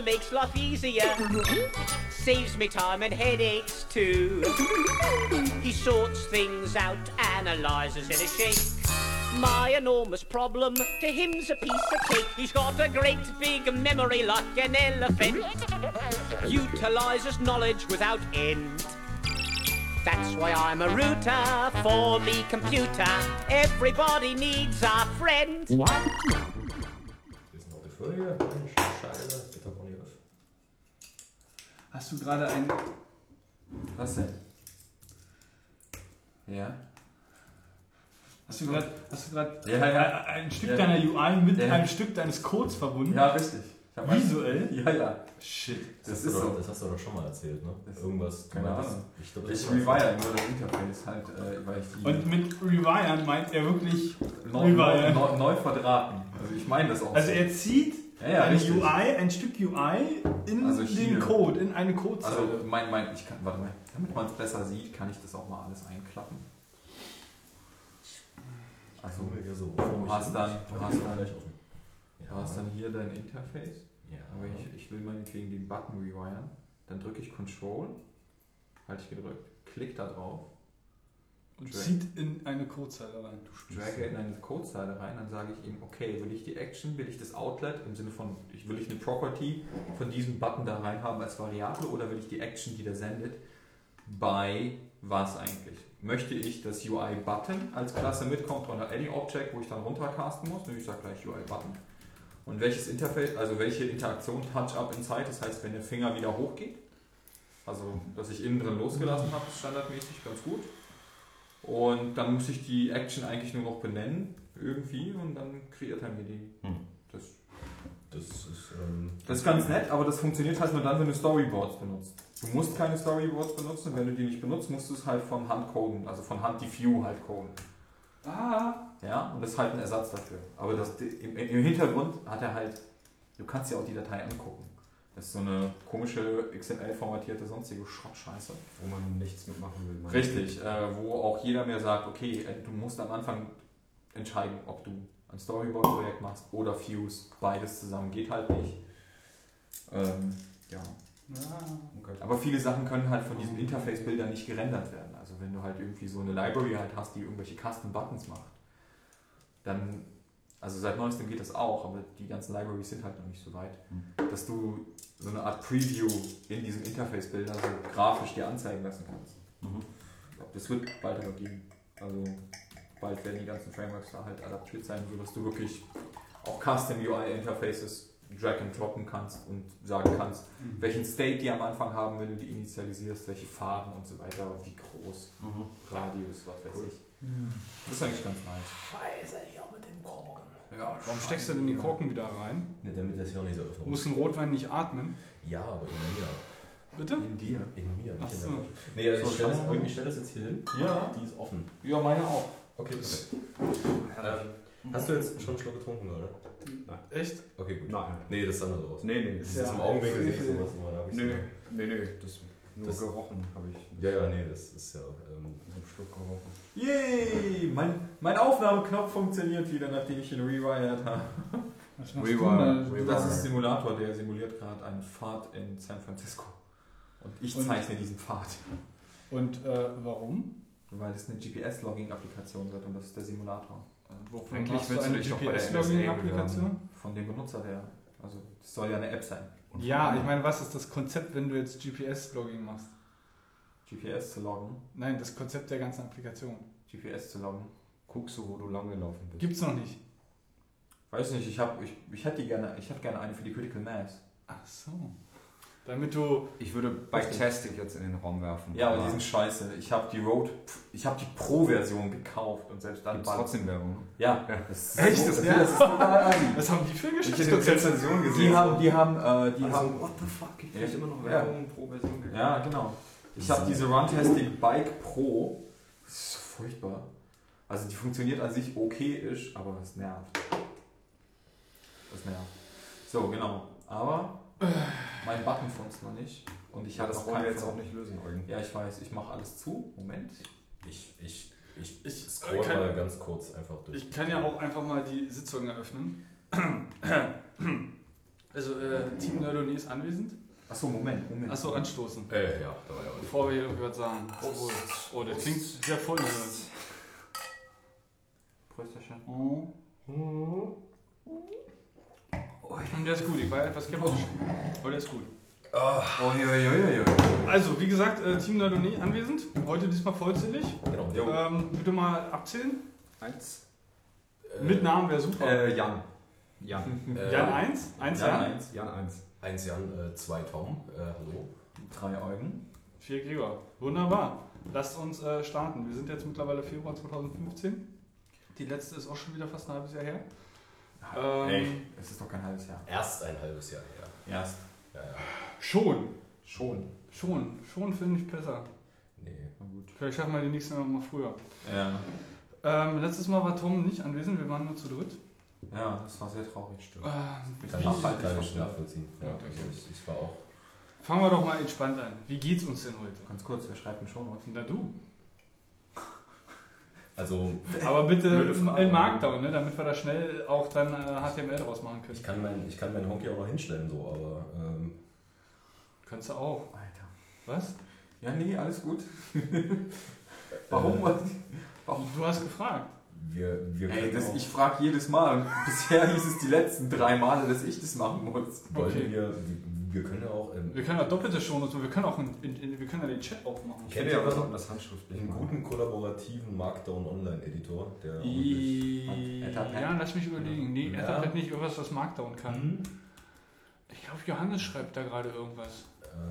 Router makes life easier. Saves me time and headaches too. He sorts things out, analyzes in a shake. My enormous problem to him's a piece of cake. He's got a great big memory like an elephant. Utilizes knowledge without end. That's why I'm a router for me computer. Everybody needs a friend. Ist Hast du gerade ein. Was denn? Ja? Hast du gerade hast du gerade Ja, ja. ein Stück Ja. deiner UI mit Ja. einem Stück deines Codes verbunden? Ja, richtig. Visuell? Ja, ja. Shit. Das, Das hast ist du doch, so. das hast du doch schon mal erzählt, ne? Das- Irgendwas. keine Ahnung. Ich glaube, das Ich rewire nur das Interface halt, äh, weil ich die Und mit Rewiren meint er wirklich neu, neu, Rewire. neu, neu verdrahten. Also ich meine das auch Also so. er zieht Ja, ja, eine richtig. UI, ein Stück UI in Also den. Code, in eine Codezeile. Also mein, mein, ich kann, warte mal, damit man es besser sieht, kann ich das auch mal alles einklappen. Also so. du hast dann, du hast dann, du hast dann hier dein Interface. Ja. Aber ich, ich will meinetwegen den Button rewiren. Dann drücke ich Control, halte ich gedrückt, klick da drauf, und zieht in eine Codezeile rein. dragge in eine Codezeile rein, dann sage ich ihm, okay, will ich die Action, will ich das Outlet im Sinne von, ich will ich eine Property von diesem Button da rein haben als Variable oder will ich die Action, die der sendet, bei was eigentlich? Möchte ich das UI Button als Klasse mitkommt oder Any Object, wo ich dann runtercasten muss? Ne, Ich sage gleich UI Button. Und welches Interface, also welche Interaktion Touch-Up in Zeit, das heißt, wenn der Finger wieder hochgeht, also dass ich innen drin losgelassen habe, ist standardmäßig ganz gut. Und dann muss ich die Action eigentlich nur noch benennen, irgendwie, und dann kreiert er mir die. Hm. Das, Das ist. Ähm, das ist ganz nett, aber das funktioniert halt nur dann, wenn du Storyboards benutzt. Du musst keine Storyboards benutzen, wenn du die nicht benutzt, musst du es halt von Hand coden, also von Hand die View halt coden. Ah, Ja, und das ist halt ein Ersatz dafür. Aber das, im, im Hintergrund hat er halt, du kannst dir auch die Datei angucken. Das ist so eine komische XML-formatierte sonstige Schrottscheiße. Wo man nichts mitmachen will. man- Richtig, äh, wo auch jeder mir sagt, okay, äh, du musst am Anfang entscheiden, ob du ein Storyboard-Projekt machst oder Fuse. Beides zusammen geht halt nicht. Ähm, ja. Okay. Aber viele Sachen können halt von diesem Interface-Bilder nicht gerendert werden. Also wenn du halt irgendwie so eine Library halt hast, die irgendwelche Custom-Buttons macht, dann, also seit neuestem geht das auch, aber die ganzen Libraries sind halt noch nicht so weit, dass du so eine Art Preview in diesem Interface-Bilder so grafisch dir anzeigen lassen kannst. Mhm. Ich glaube, das wird bald aber geben. Also bald werden die ganzen Frameworks da halt adaptiert sein, sodass du wirklich auch Custom UI-Interfaces drag and droppen kannst und sagen kannst, welchen State die am Anfang haben, wenn du die initialisierst, welche Farben und so weiter, wie groß, Mhm. Radius, was weiß ich. Das ist eigentlich ganz nice. Scheiße, ich auch mit dem Korken. Ja, warum steckst du denn die Korken wieder rein? Ne, damit das hier auch nicht so öffnet. Muss ein Rotwein nicht atmen? Ja, aber in mir. Bitte? In dir. In mir, nicht Ach so. Nee, also So, ich stelle das, ich das jetzt hier hin. Ja. Die ist offen. Ja, meine auch. Okay, perfekt. Ähm, hast du jetzt schon einen Schluck getrunken, oder? Echt? Okay, gut. Nein. Nee, das ist anders aus. Nee, nee. Das Ist ist ja- im ich viel- sowas immer. da so- nee, nee. Das nur Das- gerochen habe ich. Ja, ja, nee, das ist ja. Ähm, Schluck gerochen. Yay! Mein, mein Aufnahmeknopf funktioniert wieder, nachdem ich ihn rewired habe. Was machst Rewire. du denn? Das ist Simulator, der simuliert gerade einen Pfad in San Francisco. Und ich Und- zeichne diesen Pfad. Und äh, warum? Weil es eine GPS-Logging-Applikation wird und das ist der Simulator. Wovon Eigentlich willst du eine dich doch bei der GPS-Logging-Applikation? Von dem Benutzer, der. Also, das soll ja eine App sein. Ja, ich meine, was ist das Konzept, wenn du jetzt GPS-Logging machst? GPS zu loggen. Nein, das Konzept der ganzen Applikation. GPS zu loggen. Guckst du, wo du lang gelaufen bist. Gibt's noch nicht. Weiß nicht, ich, hab, ich, ich hätte gerne, ich hätte gerne eine für die Critical Mass. Ach so. Damit du. Ich würde Bike-Tastic jetzt in den Raum werfen. Ja, aber die sind scheiße. Ich habe die Road, ich habe die Pro-Version gekauft und selbst dann Gibt's trotzdem Werbung. Ja, das ist Echt? So, Das- ja, das ist total assi. Was haben die für Ich hätte eine Geschäftskonzept? Rezension gesehen. Die haben, die haben, äh, die also, haben, what the fuck? Ich Ja. immer noch Ja. Werbung pro Version. ja, genau. Ich habe diese Runtastic Bike Pro. Das ist so furchtbar. Also die funktioniert an sich okayisch, aber es nervt. Das nervt. So, genau. Aber mein Button funzt noch nicht. Und ich Ja, habe das wollen wir jetzt auch nicht lösen, Eugen. Ja, ich weiß. Ich mache alles zu. Moment. ich, ich, ich, Ich- scroll kann- mal ganz kurz einfach durch. Ich kann ja auch einfach mal die Sitzung eröffnen. Also, äh, Team Nerdoni ist anwesend. Achso, Moment, Moment. Achso, anstoßen. Äh, ja, da war ja auch Bevor wir hier irgendwie was sagen. Oh, oh das klingt sehr voll. Prösterchen. Oh. Und der ist gut, ich war etwas skeptisch. Aber der ist gut. Ah, Oh, ja, ja, ja, ja. Also, wie gesagt, äh, Team Nerdoni anwesend. Heute diesmal vollzählig. genau. Jo. Ähm, bitte mal abzählen. Eins. Äh, Mit Namen wäre super. Äh, Jan. Jan. Jan 1? 1 Jan Jan? 1. Jan 1. Eins Jan, äh, zwei Tom. Äh, hallo. Drei Eugen. 4 Gregor. Wunderbar. Lasst uns äh, starten. Wir sind jetzt mittlerweile Februar 2015. Die letzte ist auch schon wieder fast ein halbes Jahr her. Ähm, Ey. Es ist doch kein halbes Jahr. Erst ein halbes Jahr her. Erst. Ja, ja. Schon. Schon. Schon. Schon finde ich besser. Nee. Na gut. Vielleicht schaffen wir die nächste noch mal früher. Ja. Ähm, letztes Mal war Tom nicht anwesend. Wir waren nur zu dritt. Ja, das war sehr traurig, stimmt. Ähm, Kann ich, halt, kann ich ich nachvollziehen. Ja, Ja, ich, ich war auch. fangen wir doch mal entspannt an. Wie geht's uns denn heute? Ganz kurz, wer schreibt mir schon was? Na du. Also, Aber bitte im, Markdown, ne, damit wir da schnell auch dann äh, HTML draus machen können. ich kann mein, ich kann mein Honky auch noch hinstellen, so, aber. Ähm, Kannst du auch. Alter. Was? Ja, nee, alles gut. Warum? Äh, Warum? Du hast gefragt. Wir, wir Ey, das, auch, ich frage jedes Mal bisher hieß es die letzten drei Male, dass ich das machen muss. wollen okay. wir, wir können ja auch. Ähm, Wir können auch doppelte Shownotes, wir können auch in, in, in, wir können ja den Chat aufmachen. Ich ihr ja was- noch das Handschriftlich einen guten kollaborativen Markdown Online-Editor, der. wirklich- I Etherpad? ja, lass mich überlegen. Nee, Ja. Etherpad nicht irgendwas, was Markdown kann. Hm? Ich glaube, Johannes schreibt da gerade irgendwas.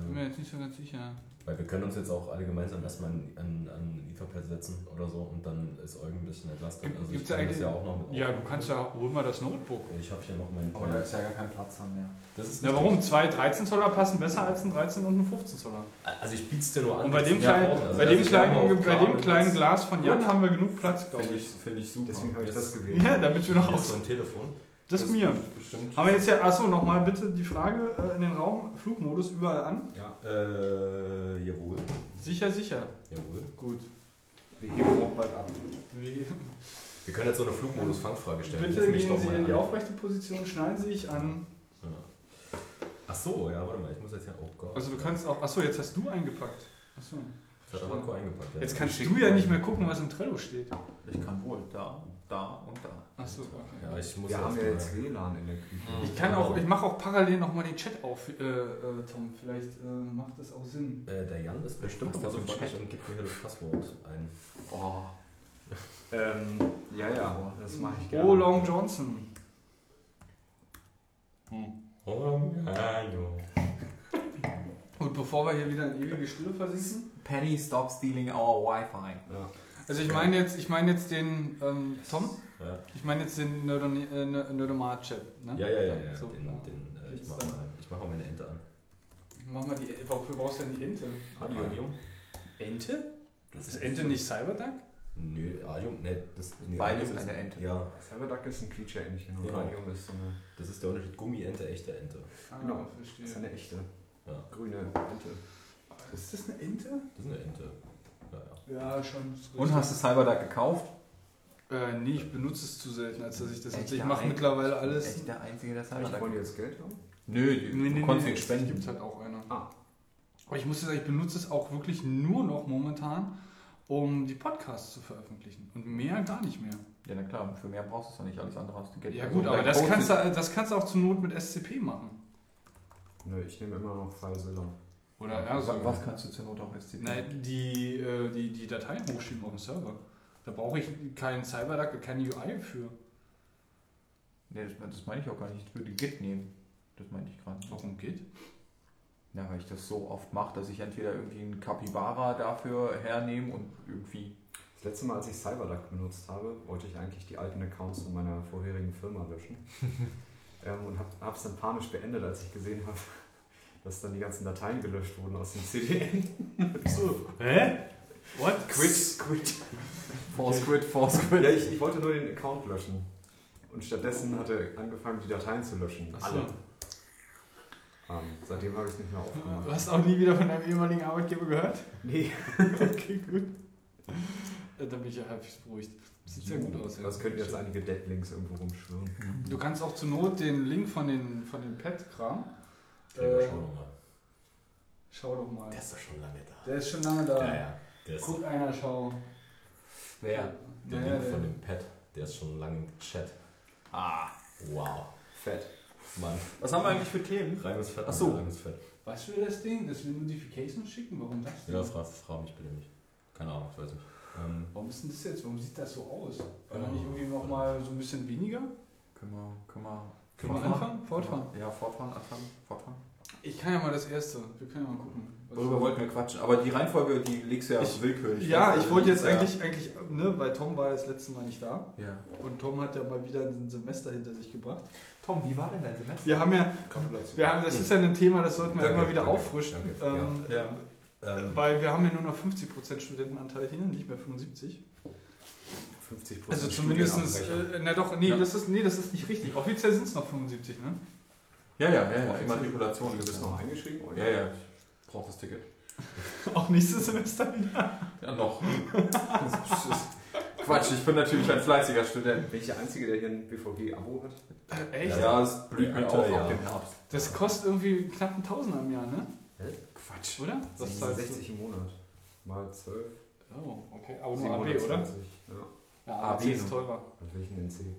Bin mir Ähm, jetzt nicht so ganz sicher. Weil wir können uns jetzt auch alle gemeinsam erstmal an, an, an Etherpad setzen oder so und dann ist Eugen ein bisschen entlastet. Gibt- Also ich gibt's kann das eigentlich- ja auch noch mit Ja, du kannst ja, hol mal das Notebook. Ich habe hier noch meinen. Aber da ist ja gar kein Platz dann mehr. Das ist Na warum? Zwei 13 Zoller passen besser als ein 13 und ein 15 Zoller. Also ich biet's dir nur an. Und bei dem kleinen, also bei das dem kleinen, bei dem das kleinen Glas von Jan haben wir genug Platz, glaube Finde ich. ich, find ich super. Deswegen habe ich Das- das gewählt. Ja, damit wir noch Hier ist so ein Telefon. Das ist mir. Bestimmt. Haben wir jetzt ja, achso, nochmal bitte die Frage äh, in den Raum, Flugmodus überall an. Ja, Äh, jawohl. Sicher, sicher. Jawohl. Gut. wir heben auch bald ab. Wir können jetzt so eine Flugmodus-Fangfrage stellen. Bitte gehen doch Sie in die an. aufrechte Position, schneiden Sie sich an. Ja. Ach so, ja, warte mal, ich muss jetzt ja. Oh Gott. Also du kannst auch, achso, jetzt hast du eingepackt. Achso. Das hat Marco eingepackt. ja. Jetzt kannst du ja nicht mehr gucken, was im Trello steht. Ich kann wohl da, da und da. Achso, okay. Ja, ich muss Wir haben ja jetzt WLAN in der Küche. Ich kann auch, ich mache auch parallel nochmal den Chat auf, äh, äh, Tom. Vielleicht äh, macht das auch Sinn. Äh, der Jan ist bestimmt im freundlich Chat? und gibt mir hier das Passwort ein. Oh. Ähm, ja, ja, das mache ich gerne. Oh, Long Johnson. Oh, ja, jo. Und bevor wir hier wieder in ewige Stille versinken. Penny, stop stealing our Wi-Fi. Ja. Also ich meine jetzt, ich meine jetzt den ähm, Tom. Ja. Ich meine jetzt den Nerdon- äh. Ne? Ja, ja, ja, ja. So, den, ja. den, äh, ich mache mal, ich mach mal meine Ente an. Mach mal die, wofür brauchst du denn die Ente? Adium? Ente? Ist Ente nicht Cyberduck? Nö, Adium, ne, das nee, Beide Adium sind ist- eine Ente. Ja, Cyberduck ist ein Quietscher-Ähnchen und Genau. Radium ist so eine, das ist der Unterschied. Gummi-Ente, echte Ente. Ah, Genau. verstehe. ist eine echte Ja, grüne Ente. Ist das eine Ente? das ist eine Ente. Ja, ja. Ja, schon. Und hast du Cyberduck gekauft? Äh, nee, ich benutze es zu selten, als dass ich das. Echt, ich ja, mache mittlerweile alles. Echt der Einzige, der Ich Cyberduck wollen die jetzt Geld haben? Nö, Nee, nee, du konntest nee, spenden. gibt halt auch einer. Ah. Aber ich muss sagen, ich benutze es auch wirklich nur noch momentan, um die Podcasts zu veröffentlichen. Und mehr gar nicht mehr. Ja, na klar, für mehr brauchst du es doch nicht. Alles andere hast du Geld. Ja Also gut, aber dein das kannst, du, das kannst du auch zur Not mit SCP machen. Nö, ich nehme immer noch FileZilla. Oder ja, so. Was, kannst du zur Not auch SCP? Nein, die, äh, die, die Dateien hochschieben auf dem Server. Da brauche ich keinen Cyberduck, keine UI für. Nee, das, das meine ich auch gar nicht. Ich würde Git nehmen. Das meinte ich gerade. Warum geht? Ja, weil ich das so oft mache, dass ich entweder irgendwie einen Capybara dafür hernehme und irgendwie. Das letzte Mal, als ich Cyberduck benutzt habe, wollte ich eigentlich die alten Accounts von meiner vorherigen Firma löschen. ähm, und habe es dann panisch beendet, als ich gesehen habe, dass dann die ganzen Dateien gelöscht wurden aus dem CDN. So. Hä? What? Quit, quit. Force Quit, Force Quit. Ja, ich, ich wollte nur den Account löschen. Und stattdessen hat er angefangen, die Dateien zu löschen. Ach so. Alle. Ähm, seitdem habe ich es nicht mehr aufgemacht. Du hast auch nie wieder von deinem ehemaligen Arbeitgeber gehört? Nee. okay, gut. Da bin ich ja halbwegs beruhigt. Sieht sehr gut aus. ja. Das könnten jetzt einige Deadlinks irgendwo rumschwirren. Du kannst auch zur Not den Link von den, von den Pet-Kram. Äh, schau doch mal. schau doch mal. Der ist doch schon lange da. Der ist schon lange da. Ja, ja. Der ist Guck einer, schau. Wer? der Ja, Link von dem Pad, der ist schon lange im Chat. Ah. Wow. Fett. Mann. Was haben wir eigentlich für Themen? Reines Fett. Ach so. Reines Fett. Was für das Ding? Dass wir Notifications schicken? Warum das denn? Ja, frag, frag mich bitte nicht. Keine Ahnung, ich weiß nicht. Ähm, Warum ist denn das jetzt? Warum sieht das so aus? War da Oh. nicht irgendwie nochmal so ein bisschen weniger? Können wir, können wir, Können wir anfangen? Fortfahren? Ja, fortfahren, anfangen, fortfahren. Ich kann ja mal das erste. Wir können ja mal gucken. Worüber wollten wir quatschen? Aber die Reihenfolge, die legst du ja Ich- willkürlich. Ja, ich wollte jetzt Ja. eigentlich, eigentlich, ne, weil Tom war das letzte Mal nicht da. Ja. Und Tom hat ja mal wieder ein Semester hinter sich gebracht. Tom, wie war denn dein Semester? Wir haben ja, wir haben, das ist ja ein Thema, das sollten wir Danke, immer wieder danke, auffrischen. danke, ähm, ja. Ähm, Weil wir haben ja nur noch 50% Studentenanteil hier, nicht mehr 75. 50 Also zumindest, äh, na doch, nee, Ja. das ist, nee, das ist nicht richtig. Offiziell sind es noch 75, ne? Ja, ja, ja, ja. Immatrikulation Du bist noch eingeschrieben? Oder? Ja, ja. Ich brauche das Ticket. Auch nächstes Semester wieder. Ja, noch. Das ist Quatsch, ich bin natürlich ein fleißiger Student. Bin ich der Einzige, der hier ein BVG-Abo hat? Äh, echt? Ja, es blüht mir Ja, auf ja. dem Herbst. Das kostet irgendwie knapp einen Tausender im Jahr, ne? Quatsch. Oder? Was zahlst du? 60 im Monat. Mal 12. Oh, okay. Aber nur AB, oder? 720. Ja. Ja, AB AB ist nur. teurer. Will ich denn NC?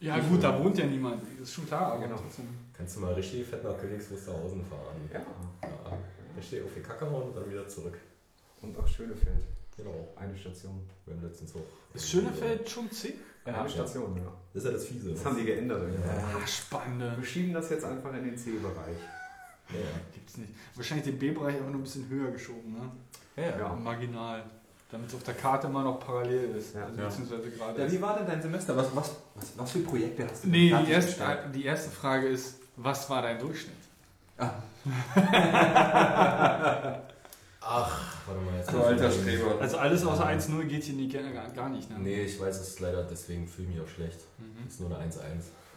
Ja gut, da wohnt ja niemand. Das ist schon klar, aber Genau. trotzdem. kannst du mal richtig fett nach Königs Wusterhausen fahren? Ja. ja. Richtig auf die Kacke hauen und dann wieder zurück. Und auch Schönefeld. Genau. Eine Station. Wir haben letztens auch. Ist Schönefeld schon zick? Eine Station, ja. Das ist ja das Fiese. Das haben die geändert. Ja. Ah, spannend. Wir schieben das jetzt einfach in den C-Bereich. Ja, ja. Gibt's nicht. Wahrscheinlich den B-Bereich aber nur ein bisschen höher geschoben, ne? Ja, Ja. Marginal. Damit es auf der Karte immer noch parallel ist. Ja. Also Ja. beziehungsweise gerade. Ja, wie war denn dein Semester? Was, was, was, was für Projekte hast du Nee, die erste, die erste Frage ist, was war dein Durchschnitt? Ach, warte mal jetzt. Du alter Streber. Also alles außer 1-0 geht hier nie, gar, gar nicht, ne? Nee, ich weiß es leider, deswegen fühle ich mich auch schlecht. Mhm. Es ist nur eine 1-1.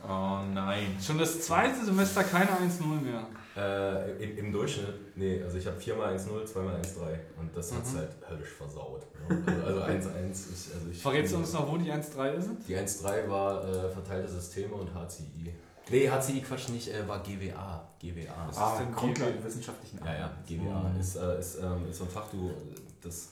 Oh nein. Schon das zweite Semester keine 1-0 mehr. Äh, im, Im Durchschnitt, nee, also ich habe viermal 1-0, zweimal 1-3 und das hat es Mhm. halt höllisch versaut. ne? Also, also 1-1, ich, also ich. Verrätst du uns noch, wo die 1-3 sind? Die 1-3 war äh, verteilte Systeme und HCI. Nee, HCI Quatsch nicht, äh, war GWA. GWA. Was Ah, ist denn Grundlagen wissenschaftlichen Ja, ja. GWA Mhm. ist, äh, ist, ähm, ist so ein Fach, du, das,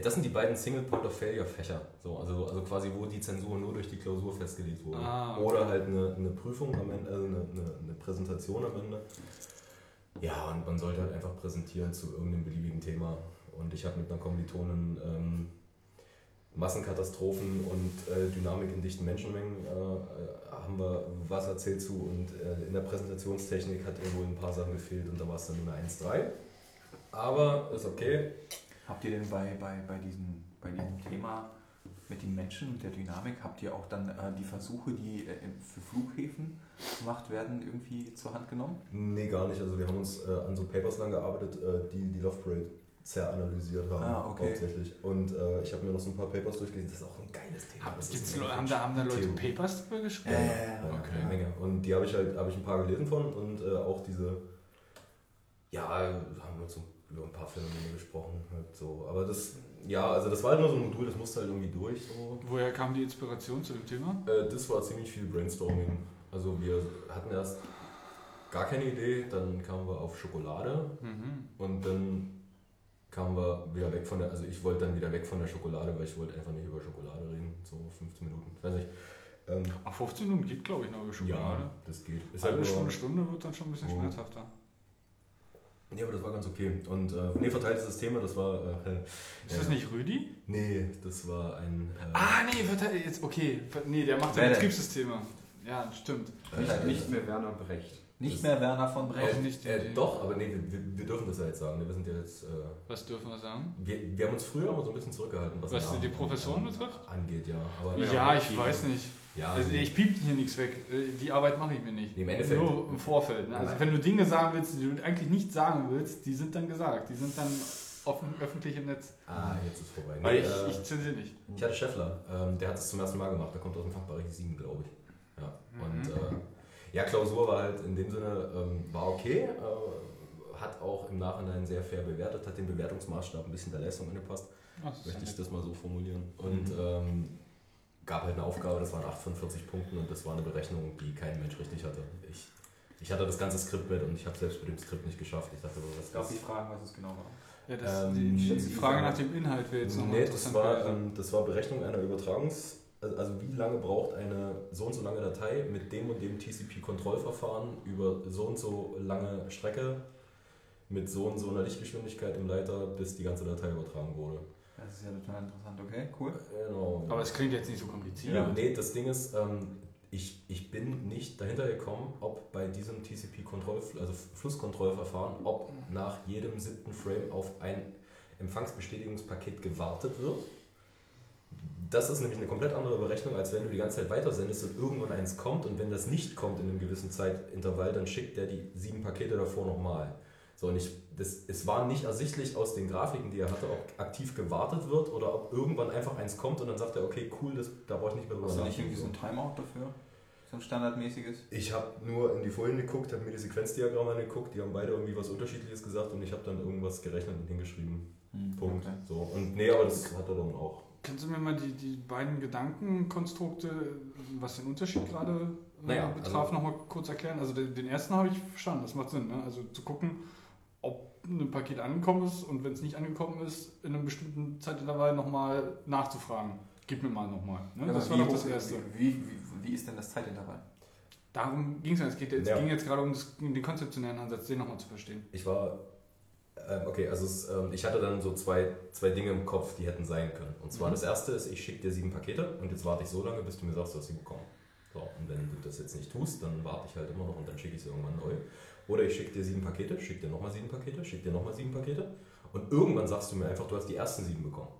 das sind die beiden Single Point of Failure Fächer. So, also, also quasi, wo die Zensur nur durch die Klausur festgelegt wurde. Ah, okay. Oder halt eine, eine Prüfung am Ende, also eine, eine, eine Präsentation am Ende. Ja, und man sollte halt einfach präsentieren zu irgendeinem beliebigen Thema. Und ich habe mit einer Kommilitonin ähm, Massenkatastrophen und äh, Dynamik in dichten Menschenmengen äh, äh, haben wir was erzählt zu und äh, in der Präsentationstechnik hat irgendwo ein paar Sachen gefehlt und da war es dann nur eine 1-3. Aber ist okay. Habt ihr denn bei, bei, bei, diesem, bei diesem Thema mit den Menschen und der Dynamik, habt ihr auch dann äh, die Versuche, die äh, für Flughäfen gemacht werden, irgendwie zur Hand genommen? Nee, gar nicht. Also wir haben uns äh, an so Papers lang gearbeitet, äh, die die Love Parade sehr analysiert haben, Ah, okay. hauptsächlich. Und äh, ich habe mir noch so ein paar Papers durchgelesen. Das ist auch ein geiles Thema. Ist Gibt's, haben, da, haben da Leute Theorie. Papers drüber geschrieben? Ja, Ja, ja, ja, ja, okay. eine Menge. Und die habe ich halt, habe ich ein paar gelesen von und äh, auch diese, ja, haben wir so über ein paar Phänomene gesprochen. Halt so. Aber das, ja, also das war halt nur so ein Modul, das musste halt irgendwie durch. So. Woher kam die Inspiration zu dem Thema? Äh, das war ziemlich viel Brainstorming. Also wir hatten erst gar keine Idee, dann kamen wir auf Schokolade Mhm. und dann kamen wir wieder weg von der, also ich wollte dann wieder weg von der Schokolade, weil ich wollte einfach nicht über Schokolade reden, so 15 Minuten, ich weiß nicht. Ähm, Ach, 15 Minuten geht, glaube ich, noch über Schokolade. ja, das geht. Ist halt Halbe nur- Stunde, Stunde wird dann schon ein bisschen Oh. schmerzhafter. Nee, aber das war ganz okay. Und äh, nee, verteiltes Systeme, das war. Äh, Ist das nicht Rüdi? Nee, das war ein. Äh, Ah, nee, verteil- jetzt, okay. Nee, der macht ja? Betriebssysteme. Ja, stimmt. Nicht, nicht mehr Werner Brecht. Nicht mehr Werner von Auch Brecht. nicht Äh, die- doch, aber nee, wir, wir dürfen das ja jetzt sagen. Wir sind ja jetzt. Äh, Was dürfen wir sagen? wir, wir haben uns früher immer so ein bisschen zurückgehalten, was, Was die Professoren betrifft? Angeht, ja. Aber Ja, ich weiß nicht. Ja, Also ich piep hier nichts weg. Äh, Die Arbeit mache ich mir nicht. Nee, im Endeffekt- Nur im Vorfeld. ne? Also wenn du Dinge sagen willst, die du eigentlich nicht sagen willst, die sind dann gesagt. Die sind dann offen, öffentlich im Netz. Ah, jetzt ist vorbei. Nee, ich, äh, ich zensiere nicht. ich hatte Scheffler, ähm, der hat es zum ersten Mal gemacht. Der kommt aus dem Fachbereich 7, glaube ich. Ja. Und Mhm. äh, ja, Klausur war halt in dem Sinne, ähm, war okay. Äh, hat auch im Nachhinein sehr fair bewertet, hat den Bewertungsmaßstab ein bisschen der Leistung angepasst. Ach, möchte ich nett. das mal so formulieren. Und ähm, gab halt eine Aufgabe, das waren 8 von 40 Punkten und das war eine Berechnung, die kein Mensch richtig hatte. Ich, ich hatte das ganze Skript mit und ich habe selbst mit dem Skript nicht geschafft. Ich dachte, was Darf ist ich fragen, was es genau war? Ja, das, Ähm, die, die Frage nach dem Inhalt wäre jetzt nochmal Nee, das war, ähm, das war Berechnung einer Übertragungs... Also also wie lange braucht eine so und so lange Datei mit dem und dem TCP-Kontrollverfahren über so und so lange Strecke mit so und so einer Lichtgeschwindigkeit im Leiter, bis die ganze Datei übertragen wurde. Das ist ja total interessant, okay, cool. Genau. Aber es klingt jetzt nicht so kompliziert. Ja, nee, das Ding ist, ähm, ich, ich bin nicht dahinter gekommen, ob bei diesem TCP-Kontroll, also Flusskontrollverfahren, ob nach jedem siebten Frame auf ein Empfangsbestätigungspaket gewartet wird. Das ist nämlich eine komplett andere Berechnung, als wenn du die ganze Zeit weitersendest und irgendwann eins kommt und wenn das nicht kommt in einem gewissen Zeitintervall, dann schickt der die sieben Pakete davor nochmal. So, und ich, das, es war nicht ersichtlich aus den Grafiken, die er hatte, ob aktiv gewartet wird oder ob irgendwann einfach eins kommt und dann sagt er, okay, cool, das, da brauche ich nicht mehr drüber Hast du nicht irgendwie so ein Timeout dafür? So ein standardmäßiges? Ich habe nur in die Folien geguckt, habe mir die Sequenzdiagramme angeguckt, die haben beide irgendwie was Unterschiedliches gesagt und ich habe dann irgendwas gerechnet und hingeschrieben. Hm, Punkt. okay. So. Und nee, aber das hat er dann auch. Kannst du mir mal die, die beiden Gedankenkonstrukte, was den Unterschied gerade äh, Naja, betraf, also- nochmal kurz erklären? Also den, den ersten habe ich verstanden, das macht Sinn. Ne? Also zu gucken, ein Paket angekommen ist und wenn es nicht angekommen ist, in einem bestimmten Zeitintervall nochmal nachzufragen. Gib mir mal nochmal. Ne? Ja, das war wie doch das Erste. Wie, wie, wie ist denn das Zeitintervall? Darum ging es ja. Es, ging jetzt gerade um, das, um den konzeptionellen Ansatz, den nochmal zu verstehen. Ich war. Ähm, okay, also es, ähm, ich hatte dann so zwei, zwei Dinge im Kopf, die hätten sein können. Und zwar Mhm. das erste ist, ich schicke dir sieben Pakete und jetzt warte ich so lange, bis du mir sagst, du hast sie bekommen. So, und wenn du das jetzt nicht tust, dann warte ich halt immer noch und dann schicke ich sie irgendwann neu. Oder ich schicke dir sieben Pakete, schicke dir nochmal sieben Pakete, schicke dir nochmal sieben Pakete und irgendwann sagst du mir einfach, du hast die ersten sieben bekommen.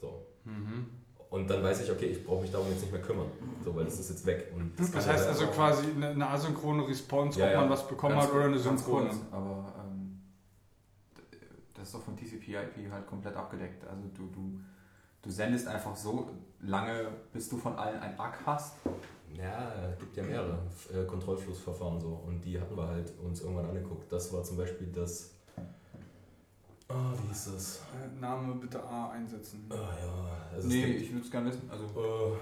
So. Mhm. Und dann weiß ich, okay, ich brauche mich darum jetzt nicht mehr kümmern, so, weil das ist jetzt weg. Und Das kann heißt also quasi eine, eine asynchrone Response, Ja, ob ja. man was bekommen Ganz- hat oder eine synchrone. aber ähm, das ist doch von TCP/IP halt komplett abgedeckt. Also du, du, du sendest einfach so lange, bis du von allen ein ACK hast. Ja, es gibt ja mehrere äh, Kontrollflussverfahren so und die hatten wir halt uns irgendwann angeguckt. Das war zum Beispiel das. Ah, wie hieß das? Äh, Name bitte A einsetzen. Ah ja, also nee, ich würde es gerne wissen. Also, äh,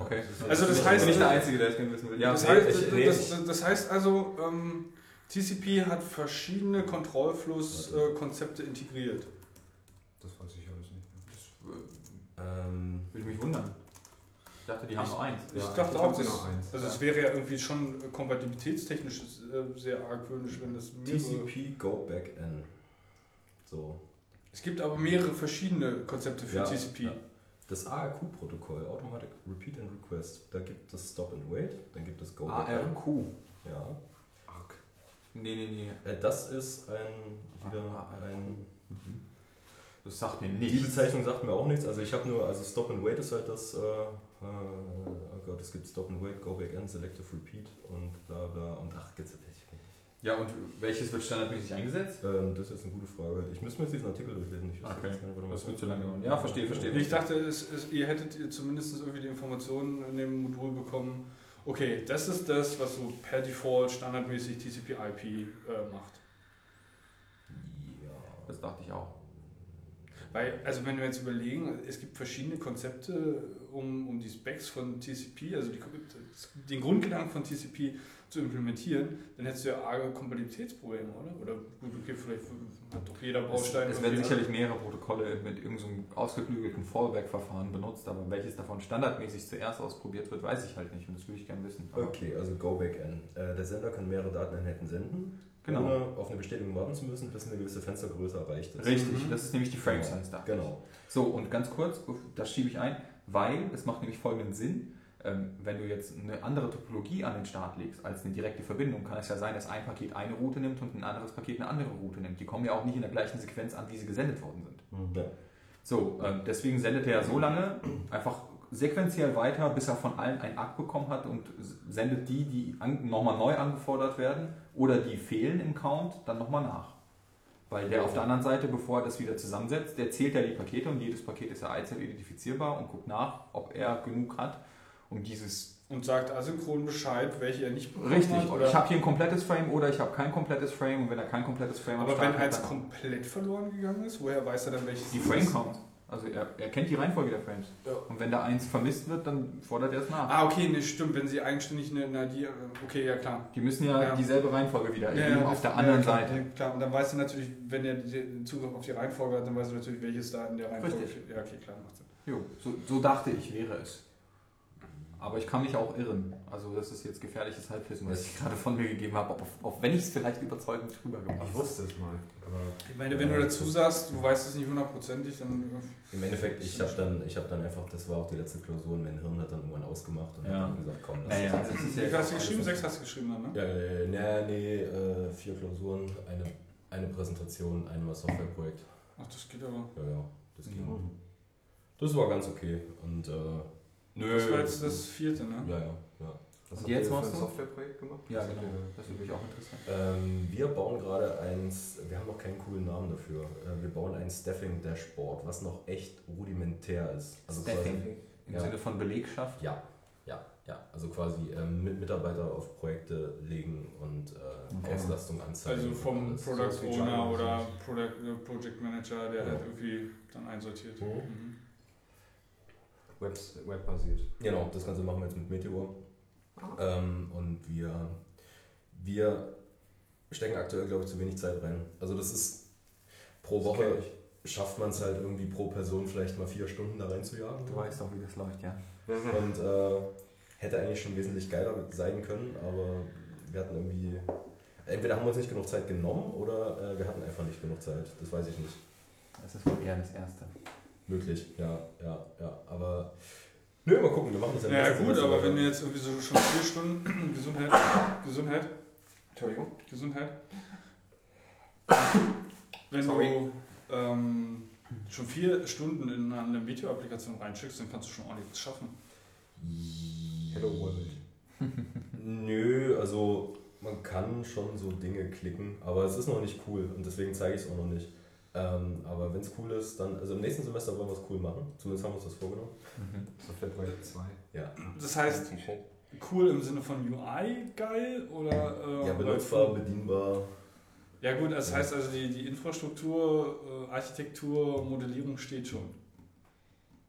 okay. ist Also das heißt- ich bin nicht der Einzige, der es gerne wissen will. Ja, das, nee, heißt, ich- nee, das, das, heißt also, ähm, TCP hat verschiedene Kontrollflusskonzepte integriert. Das weiß ich alles nicht. das ähm, äh, würde mich wundern. Ich dachte, die haben nur eins. Ich Ja, dachte auch, noch eins. also Ja. es wäre ja irgendwie schon kompatibilitätstechnisch äh, sehr argwöhnisch, wenn das mehrere... TCP Go Back N. So. Es gibt aber mehrere verschiedene Konzepte für Ja, TCP. ja. Das ARQ-Protokoll, Automatic Repeat and Request, da gibt es Stop and Wait, dann gibt es Go Back N. ARQ. Ja. Arg. Nee, nee, nee. Äh, das ist ein wieder ein Das sagt mir Die nichts. Bezeichnung sagt mir auch nichts. Also ich habe nur, also Stop and Wait ist halt das, äh, äh, oh Gott, es gibt Stop and Wait, Go Back N, Selective Repeat und bla bla und ach, geht's nicht. Ja, und welches wird standardmäßig eingesetzt? Ähm, das ist jetzt eine gute Frage. Ich müsste mir jetzt diesen Artikel durchlesen. Ich weiß Okay. nicht. Das wird zu lange dauern. Ja, verstehe, verstehe. Ich dachte, es, es, ihr hättet zumindest irgendwie die Informationen in dem Modul bekommen. Okay, das ist das, was so per Default standardmäßig TCP/IP äh, macht. Ja. Das dachte ich auch. Weil, also wenn wir jetzt überlegen, es gibt verschiedene Konzepte, um, um die Specs von TCP, also die, den Grundgedanken von TCP zu implementieren, dann hättest du ja arge Kompatibilitätsprobleme, oder? Oder gut, okay, vielleicht hat doch jeder Es, Baustein. es werden irgendwie- sicherlich mehrere Protokolle mit irgendeinem ausgeklügelten Fallback-Verfahren benutzt, aber welches davon standardmäßig zuerst ausprobiert wird, weiß ich halt nicht und das würde ich gerne wissen. Okay, also Go Back N. Äh, der Sender kann mehrere Dateneinheiten senden, Genau. ohne auf eine Bestätigung warten zu müssen, bis eine gewisse Fenstergröße erreicht ist. Richtig, Mhm. das ist nämlich die Frame Size da. Genau. So, und ganz kurz, das schiebe ich ein, weil es macht nämlich folgenden Sinn. Ähm, wenn du jetzt eine andere Topologie an den Start legst als eine direkte Verbindung, kann es ja sein, dass ein Paket eine Route nimmt und ein anderes Paket eine andere Route nimmt. Die kommen ja auch nicht in der gleichen Sequenz an, wie sie gesendet worden sind. Ja. So, ähm, deswegen sendet er so lange einfach sequenziell weiter, bis er von allen ein Akt bekommen hat und sendet die, die nochmal neu angefordert werden oder die fehlen im Count, dann nochmal nach. Weil der auf der anderen Seite, bevor er das wieder zusammensetzt, der zählt ja die Pakete und jedes Paket ist ja einzeln identifizierbar und guckt nach, ob er genug hat, um dieses Und sagt asynchron Bescheid, welche er nicht bekommen Richtig, hat. oder ich habe hier ein komplettes Frame oder ich habe kein komplettes Frame und wenn er kein komplettes Frame am aber wenn hat, eins komplett verloren gegangen ist, woher weiß er dann welches die Frame? Count. Also er, er kennt die Reihenfolge der Frames. Ja. Und wenn da eins vermisst wird, dann fordert er es nach. Ah, okay, ne, stimmt, wenn sie eigenständig eine, na, die, okay, ja klar. Die müssen ja, Ja. dieselbe Reihenfolge wieder Ja, ja, auf der anderen klar, Seite. Ja, klar, und dann weißt du natürlich, wenn er den Zugriff auf die Reihenfolge hat, dann weißt du natürlich, welches da in der Reihenfolge Richtig. Ja, okay, klar, macht Sinn. Jo, so, so dachte ich, wäre es. Aber ich kann mich auch irren. Also das ist jetzt gefährliches Halbwissen, was ich gerade von mir gegeben habe, auch, wenn ich es vielleicht überzeugend rübergebracht Ich habe. wusste es mal, aber Ich meine, wenn du dazu sagst, du weißt es nicht hundertprozentig, dann. äh, Im Endeffekt, ich habe dann, ich hab dann einfach, das war auch die letzte Klausur, und mein Hirn hat dann irgendwann ausgemacht und Ja. hat dann gesagt, komm, Ja, ja, das das ist Wie ja viel hast du geschrieben? Sechs hast du geschrieben dann, ne? Ja, äh, nee, nee, äh, vier Klausuren, eine, eine Präsentation, einmal Softwareprojekt. Ach, das geht aber. Ja, ja, das ging. Mhm. Das war ganz okay. Und äh, nö. Das war jetzt das vierte, ne? Ja, ja, ja. was Und jetzt machst ein du? Softwareprojekt gemacht? Ja, Was genau. Das würde mich auch interessieren. Ähm, wir bauen gerade eins, wir haben noch keinen coolen Namen dafür. Äh, wir bauen ein Staffing-Dashboard, was noch echt rudimentär ist. Also Staffing. Quasi, Im Ja. Sinne von Belegschaft. ja, ja, ja. Also quasi ähm, mit Mitarbeiter auf Projekte legen und äh, Okay. Auslastung anzeigen. Also vom. Product Owner oder Product, äh, Project Manager, der Ja. halt irgendwie dann einsortiert. Mhm. Mhm. Webs, webbasiert. Genau, das Ganze machen wir jetzt mit Meteor. Ah. Ähm, und wir, wir stecken aktuell, glaube ich, zu wenig Zeit rein. Also das ist pro Das Woche schafft man es halt irgendwie pro Person vielleicht mal vier Stunden da reinzujagen. Du weißt auch, wie das läuft, ja. Und äh, hätte eigentlich schon wesentlich geiler sein können, aber wir hatten irgendwie. Entweder haben wir uns nicht genug Zeit genommen oder äh, wir hatten einfach nicht genug Zeit. Das weiß ich nicht. Das ist wohl eher das Erste. Möglich, ja, ja, ja. Aber. Nö, mal gucken, wir machen das Ja, nächsten gut, Semester aber weiter. wenn wir jetzt irgendwie so schon vier Stunden Gesundheit, Gesundheit, Entschuldigung. Gesundheit. Wenn Sorry. du ähm, schon vier Stunden in eine Video-Applikation reinschickst, dann kannst du schon ordentlich was schaffen. Hello World. Nö, also man kann schon so Dinge klicken, aber es ist noch nicht cool und deswegen zeige ich es auch noch nicht. Ähm, aber wenn es cool ist, dann, also im nächsten Semester wollen wir es cool machen. Zumindest haben wir uns das vorgenommen. Softwareprojekt 2. Ja. Das heißt, cool im Sinne von UI geil oder. Äh, Ja, benutzbar, bedienbar. Ja, gut, das heißt also, die, die Infrastruktur, äh, Architektur, Modellierung steht schon.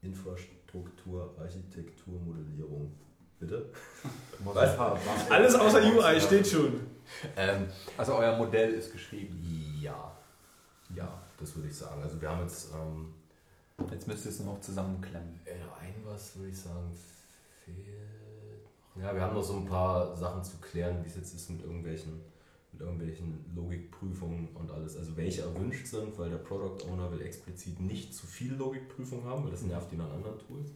Infrastruktur, Architektur, Modellierung. Bitte? Was? Alles außer UI steht schon. Ähm, Also euer Modell ist geschrieben. ja. Ja, das würde ich sagen. Also wir haben jetzt ähm, Jetzt müsst ihr es noch zusammenklemmen. äh, ein was, würde ich sagen, fehlt. Ja, wir haben noch so ein paar Sachen zu klären, wie es jetzt ist mit irgendwelchen, mit irgendwelchen Logikprüfungen und alles. Also welche erwünscht sind, weil der Product Owner will explizit nicht zu viel Logikprüfung haben, weil das nervt ihn an anderen Tools.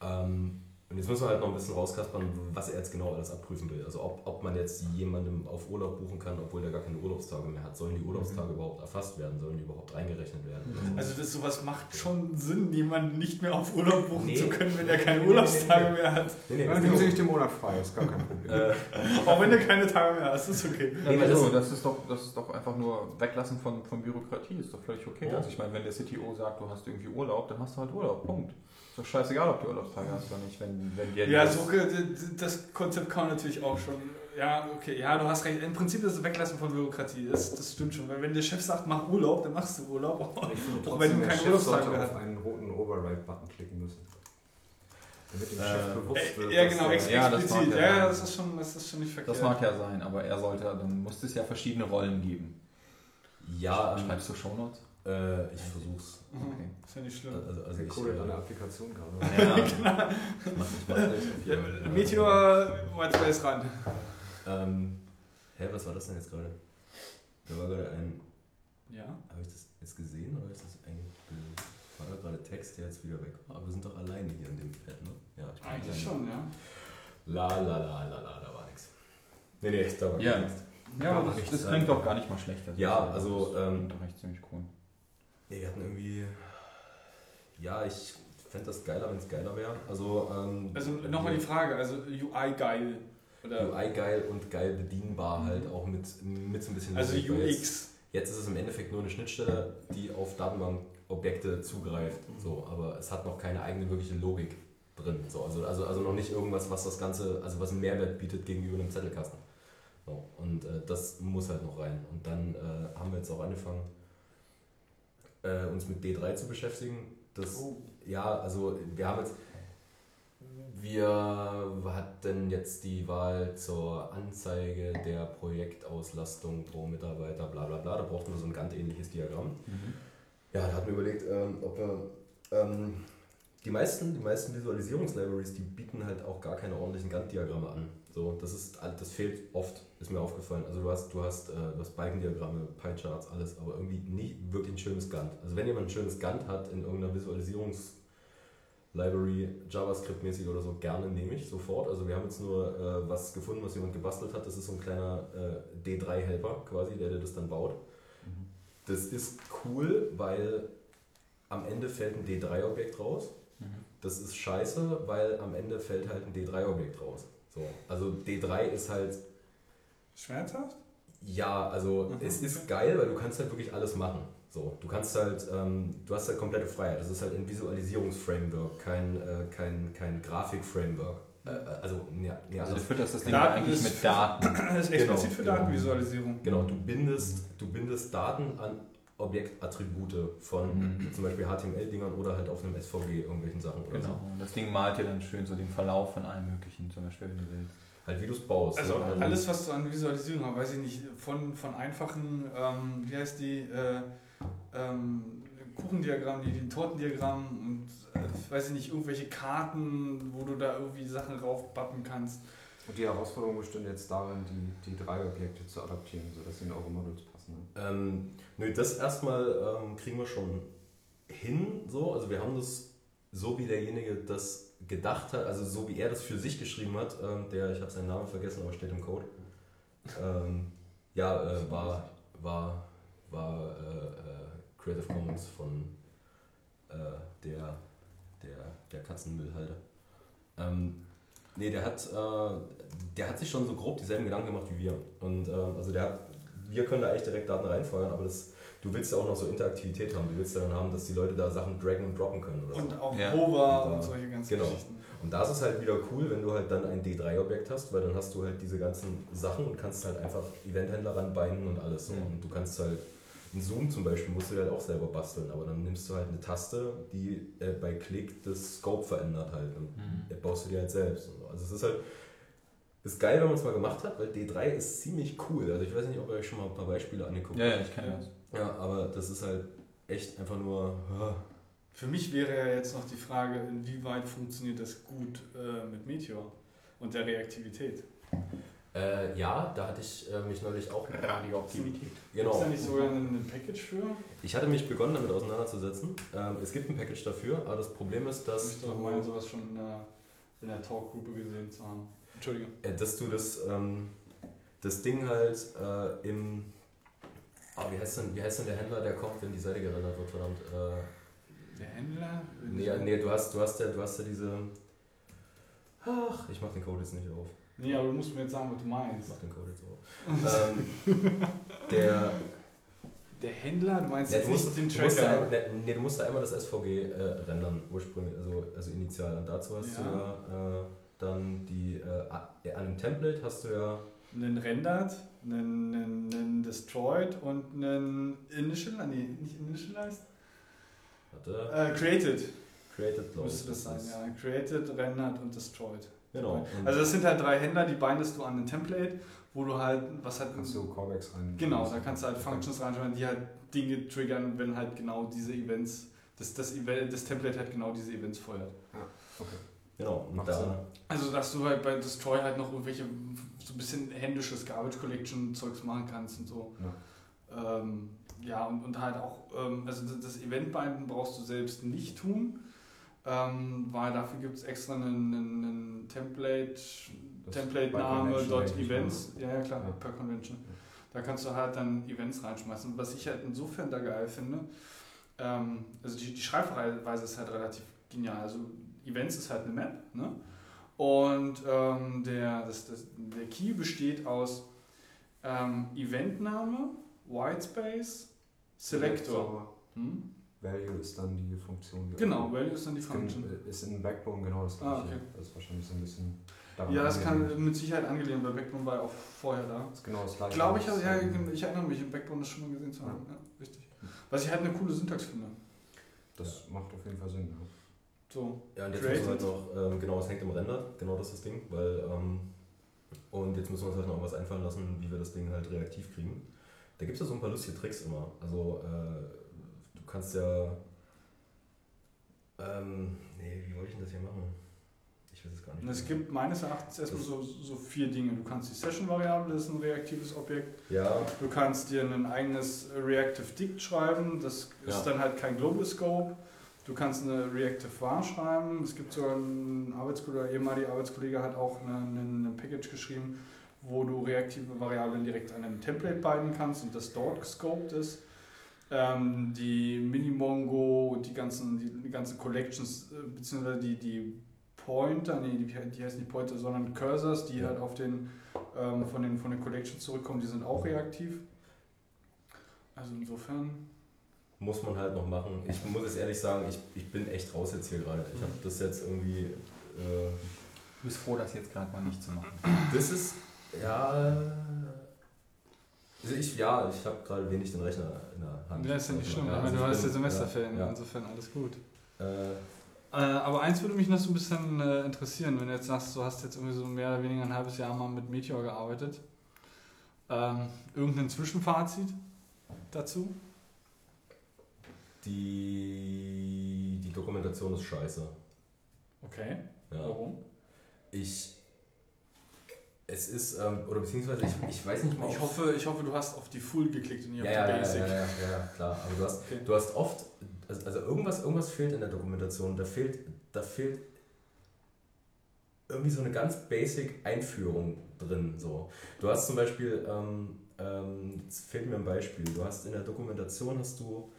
Ähm, und jetzt müssen wir halt noch ein bisschen rauskaspern, was er jetzt genau alles abprüfen will. Also ob, ob man jetzt jemandem auf Urlaub buchen kann, obwohl der gar keine Urlaubstage mehr hat. Sollen die Urlaubstage überhaupt erfasst werden? Sollen die überhaupt reingerechnet werden? Also das sowas macht schon Sinn, jemanden nicht mehr auf Urlaub buchen Nee. zu können, wenn er keine nee, Urlaubstage nee, nee. mehr hat. Nee, nee, Dann nehmen Sie sich den Monat frei, ist gar kein Problem. äh, Auch wenn er keine Tage mehr hat, ist das okay. Nee, also, das- ist doch, das ist doch einfach nur Weglassen von, von Bürokratie, ist doch völlig okay. Ja. Also ich meine, wenn der CTO sagt, du hast irgendwie Urlaub, dann hast du halt Urlaub, Punkt. Ist doch scheißegal, ob du Urlaubstage hast oder nicht, wenn, wenn dir Ja, das- so, das Konzept kann man natürlich auch schon. Ja, okay, ja, du hast recht. Im Prinzip ist es Weglassen von Bürokratie, das, das stimmt schon. Weil wenn der Chef sagt, mach Urlaub, dann machst du Urlaub. Auch wenn du der keine Chef Urlaubstage sollte mehr auf hast. einen roten Override-Button klicken müssen. Damit dem Äh, Chef bewusst wird, ja, dass genau, er- ex Ja, das explizit. mag Ja, ja ja, sein. das ist schon, das ist schon nicht verkehrt. Das mag ja sein, aber er sollte, dann muss es ja verschiedene Rollen geben. ja, ähm, Schreibst du Shownotes? Äh, ich versuch's. Okay. Ist ja nicht schlimm. Also, also ich, codet äh, der Applikation gerade. ja, ich mach, ich mach auf Ja. Meteor, Whitespace ran. Ähm, hä, was war das denn jetzt gerade? Da war gerade ein. Ja. Habe ich das jetzt gesehen oder ist das eigentlich. War da gerade Text, der jetzt wieder weg war? Aber wir sind doch alleine hier in dem Fett, ne? Ja, ich bin Eigentlich alleine. schon, ja. La la la la la, da war nichts. Nee, nee, da war Ja. nichts. Ja, aber das, das klingt doch gar nicht mal schlecht. Ja, also, Das ähm, klingt doch echt ziemlich cool. Nee, wir hatten irgendwie. Ja, ich fände das geiler, wenn es geiler wäre. Also, ähm, Also nochmal die Frage, also UI geil. Oder UI geil und geil bedienbar halt auch mit, mit so ein bisschen also Logik, weil Jetzt, UX. jetzt ist es im Endeffekt nur eine Schnittstelle, die auf Datenbankobjekte zugreift. So, aber es hat noch keine eigene wirkliche Logik. drin. So, also, also, also noch nicht irgendwas, was das Ganze, also was einen Mehrwert bietet gegenüber einem Zettelkasten. So, und äh, das muss halt noch rein. Und dann äh, haben wir jetzt auch angefangen, äh, uns mit D3 zu beschäftigen. Das, Ja, also wir haben jetzt, wir hatten jetzt die Wahl zur Anzeige der Projektauslastung pro Mitarbeiter, bla bla bla. Da brauchten wir so ein Gantt-ähnliches Diagramm. Ja, da hatten wir überlegt, ähm, ob wir. Ähm, die meisten, die meisten Visualisierungslibraries, die bieten halt auch gar keine ordentlichen Gantt-Diagramme an. So, das ist das fehlt oft, ist mir aufgefallen. Also du hast, du hast, äh, du hast Balkendiagramme, Pie-Charts, alles, aber irgendwie nie wirklich ein schönes Gantt. Also wenn jemand ein schönes Gantt hat in irgendeiner Visualisierungslibrary, JavaScript-mäßig oder so, gerne nehme ich sofort. Also wir haben jetzt nur äh, was gefunden, was jemand gebastelt hat. Das ist so ein kleiner äh, D3-Helper quasi, der dir das dann baut. Das ist cool, weil am Ende fällt ein D3-Objekt raus. Das ist scheiße, weil am Ende fällt halt ein D3-Objekt raus. So. Also D3 ist halt, Schmerzhaft? ja, also Mhm. es ist geil, weil du kannst halt wirklich alles machen. So, du kannst halt, ähm, du hast halt komplette Freiheit. Das ist halt ein Visualisierungsframework, kein, äh, kein, kein Grafik-Framework. Äh, also, ja, ja, Also du also, fütterst das Ding eigentlich ist- mit Daten. Das ist Genau, explizit für genau. Datenvisualisierung. genau, du bindest, du bindest Daten an Objektattribute von Mhm. zum Beispiel HTML-Dingern oder halt auf einem SVG irgendwelchen Sachen oder Genau. Und das Ding malt dir dann schön so den Verlauf von allem möglichen, zum Beispiel, wenn du willst. so. Halt wie du es baust. Also ne? alles, was du an Visualisierung hast, weiß ich nicht, von, von einfachen, ähm, wie heißt die, äh, ähm, Kuchendiagrammen, die, die Tortendiagrammen und äh, weiß ich nicht, irgendwelche Karten, wo du da irgendwie Sachen raufpappen kannst. Und die Herausforderung besteht jetzt darin, die, die drei Objekte zu adaptieren, sodass sie in eure. Ne? Ähm, nö, das erstmal ähm, kriegen wir schon hin, so. Also wir haben das so, wie derjenige das gedacht hat, also so wie er das für sich geschrieben hat, ähm, der, ich habe seinen Namen vergessen, aber steht im Code. Ähm, ja, äh, war, war, war äh, äh, Creative Commons von äh, der, der, der Katzenmüllhalde. Nee, der hat, äh, der hat sich schon so grob dieselben Gedanken gemacht wie wir. Und ähm, also der hat wir können da echt direkt Daten reinfeuern, aber das, du willst ja auch noch so Interaktivität haben. Du willst ja dann haben, dass die Leute da Sachen draggen und droppen können. Oder Und so. auch Ja. Hover Und, und solche ganzen genau. Geschichten. Und da ist es halt wieder cool, wenn du halt dann ein D3-Objekt hast, weil dann hast du halt diese ganzen Sachen und kannst halt einfach Eventhändler ranbinden und alles so. Mhm. Und du kannst halt, ein Zoom zum Beispiel musst du halt auch selber basteln, aber dann nimmst du halt eine Taste, die äh, bei Klick das Scope verändert halt und Mhm. baust du dir halt selbst. Und so. Also es ist halt, ist geil, wenn man es mal gemacht hat, weil D3 ist ziemlich cool. Also ich weiß nicht, ob ihr euch schon mal ein paar Beispiele angeguckt Ja, ja, ich kenne das. ja, aber das ist halt echt einfach nur. ah. Für mich wäre ja jetzt noch die Frage, inwieweit funktioniert das gut äh, mit Meteor und der Reaktivität. Äh, ja, da hatte ich äh, mich neulich auch. Radioaktivität. Gibt es Genau. da nicht sogar ein, Package für? Ich hatte mich begonnen damit auseinanderzusetzen. Ähm, es gibt ein Package dafür, aber das Problem ist, Ich dass müsste doch meinen, sowas schon in der, in der Talkgruppe gesehen zu haben. Entschuldige. äh, dass du das, ähm, das Ding halt äh, im. Ah, wie, heißt denn, wie heißt denn der Händler, der kommt, wenn die Seite gerendert wird, verdammt? Äh, Der Händler? nee, nee, du hast, du hast ja, du hast ja diese. Ach, ich mach den Code jetzt nicht auf. Nee, aber du musst mir jetzt sagen, was du Ich meinst. mach den Code jetzt auf. ähm, der, Der Händler? Du meinst Ja, jetzt du, musst, nicht den du, musst da, Tracker? ne, nee, du musst da einmal das SVG äh, rendern, ursprünglich, also, also initial. Und dazu hast Ja. du ja äh, dann die, äh, an einem Template hast du ja, Einen Rendered, einen, einen, einen Destroyed und einen Initial, nee, nicht Initialized? warte, Äh, created Created Law. müsste das sein, ja. Created, Rendered und Destroyed. Genau. Und Also das sind halt drei Händler, die bindest du an ein Template, wo du halt, was halt... Kannst du Callbacks rein. Genau, da kannst du halt Functions reinschreiben, die halt Dinge triggern, wenn halt genau diese Events, das, das, Event, das Template halt genau diese Events feuert. genau. Und Macht da. Also, dass du halt bei Destroy halt noch irgendwelche so ein bisschen händisches Garbage Collection Zeugs machen kannst und so. Ja, ähm, ja und, und halt auch, ähm, also das, Eventbinden brauchst du selbst nicht tun, ähm, weil dafür gibt es extra einen, einen, einen Template, Template-Name, dot eigentlich Events. Ja, ja, klar, Ja. per Convention. Da kannst du halt dann Events reinschmeißen. Was ich halt insofern da geil finde, ähm, also die, die Schreibweise ist halt relativ genial. Also Events ist halt eine Map, ne? Und ähm, der, das, das, der Key besteht aus ähm, Eventname, Whitespace, Selector. Hm? Value ist dann die Funktion. Die Genau, Value ist dann die Function. Ist in Backbone genau das Ah, gleiche. okay. Das ist wahrscheinlich so ein bisschen. Ja, das angelehnt. kann mit Sicherheit angelehnt, weil Backbone war ja auch vorher da. Das ist genau das gleiche. Glaube ich, Das, ja, ich erinnere mich, im Backbone das schon mal gesehen zu haben. Ja, richtig. Was ich halt eine coole Syntax finde. Das macht auf jeden Fall Sinn. Ja. So. Ja, und jetzt müssen wir halt noch, ähm, genau, es hängt im Render, genau das ist das Ding, weil, ähm, und jetzt müssen wir uns halt noch was einfallen lassen, wie wir das Ding halt reaktiv kriegen. Da gibt es ja so ein paar lustige Tricks immer. Also, äh, du kannst ja, ähm, nee, wie wollte ich denn das hier machen? Ich weiß es gar nicht. Es gibt meines Erachtens erstmal so, so vier Dinge. Du kannst die Session-Variable, das ist ein reaktives Objekt. Ja, Du kannst dir ein eigenes Reactive Dict schreiben, das ist Ja. dann halt kein Global Scope. Du kannst eine Reactive var schreiben. Es gibt sogar einen Arbeitskollege, ehemaliger Arbeitskollege hat auch ein Package geschrieben, wo du reaktive Variablen direkt an einem Template binden kannst und das dort gescoped ist. Ähm, die Minimongo und die ganzen, die, die ganzen Collections, äh, beziehungsweise die, die Pointer, nee, die, die heißen nicht Pointer, sondern Cursors, die halt auf den, ähm, von, den, von den Collections zurückkommen, die sind auch reaktiv. Also insofern. Muss man halt noch machen. Ich muss jetzt ehrlich sagen, ich, ich bin echt raus jetzt hier gerade. Ich habe das jetzt irgendwie, äh, Du bist froh, das jetzt gerade mal nicht zu machen. das ist, ja, also ich, ja, ich habe gerade wenig den Rechner in der Hand. Ja, ist ja nicht schlimm, Ja, aber also du hast ja Semesterferien, Ja, ja. insofern alles gut. Äh, Äh, aber eins würde mich noch so ein bisschen äh, interessieren, wenn du jetzt sagst, du hast jetzt irgendwie so mehr oder weniger ein halbes Jahr mal mit Meteor gearbeitet. Ähm, irgendein Zwischenfazit dazu? Die, die Dokumentation ist scheiße. Okay. Ja. Warum? Ich, es ist, ähm, oder beziehungsweise ich, ich weiß nicht mal, Ich hoffe, ich hoffe, du hast auf die Full geklickt und nicht ja, auf die ja, Basic. ja, ja, ja, ja, klar. Aber du hast, Okay. du hast oft, also, also irgendwas, irgendwas fehlt in der Dokumentation. Da fehlt, da fehlt irgendwie so eine ganz basic Einführung drin. So. Du hast zum Beispiel, ähm, ähm, jetzt fehlt mir ein Beispiel, du hast in der Dokumentation hast du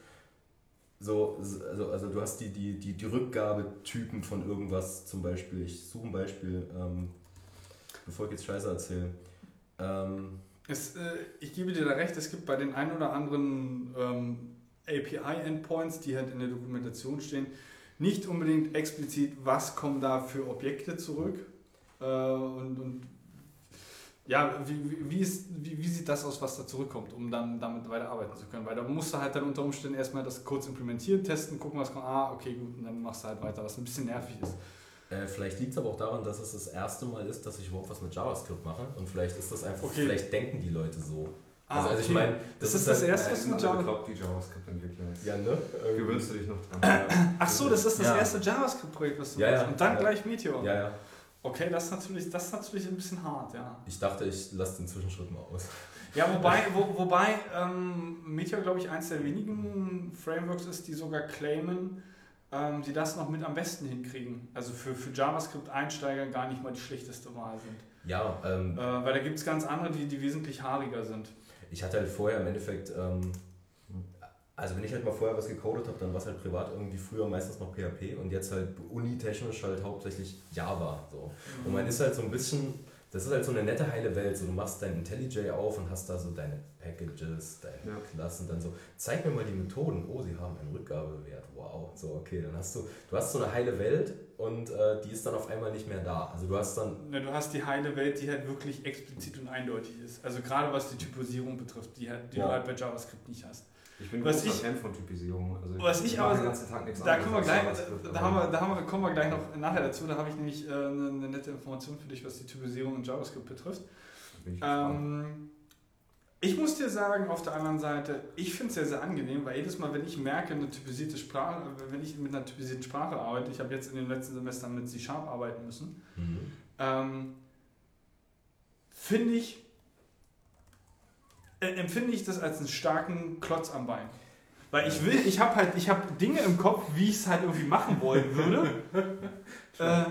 so, also, also du hast die, die, die, die Rückgabetypen von irgendwas zum Beispiel. Ich suche ein Beispiel, ähm, bevor ich jetzt Scheiße erzähle. Ähm, Es, äh, ich gebe dir da recht, es gibt bei den ein oder anderen ähm, API-Endpoints, die halt in der Dokumentation stehen, nicht unbedingt explizit, was kommen da für Objekte zurück äh, und, und ja, wie, wie, wie, ist, wie, wie sieht das aus, was da zurückkommt, um dann damit weiterarbeiten zu können? Weil da musst du halt dann unter Umständen erstmal das kurz implementieren, testen, gucken, was kommt. Ah, okay, gut, und dann machst du halt weiter, was ein bisschen nervig ist. Äh, vielleicht liegt es aber auch daran, dass es das erste Mal ist, dass ich überhaupt was mit JavaScript mache. Und vielleicht ist das einfach, Okay. vielleicht denken die Leute so. Ah, also, also ich meine, Das ist das erste, was du mit Java- Java... die JavaScript-Entwickler ist. Ja, ne? Gewöhnst du dich noch dran? Ach so, das ist das Ja. erste JavaScript-Projekt, was du Ja, machst. ja. Und dann Ja. gleich Meteor. Ja, ja. Okay, das ist natürlich, das ist natürlich ein bisschen hart, ja. Ich dachte, ich lasse den Zwischenschritt mal aus. Ja, wobei, wo, wobei ähm, Meteor, glaube ich, eins der wenigen Frameworks ist, die sogar claimen, ähm, die das noch mit am besten hinkriegen. Also für, für JavaScript-Einsteiger gar nicht mal die schlechteste Wahl sind. Ja, ähm, Äh, weil da gibt es ganz andere, die, die wesentlich haariger sind. ich hatte halt vorher im Endeffekt, ähm, also wenn ich halt mal vorher was gecodet habe, dann war es halt privat irgendwie früher meistens noch PHP und jetzt halt unitechnisch halt hauptsächlich Java. So. Und man ist halt so ein bisschen, das ist halt so eine nette heile Welt. So, du machst dein IntelliJ auf und hast da so deine Packages, deine Ja. Klassen, dann so, zeig mir mal die Methoden. Oh, sie haben einen Rückgabewert. Wow. So, okay, dann hast du, du hast so eine heile Welt und äh, die ist dann auf einmal nicht mehr da. Also du hast dann, Ne, du hast die heile Welt, die halt wirklich explizit und eindeutig ist. Also gerade was die Typosierung betrifft, die, halt, die Ja. du halt bei JavaScript nicht hast. Ich bin Was großer ich- Fan von Typisierung. Also Was ich aber- den ganzen Tag nichts Da kommen wir gleich, da haben wir, da haben wir, kommen wir gleich noch nachher dazu. Da habe ich nämlich äh, eine, eine nette Information für dich, was die Typisierung in JavaScript betrifft. Ich. Ähm, ich muss dir sagen, auf der anderen Seite, ich finde es sehr, sehr angenehm, weil jedes Mal, wenn ich merke, eine typisierte Sprache, wenn ich mit einer typisierten Sprache arbeite, ich habe jetzt in den letzten Semestern mit C-Sharp arbeiten müssen, ähm, finde ich, empfinde ich das als einen starken Klotz am Bein. Weil ich will, ich habe halt, ich habe Dinge im Kopf, wie ich es halt irgendwie machen wollen würde. äh,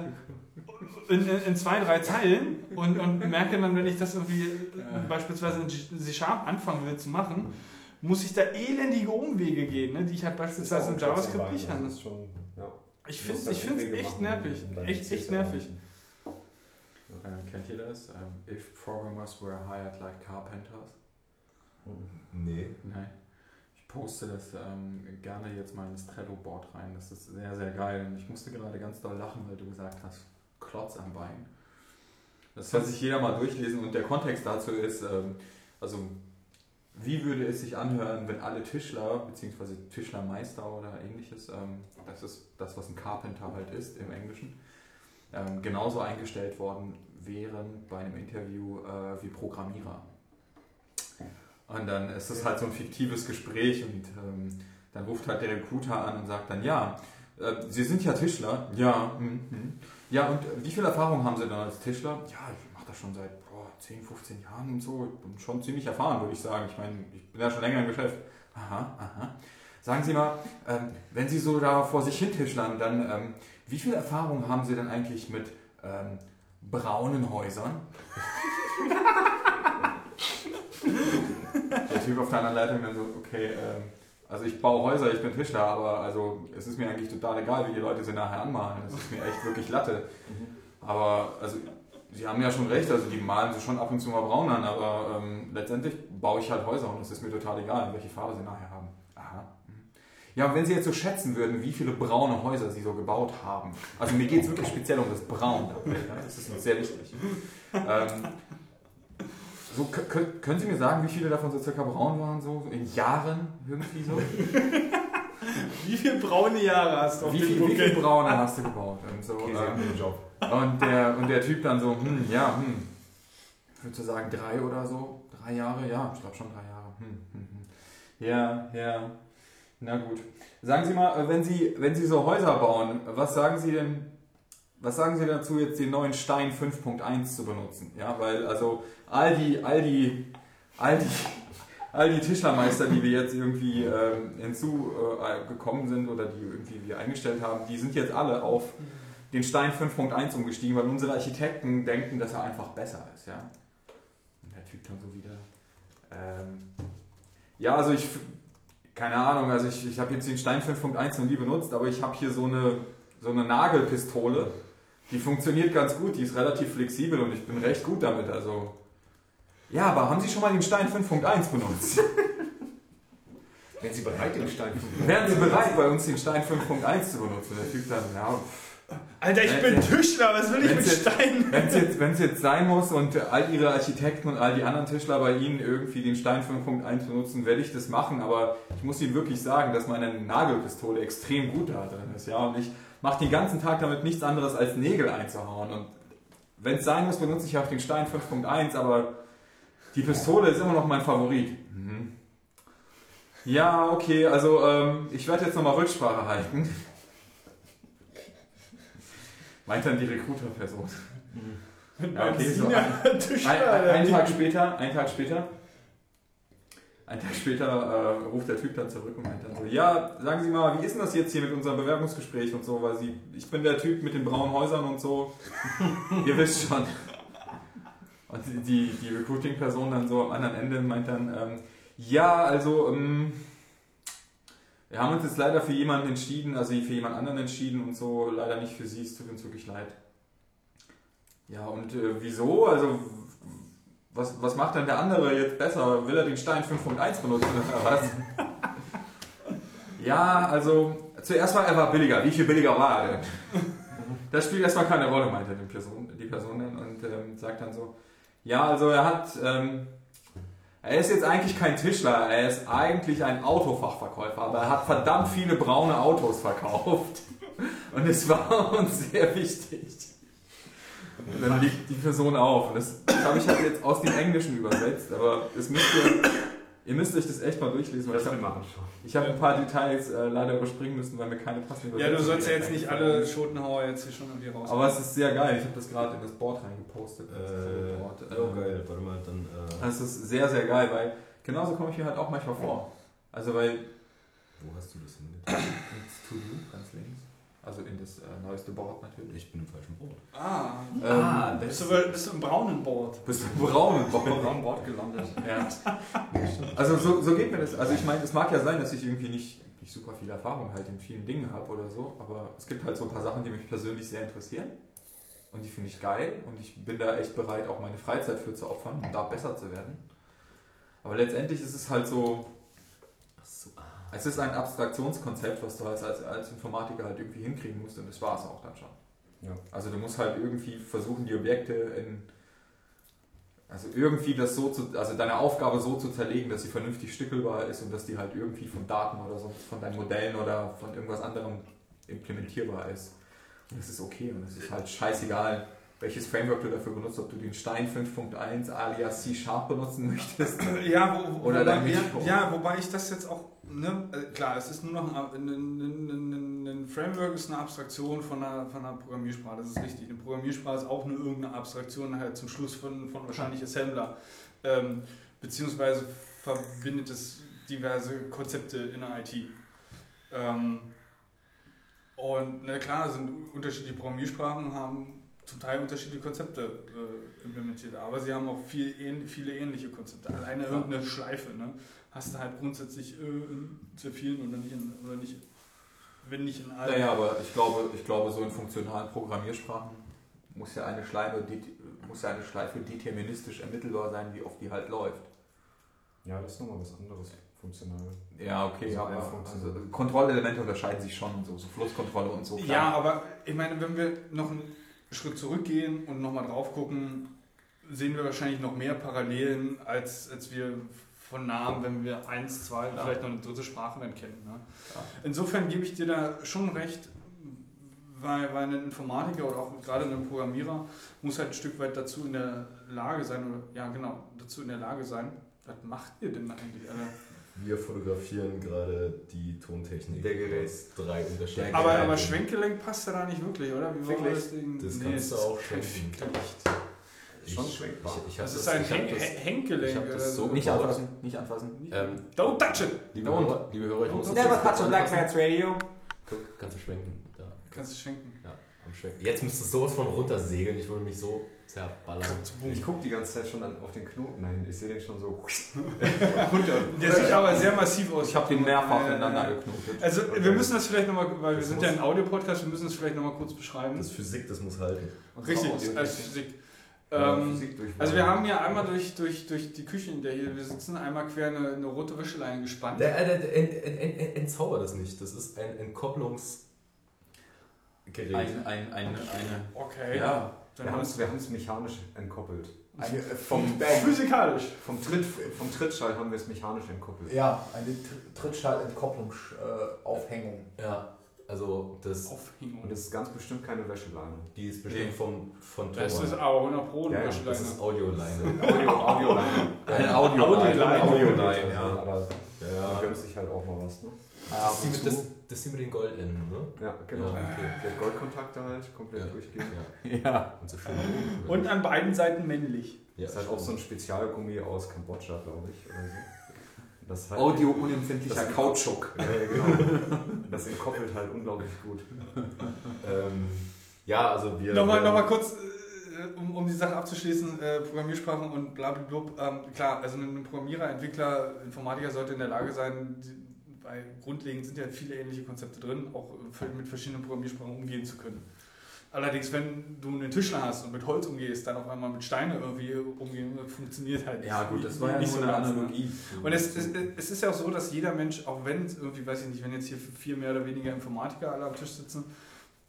in, in, in zwei, drei Zeilen und, und merke dann, wenn ich das irgendwie äh, beispielsweise in C-Sharp anfangen will zu machen, muss ich da elendige Umwege gehen, ne, die ich halt beispielsweise in JavaScript nicht habe. habe. Ja. Ich finde es echt nervig. um Echt, echt nervig. Äh, kennt ihr das? Ähm, if programmers were hired like carpenters? Nee. Nein. Ich poste das ähm, gerne jetzt mal ins Trello-Board rein. Das ist sehr, sehr geil. Und ich musste gerade ganz doll lachen, weil du gesagt hast, Klotz am Bein. Das kann sich jeder mal durchlesen und der Kontext dazu ist, ähm, also wie würde es sich anhören, wenn alle Tischler bzw. Tischlermeister oder ähnliches, ähm, das ist das, was ein Carpenter halt ist im Englischen, ähm, genauso eingestellt worden wären bei einem Interview äh, wie Programmierer. Und dann ist es halt so ein fiktives Gespräch und ähm, dann ruft halt der Recruiter an und sagt dann, ja, äh, Sie sind ja Tischler. Ja, hm, hm. ja, und wie viel Erfahrung haben Sie dann als Tischler? Ja, ich mache das schon seit boah, 10, 15 Jahren und so. Ich bin schon ziemlich erfahren, würde ich sagen. Ich meine, ich bin ja schon länger im Geschäft. Aha, aha. Sagen Sie mal, ähm, wenn Sie so da vor sich hin tischlern, dann ähm, wie viel Erfahrung haben Sie denn eigentlich mit ähm, braunen Häusern? der Typ auf der anderen Leitung dann so, okay, ähm, also ich baue Häuser, ich bin Tischler, aber also es ist mir eigentlich total egal, wie die Leute sie nachher anmalen. Das ist mir echt wirklich Latte. Aber also Sie haben ja schon recht, also die malen sie schon ab und zu mal braun an, aber ähm, letztendlich baue ich halt Häuser und es ist mir total egal, welche Farbe sie nachher haben. Aha. Ja, und wenn Sie jetzt so schätzen würden, wie viele braune Häuser Sie so gebaut haben. Also mir geht es wirklich speziell um das Braun. Das ist sehr wichtig. Ähm, so, können Sie mir sagen, wie viele davon so circa braun waren, so in Jahren irgendwie so? Wie viele braune Jahre hast du auf wie, viel, wie viele braune hast du gebaut? Und, so, Okay, ähm, und, der, und der Typ dann so, hm, ja, hm. Würdest du sagen drei oder so? Drei Jahre? Ja, ich glaube schon drei Jahre. Hm, hm, hm. Ja, ja. Na gut. Sagen Sie mal, äh, wenn Sie, wenn Sie so Häuser bauen, was sagen Sie denn, was sagen Sie dazu, jetzt den neuen Stein 5.1 zu benutzen? Ja, weil also all die, all die, all die, all die Tischlermeister, die wir jetzt irgendwie ähm, hinzugekommen sind oder die irgendwie wir eingestellt haben, die sind jetzt alle auf den Stein 5.1 umgestiegen, weil unsere Architekten denken, dass er einfach besser ist. Ja? Und der Typ dann so wieder. Ähm, ja, also ich, keine Ahnung, also ich, ich habe jetzt den Stein 5.1 noch nie benutzt, aber ich habe hier so eine, so eine Nagelpistole, die funktioniert ganz gut, die ist relativ flexibel und ich bin recht gut damit. Also ja, aber haben Sie schon mal den Stein 5.1 benutzt? Wären Sie bereit, den Stein zu Wären Sie bereit, bei uns den Stein 5.1 zu benutzen? Der Typ dann, ja, Alter, ich bin Tischler, was will ich mit jetzt- Steinen? Wenn es jetzt, wenn's jetzt sein muss und all ihre Architekten und all die anderen Tischler bei Ihnen irgendwie den Stein 5.1 benutzen, werde ich das machen. Aber ich muss Ihnen wirklich sagen, dass meine Nagelpistole extrem gut da drin ist. Ja? Und ich mache den ganzen Tag damit nichts anderes als Nägel einzuhauen. Und wenn es sein muss, benutze ich auch den Stein 5.1, aber die Pistole ist immer noch mein Favorit. Mhm. Ja, okay, also ähm, ich werde jetzt nochmal Rücksprache halten. Meint dann die Recruiter-Person. Ja, okay, so ein, ein, ein, ein Tag später, ein Tag später, ein Tag später äh, ruft der Typ dann zurück und meint dann so, ja, sagen Sie mal, wie ist denn das jetzt hier mit unserem Bewerbungsgespräch und so, weil Sie, ich bin der Typ mit den braunen Häusern und so, ihr wisst schon. Und die, die, Recruiting-Person dann so am anderen Ende meint dann, ähm, ja, also, ähm, wir haben uns jetzt leider für jemanden entschieden, also für jemand anderen entschieden und so, leider nicht für Sie, es tut uns wirklich leid. Ja, und äh, wieso? Also, was, was macht denn der andere jetzt besser? Will er den Stein 5.1 benutzen oder was? ja, also, zuerst mal, er war billiger. Wie viel billiger war er denn? Das spielt erstmal keine Rolle, meinte die Person, die Person dann und ähm, sagt dann so, ja, also er hat, ähm, er ist jetzt eigentlich kein Tischler, er ist eigentlich ein Autofachverkäufer, aber er hat verdammt viele braune Autos verkauft. Und es war uns sehr wichtig. Und dann liegt die Person auf. Und das, das habe ich halt jetzt aus dem Englischen übersetzt, aber es müsst ihr, ihr müsst euch das echt mal durchlesen, weil Das ich habe machen schon. ich hab ein paar Details äh, leider überspringen müssen, weil mir keine passende Ja, du sollst ja jetzt Übersetzung nicht alle Schotenhauer jetzt hier schon irgendwie raus. Aber es ist sehr geil. Ich habe das gerade in das Board reingepostet. Äh, Board. oh, geil. Warte mal, dann. Äh, Das ist sehr, sehr geil, weil genauso komme ich mir halt auch manchmal vor. Also weil wo hast du das denn mit? Also in das äh, neueste Board natürlich. Ich bin im falschen Boot. ah, Ähm, bist, du, bist du im braunen Board? bist du braun Ich bin am Bord gelandet. Ja. Also so, so geht mir das. Also ich meine, es mag ja sein, dass ich irgendwie nicht, nicht super viel Erfahrung halt in vielen Dingen habe oder so, aber es gibt halt so ein paar Sachen, die mich persönlich sehr interessieren und die finde ich geil und ich bin da echt bereit, auch meine Freizeit für zu opfern, um da besser zu werden. Aber letztendlich ist es halt so, ah. Es ist ein Abstraktionskonzept, was du als, als, Informatiker halt irgendwie hinkriegen musst und das war es auch dann schon. Ja. Also du musst halt irgendwie versuchen, die Objekte in. Also irgendwie das so zu. Also deine Aufgabe so zu zerlegen, dass sie vernünftig stückelbar ist und dass die halt irgendwie von Daten oder sonst von deinen Modellen oder von irgendwas anderem implementierbar ist. Und das ist okay und es ist halt scheißegal, welches Framework du dafür benutzt, ob du den Stein 5.1 alias C Sharp benutzen möchtest. Ja, wo, wo, Oder wobei, ja, ja, wobei ich das jetzt auch, ne, äh, klar, es ist nur noch ein, ein, ein, ein, ein Framework, ist eine Abstraktion von einer, von einer Programmiersprache, das ist richtig. Eine Programmiersprache ist auch nur irgendeine Abstraktion halt zum Schluss von, von wahrscheinlich Assembler, ähm, beziehungsweise verbindet es diverse Konzepte in der IT. Ähm, und na klar, sind unterschiedliche Programmiersprachen, haben zum Teil unterschiedliche Konzepte äh, implementiert, aber sie haben auch viel, ähn, viele ähnliche Konzepte. Alleine irgendeine Schleife, ne? Hast du halt grundsätzlich äh, sehr vielen oder nicht, in, oder nicht wenn nicht in allen. Naja, aber ich glaube, ich glaube, so in funktionalen Programmiersprachen muss ja eine Schleife, muss ja eine Schleife deterministisch ermittelbar sein, wie oft die halt läuft. Ja, das ist nochmal was anderes, funktional. Ja, okay, Also aber also so. Kontrollelemente unterscheiden sich schon, so, so Flusskontrolle und so. klar. Ja, aber ich meine, wenn wir noch einen Schritt zurückgehen und nochmal drauf gucken, sehen wir wahrscheinlich noch mehr Parallelen, als, als wir von Namen, wenn wir eins, zwei, Klar. vielleicht noch eine dritte Sprache dann kennen. Ne? Insofern gebe ich dir da schon recht, weil, weil ein Informatiker oder auch gerade ein Programmierer muss halt ein Stück weit dazu in der Lage sein, oder ja genau, dazu in der Lage sein, was macht ihr denn eigentlich, Alter? Wir fotografieren gerade die Tontechnik Der Gerät. aus drei unterschiedlichen Aber, aber. Schwenkgelenk passt ja da nicht wirklich, oder? Wie Wirklich? das Ding? Das Nee, kannst du auch schwenken. Schon schwenkbar. Ich, ich Das das, ist ein Hen das, ich das oder so Nicht gebaut. anfassen, nicht anfassen. Ähm, Don't touch it! liebe, Don't. Hörer, liebe Hörer, ich muss das Never touch a Black. Man's Radio. Guck, kannst du schwenken. Da. Kannst du schenken. Ja, am Schwenken. Jetzt müsstest du sowas von runtersegeln. Ich würde mich so zerballern. Ich gucke die ganze Zeit schon an, auf den Knoten dahin. Ich sehe den schon so. Der sieht aber sehr massiv aus. Ich habe den mehrfach Äh, ineinander geknotet. Also wir müssen das vielleicht nochmal, weil wir Das sind muss- ja ein Audio-Podcast, wir müssen es vielleicht nochmal kurz beschreiben. Das Physik, das muss halten. Richtig, Audio- als Physik. Ja, Ähm, also wir haben hier einmal durch, durch, durch die Küche, in der hier wir sitzen, einmal quer eine, eine rote Wäscheleine gespannt. Der, der, der, ent, ent, ent, ent, entzauber das nicht. Das ist ein Entkopplungsgerät. Ein, ein, ein, eine, Okay. ja, Dann Wir haben haben es wir haben's mechanisch entkoppelt. eine, Vom, Physikalisch. vom, Tritt, vom Trittschall haben wir es mechanisch entkoppelt. Ja, eine Trittschallentkopplungsaufhängung. Ja, also das, Aufhängung. Und das ist ganz bestimmt keine Wäscheleine. die ist bestimmt Nee. vom, von Das Thomas. ist aber 100 Pro eine Ja, ja, das Wäscheleine. ist Audioleine. Audio, Audioleine. eine Audioline. Audioline, ja. Aber Ja, da gönnt sich halt auch mal was, ne? Ja, Das ist mit, das, das die mit den Goldenden, ne? Ja, genau. Ja, okay. Der Goldkontakte halt komplett Ja. durchgehen. Ja. Ja. Und so schön. Und an beiden Seiten männlich. ja, Das ist halt auch so ein Spezialgummi aus Kambodscha, glaube ich, oder so. Das ist halt Audio-unempfindlicher Kautschuk. Ja, ja, genau. Das entkoppelt halt unglaublich gut. Ähm, ja, also wir. Nochmal, nochmal kurz, äh, um, um die Sache abzuschließen, äh, Programmiersprachen und blablabla. Ähm, klar, also ein Programmierer, Entwickler, Informatiker sollte in der Lage sein, die, weil grundlegend sind ja viele ähnliche Konzepte drin, auch äh, mit verschiedenen Programmiersprachen umgehen zu können. Allerdings, wenn du einen Tischler hast und mit Holz umgehst, dann auf einmal mit Steinen irgendwie umgehen, funktioniert halt Ja gut, das war ja nicht so eine ganz, ne? Analogie. Und es, es, es ist ja auch so, dass jeder Mensch, auch wenn irgendwie, weiß ich nicht, wenn jetzt hier vier mehr oder weniger Informatiker alle am Tisch sitzen,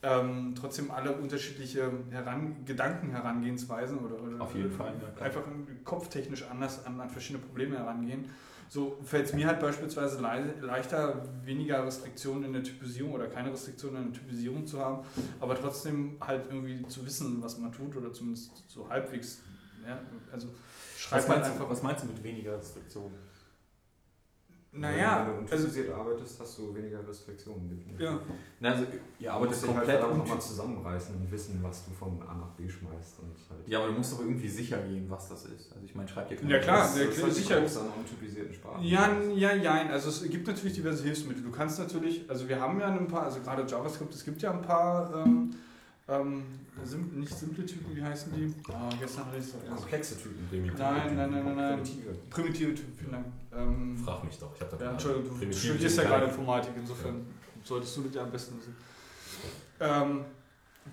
ähm, trotzdem alle unterschiedliche Heran Gedanken, Herangehensweisen oder, oder Auf jeden Fall, ja, einfach kopftechnisch anders an, an verschiedene Probleme herangehen. So fällt es mir halt beispielsweise lei- leichter, weniger Restriktionen in der Typisierung oder keine Restriktionen in der Typisierung zu haben, aber trotzdem halt irgendwie zu wissen, was man tut oder zumindest so halbwegs. Ja, also schreibt meinst, einfach. du, was meinst du mit weniger Restriktionen? Naja, wenn du also untypisiert arbeitest, hast du weniger Restriktionen. definitiv. Ja. Na, also, ja, aber du das musst dich halt nochmal zusammenreißen und wissen, was du von A nach B schmeißt. Und halt Ja, aber du musst doch irgendwie sicher gehen, was das ist. Also ich meine, schreib dir keine Ja, klar. das, der das ist Klar, halt sicher. Krux an untypisierten Sprachen. Ja, ja, ja. Also es gibt natürlich diverse Hilfsmittel. Du kannst natürlich, also wir haben ja ein paar, also gerade JavaScript, es gibt ja ein paar, ähm, ähm, sim, nicht simple Typen, wie heißen die? Ah, gestern hatte ich so. Komplexe Typen. Primitive Nein, Typen. nein, nein, nein, nein. Primitive. Primitive Typen, vielen Dank. Ähm, Frag mich doch, ich hab da ja, Entschuldigung, du studierst ja gerade Informatik, insofern solltest du das ja am besten wissen. Ähm,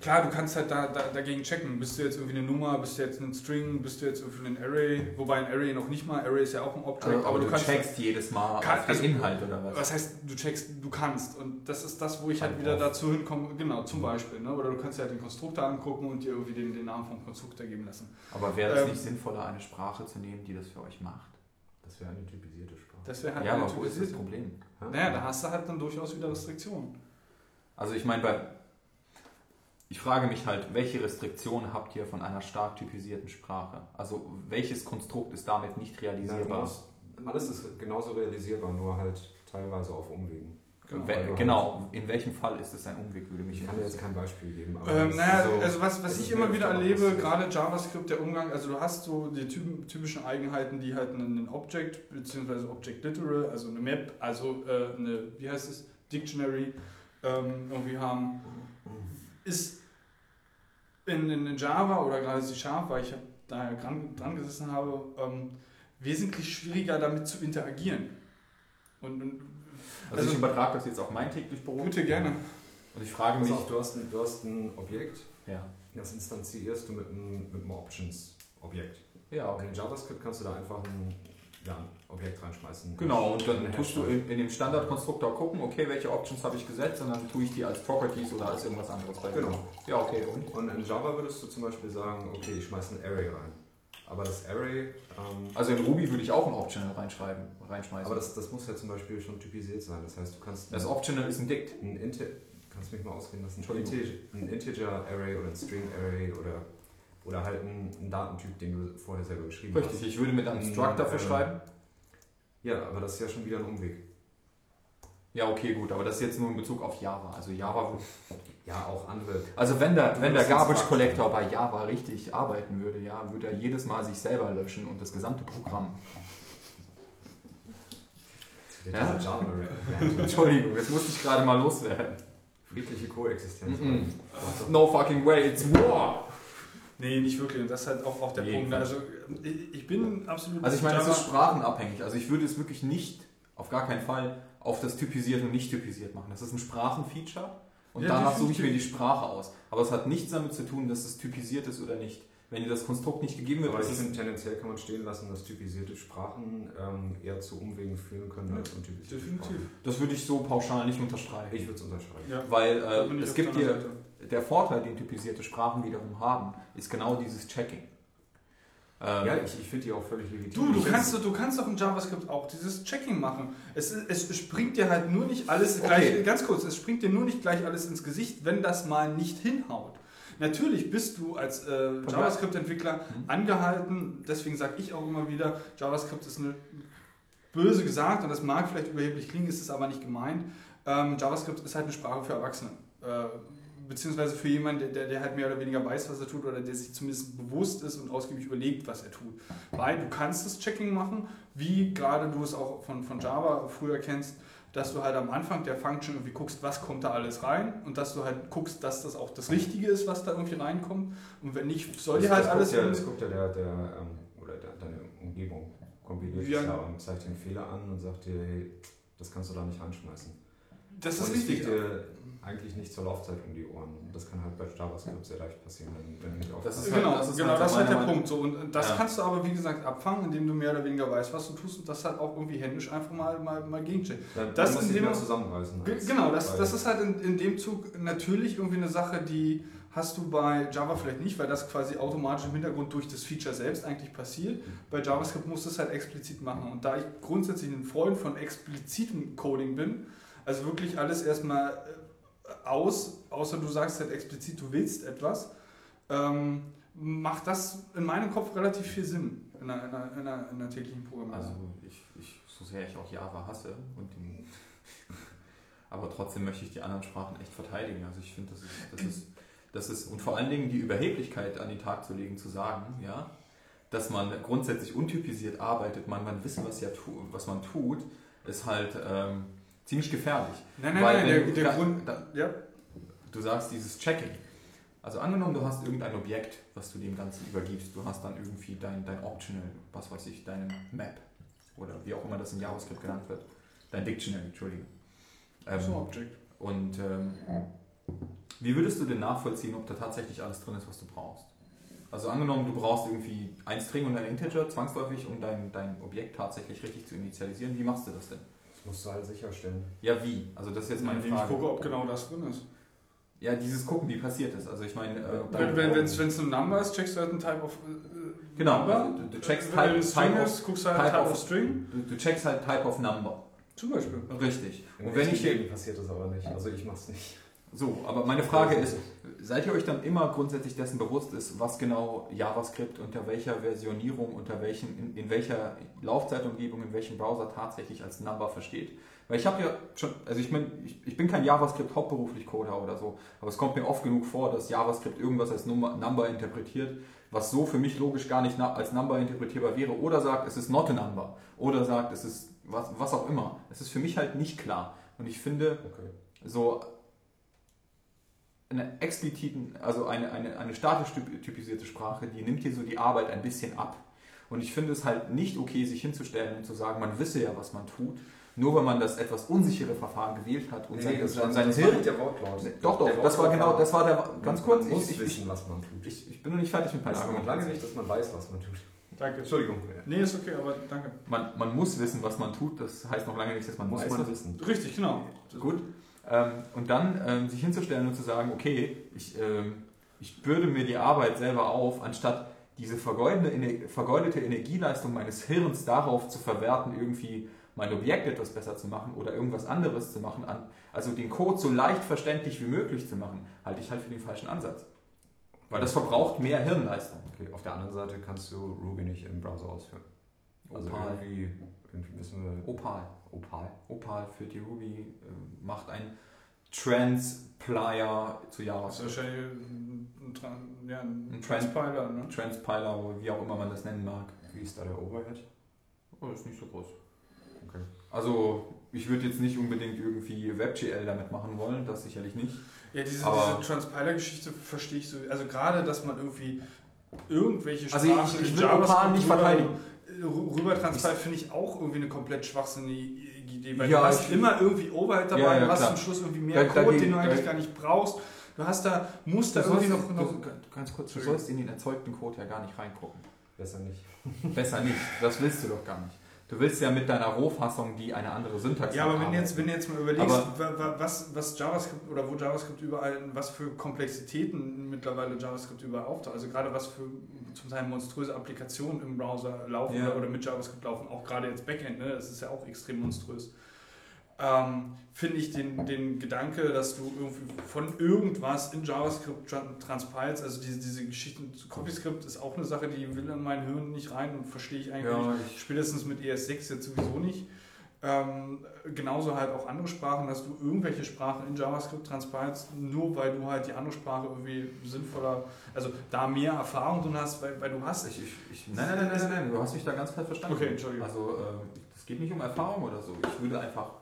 Klar, du kannst halt da, da, dagegen checken. Bist du jetzt irgendwie eine Nummer, bist du jetzt ein String, bist du jetzt irgendwie ein Array, wobei ein Array noch nicht mal, Array ist ja auch ein Object, Also, aber, du, kannst checkst jedes Mal Kann- auf den also- Inhalt oder was? Was heißt, du checkst, du kannst. Und das ist das, wo ich halt wieder dazu hinkomme, genau, zum Beispiel. Ne? Oder du kannst dir halt den Konstruktor angucken und dir irgendwie den, den Namen vom Konstruktor geben lassen. Aber wäre es Ähm, nicht sinnvoller, eine Sprache zu nehmen, die das für euch macht? Das wäre eine typisierte Sprache. Das wäre halt ja, eine aber wo ist das Problem? Ja? Naja, da hast du halt dann durchaus wieder Restriktionen. Also ich meine, bei ich frage mich halt, welche Restriktionen habt ihr von einer stark typisierten Sprache? Also welches Konstrukt ist damit nicht realisierbar? alles- Alles ist genauso realisierbar, nur halt teilweise auf Umwegen. Genau. We- genau, in welchem Fall ist es ein Umweg, würde mich Ich kann dir jetzt kein Beispiel geben. aber Ähm, naja, so- also was, was ich immer wieder erlebe, gerade JavaScript, der Umgang, also du hast so die typ- typischen Eigenheiten, die halt ein Object bzw. Object Literal, also eine Map, also äh, eine, wie heißt es, Dictionary ähm, irgendwie haben, ist in, in Java oder gerade C Sharp, weil ich da dran, dran gesessen habe, ähm, wesentlich schwieriger damit zu interagieren. Und, und Also, also- ich übertrage das jetzt auf mein täglich Brot. bitte gerne. Und ich frage mich, auf, du hast, ein, du hast ein Objekt, ja, das instanzierst du mit einem, mit einem Options-Objekt. ja, Und okay. in JavaScript kannst du da einfach ein, ja, ein Objekt reinschmeißen. Genau, und dann tust du in, in dem Standardkonstruktor gucken, okay, welche Options habe ich gesetzt und dann tue ich die als Properties oder als irgendwas anderes bei. Genau. Ja, okay, und? Und in Java würdest du zum Beispiel sagen, okay, ich schmeiße ein Array rein. Aber das Array, ähm, Also in Ruby würde ich auch ein Optional reinschreiben, reinschmeißen. aber das, das muss ja zum Beispiel schon typisiert sein. Das heißt, du kannst das Optional ist ein Dict. ein Inte kannst mich mal ausreden lassen, ein Integer Array oder ein String Array oder, oder halt ein, ein Datentyp, den du vorher selber geschrieben Richtig, ich würde mit einem Struct dafür schreiben. hast. Ja, aber das ist ja schon wieder ein Umweg. Ja, okay, gut, aber das ist jetzt nur in Bezug auf Java. Also Java. Ja, auch andere. Also wenn der, wenn der Garbage. Collector bei Java richtig arbeiten würde, ja, würde er jedes Mal sich selber löschen und das gesamte Programm. Ja? Java. Entschuldigung, das musste ich gerade mal loswerden. Friedliche Koexistenz. Mhm. No fucking way, it's war. Nee, nicht wirklich. Und das ist halt auch, auch der Nee, Punkt. Quatsch. Also ich ich bin absolut. Also ich meine, es ist sprachenabhängig. Also ich würde es wirklich nicht, auf gar keinen Fall, auf das typisiert und nicht typisiert machen. Das ist ein Sprachenfeature und Ja, danach suche ich mir die. Sprache aus. Aber es hat nichts damit zu tun, dass es typisiert ist oder nicht. Wenn dir das Konstrukt nicht gegeben wird, Aber ich ist es finde, tendenziell kann man stehen lassen, dass typisierte Sprachen ähm, eher zu Umwegen führen können Ja, als untypisierte Definitiv. Sprachen. das würde ich so pauschal nicht unterstreichen. Ich würde es unterschreiben. Ja, Weil äh, es gibt dir. Der Vorteil, den typisierte Sprachen wiederum haben, ist genau dieses Checking. Ähm, Ja, ich, ich finde die auch völlig legitim. Du, du kannst, du kannst doch in JavaScript auch dieses Checking machen. Es, es springt dir halt nur nicht alles Okay. gleich, ganz kurz, es springt dir nur nicht gleich alles ins Gesicht, wenn das mal nicht hinhaut. Natürlich bist du als äh, JavaScript-Entwickler Mhm. angehalten, deswegen sage ich auch immer wieder, JavaScript ist eine böse gesagt und das mag vielleicht überheblich klingen, ist es aber nicht gemeint. Ähm, JavaScript ist halt eine Sprache für Erwachsene. Äh, beziehungsweise für jemanden, der, der, halt mehr oder weniger weiß, was er tut oder der sich zumindest bewusst ist und ausgiebig überlegt, was er tut. Weil du kannst das Checking machen, wie gerade du es auch von, von Java früher kennst, dass du halt am Anfang der Function irgendwie guckst, was kommt da alles rein und dass du halt guckst, dass das auch das Richtige ist, was da irgendwie reinkommt. Und wenn nicht, soll dir halt das alles... Ja, das guckt ja der, der ähm, oder der, deine Umgebung kompiliert Ja. ja und zeigt dir einen Fehler an und sagt dir, hey, das kannst du da nicht reinschmeißen. das ist und richtig. dir eigentlich nicht zur Laufzeit um die Ohren. Das kann halt bei JavaScript sehr leicht passieren, wenn, wenn nicht Das aufpasst. ist Genau, halt- das ist genau, halt das ist halt der Meinung- Punkt. So. Und das Ja. kannst du aber, wie gesagt, abfangen, indem du mehr oder weniger weißt, was du tust und das halt auch irgendwie händisch einfach mal, mal, mal gegencheckst. Dann, das das muss in ich mal zusammenreißen. Genau, das, das ist halt in, in dem Zug natürlich irgendwie eine Sache, die hast du bei Java vielleicht nicht, weil das quasi automatisch im Hintergrund durch das Feature selbst eigentlich passiert. Bei JavaScript musst du es halt explizit machen. Und da ich grundsätzlich ein Freund von explizitem Coding bin, also wirklich alles erstmal äh, aus, außer du sagst halt explizit, du willst etwas, ähm, macht das in meinem Kopf relativ viel Sinn in einer, in einer, in einer, in einer täglichen Programmierung. Also ich, ich, so sehr ich auch Java hasse und den, aber trotzdem möchte ich die anderen Sprachen echt verteidigen. Also ich finde, das ist, das ist, das ist, und vor allen Dingen die Überheblichkeit an den Tag zu legen, zu sagen, ja, dass man grundsätzlich untypisiert arbeitet, man, man wissen, was, ja tu, was man tut, ist halt ähm, ziemlich gefährlich. nein, nein, Weil nein, der, du der da- Grund, da- ja, Du sagst dieses Checking. Also angenommen, du hast irgendein Objekt, was du dem Ganzen übergibst. Du hast dann irgendwie dein, dein Optional, was weiß ich, deine Map oder wie auch immer das in JavaScript genannt wird. Dein Dictionary, Entschuldigung. Ähm, so Object. und ähm, Wie würdest du denn nachvollziehen, ob da tatsächlich alles drin ist, was du brauchst? Also angenommen, du brauchst irgendwie ein String und ein Integer zwangsläufig, um dein, dein Objekt tatsächlich richtig zu initialisieren. Wie machst du das denn? Musst du halt sicherstellen. Ja, wie? Also das ist jetzt meine Indem ich Frage. gucke, ob genau das drin ist. Ja, dieses Gucken, wie passiert das? Also ich meine, äh, Wenn wenn es ein Number ist, checkst du halt ein Type of äh, Genau, Number. also du- du checkst Wenn Type- String Type of- ist, guckst du halt Type Type of- of String. du, du checkst halt Type of Number. Zum Beispiel. Richtig. Im Und wenn ich passiert das aber nicht. Also ich mach's nicht. So, aber meine Frage ist, seid ihr euch dann immer grundsätzlich dessen bewusst ist, was genau JavaScript unter welcher Versionierung, unter welchen, in, in welcher Laufzeitumgebung, in welchem Browser tatsächlich als Number versteht? Weil ich habe ja schon, also ich, mein, ich, ich bin kein JavaScript hauptberuflich Coder oder so, aber es kommt mir oft genug vor, dass JavaScript irgendwas als Number, Number interpretiert, was so für mich logisch gar nicht als Number interpretierbar wäre, oder sagt, es ist not a number, oder sagt, es ist was, was auch immer. Es ist für mich halt nicht klar. Und ich finde, Okay. so eine expliziten, also eine, eine, eine statisch typ- typisierte Sprache, die nimmt dir so die Arbeit ein bisschen ab. Und ich finde es halt nicht okay, sich hinzustellen und zu sagen, man wisse ja, was man tut, nur weil man das etwas unsichere Verfahren gewählt hat und sein, sein, sein das war Hirn. nicht der Wortlaut. Doch, doch, Der das war Wortlaut genau, das war der, ganz kurz, Man muss ich, ich, wissen, was man tut. ich, ich bin noch nicht fertig mit meinem Das heißt Argument. lange nicht, dass man weiß, was man tut. Danke. Entschuldigung. Nee, ist okay, aber danke. Man, man muss wissen, was man tut, das heißt noch lange nicht, dass man Muss weiß, man wissen. Richtig, genau. Gut. Ähm, und dann ähm, sich hinzustellen und zu sagen, okay, ich, ähm, ich bürde mir die Arbeit selber auf, anstatt diese vergeudete, vergeudete Energieleistung meines Hirns darauf zu verwerten, irgendwie mein Objekt etwas besser zu machen oder irgendwas anderes zu machen, also den Code so leicht verständlich wie möglich zu machen, halte ich halt für den falschen Ansatz. Weil das verbraucht mehr Hirnleistung. Okay, auf der anderen Seite kannst du Ruby nicht im Browser ausführen. Also Opal. irgendwie, irgendwie müssen wir Opal. Opal. Opal für die Ruby äh, macht ein Transplier zu Das ist wahrscheinlich ein, Tran- ja, ein, Ein Tran- Transpiler, ne? Transpiler, wie auch immer man das nennen mag. Wie ist da der Overhead? Oh, ist nicht so groß. Okay. Also, ich würde jetzt nicht unbedingt irgendwie WebGL damit machen wollen, das sicherlich nicht. Ja, diese, diese Transpiler-Geschichte verstehe ich so. Also gerade, dass man irgendwie irgendwelche Also ich- Sprachen ich will Opal nicht verteidigen. Rü- Rüber transpilen finde ich auch irgendwie eine komplett schwachsinnige Idee, weil Ja, du hast immer irgendwie Overhead dabei, Ja, ja, du hast klar. zum Schluss irgendwie mehr Da- Code, dagegen- den du eigentlich da- gar nicht brauchst. Du hast da, musst da Du irgendwie sollst- noch, noch du, ganz kurz, du sollst in den erzeugten Code ja gar nicht reingucken. Besser nicht. Besser nicht, das willst du doch gar nicht. Du willst ja mit deiner Rohfassung, die eine andere Syntax Ja, aber hat, wenn arbeiten. jetzt, wenn du jetzt mal überlegst, Aber- was, was JavaScript oder wo JavaScript überall, was für Komplexitäten mittlerweile JavaScript überall auftaucht, also gerade was für zum Teil monströse Applikationen im Browser laufen Ja. oder, oder mit JavaScript laufen, auch gerade jetzt Backend, ne, das ist ja auch extrem monströs. Ähm, Finde ich den, den Gedanke, dass du irgendwie von irgendwas in JavaScript tran- transpilest, also diese, diese Geschichten, CoffeeScript ist auch eine Sache, die will in mein Hirn nicht rein und verstehe ich eigentlich nicht. Ja, ich, Spätestens mit ES6 jetzt sowieso nicht. Ähm, genauso halt auch andere Sprachen, dass du irgendwelche Sprachen in JavaScript transpilest, nur weil du halt die andere Sprache irgendwie sinnvoller, also da mehr Erfahrung drin hast, weil, weil du hast. ich, ich, ich, nein, nein, nein, nein, nein, du hast mich da ganz falsch verstanden. Okay, Entschuldigung. Also, äh, es geht nicht um Erfahrung oder so. Ich würde einfach,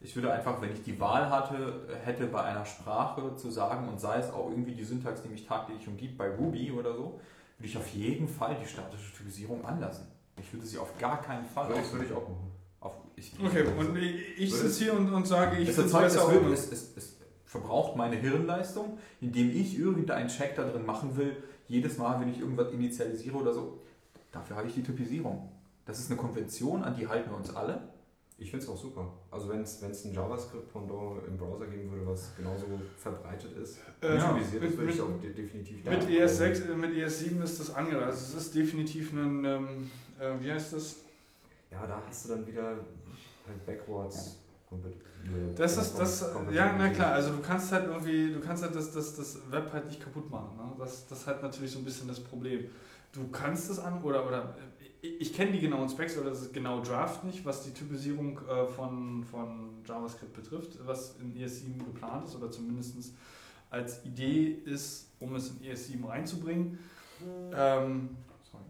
ich würde einfach, wenn ich die Wahl hatte, hätte bei einer Sprache zu sagen, und sei es auch irgendwie die Syntax, die mich tagtäglich umgibt, bei Ruby oder so, würde ich auf jeden Fall die statische Typisierung anlassen. Ich würde sie auf gar keinen Fall Aber das würde ich auch machen. Auf, ich, Okay, und ich sitze hier und, und sage, ich es, finde es besser ohne. es, es, es verbraucht meine Hirnleistung, indem ich irgendeinen Check da drin machen will, jedes Mal, wenn ich irgendwas initialisiere oder so. Dafür habe ich die Typisierung. Das ist eine Konvention, an die halten wir uns alle. Ich finde es auch super. Also wenn es ein JavaScript-Pendant im Browser geben würde, was genauso verbreitet ist, Äh, ja, mit, das würde ich auch de- definitiv mit, da- ES6, äh, mit ES7 ist das angedacht. Also es ist definitiv ein, ähm, äh, wie heißt das? Ja, da hast du dann wieder halt backwards. Das ist das, ja, na klar, also du kannst halt irgendwie, du kannst halt das, das, das Web halt nicht kaputt machen. Ne? Das, das ist halt natürlich so ein bisschen das Problem. Du kannst es an, oder, oder ich, kenne die genauen Specs oder das ist genau Draft nicht, was die Typisierung äh, von, von JavaScript betrifft, was in ES7 geplant ist oder zumindest als Idee ist, um es in ES7 reinzubringen. Ähm,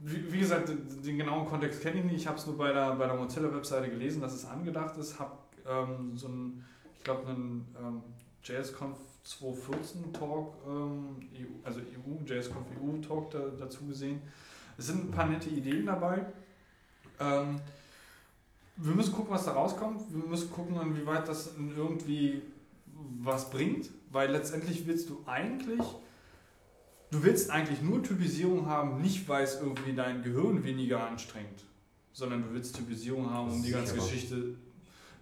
wie, wie gesagt, den, den genauen Kontext kenne ich nicht. Ich habe es nur bei der, bei der Mozilla-Webseite gelesen, dass es angedacht ist. Habe ähm, so einen, ich glaube, einen ähm, JSConf 2014 Talk, ähm, EU, also EU, JSConf EU Talk da, dazu gesehen. Es sind ein paar nette Ideen dabei. Ähm, wir müssen gucken, was da rauskommt. Wir müssen gucken, inwieweit das irgendwie was bringt, weil letztendlich willst du eigentlich, du willst eigentlich nur Typisierung haben, nicht weil es irgendwie dein Gehirn weniger anstrengt, sondern du willst Typisierung haben, um die ganze. Geschichte,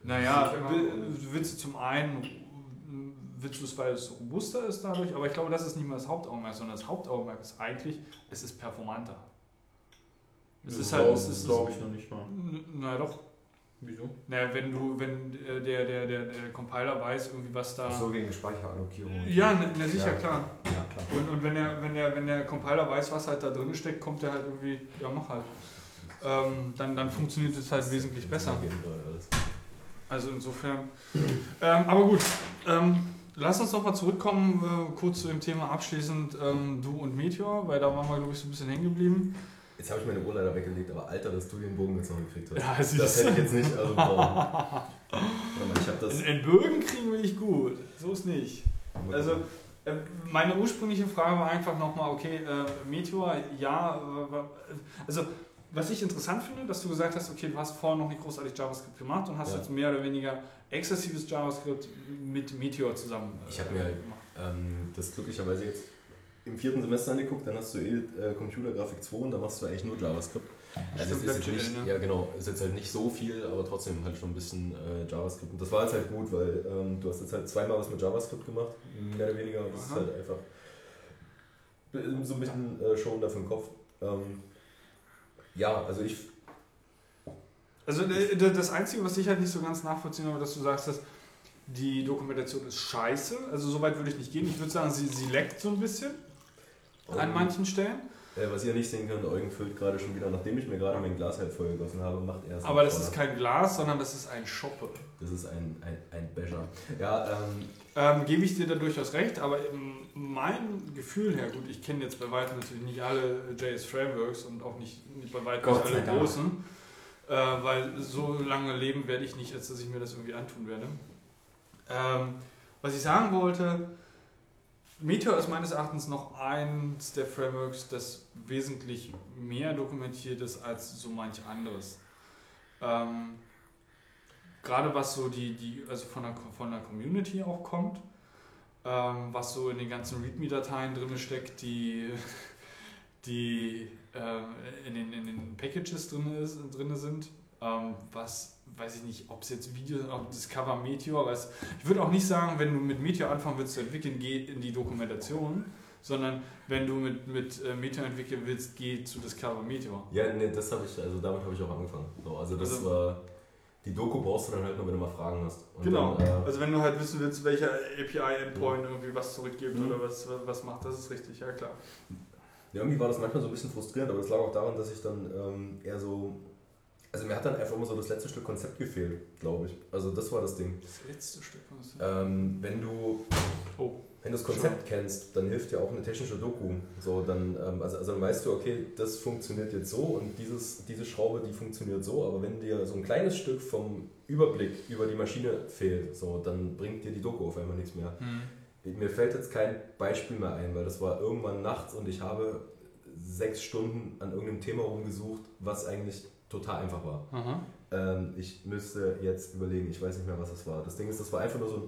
naja, du willst zum einen, willst du es, weil es robuster ist dadurch, aber ich glaube, das ist nicht mal das Hauptaugenmerk, sondern das Hauptaugenmerk ist eigentlich, es ist performanter. Es ist halt, es ist, glaube ich noch nicht mal. na doch, Wieso? naja, wenn du, wenn äh, der, der, der, der Compiler weiß irgendwie, was da. Ach so wegen Speicherallokierung. Ja, na, na sicher, Ja. klar. Ja, klar. Und, und wenn, der, wenn, der, wenn der Compiler weiß, was halt da drin steckt, kommt der halt irgendwie, ja mach halt. Ähm, dann, dann funktioniert es halt wesentlich besser. Also insofern. Ähm, aber gut, ähm, lass uns doch mal zurückkommen, äh, kurz zu dem Thema abschließend ähm, Du und Meteor, weil da waren wir, glaube ich, so ein bisschen hängen geblieben. Jetzt habe ich meine Uhr leider weggelegt, aber Alter, dass du den Bogen jetzt noch gekriegt hast. Ja, das siehst hätte ich jetzt nicht. Also, boah. Ich habe das. In, Bögen kriegen wir nicht gut, so ist nicht. Also, äh, meine ursprüngliche Frage war einfach nochmal, okay, äh, Meteor, ja, äh, wa- also was ich interessant finde, dass du gesagt hast, okay, du hast vorher noch nicht großartig JavaScript gemacht und hast Ja. jetzt mehr oder weniger exzessives JavaScript mit Meteor zusammen äh, Ich hab mir halt- gemacht. ähm, das glücklicherweise jetzt im vierten Semester angeguckt, dann hast du eh äh, Computergrafik 2 und da machst du eigentlich nur JavaScript. Also es ist jetzt nicht, ne? ja genau, ist jetzt halt nicht so viel, aber trotzdem halt schon ein bisschen äh, JavaScript. Und das war jetzt halt gut, weil ähm, du hast jetzt halt zweimal was mit JavaScript gemacht, mehr oder weniger. Das ist Aha. halt einfach so ein bisschen äh, schon dafür im Kopf. Ähm, ja, also ich Also äh, das Einzige, was ich halt nicht so ganz nachvollziehen habe, dass du sagst, dass die Dokumentation ist scheiße. Also so weit würde ich nicht gehen. Ich würde sagen, sie, sie leckt so ein bisschen an ähm, manchen Stellen. Äh, was ihr nicht sehen könnt, Eugen füllt gerade schon wieder, nachdem ich mir gerade mein Glas halb voll gegossen habe, macht er es. Aber das ist vorne. kein Glas, sondern das ist ein Schoppe. Das ist ein, ein, ein Becher. Ja, ähm, Ähm, gebe ich dir da durchaus recht, aber mein Gefühl her, gut, ich kenne jetzt bei weitem natürlich nicht alle JS Frameworks und auch nicht, nicht bei weitem Gott nicht alle Dank. großen, äh, weil so lange leben werde ich nicht, als dass ich mir das irgendwie antun werde. Ähm, was ich sagen wollte, Meteor ist meines Erachtens noch eins der Frameworks, das wesentlich mehr dokumentiert ist als so manch anderes. Ähm, gerade was so die, die also von der, von der Community auch kommt, ähm, was so in den ganzen README-Dateien drin steckt, die, die äh, in, den, in den Packages drin, ist, drin sind, ähm, was weiß ich nicht, ob es jetzt Video, ob das Cover Meteor, was, ich würde auch nicht sagen, wenn du mit Meteor anfangen willst zu entwickeln, geh in die Dokumentation, sondern wenn du mit, mit äh, Meteor entwickeln willst, geh zu Discover Meteor. ja, nee, das habe ich, also damit habe ich auch angefangen. So, also das Also- war, die Doku brauchst du dann halt nur, wenn du mal Fragen hast. Und Genau. Dann, äh, Also wenn du halt wissen willst, welcher API-Endpoint irgendwie was zurückgibt Mhm. oder was, was macht, das ist richtig, ja klar. Ja, irgendwie war das manchmal so ein bisschen frustrierend, aber das lag auch daran, dass ich dann ähm, eher so. Also mir hat dann einfach immer so das letzte Stück Konzept gefehlt, glaube ich. Also das war das Ding. Das letzte Stück. Was Ähm, wenn du Oh. wenn du das Konzept kennst, dann hilft dir auch eine technische Doku. So, dann, ähm, also, also dann weißt du, okay, das funktioniert jetzt so und dieses, diese Schraube, die funktioniert so, aber wenn dir so ein kleines Stück vom Überblick über die Maschine fehlt, so, dann bringt dir die Doku auf einmal nichts mehr. Hm. Mir fällt jetzt kein Beispiel mehr ein, weil das war irgendwann nachts und ich habe sechs Stunden an irgendeinem Thema rumgesucht, was eigentlich total einfach war. Ähm, ich müsste jetzt überlegen, ich weiß nicht mehr, was es war. Das Ding ist, das war einfach nur so ein.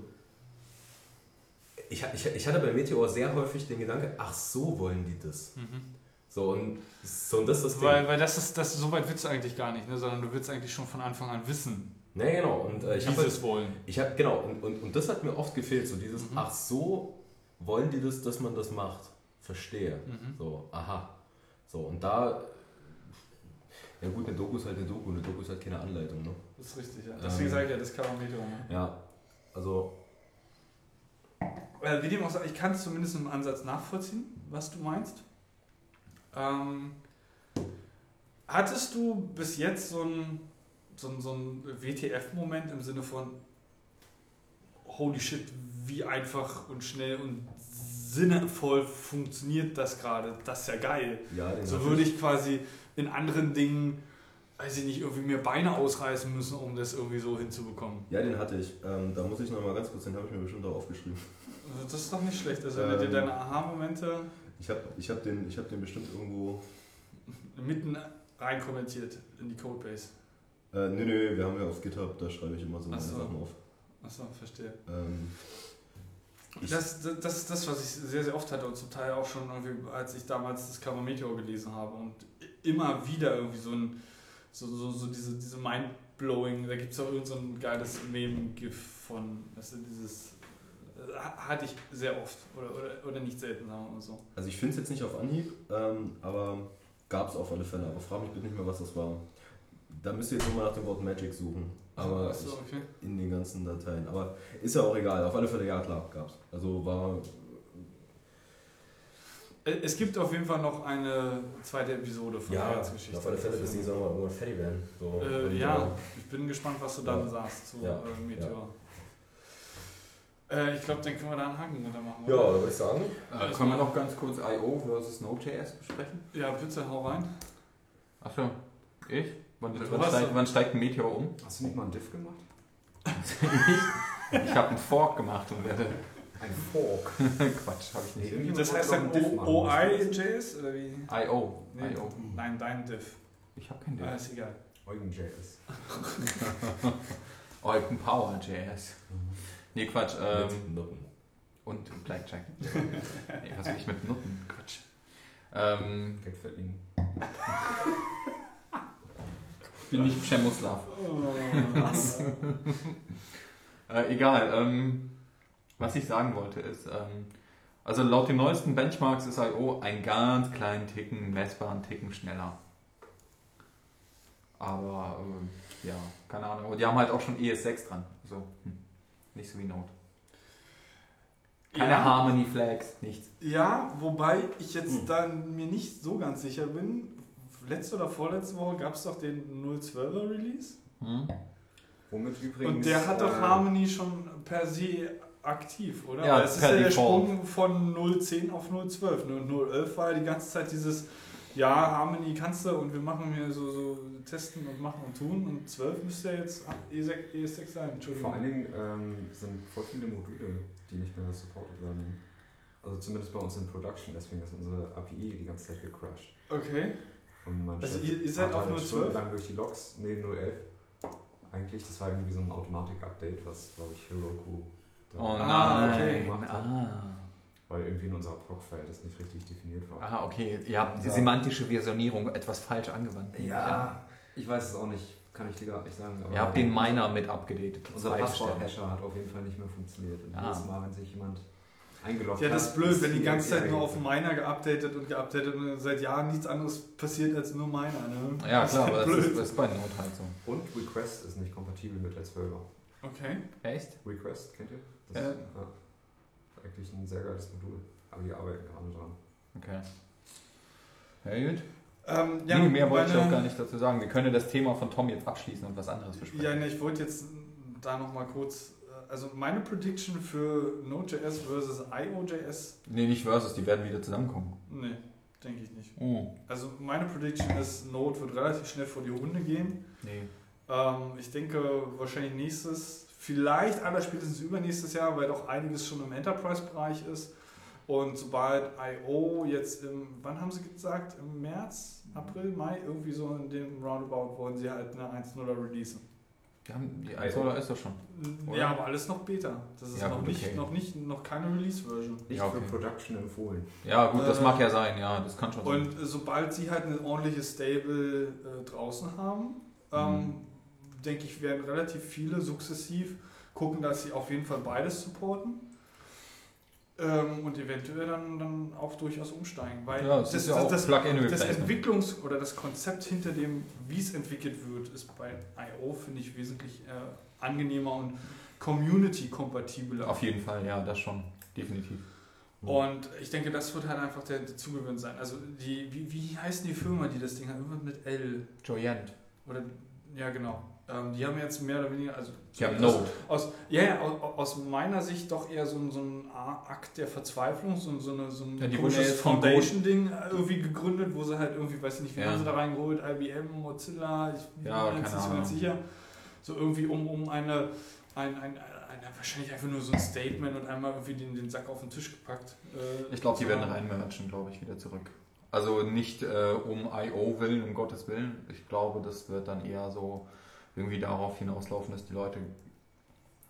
Ich, ich, ich hatte bei Meteor sehr häufig den Gedanke, ach so wollen die das. Mhm. So und, so, und das ist das Ding. Weil, weil das ist, das, so weit willst du eigentlich gar nicht, ne? sondern du willst eigentlich schon von Anfang an wissen, nee, genau. Und äh, ich sie halt, es wollen. ich hab, genau, und, und, und das hat mir oft gefehlt, so dieses, Mhm. ach so wollen die das, dass man das macht. Verstehe. Mhm. So, aha. So, und da. Ja gut, eine Doku ist halt eine Doku, eine Doku ist halt keine Anleitung, ne? Das ist richtig, ja. Deswegen Ähm. sage ich ja, das kann man Meteor. Ne? Ja. Also, Äh, wie dem auch sei, ich kann es zumindest im Ansatz nachvollziehen, was du meinst. Ähm, hattest du bis jetzt so ein, so ein, so ein WTF-Moment im Sinne von Holy shit, wie einfach und schnell und sinnvoll funktioniert das gerade? Das ist ja geil. ja, So würde ich quasi in anderen Dingen, weiß ich nicht, irgendwie mir Beine ausreißen müssen, um das irgendwie so hinzubekommen. Ja, den hatte ich. Ähm, da muss ich noch mal ganz kurz, den habe ich mir bestimmt auch aufgeschrieben. Also das ist doch nicht schlecht. Also wenn du dir Ähm. deine Aha-Momente Ich habe ich hab den, ich hab den bestimmt irgendwo. mitten rein kommentiert in die Codebase. Äh, nö, nö, wir haben ja auf GitHub, da schreibe ich immer so meine so. Sachen auf. Achso, verstehe. Ähm, Das, das, das ist das, was ich sehr, sehr oft hatte und zum Teil auch schon irgendwie, als ich damals das Cover Meteor gelesen habe und immer wieder irgendwie so ein, so, so, so diese, diese Mind-Blowing, da gibt es auch irgend so ein geiles Meme-GIF von, das ist dieses, äh, hatte ich sehr oft oder, oder, oder nicht selten, sagen mal so. Also ich finde es jetzt nicht auf Anhieb, ähm, aber gab es auf alle Fälle. Aber frage mich bitte nicht mehr, was das war. Da müsst ihr jetzt nochmal nach dem Wort Magic suchen. Aber Achso, okay. in den ganzen Dateien. Aber ist ja auch egal. Auf alle Fälle, ja klar, gab's. Also war. Äh, Es gibt auf jeden Fall noch eine zweite Episode von der Ja, Herzgeschichte. auf alle Fälle, bis die mal irgendwann fertig werden. So, Äh, ja, äh, ich bin gespannt, was du dann Ja. sagst zu Ja, äh, Meteor. Äh, ich glaube, dann können wir da einen Haken hinter machen. Ja, oder? da würde ich sagen. Äh, können wir noch ganz kurz IO versus Node.js besprechen? Ja, bitte, hau rein. Achso, ich? Wann, wann, steigt, wann steigt ein Meteor um? Hast du nicht mal einen Diff gemacht? ich ich habe einen Fork gemacht und werde. Ein Fork. Quatsch, habe ich nicht. Nee, Das heißt dann. OI-JS oder wie? IO. Nee. IO. Nein, dein Diff. Ich habe kein Diff. Ah, ist egal. Eugen.js. Open Power.js. Nee, Quatsch. Ähm, Mit Noten. und Blackjack. nee, was will ich mit Nutten? Quatsch. Ähm, Geld verdienen. bin nicht Chemoslav. Was? Äh, egal. Ähm, was ich sagen wollte ist, ähm, also laut den neuesten Benchmarks ist IO ein ganz kleinen Ticken, messbaren Ticken schneller. Aber ähm, ja, keine Ahnung. Und die haben halt auch schon ES6 dran. So, hm. nicht so wie Node. Keine ja, Harmony Flags, nichts. ja, wobei ich jetzt Hm. dann mir nicht so ganz sicher bin. Letzte oder vorletzte Woche gab es doch den 012er Release. Hm? Womit übrigens. Und der hat doch äh, Harmony schon per se aktiv, oder? Ja, Weil es ist ja der Default. Sprung von 010 auf 012. Ne? Und 011 war ja die ganze Zeit dieses, ja, Harmony kannst du und wir machen hier so, so testen und machen und tun. Und 12 müsste ja jetzt E6, ES6 sein, Entschuldigung. Vor allen Dingen ähm, sind voll viele Module, die nicht mehr supported werden. Also zumindest bei uns in Production, deswegen ist unsere API die ganze Zeit gecrashed. Okay. Und man Also ihr- ihr seid auf paar 012? Stunden lang durch die Logs, nee 011. Eigentlich, das war irgendwie so ein Automatik-Update, was glaube ich Heroku Oh Ah, nein. okay. gemacht hat, Ah. weil irgendwie in unserer Proc-File das nicht richtig definiert war. ah, okay. Ihr habt die Ja. semantische Versionierung etwas falsch angewandt. Ja, ich weiß es auch nicht, kann ich dir gerade nicht sagen. Aber Ihr habt den Miner mit abgedatet. Unser. Passwort-Hasher hat auf jeden Fall nicht mehr funktioniert. Und Ah. jedes Mal, wenn sich jemand eingeloggt Ja, das ist blöd, wenn die ganze Zeit nur auf Miner geupdatet und geupdatet und seit Jahren nichts anderes passiert als nur Miner. Ne? Ja, klar, aber das blöd. ist, das ist bei Node halt so. Und Request ist nicht kompatibel mit der 12er. Okay. Echt? Request, kennt ihr? Das Ja. ist ja, eigentlich ein sehr geiles Modul. Aber die arbeiten gerade dran. Okay. Ja, gut. Ähm, ja, nee, mehr wollte ich auch gar nicht dazu sagen. Wir können das Thema von Tom jetzt abschließen und was anderes besprechen. Ja, ne, ich wollte jetzt da nochmal kurz, äh, also meine Prediction für Node.js versus IO.js, Nee, nicht Versus, die werden wieder zusammenkommen. nee, denke ich nicht. Oh. Also meine Prediction ist, Node wird relativ schnell vor die Hunde gehen. Nee. Ähm, ich denke wahrscheinlich nächstes, vielleicht allerspätestens übernächstes Jahr, weil doch einiges schon im Enterprise-Bereich ist. Und sobald I.O. jetzt im, wann haben sie gesagt? Im März, April, Mai, irgendwie so in dem Roundabout wollen sie halt eine 1.0er releasen. Die, haben, die Solar ist doch schon. Oder? Ja, aber alles noch Beta. Das ist Ja, noch, gut, nicht, okay. noch nicht, noch keine Release-Version. Nicht Ja, okay. für Production empfohlen. Ja, gut, das Äh, mag ja sein, ja, das kann schon sein. Und äh, sobald sie halt eine ordentliche Stable äh, draußen haben, ähm, Mhm. Denke ich, werden relativ viele sukzessiv gucken, dass sie auf jeden Fall beides supporten. Ähm, und eventuell dann, dann auch durchaus umsteigen. Weil Ja, es ist ja das, das. Entwicklungs- oder das Konzept hinter dem, wie es entwickelt wird, ist bei I.O. finde ich wesentlich äh, angenehmer und community-kompatibler. Auf jeden Fall, ja, das schon. Definitiv. Und ich denke, das wird halt einfach der, der Zugewinn sein. Also die, wie, wie heißt die Firma, die das Ding hat? Irgendwas mit L. Joyent. Oder ja genau. Ähm, die haben jetzt mehr oder weniger, also haben aus, Node. aus, ja, ja, aus, aus meiner Sicht doch eher so, ein- so ein Akt der Verzweiflung, so, so, eine, so ein Ja, ja Foundation-Ding irgendwie gegründet, wo sie halt irgendwie, weiß ich nicht, wie Ja. haben sie da reingeholt, IBM, Mozilla, ich bin Ja, mir jetzt keine nicht so ganz sicher. So irgendwie um, um eine, ein, ein, eine, wahrscheinlich einfach nur so ein Statement und einmal irgendwie den, den Sack auf den Tisch gepackt. äh, Ich glaube, die werden reinmerchen, glaube ich, wieder zurück. Also nicht äh, um I.O. willen, um Gottes Willen. Ich glaube, das wird dann eher so irgendwie darauf hinauslaufen, dass die Leute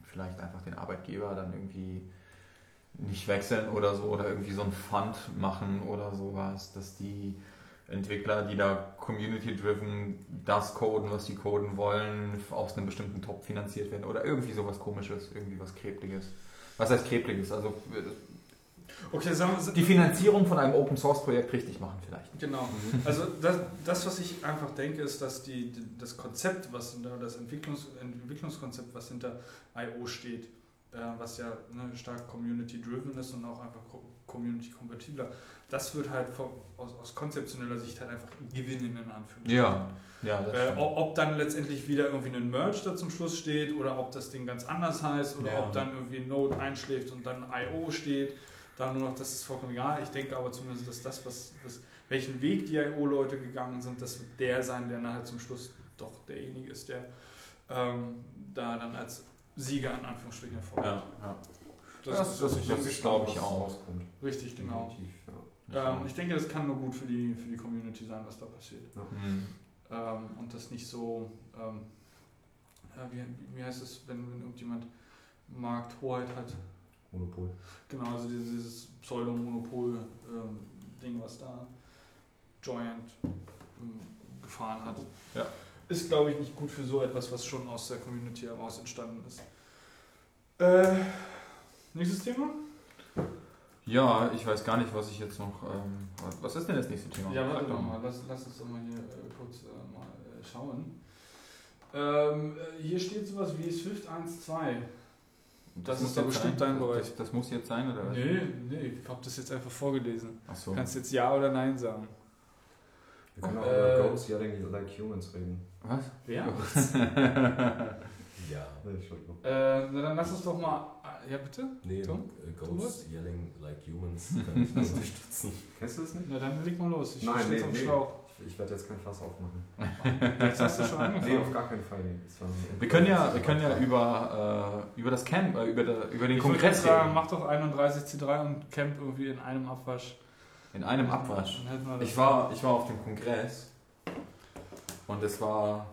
vielleicht einfach den Arbeitgeber dann irgendwie nicht wechseln oder so oder irgendwie so ein Fund machen oder sowas, dass die Entwickler, die da community-driven das coden, was sie coden wollen, aus einem bestimmten Top finanziert werden oder irgendwie sowas komisches, irgendwie was Krebliges. Was heißt Krebliges? Also Okay, sagen wir, die Finanzierung von einem Open-Source-Projekt richtig machen vielleicht. Genau. Also das, das, was ich einfach denke, ist, dass die, das Konzept, was hinter, das Entwicklungs, Entwicklungskonzept, was hinter I.O. steht, äh, was ja ne, stark community-driven ist und auch einfach co- community-kompatibler, das wird halt vom, aus, aus konzeptioneller Sicht halt einfach gewinnen, in Anführungszeichen. Ja, ja, Äh, ob dann letztendlich wieder irgendwie ein Merge da zum Schluss steht oder ob das Ding ganz anders heißt oder Ja. ob dann irgendwie Node einschläft und dann I.O. steht, da nur noch, das ist vollkommen egal. Ich denke aber zumindest, dass das, was, was welchen Weg die I.O.-Leute gegangen sind, das wird der sein, der nachher zum Schluss doch derjenige ist, der ähm, da dann als Sieger in Anführungsstrichen hervorgeht. ja, ja. Das, Das- ist das- ich das denke, ist, glaub ich, auch. rauskommt. richtig, genau. Ja. Ähm, ich denke, das kann nur gut für die, für die Community sein, was da passiert. Hm. ähm, und das nicht so, ähm, ja, wie, wie heißt es, wenn, wenn irgendjemand Markthoheit hat? Monopol. Genau, also dieses, Pseudo-Monopol-Ding, was da Giant ähm, gefahren hat. Ja. Ist, glaube ich, nicht gut für so etwas, was schon aus der Community heraus entstanden ist. Äh, nächstes Thema? Ja, ich weiß gar nicht, was ich jetzt noch. Ähm, was- ist denn das nächste Thema? Ja, warte doch mal, lass, lass uns doch mal hier äh, kurz äh, mal äh, schauen. Ähm, äh, hier steht sowas wie Swift 1.2. Das muss ist doch jetzt bestimmt sein? dein Bereich. Das, das muss jetzt sein, oder was? Nee, nee, ich habe das jetzt einfach vorgelesen. Achso. Du kannst jetzt Ja oder Nein sagen. Wir können auch Äh, über Ghosts Yelling Like Humans reden. Was? Ja. Nee, Entschuldigung. Äh, na dann lass uns doch mal. Ja, bitte? Nee, Tom? äh, Tu Ghosts Yelling Like Humans kann ich nicht unterstützen. Kennst du das nicht? Na dann leg mal los. Ich Nein, stehe nee, jetzt am nee. Schlauch. Ich, werde jetzt kein Fass aufmachen. Jetzt hast du schon Nee, auf angefangen. gar keinen Fall. Wir können ja, wir können ja über, äh, über das Camp, äh, über, der, über den ich würde Kongress sagen, reden. mach doch 31C3 und Camp irgendwie in einem Abwasch. In einem Abwasch. Ich war, ich war auf dem Kongress und es war.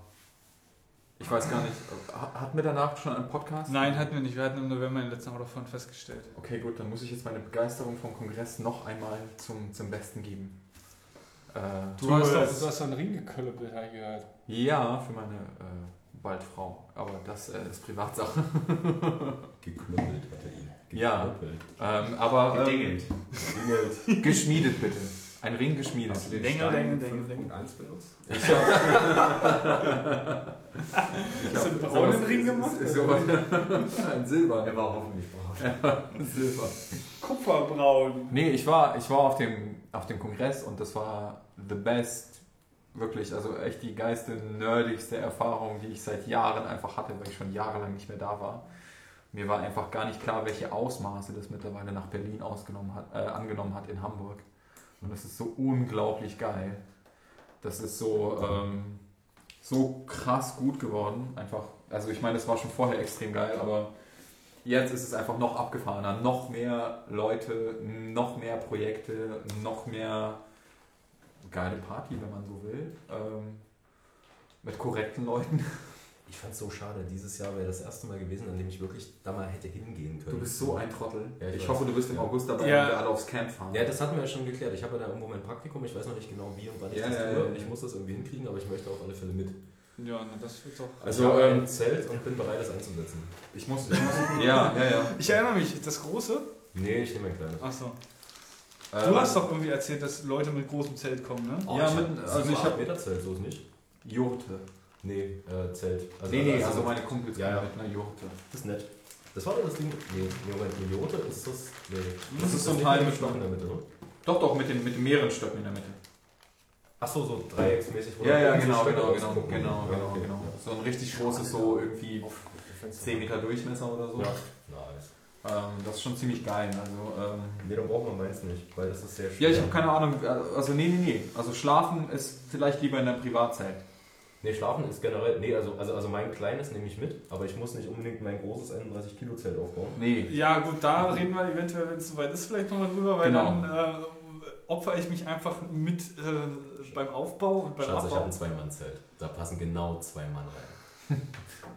Ich weiß gar nicht, ha- hatten wir danach schon einen Podcast? Nein, hatten wir nicht. Wir hatten im November in letzter Woche davon festgestellt. Okay, gut, dann muss ich jetzt meine Begeisterung vom Kongress noch einmal zum, zum Besten geben. Äh, Du hast doch du hast doch einen Ring geköllert, reingehört. ja, für meine äh, bald Frau, aber das äh, ist Privatsache. Geklüppelt hat er ihn. Ja. Geklüppelt. Ähm, aber ähm, geschmiedet bitte. Ein Ring geschmiedet. Hast du den Dengel, Stein Dengel, Dengel, 5.1 benutzt? Ich hab, Hast du einen braunen Ring gemacht? So, ein Silber. Er war hoffentlich braun. Silber. Kupferbraun. Nee, ich war, ich war auf, dem, auf dem Kongress und das war the best. Wirklich, also echt die geilste, nerdigste Erfahrung, die ich seit Jahren einfach hatte, weil ich schon jahrelang nicht mehr da war. Mir war einfach gar nicht klar, welche Ausmaße das mittlerweile nach Berlin ausgenommen hat, äh, angenommen hat in Hamburg. Und das ist so unglaublich geil. Das ist so, ähm, so krass gut geworden. Einfach, also ich meine, das war schon vorher extrem geil, aber jetzt ist es einfach noch abgefahrener. Noch mehr Leute, noch mehr Projekte, noch mehr geile Party, wenn man so will. Ähm, mit korrekten Leuten. Ich fand's so schade. Dieses Jahr wäre das erste Mal gewesen, an dem ich wirklich da mal hätte hingehen können. Du bist so ein Trottel. Ja, ich ich hoffe, du bist im Ja. August dabei, Ja. wenn wir alle aufs Camp fahren. Ja, das hatten wir ja schon geklärt. Ich habe ja da irgendwo mein Praktikum. Ich weiß noch nicht genau wie und wann ich Ja, das tue. ja, ja. Ich muss das irgendwie hinkriegen, aber ich möchte auf alle Fälle mit. Ja, das wird doch. Also Ja, ähm, ähm, Zelt und bin bereit, das einzusetzen. Ich muss, ich muss ja, ja, ja. Ich erinnere mich, das große? Nee, ich nehme ein kleines. Achso. Ähm, Du hast doch irgendwie erzählt, dass Leute mit großem Zelt kommen, ne? Oh, Ja, ich mit- hab also sieben ich hab- Meter Zelt, so ist nicht. Jurte. Nee, äh, Zelt. nee, nee, also meine Kumpels Ja, ja. mit einer Jurte. Das ist nett. Das war doch das Ding. Nee, nee Moment, eine Jote ist das. Nee. Das ist so ein Teil mit Stock in der Mitte, ne? Doch, doch, mit den, mit den mehreren Stöcken in der Mitte. Achso, so dreiecksmäßig. Ja, ja, oben so genau, Stöcke genau, genau, genau, Ja, genau, okay. genau. So ein richtig großes, so irgendwie Auf Fenster. 10 Meter Durchmesser oder so. Ja, nice. Ähm, das ist schon ziemlich geil. Also, ähm, Nee, dann brauchen wir meins nicht, weil das ist sehr ja, schwer. ich habe keine Ahnung. Also, nee, nee, nee. Also, schlafen ist vielleicht lieber in der Privatzelt. Nee, schlafen ist generell. Nee, also, also, also mein kleines nehme ich mit, aber ich muss nicht unbedingt mein großes 31 Kilo Zelt aufbauen. Nee. Ja, gut, da reden wir eventuell, wenn es soweit ist, vielleicht nochmal drüber, weil Genau. dann äh, opfer ich mich einfach mit äh, beim Aufbau und beim Schatz, ich habe Abbau. ein Zwei-Mann-Zelt. Da passen genau zwei Mann rein.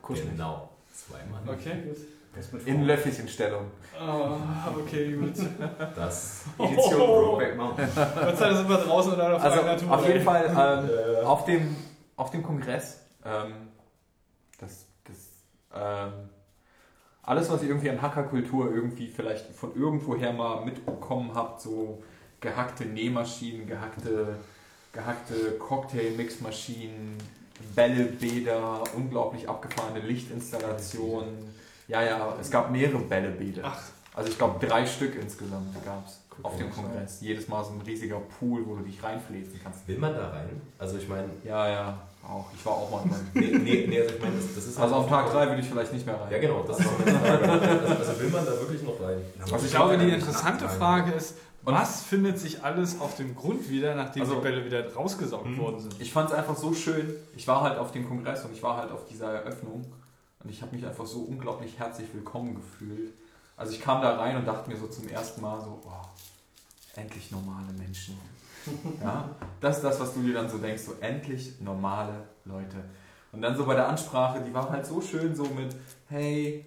Genau zwei Mann. Okay, gut. In Löffelchenstellung. Oh, okay, gut. Das. Edition Brokeback Mountain. Gott sei Dank sind wir draußen und auf Also Natur. auf jeden Fall ähm, Äh, auf, dem, auf dem Kongress, ähm, das, das, ähm, alles, was ihr irgendwie an Hackerkultur irgendwie vielleicht von irgendwoher mal mitbekommen habt, so gehackte Nähmaschinen, gehackte, gehackte Cocktail-Mixmaschinen, Bällebäder, unglaublich abgefahrene Lichtinstallationen. Ja, ja, es gab mehrere Bällebäder. Ach. Also ich glaube drei Stück insgesamt gab es auf dem. Kongress. Jedes Mal so ein riesiger Pool, wo du dich reinfläzen kannst. Will man da rein? Also ich meine, Ja, ja, auch. Ich war auch mal drin. nee, nee, nee, also ich meine, das, das ist Also halt- auf Tag 3 würde ich vielleicht nicht mehr rein. Ja genau, das ist auch meine Frage. Also, also will man da wirklich noch rein? Also ich glaube, die interessante Frage ist, Und- was findet sich alles auf dem Grund wieder, nachdem Also- die Bälle wieder rausgesaugt Mhm. worden sind? Ich fand es einfach so schön. Ich war halt auf dem Kongress und ich war halt auf dieser Eröffnung und ich habe mich einfach so unglaublich herzlich willkommen gefühlt. Also ich kam da rein und dachte mir so zum ersten Mal so, oh, endlich normale Menschen. Ja, das ist das, was du dir dann so denkst, so endlich normale Leute. Und dann so bei der Ansprache, die war halt so schön so mit, hey,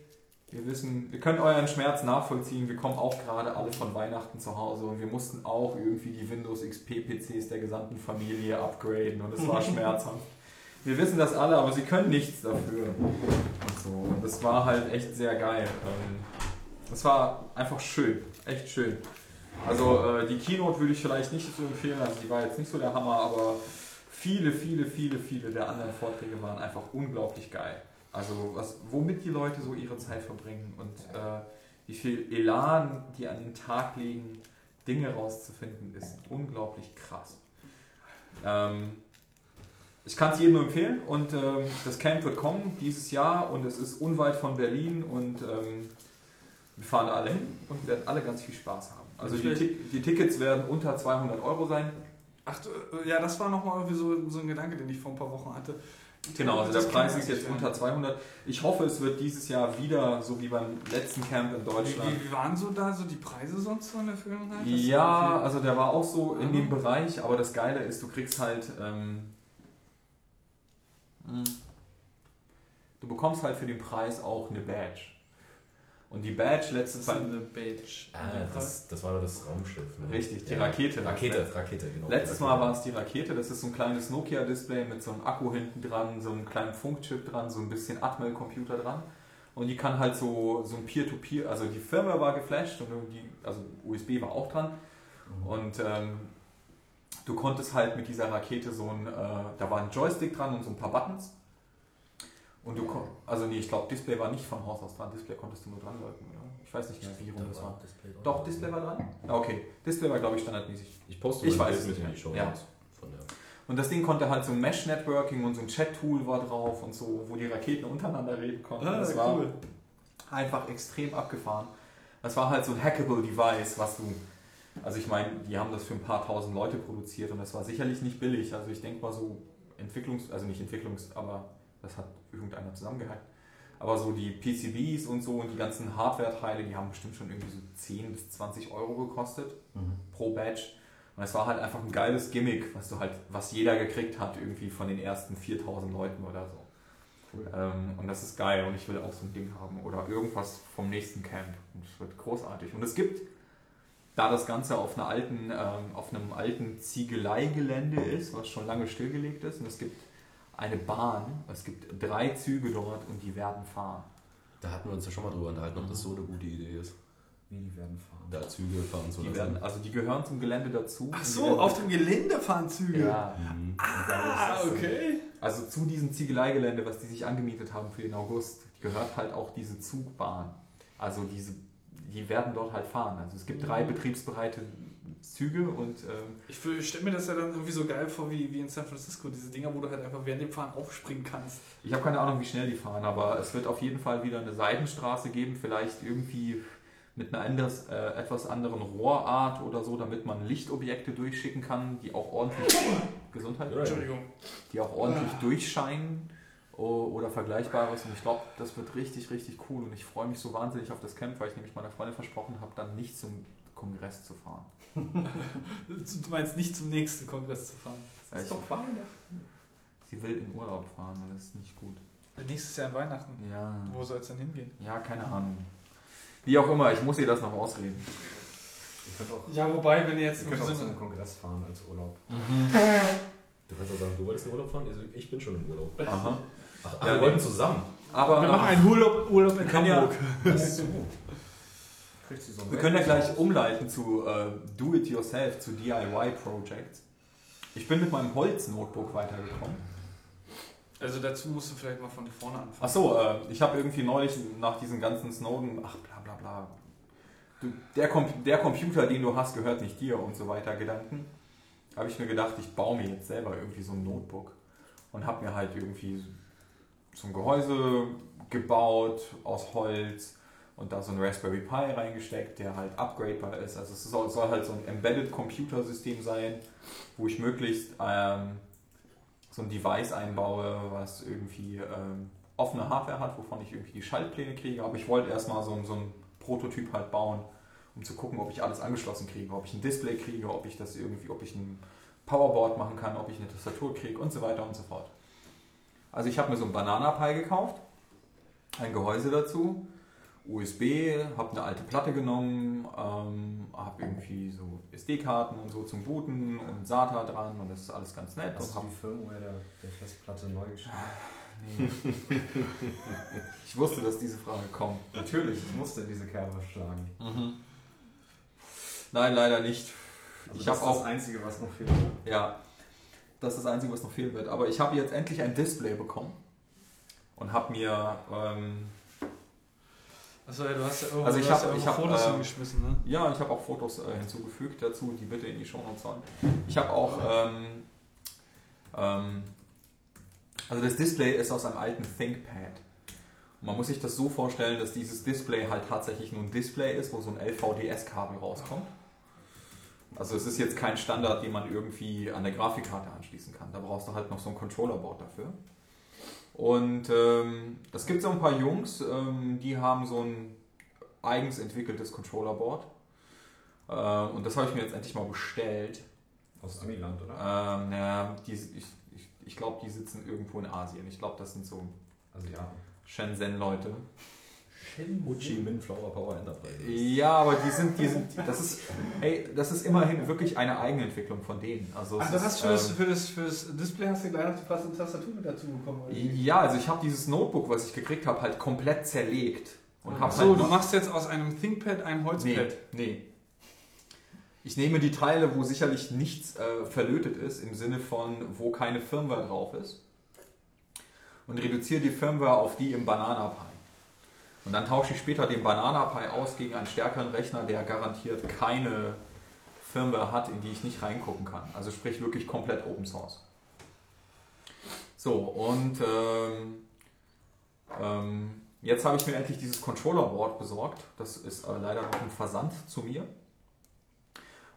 wir wissen, wir können euren Schmerz nachvollziehen, wir kommen auch gerade alle von Weihnachten zu Hause und wir mussten auch irgendwie die Windows XP PCs der gesamten Familie upgraden und es war schmerzhaft. Wir wissen das alle, aber sie können nichts dafür. Und so. Und das war halt echt sehr geil. Ähm, Das war einfach schön, echt schön. Also äh, die Keynote würde ich vielleicht nicht so empfehlen, also die war jetzt nicht so der Hammer, aber viele, viele, viele, viele der anderen Vorträge waren einfach unglaublich geil. Also was, womit die Leute so ihre Zeit verbringen und äh, wie viel Elan die an den Tag legen, Dinge rauszufinden, ist unglaublich krass. Ähm, ich kann es jedem nur empfehlen und ähm, das Camp wird kommen dieses Jahr und es ist unweit von Berlin und ähm, wir fahren da alle hin und werden alle ganz viel Spaß haben. Also die, die Tickets werden unter 200 Euro sein. Ach, du, äh, ja, das war nochmal irgendwie so, so ein Gedanke, den ich vor ein paar Wochen hatte. Genau, also der Preis ist jetzt unter 200. Ich hoffe, es wird dieses Jahr wieder so wie beim letzten Camp in Deutschland. wie, wie waren so da so die Preise sonst so in der? Hast du Ja, also der war auch so in dem Mhm. Bereich, aber das Geile ist, du kriegst halt. Ähm, mh, du bekommst halt für den Preis auch eine Badge. Und die Badge eine Badge. Ah, das, das war doch das Raumschiff. Ne? Richtig, die Ja. Rakete. Rakete, Rakete, genau. Letztes Mal war es die Rakete, das ist so ein kleines Nokia-Display mit so einem Akku hinten dran, so einem kleinen Funkchip dran, so ein bisschen Atmel-Computer dran. Und die kann halt so, so ein Peer-to-Peer, also die Firmware war geflasht und die, also USB war auch dran. Und ähm, du konntest halt mit dieser Rakete so ein, äh, da war ein Joystick dran und so ein paar Buttons. Und du kon also nee, ich glaube Display war nicht von Haus aus dran, Display konntest du nur dran drücken, oder? Ich weiß nicht wie rum das war. Doch, Display war dran? Ah, okay. Display war glaube ich standardmäßig. Ich poste Ich weiß mit in nicht die Show. Notes von der. Und das Ding konnte halt so ein Mesh-Networking und so ein Chat-Tool war drauf und so, wo die Raketen untereinander reden konnten. Ah, das war cool. einfach extrem abgefahren. Das war halt so ein hackable Device, was du. Also ich meine, die haben das für ein paar tausend Leute produziert und das war sicherlich nicht billig. Also ich denke mal so Entwicklungs-, also nicht Entwicklungs-, aber das hat irgendeiner zusammengehackt. Aber so die PCBs und so und die ganzen Hardware-Teile, die haben bestimmt schon irgendwie so 10 bis 20 Euro gekostet Mhm. pro Badge. Und es war halt einfach ein geiles Gimmick, was du halt, was jeder gekriegt hat, irgendwie von den ersten 4000 Leuten oder so. Cool. Ähm, und das ist geil und ich will auch so ein Ding haben oder irgendwas vom nächsten Camp. Und es wird großartig. Und es gibt, da das Ganze auf, einer alten, ähm, auf einem alten Ziegeleigelände ist, was schon lange stillgelegt ist, und es gibt eine Bahn, es gibt drei Züge dort und die werden fahren. Da hatten wir uns ja schon mal drüber unterhalten, ob das so eine gute Idee ist. Wie die werden fahren. Da Züge fahren zu Die lassen. werden, also die gehören zum Gelände dazu. Ach so, auf dem Gelände fahren Züge. Ja. Mhm. Ah, okay. Also zu diesem Ziegeleigelände, was die sich angemietet haben für den August, gehört halt auch diese Zugbahn. Also diese, die werden dort halt fahren. Also es gibt drei betriebsbereite Züge und ähm, Ich, ich stelle mir das ja dann irgendwie so geil vor wie, wie in San Francisco, diese Dinger, wo du halt einfach während dem Fahren aufspringen kannst. ich habe keine Ahnung, wie schnell die fahren, aber es wird auf jeden Fall wieder eine Seitenstraße geben, vielleicht irgendwie mit einer anders, äh, etwas anderen Rohrart oder so, damit man Lichtobjekte durchschicken kann, die auch ordentlich Gesundheit, Ja, ja. Entschuldigung. die auch ordentlich durchscheinen oder Vergleichbares. Und ich glaube, das wird richtig, richtig cool. Und ich freue mich so wahnsinnig auf das Camp, weil ich nämlich meiner Freundin versprochen habe, dann nicht zum Kongress zu fahren. Du meinst nicht zum nächsten Kongress zu fahren. Das ist doch fein. Sie will in Urlaub fahren und das ist nicht gut. Nächstes Jahr an Weihnachten. Ja. Wo soll es denn hingehen? Ja, keine Ahnung. Wie auch immer, ich muss ihr das noch ausreden. Auch, Ja, wobei, wenn ihr jetzt ihr könnt auch zu Sinne. einem Kongress fahren als Urlaub. Du kannst auch sagen, du wolltest in Urlaub fahren? Ich bin schon im Urlaub. Aha. Ach, Ja, wir nee. wollten zusammen. Aber Wir machen einen Urlaub, Urlaub in können ja- Hamburg. Kriegt sie so wir können ja gleich umleiten zu äh, Do-It-Yourself, zu DIY-Projects. Ich bin mit meinem Holz-Notebook weitergekommen. Also dazu musst du vielleicht mal von vorne anfangen. Ach so, äh, ich habe irgendwie neulich nach diesen ganzen Snowden, ach bla bla bla, du, der, Com der Computer, den du hast, gehört nicht dir und so weiter Gedanken, habe ich mir gedacht, ich baue mir jetzt selber irgendwie so ein Notebook und habe mir halt irgendwie so ein Gehäuse gebaut aus Holz und da so ein Raspberry Pi reingesteckt, der halt upgradebar ist. Also es soll, soll halt so ein Embedded Computersystem sein, wo ich möglichst ähm, so ein Device einbaue, was irgendwie ähm, offene Hardware hat, wovon ich irgendwie die Schaltpläne kriege. Aber ich wollte erstmal so, so ein Prototyp halt bauen, um zu gucken, ob ich alles angeschlossen kriege, ob ich ein Display kriege, ob ich das irgendwie, ob ich ein Powerboard machen kann, ob ich eine Tastatur kriege und so weiter und so fort. Also ich habe mir so ein Banana Pi gekauft, ein Gehäuse dazu, USB, habe eine alte Platte genommen, ähm, habe irgendwie so SD-Karten und so zum Booten und SATA dran und das ist alles ganz nett. Hast Und du die Firmware der, der Festplatte neu geschrieben? nee. ich wusste, dass diese Frage kommt. Natürlich, ich musste diese Kerbe schlagen. Nein, leider nicht. Also ich das ist auch das Einzige, was noch fehlt. Ja, das ist das Einzige, was noch fehlen wird. Aber ich habe jetzt endlich ein Display bekommen und habe mir, ähm, Achso, ja, du hast ja irgendwo, Also ich hab- ja ich hab, Fotos ähm, hingeschmissen, ne? ja, ich habe auch Fotos äh, hinzugefügt dazu, die bitte in die Show Notes sollen. Ich habe auch, ähm, ähm, also das Display ist aus einem alten ThinkPad. Und man muss sich das so vorstellen, dass dieses Display halt tatsächlich nur ein Display ist, wo so ein LVDS-Kabel rauskommt. Also es ist jetzt kein Standard, den man irgendwie an der Grafikkarte anschließen kann. Da brauchst du halt noch so ein Controllerboard dafür. Und ähm, es gibt so ein paar Jungs, ähm, die haben so ein eigens entwickeltes Controllerboard. Äh, und das habe ich mir jetzt endlich mal bestellt. Aus Amiland, oder? Ähm, naja, die, ich ich, ich glaube, die sitzen irgendwo in Asien. Ich glaube, das sind so Asiaten. Shenzhen-Leute. Ho Chi Minh Flower Power Enterprise. Ja, aber die sind, die sind, das ist, hey, das ist immerhin wirklich eine Eigenentwicklung von denen. Also Ach, du ist, hast für, das, ähm, für, das, für das Display hast du gleich noch die passende Tastatur mit dazu bekommen. oder ja, also ich habe dieses Notebook, was ich gekriegt habe, halt komplett zerlegt. Und Ach halt so, du noch- machst jetzt aus einem ThinkPad ein Nee, Holzpad. nee. Ich nehme die Teile, wo sicherlich nichts äh, verlötet ist, im Sinne von, wo keine Firmware drauf ist, und reduziere die Firmware auf die im Banana Pi. Und dann tausche ich später den Banana Pi aus gegen einen stärkeren Rechner, der garantiert keine Firmware hat, in die ich nicht reingucken kann. Also sprich wirklich komplett Open Source. So, und ähm, ähm, jetzt habe ich mir endlich dieses Controllerboard besorgt. Das ist äh, leider noch ein Versand zu mir.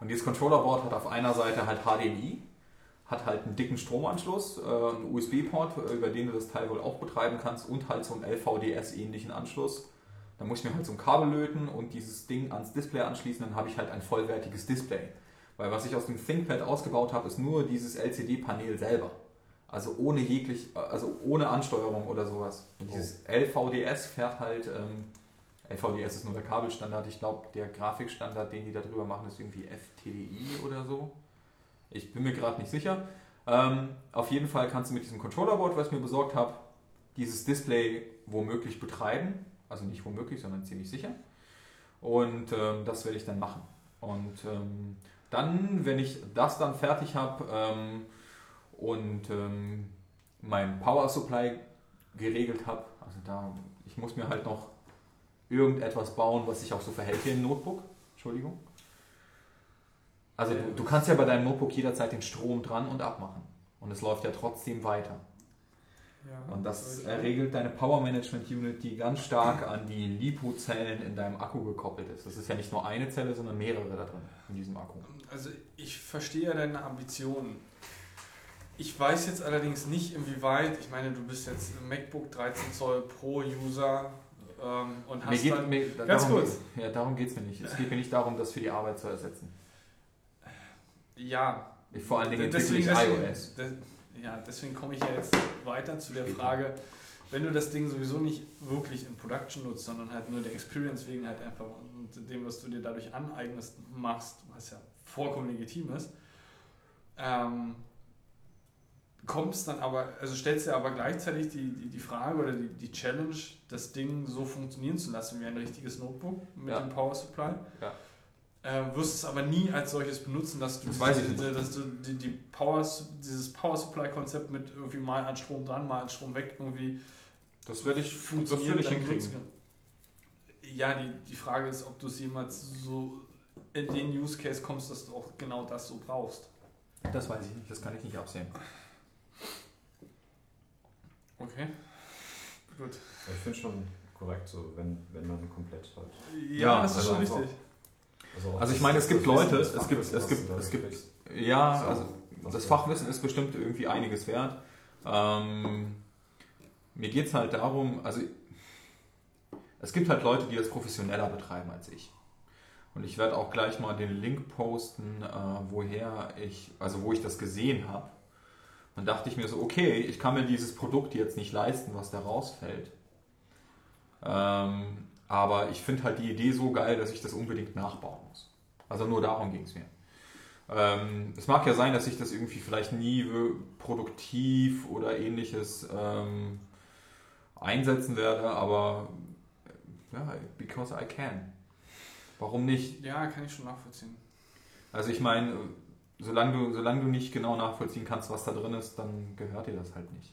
Und dieses Controllerboard hat auf einer Seite halt HDMI, hat halt einen dicken Stromanschluss, äh, einen USB-Port, äh, über den du das Teil wohl auch betreiben kannst und halt so einen LVDS-ähnlichen Anschluss. Da muss ich mir halt so ein Kabel löten und dieses Ding ans Display anschließen, dann habe ich halt ein vollwertiges Display. Weil was ich aus dem ThinkPad ausgebaut habe, ist nur dieses LCD-Panel selber. Also ohne jeglich, also ohne Ansteuerung oder sowas. Und dieses LVDS fährt halt, ähm, LVDS ist nur der Kabelstandard. Ich glaube, der Grafikstandard, den die da drüber machen, ist irgendwie FTDI oder so. Ich bin mir gerade nicht sicher. Ähm, auf jeden Fall kannst du mit diesem Controllerboard, was ich mir besorgt habe, dieses Display womöglich betreiben. Also nicht womöglich, sondern ziemlich sicher. Und ähm, das werde ich dann machen. Und ähm, dann, wenn ich das dann fertig habe ähm, und ähm, mein Power Supply geregelt habe, also da, ich muss mir halt noch irgendetwas bauen, was sich auch so verhält hier im Notebook. Entschuldigung. Also du, du kannst ja bei deinem Notebook jederzeit den Strom dran und abmachen. Und es läuft ja trotzdem weiter. Ja, Und das regelt deine Power Management Unit, die ganz stark an die LiPo-Zellen in deinem Akku gekoppelt ist. Das ist ja nicht nur eine Zelle, sondern mehrere da drin in diesem Akku. Also ich verstehe ja deine Ambitionen. Ich weiß jetzt allerdings nicht, inwieweit, ich meine, du bist jetzt MacBook 13 Zoll Pro-User ähm, und Mir hast geht, dann... mir, Ganz darum, kurz. Ja, darum geht es mir nicht. Es geht mir nicht darum, das für die Arbeit zu ersetzen. Ja, vor allen Dingen deswegen, deswegen, iOS. des- ja, deswegen komme ich ja jetzt weiter zu der Frage, wenn du das Ding sowieso nicht wirklich in Production nutzt, sondern halt nur der Experience wegen halt einfach und dem, was du dir dadurch aneignest, machst, was ja vollkommen legitim ist, ähm, kommst dann aber, also stellst dir aber gleichzeitig die, die, die Frage oder die, die Challenge, das Ding so funktionieren zu lassen wie ein richtiges Notebook mit Ja. dem Power Supply. Ja. Äh, wirst es aber nie als solches benutzen, dass du, Das diese- dass du die, die Power, dieses Power Supply Konzept mit irgendwie mal an Strom dran, mal an Strom weg irgendwie Das werde ich, funktioniert. das werde ich dann hinkriegen. Ja, die, die Frage ist, ob du es jemals so in den Use Case kommst, dass du auch genau das so brauchst. Das weiß ich nicht, das kann ich nicht absehen. Okay. Gut. Ich finde schon korrekt, so wenn, wenn man komplett halt. Ja, das ist also schon einfach- richtig. Auch Also ich meine, es gibt Leute, es gibt- es gibt- es gibt- kriegst. Ja, So, also das Fachwissen ist bestimmt irgendwie einiges wert. Ähm, mir geht es halt darum, also es gibt halt Leute, die das professioneller betreiben als ich. Und ich werde auch gleich mal den Link posten, äh, woher ich, also wo ich das gesehen habe. Dann dachte ich mir so, okay, ich kann mir dieses Produkt jetzt nicht leisten, was da rausfällt. Ähm, aber ich finde halt die Idee so geil, dass ich das unbedingt nachbauen muss. Also nur darum ging es mir. Ähm, es mag ja sein, dass ich das irgendwie vielleicht nie produktiv oder ähnliches ähm, einsetzen werde, aber ja, because I can. Warum nicht? Ja, kann ich schon nachvollziehen. Also ich meine, solange du, solange du nicht genau nachvollziehen kannst, was da drin ist, dann gehört dir das halt nicht.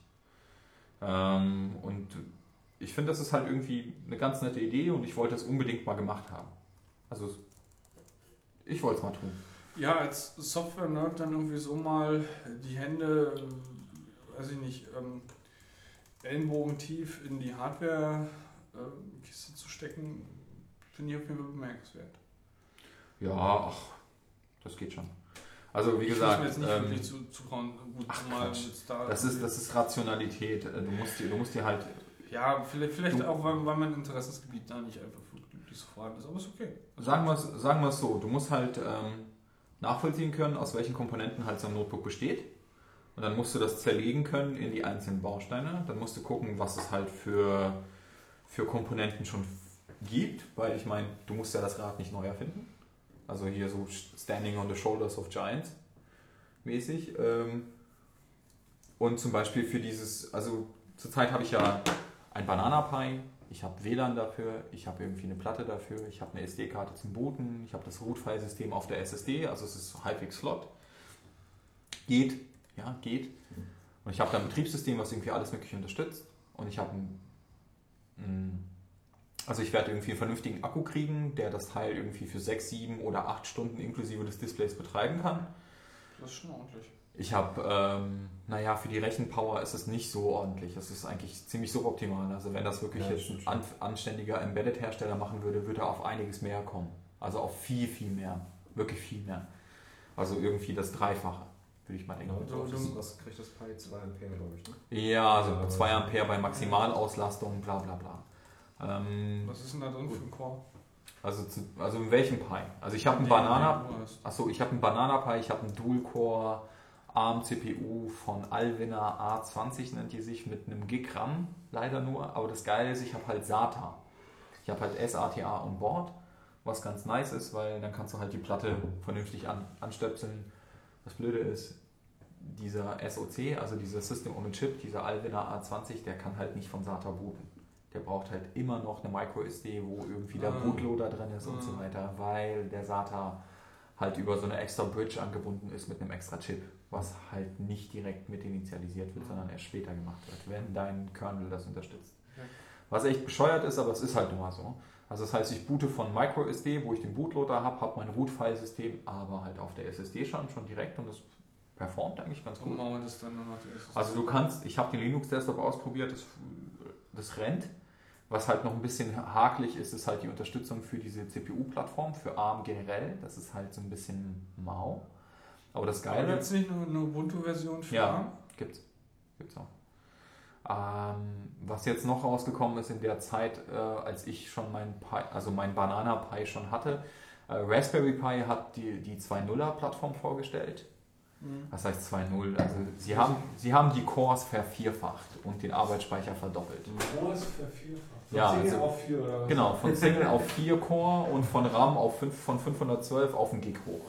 Ähm, und ich finde, das ist halt irgendwie eine ganz nette Idee und ich wollte es unbedingt mal gemacht haben. Also ich wollte es mal tun. Ja, als Software-Nerd dann irgendwie so mal die Hände, äh, weiß ich nicht, ähm, ellenbogentief in die Hardware-Kiste zu stecken, finde ich auf jeden Fall bemerkenswert. Ja, ach, das geht schon. Also wie ich gesagt, mir jetzt nicht ähm, wirklich zu, zutrauen, gut ach, mal das ist, das ist Rationalität. Äh, Du musst dir, du musst dir halt Ja, vielleicht, vielleicht Du- auch, weil, weil mein Interessensgebiet da nicht einfach wirklich so vorhanden ist, aber ist okay. Sagen wir es sagen wir's so, du musst halt ähm, nachvollziehen können, aus welchen Komponenten halt so ein Notebook besteht. Und dann musst du das zerlegen können in die einzelnen Bausteine. Dann musst du gucken, was es halt für, für Komponenten schon gibt, weil ich meine, du musst ja das Rad nicht neu erfinden. Also hier so Standing on the Shoulders of Giants mäßig. Ähm, und zum Beispiel für dieses, also zurzeit habe ich ja ein Banana Pi, ich habe WLAN dafür, ich habe irgendwie eine Platte dafür, ich habe eine SD-Karte zum Booten, ich habe das Root-File-System auf der SSD, also es ist halbwegs flott. Geht, ja, geht. Und ich habe da ein Betriebssystem, was irgendwie alles mögliche unterstützt. Und ich habe also ich werde irgendwie einen vernünftigen Akku kriegen, der das Teil irgendwie für 6, 7 oder 8 Stunden inklusive des Displays betreiben kann. Das ist schon ordentlich. Ich habe, ähm, naja, für die Rechenpower ist es nicht so ordentlich. Es ist eigentlich ziemlich suboptimal. Also wenn das wirklich Ja, jetzt ein an, anständiger Embedded-Hersteller machen würde, würde er auf einiges mehr kommen. Also auf viel, viel mehr. Wirklich viel mehr. Also irgendwie das Dreifache, würde ich mal denken. Ja, was, du- was kriegt das Pi? 2 Ampere, glaube ich. Ne? Ja, also Ja, 2 aber- Ampere bei Maximalauslastung, bla bla bla. Ähm, Was ist denn da drin für ein Core? also, zu, also in welchem Pi? Also ich habe einen Banana. Achso, ich habe einen Banana Pi, ich habe einen Dual-Core ARM-CPU von Alvina A20 nennt die sich, mit einem Gig RAM, leider nur. Aber das Geile ist, ich habe halt SATA. Ich habe halt SATA on Board, was ganz nice ist, weil dann kannst du halt die Platte vernünftig an, anstöpseln. Das Blöde ist, dieser SoC, also dieser System on a Chip, dieser Alvina A20, der kann halt nicht von SATA booten. Der braucht halt immer noch eine MicroSD, wo irgendwie der Ah. Bootloader drin ist und Ah. so weiter, weil der SATA halt über so eine extra Bridge angebunden ist mit einem extra Chip, was halt nicht direkt mit initialisiert wird, sondern erst später gemacht wird, wenn dein Kernel das unterstützt. Okay. Was echt bescheuert ist, aber es ist halt nun mal so. Also das heißt, ich boote von MicroSD, wo ich den Bootloader habe, habe mein Root-File-System, aber halt auf der SSD schon, schon direkt und das performt eigentlich ganz Und gut. wir das dann noch der SSD. Also du kannst, ich habe den Linux-Desktop ausprobiert, das, das rennt. Was halt noch ein bisschen hakelig ist, ist halt die Unterstützung für diese CPU-Plattform, für ARM generell. Das ist halt so ein bisschen mau. Aber das Geile gibt es nicht nur eine Ubuntu-Version für Ja. Gibt's. Gibt's auch. Ähm, was jetzt noch rausgekommen ist in der Zeit, äh, als ich schon mein Pi, also mein Banana Pi schon hatte, äh, Raspberry Pi hat die, die 2.0er Plattform vorgestellt. Was heißt 2.0? Also sie haben, sie haben die Cores vervierfacht und den Arbeitsspeicher verdoppelt. Groß vervierfacht. Ja, Single also- auf vier oder was? Genau, von Single auf 4 Core und von RAM auf 5, von 512 auf einen Gig hoch.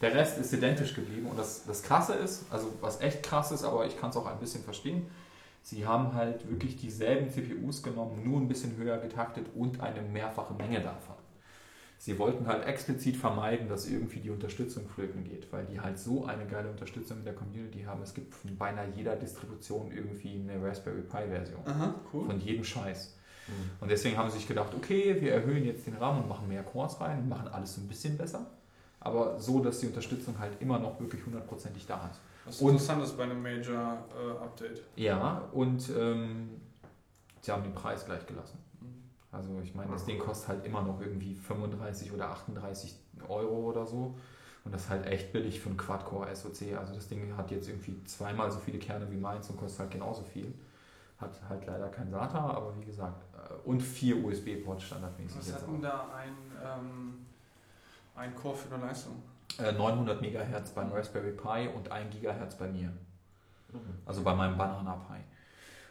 Der Rest ist identisch geblieben und das, das Krasse ist, also was echt krass ist, aber ich kann es auch ein bisschen verstehen, sie haben halt wirklich dieselben CPUs genommen, nur ein bisschen höher getaktet und eine mehrfache Menge davon. Sie wollten halt explizit vermeiden, dass irgendwie die Unterstützung flöten geht, weil die halt so eine geile Unterstützung in der Community haben. Es gibt von beinahe jeder Distribution irgendwie eine Raspberry Pi Version. Aha, cool. Von jedem Scheiß. Mhm. Und deswegen haben sie sich gedacht, okay, wir erhöhen jetzt den RAM und machen mehr Cores rein und machen alles so ein bisschen besser. Aber so, dass die Unterstützung halt immer noch wirklich hundertprozentig da ist. Was Und- interessant ist bei einem Major-Update. Ja, und ähm, sie haben den Preis gleich gelassen. Also ich meine, das Ding kostet halt immer noch irgendwie 35 oder 38 Euro oder so. Und das ist halt echt billig für einen Quad-Core SoC. Also das Ding hat jetzt irgendwie zweimal so viele Kerne wie meins und kostet halt genauso viel. Hat halt leider kein SATA, aber wie gesagt, äh, und vier USB-Ports standardmäßig. Was hat denn da ein, ähm, ein Core für eine Leistung? Äh, 900 MHz beim Raspberry Pi und 1 GHz bei mir. Mhm. Also bei meinem Banana Pi.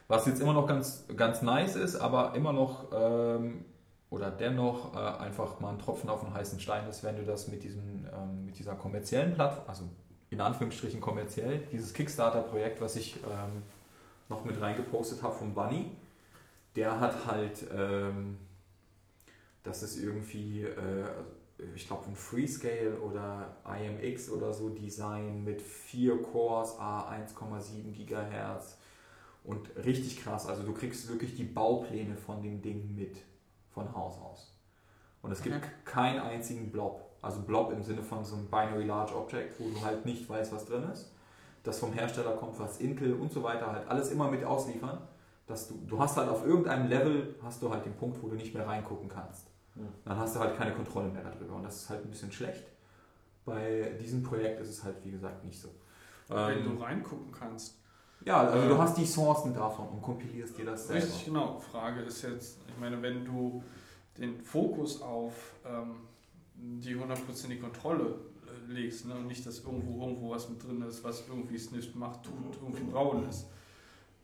Was jetzt immer noch ganz, ganz nice ist, aber immer noch ähm, oder dennoch äh, einfach mal ein Tropfen auf den heißen Stein ist, wenn du das mit, diesem, ähm, mit dieser kommerziellen Plattform, also in Anführungsstrichen kommerziell, dieses Kickstarter-Projekt, was ich ähm, noch mit reingepostet habe vom Bunny, der hat halt, ähm, das ist irgendwie, äh, ich glaube, ein Freescale oder IMX oder so Design mit vier Cores, A1,7 GHz und richtig krass. Also du kriegst wirklich die Baupläne von dem Ding mit von Haus aus. Und es gibt Okay. keinen einzigen Blob. Also Blob im Sinne von so einem Binary Large Object, wo du halt nicht weißt, was drin ist. Das vom Hersteller kommt, was Intel und so weiter halt alles immer mit ausliefern. Dass du, du hast halt auf irgendeinem Level hast du halt den Punkt, wo du nicht mehr reingucken kannst. Ja. Dann hast du halt keine Kontrolle mehr darüber. Und das ist halt ein bisschen schlecht. Bei diesem Projekt ist es halt, wie gesagt, nicht so. Wenn Ähm, du reingucken kannst. ja, also du Ähm, hast die Sourcen davon und kompilierst dir das selber. Richtig, genau. Frage ist jetzt, ich meine, wenn du den Fokus auf ähm, die hundertprozentige Kontrolle äh, legst ne, und nicht, dass irgendwo irgendwo was mit drin ist, was irgendwie Sniff macht, tut, irgendwie braun ist.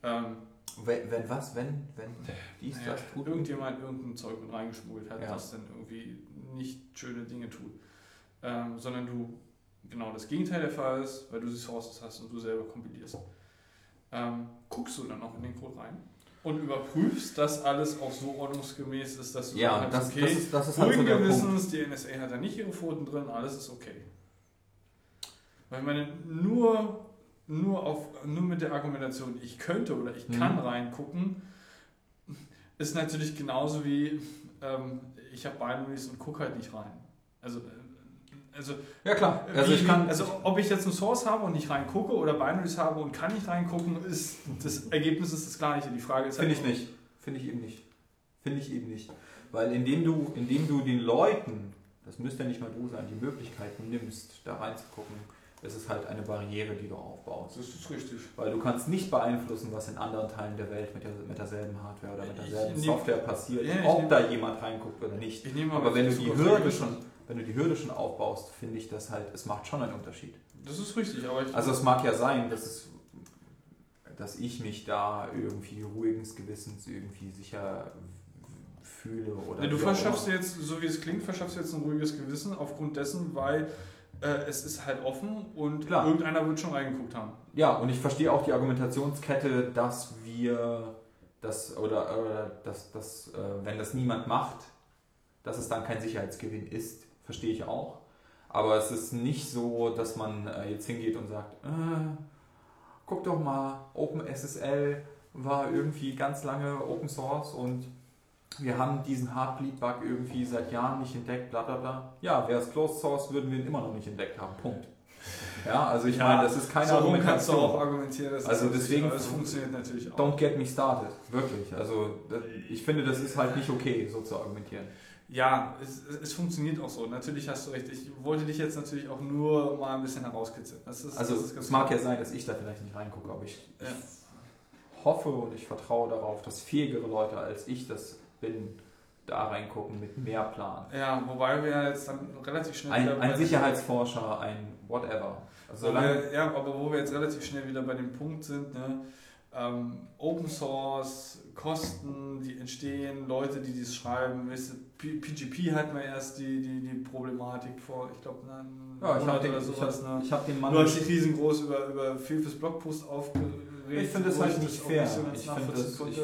Ähm, Wenn, wenn was? Wenn, wenn dies, naja, das tut? irgendjemand irgendein Zeug mit reingeschmuggelt hat, Ja. das dann irgendwie nicht schöne Dinge tut. Ähm, sondern du genau das Gegenteil der Fall ist, weil du die Sources hast und du selber kompilierst. Ähm, guckst du dann auch in den Code rein und überprüfst, dass alles auch so ordnungsgemäß ist, dass du Ja, das, okay, das ist, das ist halt so der Punkt. Gewissens, die NSA hat da nicht ihre Pfoten drin, alles ist okay. Weil ich meine, nur, nur, auf, nur mit der Argumentation, ich könnte oder ich kann Mhm. reingucken, ist natürlich genauso wie, ähm, ich habe Binaries und gucke halt nicht rein. Also, äh, also, Ja klar, also wie, ich kann, also ob ich jetzt eine Source habe und nicht reingucke oder Binaries habe und kann nicht reingucken, ist das Ergebnis ist das gleiche. Die Frage ist Finde halt ich nicht. Finde ich eben nicht. Finde ich eben nicht. Weil indem du, indem du den Leuten, das müsste ja nicht mal du sein, die Möglichkeiten nimmst, da reinzugucken, ist es halt eine Barriere, die du aufbaust. Das ist richtig. Weil du kannst nicht beeinflussen, was in anderen Teilen der Welt mit, der, mit derselben Hardware oder mit Ich derselben nehm- Software passiert, Ja, ich ob nehm- da jemand reinguckt oder nicht. Ich nehme Aber wenn du die Hürde schon, wenn du die Hürde schon aufbaust, finde ich das halt, es macht schon einen Unterschied. Das ist richtig, aber ich. Also es mag ja sein, dass, es, dass ich mich da irgendwie ruhigens Gewissens irgendwie sicher fühle oder. Nee, du verschaffst dir jetzt, so wie es klingt, verschaffst du jetzt ein ruhiges Gewissen aufgrund dessen, weil es ist halt offen und Klar. irgendeiner wird schon reingeguckt haben. Ja, und ich verstehe auch die Argumentationskette, dass wir das oder, oder dass, dass äh, wenn das niemand macht, dass es dann kein Sicherheitsgewinn ist, verstehe ich auch. Aber es ist nicht so, dass man äh, jetzt hingeht und sagt, äh, guck doch mal, OpenSSL war irgendwie ganz lange Open Source und wir haben diesen Heartbleed-Bug irgendwie seit Jahren nicht entdeckt, bla bla bla. Ja, wäre es Closed Source, würden wir ihn immer noch nicht entdeckt haben. Punkt. Ja, also ich Ja, meine, das ist keine so rum kannst du Argumentation. auch argumentieren, dass Also das deswegen- es funktioniert natürlich auch. Don't get me started. Wirklich. Also das- ich finde, das ist halt nicht okay, so zu argumentieren. Ja, es, es, funktioniert auch so. Natürlich hast du recht. Ich wollte dich jetzt natürlich auch nur mal ein bisschen herauskitzeln. Das ist, Also das es mag klar. ja sein, dass ich da vielleicht nicht reingucke, aber ich, Ja. ich hoffe und ich vertraue darauf, dass fähigere Leute als ich das bin, da reingucken mit mehr Plan. Ja, wobei wir jetzt dann relativ schnell Ein, ein Sicherheitsforscher, ein whatever. Also wir, ja, aber wo wir jetzt relativ schnell wieder bei dem Punkt sind, ne? ähm, Open Source, Kosten, die entstehen, Leute, die dies schreiben. PGP hatten wir erst die, die, die Problematik vor, ich glaube, einen ja, ich Monat habe den, oder ich sowas. hab, ne? ich hab den Mann. Du hast dich riesengroß über, über Fefes Blogpost aufgeregt. Ich finde das halt ich nicht fair. so Ich finde das, ich.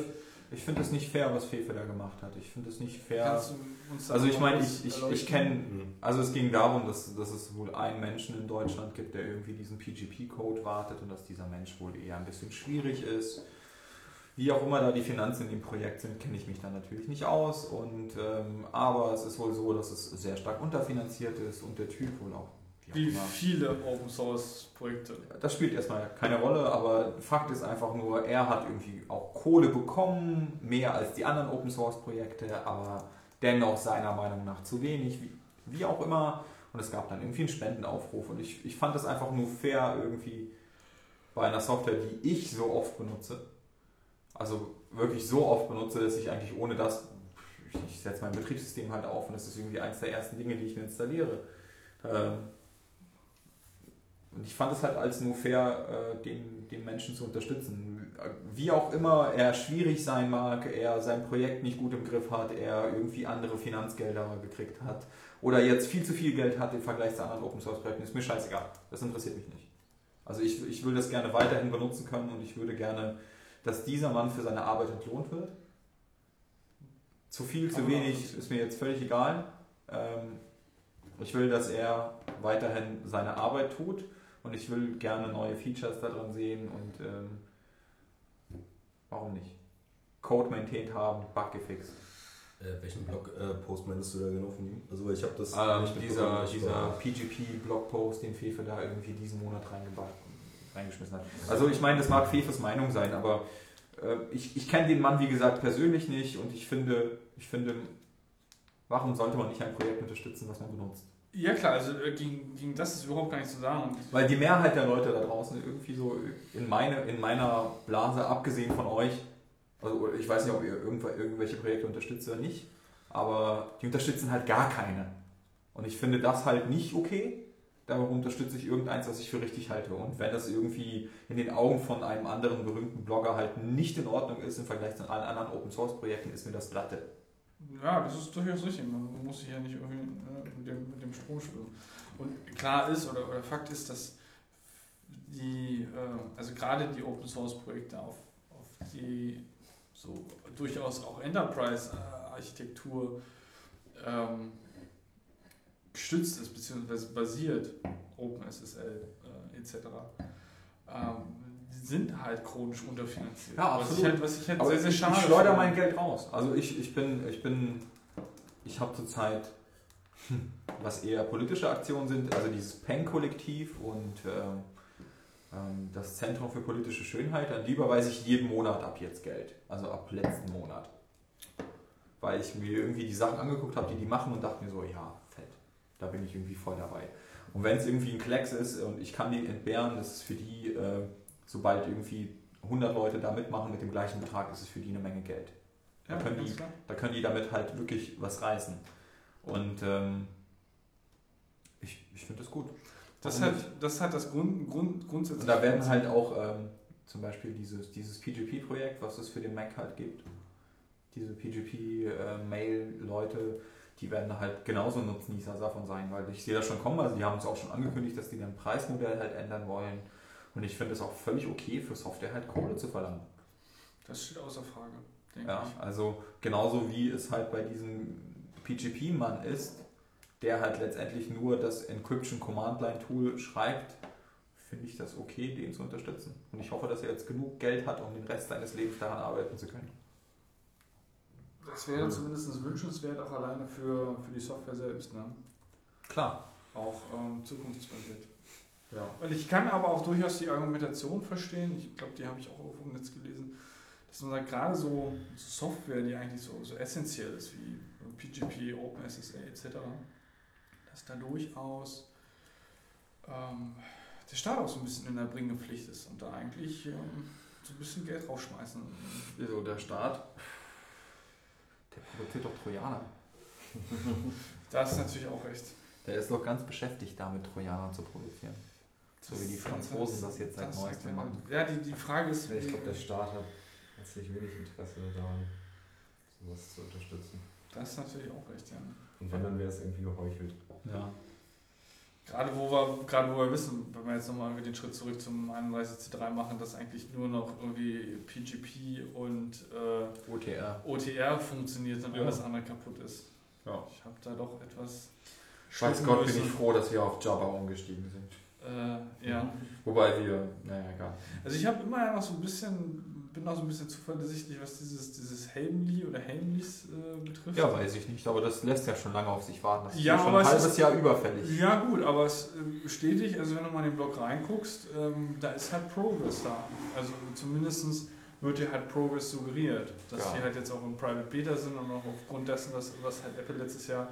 Ich find das nicht fair, was Fefe da gemacht hat. Ich finde das nicht fair. Kannst du uns da Also ich meine, ich, ich, ich kenne, Mhm. also es ging darum, dass, dass es wohl einen Menschen in Deutschland gibt, der irgendwie diesen PGP-Code wartet und dass dieser Mensch wohl eher ein bisschen schwierig ist. Wie auch immer da die Finanzen in dem Projekt sind, kenne ich mich da natürlich nicht aus. Und, ähm, aber es ist wohl so, dass es sehr stark unterfinanziert ist und der Typ wohl auch. Wie viele Open Source Projekte. Das spielt erstmal keine Rolle, aber Fakt ist einfach nur, er hat irgendwie auch Kohle bekommen, mehr als die anderen Open Source Projekte, aber dennoch seiner Meinung nach zu wenig, wie, wie auch immer. Und es gab dann irgendwie einen Spendenaufruf und ich, ich fand das einfach nur fair irgendwie bei einer Software, die ich so oft benutze. Also wirklich so oft benutze, dass ich eigentlich ohne das, ich, ich setze mein Betriebssystem halt auf und das ist irgendwie eins der ersten Dinge, die ich mir installiere. Ähm, und ich fand es halt als nur fair, äh, den, den Menschen zu unterstützen. Wie auch immer er schwierig sein mag, er sein Projekt nicht gut im Griff hat, er irgendwie andere Finanzgelder gekriegt hat oder jetzt viel zu viel Geld hat im Vergleich zu anderen Open Source Projekten, ist mir scheißegal. Das interessiert mich nicht. Also ich, ich will das gerne weiterhin benutzen können und ich würde gerne, dass dieser Mann für seine Arbeit entlohnt wird. Zu viel, zu wenig ist mir jetzt völlig egal. Ähm, ich will, dass er weiterhin seine Arbeit tut und ich will gerne neue Features daran sehen und ähm, warum nicht? Code maintained haben, Bug gefixt. Äh, welchen Blog-Post meinst du da genau von ihm? Also ich habe das Ähm, nicht dieser dieser PGP-Blogpost, den Fefe da irgendwie diesen Monat reingeschmissen hat. Also ich meine, das mag Fefes Meinung sein, aber äh, ich, ich kenne den Mann, wie gesagt, persönlich nicht und ich finde, ich finde, warum sollte man nicht ein Projekt unterstützen, was man benutzt? Ja klar, also äh, gegen, gegen das ist überhaupt gar nicht zu sagen. Weil die Mehrheit der Leute da draußen irgendwie so in, meine, in meiner Blase, abgesehen von euch, also ich weiß nicht, ob ihr irgendw- irgendwelche Projekte unterstützt oder nicht, aber die unterstützen halt gar keine. Und ich finde das halt nicht okay. Darum unterstütze ich irgendeins, was ich für richtig halte. Und wenn das irgendwie in den Augen von einem anderen berühmten Blogger halt nicht in Ordnung ist im Vergleich zu allen anderen Open Source Projekten, ist mir das Latte. Ja, das ist durchaus richtig. Man muss sich ja nicht irgendwie äh, mit, dem, mit dem Strom schwimmen. Und klar ist, oder, oder Fakt ist, dass die, äh, also gerade die Open Source Projekte auf, auf die so durchaus auch Enterprise-Architektur ähm, gestützt ist, beziehungsweise basiert, OpenSSL äh, etc., ähm, sind halt chronisch unterfinanziert. Ja, Was ich absolut. halt, was ich halt Aber sehr, sehr ich, schade ich schleuder finde. mein Geld raus. Also ich, ich bin, ich bin, ich habe zurzeit, was eher politische Aktionen sind, also dieses PEN-Kollektiv und ähm, ähm, das Zentrum für politische Schönheit, dann lieber weiß ich jeden Monat ab jetzt Geld. Also ab letzten Monat. Weil ich mir irgendwie die Sachen angeguckt habe, die die machen und dachte mir so, ja, fett. Da bin ich irgendwie voll dabei. Und wenn es irgendwie ein Klecks ist und ich kann den entbehren, das ist für die, äh, sobald irgendwie 100 Leute da mitmachen mit dem gleichen Betrag, ist es für die eine Menge Geld. Ja, Da können ganz die-. Da können die damit halt wirklich was reißen. Und ähm, ich, finde das gut. Das Warum hat, das hat das Grund, Grund, grundsätzlich. Und da werden halt auch ähm, zum Beispiel dieses, dieses PGP-Projekt, was es für den Mac halt gibt, diese PGP-Mail-Leute, die werden halt genauso Nutznießer davon sein, weil ich sehe das schon kommen, also die haben es auch schon angekündigt, dass die dann Preismodell halt ändern wollen. Und ich finde es auch völlig okay für Software halt Kohle zu verlangen. Das steht außer Frage, denke Ja, ich. also genauso wie es halt bei diesem PGP-Mann ist, der halt letztendlich nur das Encryption Command Line Tool schreibt, finde ich das okay, den zu unterstützen. Und ich hoffe, dass er jetzt genug Geld hat, um den Rest seines Lebens daran arbeiten zu können. Das wäre zumindest wünschenswert, auch alleine für, für die Software selbst. Ne? Klar. Auch ähm, zukunftsbasiert. Ja. Und ich kann aber auch durchaus die Argumentation verstehen, ich glaube, die habe ich auch auf dem Netz gelesen, dass man sagt, gerade so Software, die eigentlich so, so essentiell ist wie PGP, OpenSSL etc., dass da durchaus ähm, der Staat auch so ein bisschen in der Bringepflicht ist und da eigentlich ähm, so ein bisschen Geld rausschmeißen. So, der Staat, der produziert doch Trojaner. Da ist natürlich auch recht. Der ist doch ganz beschäftigt damit, Trojaner zu produzieren. So wie die Franzosen das jetzt seit das- neuestem machen. Ja, die, die Frage ist, Ich glaube, der Staat hat herzlich wenig Interesse daran, sowas zu unterstützen. das ist natürlich auch recht, ja. Und wenn, dann wäre es irgendwie geheuchelt. Ja. Gerade wo wir, gerade wo wir wissen, wenn wir jetzt nochmal irgendwie den Schritt zurück zum 31C3 machen, dass eigentlich nur noch irgendwie PGP und äh, OTR. OTR funktioniert und Ja. alles andere kaputt ist. Ja. Ich habe da doch etwas. Schlucken Gott bin ich froh, dass wir auf Java umgestiegen sind. Äh, ja. Wobei wir, naja, egal. Also ich habe immer noch so ein bisschen, bin noch so ein bisschen zuversichtlich, was dieses, dieses Helmli oder Helmlis äh, betrifft. Ja, weiß ich nicht, aber das lässt ja schon lange auf sich warten. Das ist Ja, schon aber ein es halbes ist- Jahr überfällig. Ja gut, aber es äh, stetig, also wenn du mal in den Blog reinguckst, ähm, da ist halt Progress da. Also zumindest wird dir halt Progress suggeriert, dass Ja. die halt jetzt auch im Private Beta sind und auch aufgrund dessen, dass, was halt Apple letztes Jahr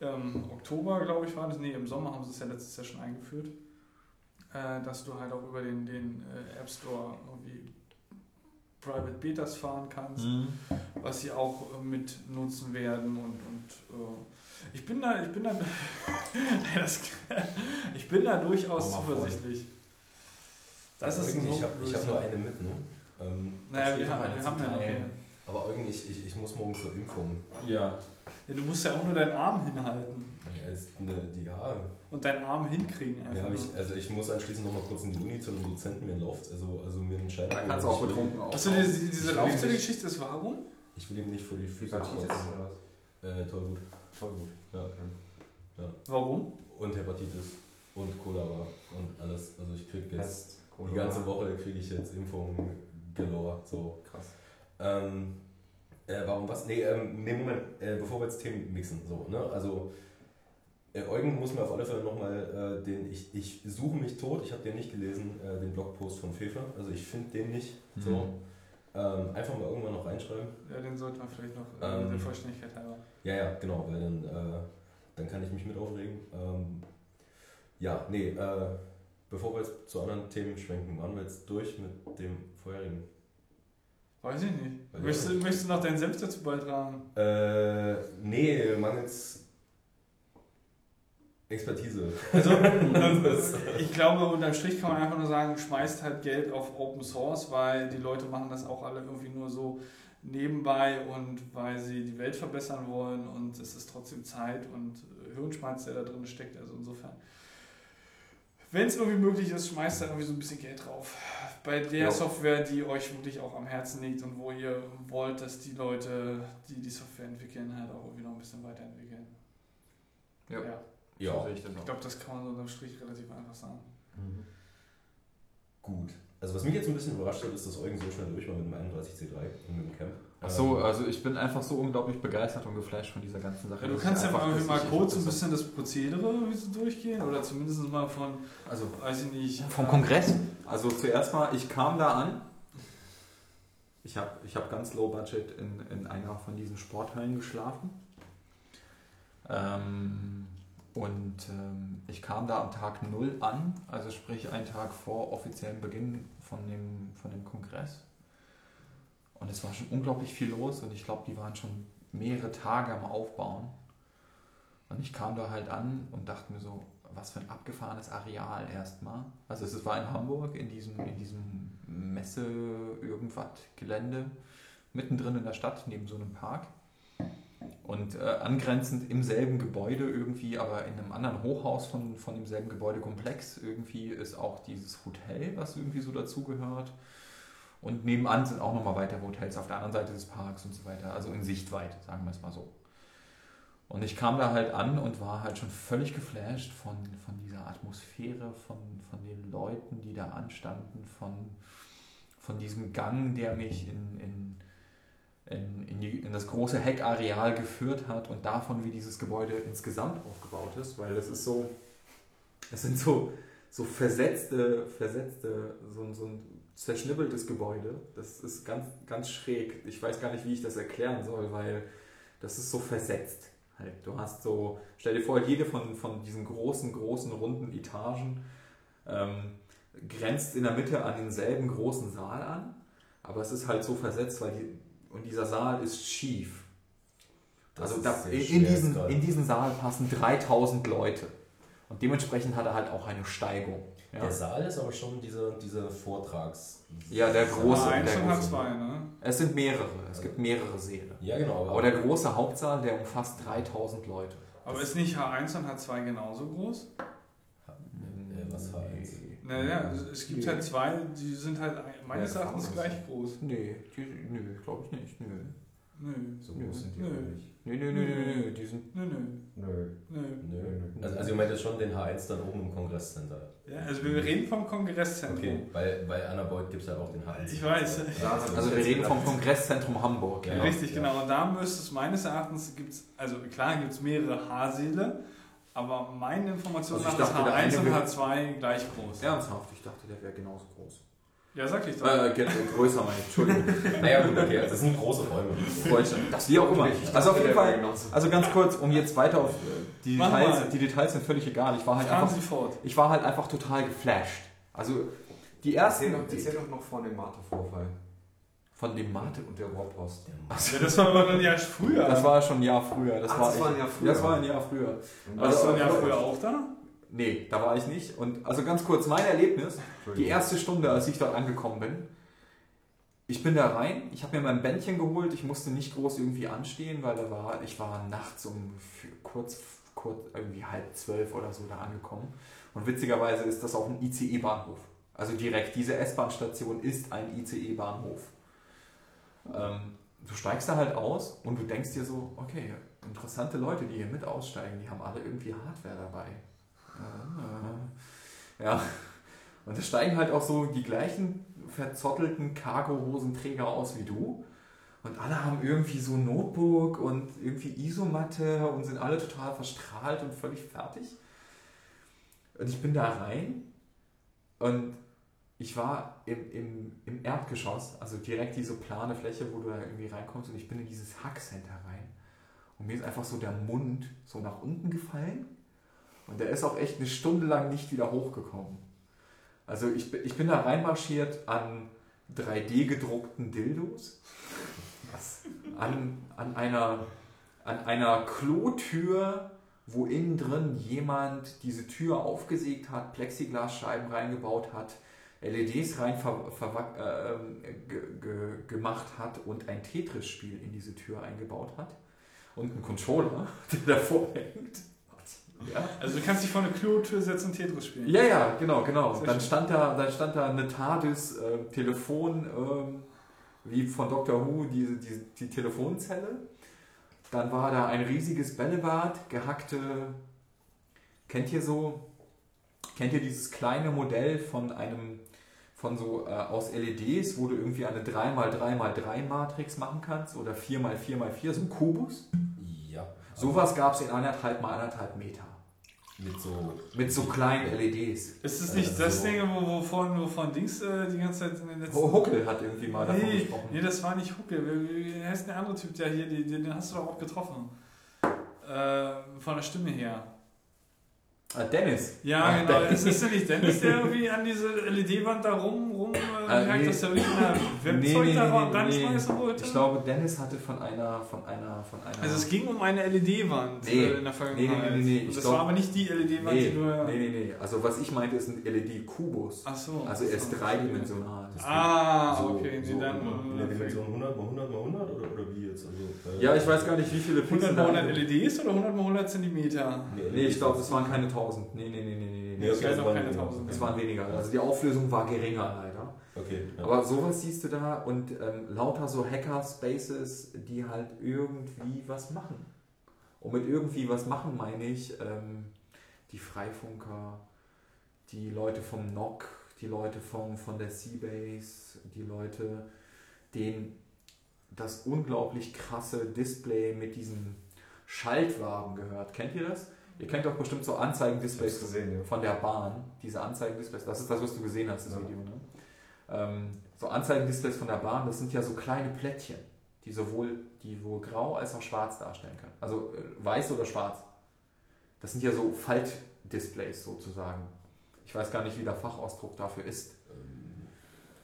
ähm, Oktober, glaube ich, war das, nee, im Sommer haben sie es ja letztes Jahr schon eingeführt, äh, dass du halt auch über den, den äh, App Store irgendwie Private Betas fahren kannst Mhm. was sie auch äh, mit nutzen werden und, und äh, ich bin da, ich bin da, das, ich bin da durchaus zuversichtlich. Das ist so ich habe hab nur eine mit, ne? Ähm, Naja, wir haben, eine wir haben ja eine. aber Eugen, ich, ich, ich muss morgen zur Impfung. Ja. Ja, du musst ja auch nur deinen Arm hinhalten Ja, ist eine, die, ja, und deinen Arm hinkriegen. ja ich, also ich muss anschließend noch mal kurz in die Uni zu einem Dozenten mir läuft, also, also mir einen Schein Da kannst du auch betrunken auf. Achso, diese, diese Laufzelle-Geschichte ist warum? Ich will ihm nicht vor die Füße Hepatitis kotzen. oder was? Äh, toll gut. Gut. Ja. Warum? Und Hepatitis und Cholera und alles. Also ich krieg jetzt die ganze Woche kriege ich jetzt Impfungen galore. So. Krass. Ähm, äh, warum was? Nee, ähm, nee Moment, äh, bevor wir jetzt Themen mixen. So, ne? Also, Eugen muss mir auf alle Fälle nochmal äh, den, ich, ich suche mich tot, ich habe den nicht gelesen, äh, den Blogpost von Fefe. Also ich finde den nicht. So. Mhm. Ähm, einfach mal irgendwann noch reinschreiben. Ja, den sollte man vielleicht noch äh, Ähm. der Vollständigkeit halber. Ja, ja, genau, weil dann, äh, dann kann ich mich mit aufregen. Ähm, ja, nee, äh, bevor wir jetzt zu anderen Themen schwenken, waren wir jetzt durch mit dem vorherigen. Weiß ich nicht. Möchtest, du- möchtest du noch deinen Senf dazu beitragen? Äh, nee, mangels Expertise. Also, ich glaube, unterm Strich kann man einfach nur sagen, schmeißt halt Geld auf Open Source, weil die Leute machen das auch alle irgendwie nur so nebenbei und weil sie die Welt verbessern wollen und es ist trotzdem Zeit und äh, Hirnschmalz, der da drin steckt. Also insofern, wenn es irgendwie möglich ist, schmeißt da irgendwie so ein bisschen Geld drauf. Bei der Ja. Software, die euch wirklich auch am Herzen liegt und wo ihr wollt, dass die Leute, die die Software entwickeln, halt auch irgendwie noch ein bisschen weiterentwickeln. Ja. ja. Ja, So ich Ich glaube, das kann man so unterm Strich relativ einfach sagen. Mhm. gut. Also was mich jetzt ein bisschen überrascht hat, ist, dass Eugen so schnell durch war mit dem 31C3 und mit dem Camp. Ach so, Ähm, also ich bin einfach so unglaublich begeistert und geflasht von dieser ganzen Sache. Ja, du kannst ja mal, mal kurz ein bisschen das Prozedere wie sie durchgehen oder zumindest mal von, Also weiß ich nicht. vom äh, Kongress. Also zuerst mal, ich kam da an. Ich habe ich hab ganz low budget in, in einer von diesen Sporthallen geschlafen. Ähm, und ähm, ich kam da am Tag 0 an, also sprich einen Tag vor offiziellem Beginn von dem, von dem Kongress. Und es war schon unglaublich viel los und ich glaube, die waren schon mehrere Tage am Aufbauen. Und ich kam da halt an und dachte mir so, was für ein abgefahrenes Areal erstmal. Also es war in Hamburg, in diesem, in diesem Messe irgendwas Gelände, mittendrin in der Stadt, neben so einem Park. Und äh, angrenzend im selben Gebäude irgendwie, aber in einem anderen Hochhaus von, von demselben Gebäudekomplex irgendwie ist auch dieses Hotel, was irgendwie so dazugehört. Und nebenan sind auch nochmal weitere Hotels auf der anderen Seite des Parks und so weiter. Also in Sichtweite, sagen wir es mal so. Und ich kam da halt an und war halt schon völlig geflasht von, von dieser Atmosphäre, von, von den Leuten, die da anstanden, von, von diesem Gang, der mich in, in, in, in, die, in das große Heckareal geführt hat und davon, wie dieses Gebäude insgesamt aufgebaut ist, weil das ist so, es sind so, so versetzte, versetzte, so, ein- so ein zerschnibbeltes Gebäude. Das ist ganz, ganz schräg. Ich weiß gar nicht, wie ich das erklären soll, weil das ist so versetzt. Halt. Du hast so, stell dir vor, jede von, von diesen großen, großen, runden Etagen ähm, grenzt in der Mitte an denselben großen Saal an, aber es ist halt so versetzt, weil die, und dieser Saal ist schief. Das also ist da, in, diesen, in diesen Saal passen 3000 Leute. Und dementsprechend hat er halt auch eine Steigung. Ja, Der Saal ist aber schon diese, diese Vortrags... Ja, der große. H1 der und große. H2, ne? es sind mehrere. Es gibt mehrere Säle. Ja, genau. Aber der große Hauptsaal, der umfasst 3000 Leute. Aber ist nicht H1 und H2 genauso groß? Äh, was H1? Naja, es- es gibt halt zwei, die sind halt meines Ja, Erachtens gleich groß. Nee, die, nö, glaube ich nicht. Nö. Nö, So groß sind die Nö. nicht. Nö, nö, nö, nö, nö, die sind. nö, nö, Nö. nö. Nö. Also, also ihr meint jetzt schon den H1 dann oben im Kongresscenter. Ja, also wir reden vom Kongresszentrum. Okay, bei, bei Anna Beuth gibt es halt auch den H1. Ich weiß. Also wir reden vom Kongresszentrum Hamburg. Ja. Ja. Richtig, genau. Und da müsste es meines Erachtens, gibt's, also klar gibt es mehrere H-Säle, aber meine Information Also ich nach ist dachte, der H1 und eine H2 gleich groß. Ernsthaft, ich dachte, der wäre genauso groß. Ja, sag ich doch. Äh, ge- größer meine ich, Entschuldigung. Naja, gut, okay, das sind große Räume. Das wie auch immer. Also auf jeden Fall, also ganz kurz, um jetzt weiter auf äh, die Mach Details, mal. die Details sind völlig egal. Ich war halt Fahren einfach, Sie fort. ich war halt einfach total geflasht. Also die ersten, Erzähl doch, erzähl doch noch von dem Mate-Vorfall. Von dem Mate. Und der Rohrpost. Ja, das war aber dann ja früher. Das war schon ein Jahr früher. Das Ach, war das war ein Jahr früher. Das war ein Jahr früher. Warst Also- du dann ja früher auch da? Nee, da war ich nicht. Und also ganz kurz, mein Erlebnis, die erste Stunde, als ich dort angekommen bin, ich bin da rein, ich habe mir mein Bändchen geholt, ich musste nicht groß irgendwie anstehen, weil da war, ich war nachts um kurz, kurz irgendwie halb zwölf oder so da angekommen. Und witzigerweise ist das auch ein ICE-Bahnhof. Also direkt, diese S-Bahn-Station ist ein ICE-Bahnhof. Ähm, du steigst da halt aus und du denkst dir so, okay, interessante Leute, die hier mit aussteigen, die haben alle irgendwie Hardware dabei. Äh, Ja. Und da steigen halt auch so die gleichen verzottelten Cargo-Hosenträger aus wie du. Und alle haben irgendwie so ein Notebook und irgendwie Isomatte und sind alle total verstrahlt und völlig fertig. Und ich bin da rein und ich war im, im, im Erdgeschoss, also direkt diese plane Fläche, wo du da irgendwie reinkommst und ich bin in dieses Hackcenter rein. Und mir ist einfach so der Mund so nach unten gefallen und der ist auch echt eine Stunde lang nicht wieder hochgekommen. Also ich, bin- ich bin da reinmarschiert an 3D gedruckten Dildos, an, an, einer, an einer Klotür, wo innen drin jemand diese Tür aufgesägt hat, Plexiglasscheiben reingebaut hat, LEDs rein ver, ver, äh, ähm, ge, ge, gemacht hat und ein Tetris-Spiel in diese Tür eingebaut hat. Und einen Controller, der davor hängt. Ja. Also du kannst dich vor eine Klotür setzen und Tetris spielen. Ja, ja, genau, genau. Sehr Dann schön. stand da, dann stand da eine TARDIS äh, Telefon, ähm, wie von Dr. Who, diese, die, die Telefonzelle. Dann war da ein riesiges Bällebad, gehackte, kennt ihr so, kennt ihr dieses kleine Modell von einem, von so äh, aus LEDs, wo du irgendwie eine 3x3x3 Matrix machen kannst oder 4x4x4, so ein Kubus? Ja. Sowas gab es in anderthalb mal anderthalb Meter. Mit so. Mit so kleinen LEDs. Ist es nicht Also- das Ding, wo, wovon, wovon Dings äh, die ganze Zeit in den letzten... Ho- Huckel hat irgendwie mal davon Nee, gesprochen. nee, das war nicht Hucke. Wie, wie heißt der andere Typ, der hier, den, den hast du doch auch getroffen. Äh, von der Stimme her. Ah, Dennis. Ja, Ach, genau. Dennis. Ist, ist der nicht Dennis, der irgendwie an diese LED-Wand da rum, rum äh, Äh, hackt, nee. dass wirklich mal Webzeug da reinschmeißen wollte? Ich glaube, Dennis hatte von einer, von einer, von einer. Also es ging um eine LED-Wand Nee. äh, in der Vergangenheit. Nee, nee, nee, nee, das glaub- war aber nicht die LED-Wand, nee, die du... nee, nee, nee. Also was ich meinte, ist ein LED-Kubus. Ach so. Also er ist so. dreidimensional. Ah, so, okay. Nee, so dann, in der äh, Dimension 100 mal 100 mal 100 oder, oder wie jetzt? Also, äh, Ja, ich weiß gar nicht, wie viele 100 Pixel mal da 100 LEDs oder 100 mal 100 Zentimeter? Nee, ich glaube, das waren keine 1000. Nee, nee, nee, nee, nee. Nee, nee. okay, das waren keine weniger. 1000. Es waren weniger. Also die Auflösung war geringer leider. Okay. Ja. Aber sowas siehst du da und ähm, lauter so Hacker-Spaces, die halt irgendwie was machen. Und mit irgendwie was machen meine ich ähm, die Freifunker, die Leute vom NOC, die Leute vom, von der Seabase, die Leute, denen das unglaublich krasse Display mit diesen Schaltwagen gehört. Kennt ihr das? Ihr kennt doch bestimmt so Anzeigendisplays gesehen, ja. von der Bahn, diese Anzeigendisplays, das ist das, was du gesehen hast, das Ja. Video, ne? Ähm, so Anzeigendisplays von der Bahn, das sind ja so kleine Plättchen, die sowohl, die wohl grau als auch schwarz darstellen können. Also äh, weiß oder schwarz. Das sind ja so Faltdisplays sozusagen. Ich weiß gar nicht, wie der Fachausdruck dafür ist.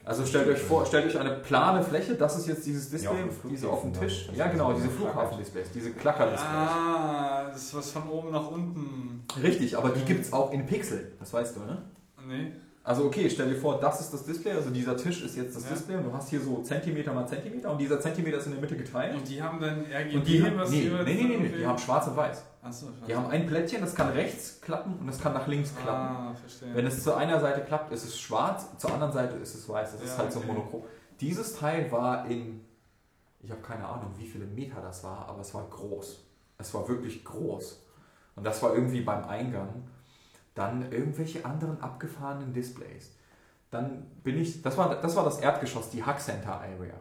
Also stellt euch vor, stellt euch eine plane Fläche, das ist jetzt dieses Ja, Display, dem diese auf dem Tisch. Ja genau, diese Flughafen-Displays, diese Klacker-Displays. Ah, das ist was von oben nach unten. Richtig, aber die gibt es auch in Pixel, das weißt du, ne? Nee. Also okay, stell dir vor, das ist das Display, also dieser Tisch ist jetzt das Ja. Display und du hast hier so Zentimeter mal Zentimeter und dieser Zentimeter ist in der Mitte geteilt. Und die haben dann RGB, Und die haben, was nee, nee, nee, nee, nee, die haben schwarz und weiß. Achso, Die haben ein Plättchen, das kann rechts klappen und das kann nach links klappen. Ah, verstehe. Wenn es zu einer Seite klappt, ist es schwarz, zur anderen Seite ist es weiß. Das ist Ja, halt so okay. monochrom. Dieses Teil war in, ich habe keine Ahnung, wie viele Meter das war, aber es war groß. Es war wirklich groß. Und das war irgendwie beim Eingang. Dann irgendwelche anderen abgefahrenen Displays. Dann bin ich, das war das, war das Erdgeschoss, die Hack Center Area.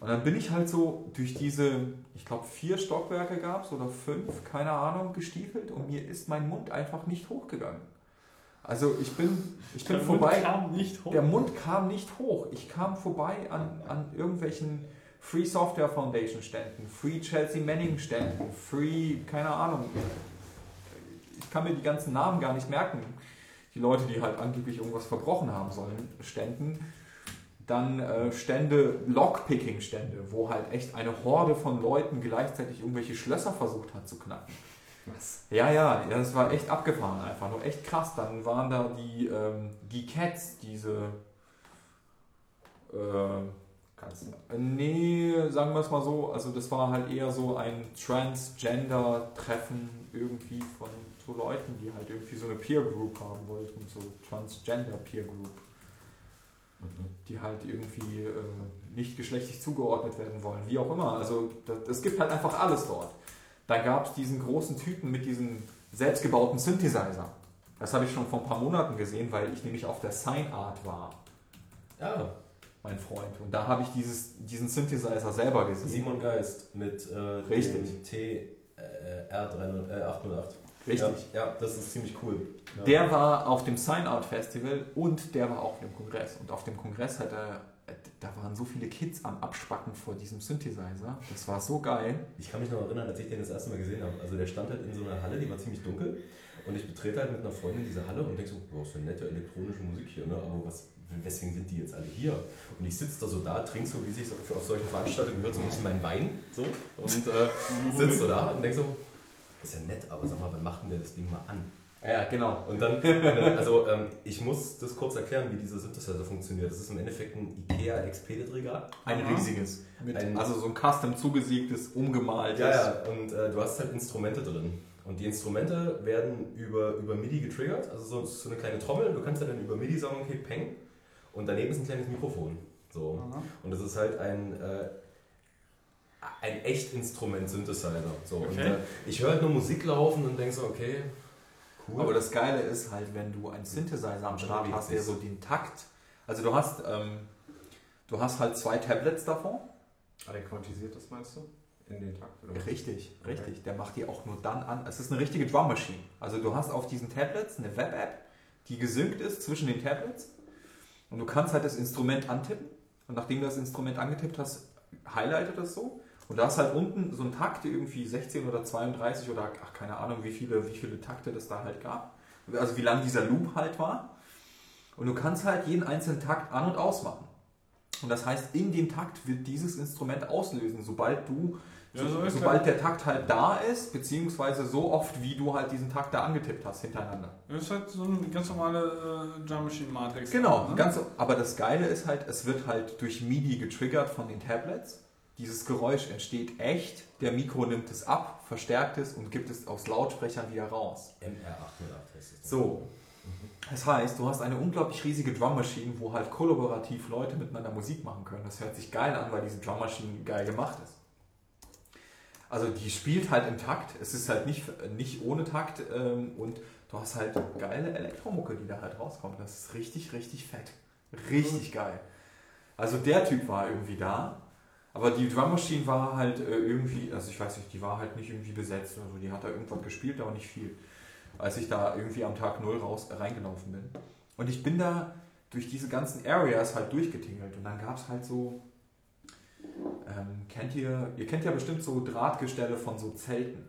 Und dann bin ich halt so durch diese, ich glaube vier Stockwerke gab es oder fünf, keine Ahnung, gestiefelt und mir ist mein Mund einfach nicht hochgegangen. Also ich bin, ich bin Der Mund vorbei. kam nicht hoch. Der Mund kam nicht hoch. Ich kam vorbei an, an irgendwelchen Free Software Foundation Ständen, Free Chelsea Manning Ständen, Free, keine Ahnung. Ich kann mir die ganzen Namen gar nicht merken. Die Leute, die halt angeblich irgendwas verbrochen haben sollen, Ständen. Dann äh, Stände, Lockpicking-Stände, wo halt echt eine Horde von Leuten gleichzeitig irgendwelche Schlösser versucht hat zu knacken. Was? Ja, ja, das war echt abgefahren einfach, nur echt krass. Dann waren da die, ähm, die Cats, diese, äh, Katzen. nee, sagen wir es mal so, also das war halt eher so ein Transgender-Treffen irgendwie von so Leuten, die halt irgendwie so eine Peer Group haben wollten, so Transgender Peer Group, Mhm. die halt irgendwie äh, nicht geschlechtlich zugeordnet werden wollen, wie auch immer. Also es gibt halt einfach alles dort. Dann gab es diesen großen Typen mit diesem selbstgebauten Synthesizer. Das habe ich schon vor ein paar Monaten gesehen, weil ich nämlich auf der Sign Art war, Ja, mein Freund. Und da habe ich dieses, diesen Synthesizer selber gesehen. Simon Geist mit äh, Richtig. T äh, R300, äh, 808. Richtig. Ja, ja, das ist ziemlich cool. Ja. Der war auf dem Sign Art Festival und der war auf dem Kongress. Und auf dem Kongress hat er, da waren so viele Kids am Abspacken vor diesem Synthesizer. Das war so geil. Ich kann mich noch erinnern, als ich den das erste Mal gesehen habe. Also der stand halt in so einer Halle, die war ziemlich dunkel. Und ich betrete halt mit einer Freundin diese Halle und denke so, boah, ist eine nette elektronische Musik hier, ne? Aber was, weswegen sind die jetzt alle hier? Und ich sitze da so da, trinke so, wie sich auf solchen Veranstaltungen gehört, so ein bisschen mein Wein. So, und äh, sitze so da und denke so, ist ja nett, aber sag mal, wann macht denn der das Ding mal an? Ja, genau. Und dann, also ähm, ich muss das kurz erklären, wie dieser Synthesizer funktioniert. Das ist im Endeffekt ein IKEA Expedit-Regal. Ein Aha. riesiges. Mit, Ein- also so ein custom zugesiegtes, umgemaltes. Ja, ja, und äh, du hast halt Instrumente drin. Und die Instrumente werden über, über MIDI getriggert, also so, so eine kleine Trommel. Du kannst ja dann über MIDI sagen, okay, peng. Und daneben ist ein kleines Mikrofon. So. Aha. Und das ist halt ein, äh, ein Echt-Instrument-Synthesizer. So. Und Okay. äh, ich höre halt nur Musik laufen und denke so, okay, cool. Aber das Geile ist halt, wenn du einen Synthesizer am Start hast, der so den Takt. Also du hast, ähm, du hast halt zwei Tablets davon. Ah, der quantisiert das, meinst du? In den Takt? Oder? Richtig, richtig. Der macht die auch nur dann an. Es ist eine richtige Drum Machine. Also du hast auf diesen Tablets eine Web-App, die gesynkt ist zwischen den Tablets. Und du kannst halt das Instrument antippen. Und nachdem du das Instrument angetippt hast, highlightet das so. Und da ist halt unten so ein Takt, irgendwie 16 oder 32 oder ach, keine Ahnung, wie viele, wie viele Takte das da halt gab. Also wie lang dieser Loop halt war. Und du kannst halt jeden einzelnen Takt an- und ausmachen. Und das heißt, in dem Takt wird dieses Instrument auslösen, sobald du Ja, so sobald der Takt halt da ist, beziehungsweise so oft, wie du halt diesen Takt da angetippt hast hintereinander. Das ist halt so eine ganz normale äh, Drum Machine Matrix. Genau, Ne? ganz, aber das Geile ist halt, es wird halt durch MIDI getriggert von den Tablets. Dieses Geräusch entsteht echt, der Mikro nimmt es ab, verstärkt es und gibt es aus Lautsprechern wieder raus. MR808 heißt es. So. Das heißt, du hast eine unglaublich riesige Drum Machine, wo halt kollaborativ Leute miteinander Musik machen können. Das hört sich geil an, weil diese Drum Machine geil gemacht ist. Also die spielt halt im Takt. Es ist halt nicht, nicht ohne Takt ähm, und du hast halt geile Elektromucke, die da halt rauskommt. Das ist richtig, richtig fett. Richtig geil. Also der Typ war irgendwie da. Aber die Drum Machine war halt äh, irgendwie, also ich weiß nicht, die war halt nicht irgendwie besetzt oder so. Die hat da irgendwas gespielt, aber nicht viel als ich da irgendwie am Tag null raus reingelaufen bin. Und ich bin da durch diese ganzen Areas halt durchgetingelt und dann gab es halt so, ähm, kennt ihr, ihr kennt ja bestimmt so Drahtgestelle von so Zelten.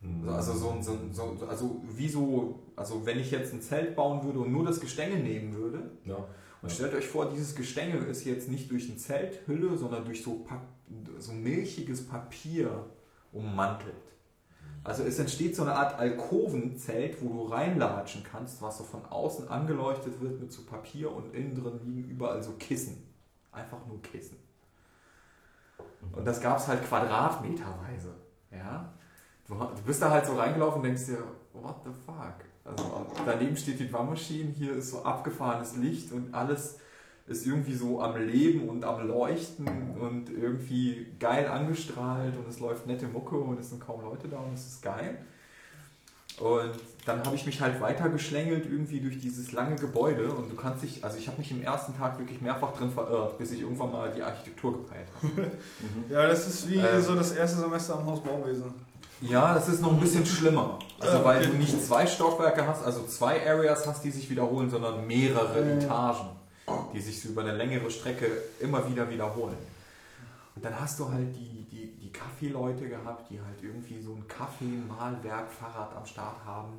Hm. Also so, so, so also wie so, also wenn ich jetzt ein Zelt bauen würde und nur das Gestänge nehmen würde Ja. Stellt euch vor, dieses Gestänge ist jetzt nicht durch eine Zelthülle, sondern durch so, Pa- so milchiges Papier ummantelt. Also es entsteht so eine Art Alkovenzelt, wo du reinlatschen kannst, was so von außen angeleuchtet wird mit so Papier und innen drin liegen überall so Kissen. Einfach nur Kissen. Und das gab es halt quadratmeterweise. Ja? Du bist da halt so reingelaufen und denkst dir, what the fuck? Also daneben steht die Drummaschine, hier ist so abgefahrenes Licht und alles ist irgendwie so am Leben und am Leuchten und irgendwie geil angestrahlt und es läuft nette Mucke und es sind kaum Leute da und es ist geil. Und dann habe ich mich halt weiter geschlängelt irgendwie durch dieses lange Gebäude und du kannst dich, also ich habe mich im ersten Tag wirklich mehrfach drin verirrt, bis ich irgendwann mal die Architektur gepeilt habe. Ja, das ist wie Ähm. so das erste Semester am Haus Bauwesen. Ja, das ist noch ein bisschen schlimmer. Also Ja, weil du nicht zwei Stockwerke hast, also zwei Areas hast, die sich wiederholen, sondern mehrere. Etagen, die sich über eine längere Strecke immer wieder wiederholen. Und dann hast du halt die, die, die Kaffeeleute gehabt, die halt irgendwie so ein Kaffee-Mahlwerk-Fahrrad am Start haben.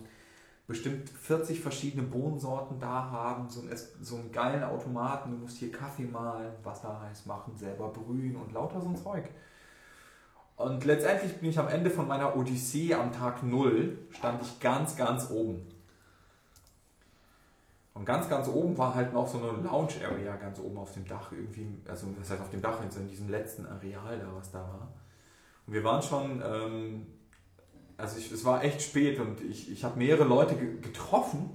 Bestimmt 40 verschiedene Bohnensorten da haben, so, ein, Es- so einen geilen Automaten, du musst hier Kaffee mahlen, Wasser heiß machen, selber brühen und lauter so ein Zeug. Und letztendlich bin ich am Ende von meiner Odyssee am Tag 0, stand ich ganz, ganz oben. Und ganz, ganz oben war halt noch so eine Lounge-Area ganz oben auf dem Dach irgendwie, also das heißt auf dem Dach, in diesem letzten Areal da, was da war. Und wir waren schon, ähm, also ich, es war echt spät und ich, ich habe mehrere Leute ge getroffen,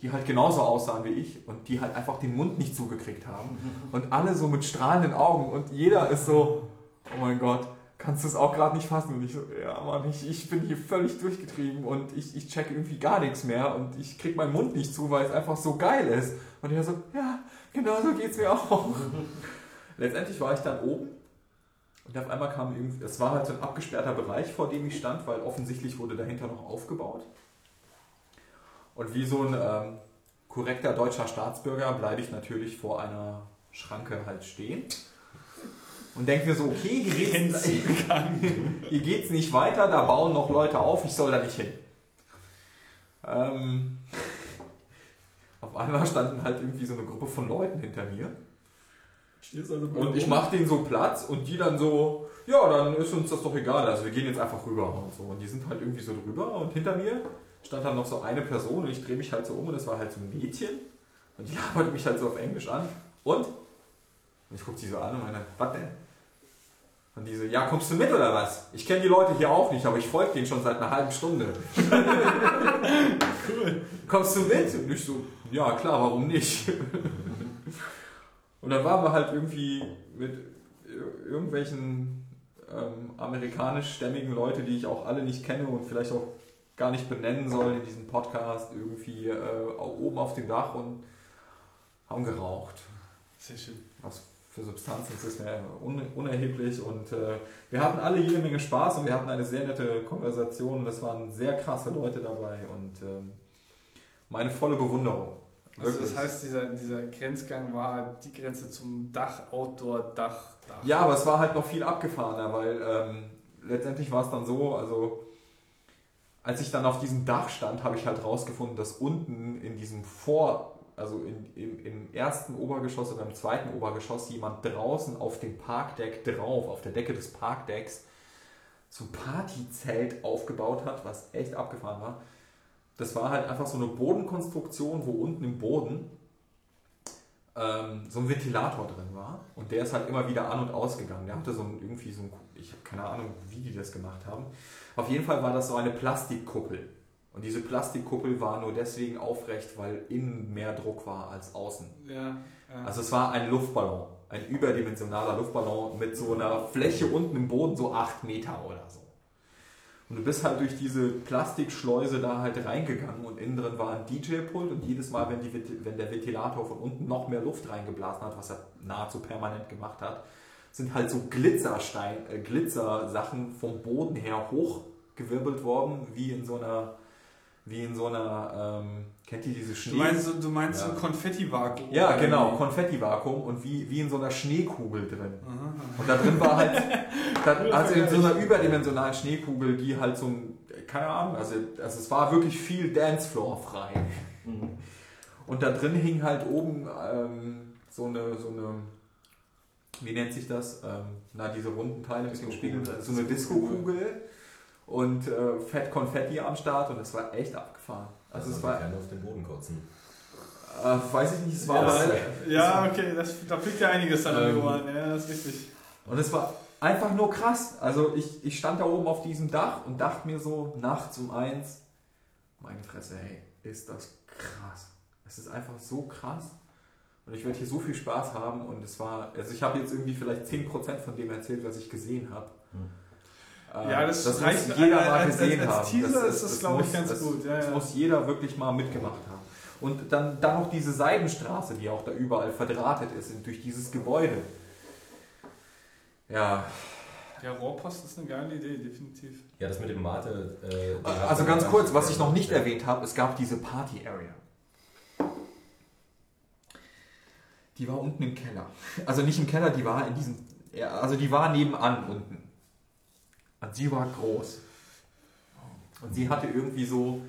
die halt genauso aussahen wie ich und die halt einfach den Mund nicht zugekriegt haben. Und alle so mit strahlenden Augen und jeder ist so, oh mein Gott, kannst du es auch gerade nicht fassen? Und ich so, ja Mann, ich, ich bin hier völlig durchgetrieben und ich, ich check irgendwie gar nichts mehr und ich krieg meinen Mund nicht zu, weil es einfach so geil ist. Und er so, ja, genau so geht's mir auch. Letztendlich war ich dann oben und auf einmal kam irgendwie, es war halt so ein abgesperrter Bereich, vor dem ich stand, weil offensichtlich wurde dahinter noch aufgebaut. Und wie so ein ähm, korrekter deutscher Staatsbürger bleibe ich natürlich vor einer Schranke halt stehen und denke mir so, okay, hier geht's, hier geht's nicht weiter, da bauen noch Leute auf, ich soll da nicht hin. Ähm, auf einmal standen halt irgendwie so eine Gruppe von Leuten hinter mir. Und ich mache denen so Platz und die dann so, ja, dann ist uns das doch egal, also wir gehen jetzt einfach rüber und so. Und die sind halt irgendwie so drüber und hinter mir stand dann noch so eine Person und ich drehe mich halt so um und das war halt so ein Mädchen und die labert mich halt so auf Englisch an. Und? Und ich gucke sie so an und meine, was denn? Und die so, ja, kommst du mit oder was? Ich kenne die Leute hier auch nicht, aber ich folge denen schon seit einer halben Stunde. cool. Kommst du mit? Und ich so, ja klar, warum nicht? Und dann waren wir halt irgendwie mit ir- irgendwelchen ähm, amerikanischstämmigen Leute, die ich auch alle nicht kenne und vielleicht auch gar nicht benennen soll in diesem Podcast, irgendwie äh, oben auf dem Dach und haben geraucht. Sehr schön. Was für Substanzen das ist mir un unerheblich und äh, wir hatten alle jede Menge Spaß und wir hatten eine sehr nette Konversation und es waren sehr krasse Leute dabei und ähm, meine volle Bewunderung. Also das heißt, dieser, dieser Grenzgang war die Grenze zum Dach, Outdoor, Dach, Dach. Ja, aber es war halt noch viel abgefahrener, weil ähm, letztendlich war es dann so, also als ich dann auf diesem Dach stand, habe ich halt rausgefunden, dass unten in diesem Vor, also in, im, im ersten Obergeschoss oder im zweiten Obergeschoss jemand draußen auf dem Parkdeck drauf, auf der Decke des Parkdecks, so ein Partyzelt aufgebaut hat, was echt abgefahren war. Das war halt einfach so eine Bodenkonstruktion, wo unten im Boden ähm, so ein Ventilator drin war und der ist halt immer wieder an und ausgegangen. Der hatte so ein, irgendwie so ein, ich habe keine Ahnung, wie die das gemacht haben. Auf jeden Fall war das so eine Plastikkuppel. Und diese Plastikkuppel war nur deswegen aufrecht, weil innen mehr Druck war als außen. Ja, ja. Also es war ein Luftballon, ein überdimensionaler Luftballon mit so einer Fläche unten im Boden, so 8 Meter oder so. Und du bist halt durch diese Plastikschleuse da halt reingegangen und innen drin war ein DJ-Pult und jedes Mal, wenn, die, wenn der Ventilator von unten noch mehr Luft reingeblasen hat, was er nahezu permanent gemacht hat, sind halt so Glitzerstein, äh, Glitzersachen vom Boden her hochgewirbelt worden, wie in so einer, wie in so einer, ähm, kennt ihr diese Schnee? Du meinst, so- du meinst Ja. so Konfetti-Vakuum? Ja, genau. Konfetti-Vakuum und wie, wie in so einer Schneekugel drin. Aha. Und da drin war halt, da, also in so einer überdimensionalen Schneekugel, die halt so ein, keine Ahnung, also, also es war wirklich viel Dancefloor frei. Und da drin hing halt oben ähm, so eine, so eine, wie nennt sich das? Ähm, na, diese runden Teile mit dem Spiegel, so eine Disco-Kugel und äh, Fett Konfetti am Start und es war echt abgefahren. Also es war, gerne auf den Boden kotzen. äh, weiß ich nicht, es war Ja, was. ja, okay, das, da fliegt ja einiges dann Ähm, ähm, an. Ja, das ist richtig. Und es war einfach nur krass. Also ich, ich stand da oben auf diesem Dach und dachte mir so nachts um eins, meine Fresse, hey, ist das krass. Es ist einfach so krass. Und ich werde hier so viel Spaß haben und es war, also ich habe jetzt irgendwie vielleicht 10% von dem erzählt, was ich gesehen habe. Hm. Äh, Ja, das muss reicht jeder als- mal als- gesehen als haben. Teaser ist das, glaub ich, muss- ganz das, gut. Ja, das ja. muss jeder wirklich mal mitgemacht haben. Und dann, dann noch diese Seidenstraße, die auch da überall verdrahtet ist, durch dieses Gebäude. Ja, Ja, Rohrpost ist eine geile Idee, definitiv. Ja, das mit dem Mate. Äh, Also ganz kurz, was ich noch nicht Ja. erwähnt habe, es gab diese Party Area. Die war unten im Keller. Also nicht im Keller, die war in diesem, also die war nebenan unten. Und sie war groß. Und sie hatte irgendwie so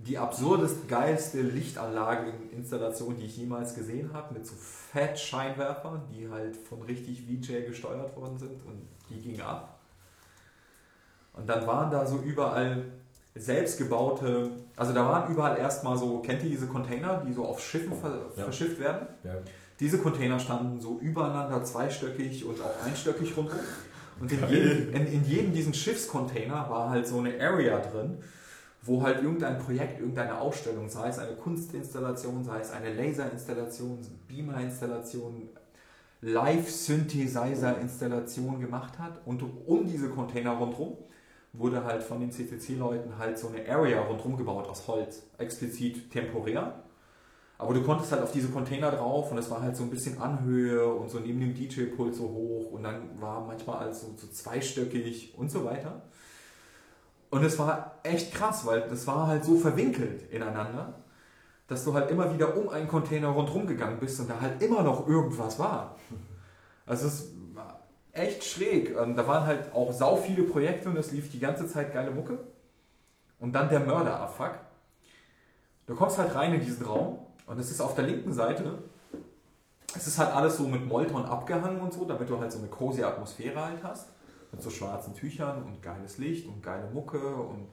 die absurdest geilste Lichtanlageninstallation, die ich jemals gesehen habe, mit so Fett-Scheinwerfern, die halt von richtig VJ gesteuert worden sind und die ging ab. Und dann waren da so überall selbstgebaute, also da waren überall erstmal so, kennt ihr diese Container, die so auf Schiffen ver Ja. verschifft werden? Ja. Diese Container standen so übereinander zweistöckig und auch einstöckig rundherum. Und in jedem, in, in jedem diesen Schiffscontainer war halt so eine Area drin, wo halt irgendein Projekt, irgendeine Ausstellung, sei es eine Kunstinstallation, sei es eine Laserinstallation, Beamer-Installation, Live-Synthesizer-Installation gemacht hat. Und um diese Container rundherum wurde halt von den CCC-Leuten halt so eine Area rundherum gebaut aus Holz, explizit temporär. Aber du konntest halt auf diese Container drauf und es war halt so ein bisschen Anhöhe und so neben dem DJ-Pult so hoch und dann war manchmal alles so, so zweistöckig und so weiter. Und es war echt krass, weil das war halt so verwinkelt ineinander, dass du halt immer wieder um einen Container rundherum gegangen bist und da halt immer noch irgendwas war. Also es war echt schräg. Und da waren halt auch sau viele Projekte und es lief die ganze Zeit geile Mucke. Und dann der Mörder-Abfuck. Du kommst halt rein in diesen Raum und es ist auf der linken Seite, es ist halt alles so mit Molton abgehangen und so, damit du halt so eine cozy Atmosphäre halt hast. Mit so schwarzen Tüchern und geiles Licht und geile Mucke und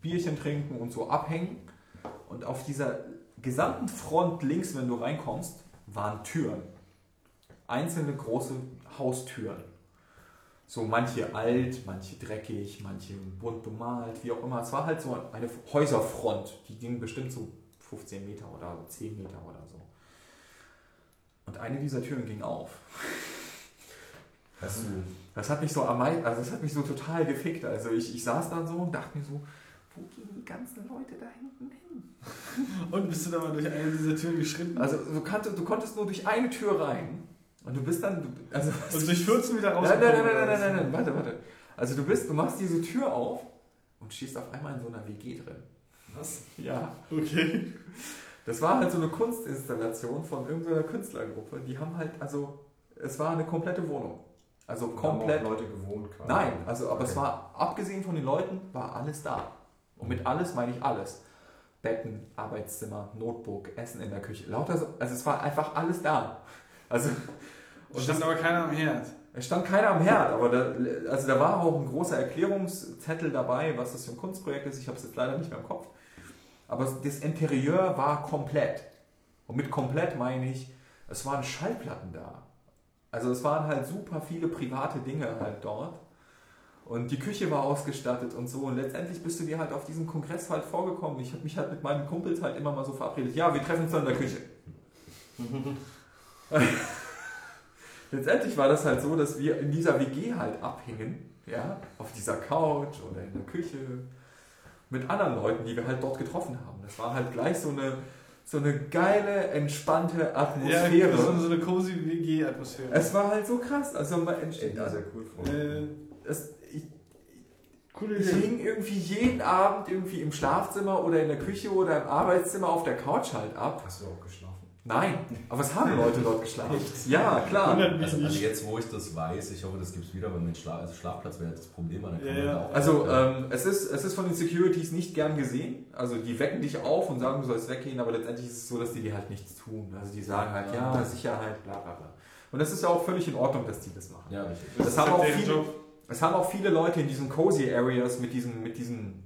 Bierchen trinken und so abhängen. Und auf dieser gesamten Front links, wenn du reinkommst, waren Türen. Einzelne große Haustüren. So manche alt, manche dreckig, manche bunt bemalt, wie auch immer. Es war halt so eine Häuserfront, die ging bestimmt so 15 Meter oder 10 Meter oder so. Und eine dieser Türen ging auf. Du. Das hat mich so am also das hat mich so total gefickt. Also ich, ich saß dann so und dachte mir so, wo gehen die ganzen Leute da hinten hin? Und bist du da mal durch eine dieser Türen geschritten? Also du, kannst, du konntest nur durch eine Tür rein und du bist dann, du, also und durch 14 wieder raus? nein, nein, nein, nein, nein, nein, nein, warte, warte. Also du bist, du machst diese Tür auf und stehst auf einmal in so einer WG drin. Was? Ja. Okay. Das war halt so eine Kunstinstallation von irgendeiner Künstlergruppe. Die haben halt, also es war eine komplette Wohnung. Also haben komplett. auch Leute gewohnt quasi. Nein, also aber es Okay. war, abgesehen von den Leuten, war alles da. Und mit alles meine ich alles. Betten, Arbeitszimmer, Notebook, Essen in der Küche. Lauter so, also es war einfach alles da. Also und Stand das, aber keiner am Herd. es stand keiner am Herd, aber da, also da war auch ein großer Erklärungszettel dabei, was das für ein Kunstprojekt ist. Ich habe es jetzt leider nicht mehr im Kopf. Aber das Interieur war komplett. Und mit komplett meine ich, es waren Schallplatten da. Also es waren halt super viele private Dinge halt dort. Und die Küche war ausgestattet und so. Und letztendlich bist du dir halt auf diesem Kongress halt vorgekommen. Ich habe mich halt mit meinen Kumpels halt immer mal so verabredet. Ja, wir treffen uns dann in der Küche. letztendlich war das halt so, dass wir in dieser WG halt abhingen. Ja, auf dieser Couch oder in der Küche. Mit anderen Leuten, die wir halt dort getroffen haben. Das war halt gleich so eine, so eine geile, entspannte Atmosphäre. Ja, so, eine cozy WG-Atmosphäre. Es war halt so krass. Also man entsteht. das ist ja cool vor. Äh, Es, ich, coole ich hing irgendwie jeden Abend irgendwie im Schlafzimmer oder in der Küche oder im Arbeitszimmer auf der Couch halt ab. Hast du auch geschlafen? Nein, aber es haben Leute dort geschlafen. Ja, klar. Also, also jetzt, wo ich das weiß, ich hoffe, das gibt es wieder, weil mit Schla also Schlafplatz wäre das Problem. Dann kann Ja, man ja. da auch Also äh, ähm, es, ist, es ist von den Securities nicht gern gesehen. Also die wecken dich auf und sagen, du sollst weggehen, aber letztendlich ist es so, dass die dir halt nichts tun. Also die sagen halt, ja, Sicherheit, bla bla bla. Und das ist ja auch völlig in Ordnung, dass die das machen. ja, richtig. Das, ist haben halt auch viele, Job. es haben auch viele Leute in diesen cozy Areas mit diesen, mit diesen,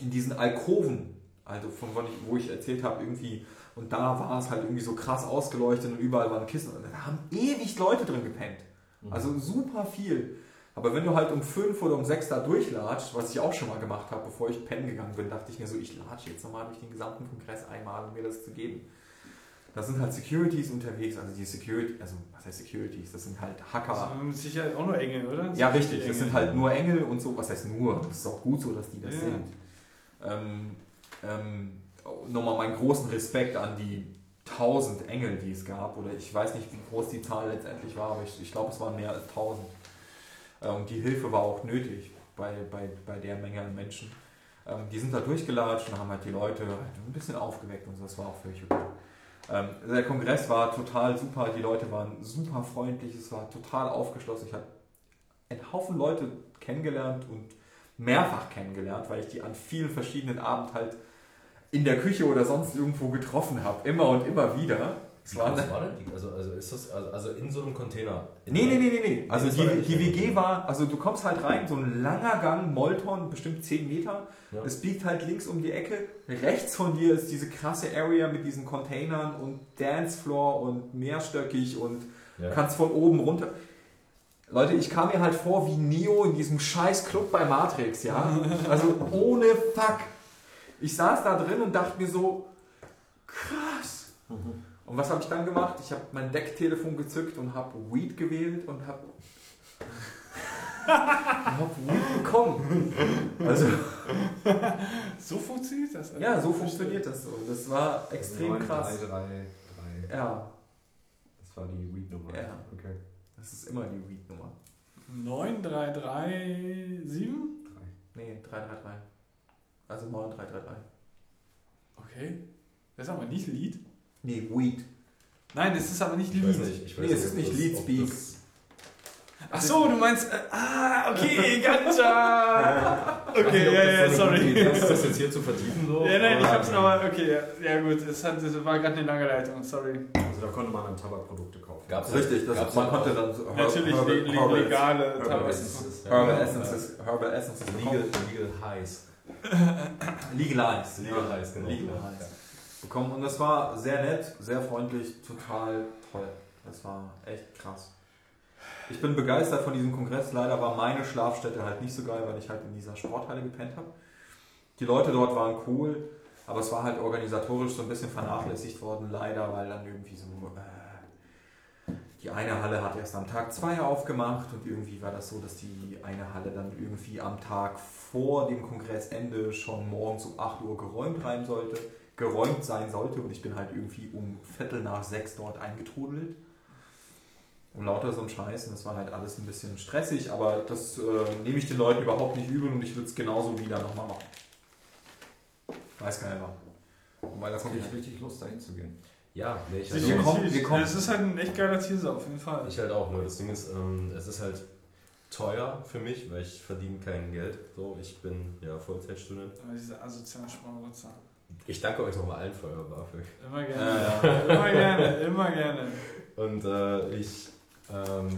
in diesen Alkoven, also von wo ich, wo ich erzählt habe, irgendwie, und da war es halt irgendwie so krass ausgeleuchtet und überall waren Kissen und da haben ewig Leute drin gepennt. Also super viel. Aber wenn du halt um fünf oder um sechs da durchlatscht, was ich auch schon mal gemacht habe, bevor ich pennen gegangen bin, dachte ich mir so, ich latsche jetzt nochmal durch den gesamten Kongress einmal, um mir das zu geben. Da sind halt Securities unterwegs, also die Security, also was heißt Securities? Das sind halt Hacker. Das sind mit Sicherheit auch nur Engel, oder? Ja, Das richtig. die Das Engel. sind halt nur Engel und so. Was heißt nur? Das ist auch gut so, dass die das Ja. sind. Ähm, ähm, nochmal meinen großen Respekt an die tausend Engel, die es gab. Oder ich weiß nicht, wie groß die Zahl letztendlich war, aber ich, ich glaube, es waren mehr als tausend. Und die Hilfe war auch nötig bei, bei, bei der Menge an Menschen. Ähm, die sind da durchgelatscht und haben halt die Leute halt ein bisschen aufgeweckt und so. Das war auch völlig okay. Ähm, der Kongress war total super, die Leute waren super freundlich, es war total aufgeschlossen. Ich habe einen Haufen Leute kennengelernt und mehrfach kennengelernt, weil ich die an vielen verschiedenen Abend halt in der Küche oder sonst irgendwo getroffen habe. Immer und immer wieder. Wie war groß war denn die? Also, also ist das also, also in so einem Container? In Nee, nee, nee, nee, nee. Also das die, die WG war, also du kommst halt rein, so ein langer Gang, Molton, bestimmt 10 Meter. Ja. Es biegt halt links um die Ecke. Rechts von dir ist diese krasse Area mit diesen Containern und Dancefloor und mehrstöckig und Ja. kannst von oben runter. Leute, ich kam mir halt vor wie Neo in diesem scheiß Club bei Matrix, ja? Also ohne Fuck. Ich saß da drin und dachte mir so, krass. Und was habe ich dann gemacht? Ich habe mein Decktelefon gezückt und habe Weed gewählt und habe hab Weed bekommen. Also So funktioniert das? ja, so funktioniert das so. Das war extrem 9, krass. 3, 3, 3. Ja, Das war die Weed-Nummer. Ja. Okay. das ist immer die Weed-Nummer. 9337? Nee, 333. Also 9333. Okay. Das ist aber nicht Lied. Nee, Weed. Nein, das ist aber nicht Ich Lied. weiß nicht. Ich weiß Nee, es ist nicht Lead Speak. Ach so, du meinst. Äh, ah, okay. Ich weiß Okay, ja, ja, so sorry. ist, das jetzt hier zu vertiefen so. Ja, nein, ich hab's aber. Okay, ja, ja gut, es hat, das war gerade eine lange Leitung, sorry. Also da konnte man dann Tabakprodukte kaufen. Gab's Richtig, das, gab's man konnte dann so Natürlich Herbal- le- le- Herbal- legale Herbal Tabak. Essences. Herbal. Essences, Herbal Essences Legal, legal Highs. Legalized. Legal Highs, genau. Legalized. bekommen und das war sehr nett, sehr freundlich, total toll. Das war echt krass. Ich bin begeistert von diesem Kongress. Leider war meine Schlafstätte halt nicht so geil, weil ich halt in dieser Sporthalle gepennt habe. Die Leute dort waren cool, aber es war halt organisatorisch so ein bisschen vernachlässigt worden, leider, weil dann irgendwie so äh, die eine Halle hat erst am Tag 2 aufgemacht und irgendwie war das so, dass die eine Halle dann irgendwie am Tag vor dem Kongressende schon morgens um 8 Uhr geräumt rein sollte, geräumt sein sollte und ich bin halt irgendwie um Viertel nach sechs dort eingetrudelt. Und lauter so ein Scheiß und das war halt alles ein bisschen stressig, aber das äh, nehme ich den Leuten überhaupt nicht übel und ich würde es genauso wieder nochmal machen. Weiß keiner. Und weil da kommt ich richtig Lust, dahin zu gehen. Ja, nee, ich Wir halt, kommen- wir kommen- Es ist halt ein echt geiler Teaser auf jeden Fall. ich halt auch. Nur das Ding ist, ähm, es ist halt teuer für mich, weil ich verdiene kein Geld. So, ich bin ja Vollzeitstudent. Aber diese asozialen Schmarotzer. Ich danke euch nochmal allen für euer BAföG. Immer gerne. immer gerne, immer gerne. Und äh, ich, ähm,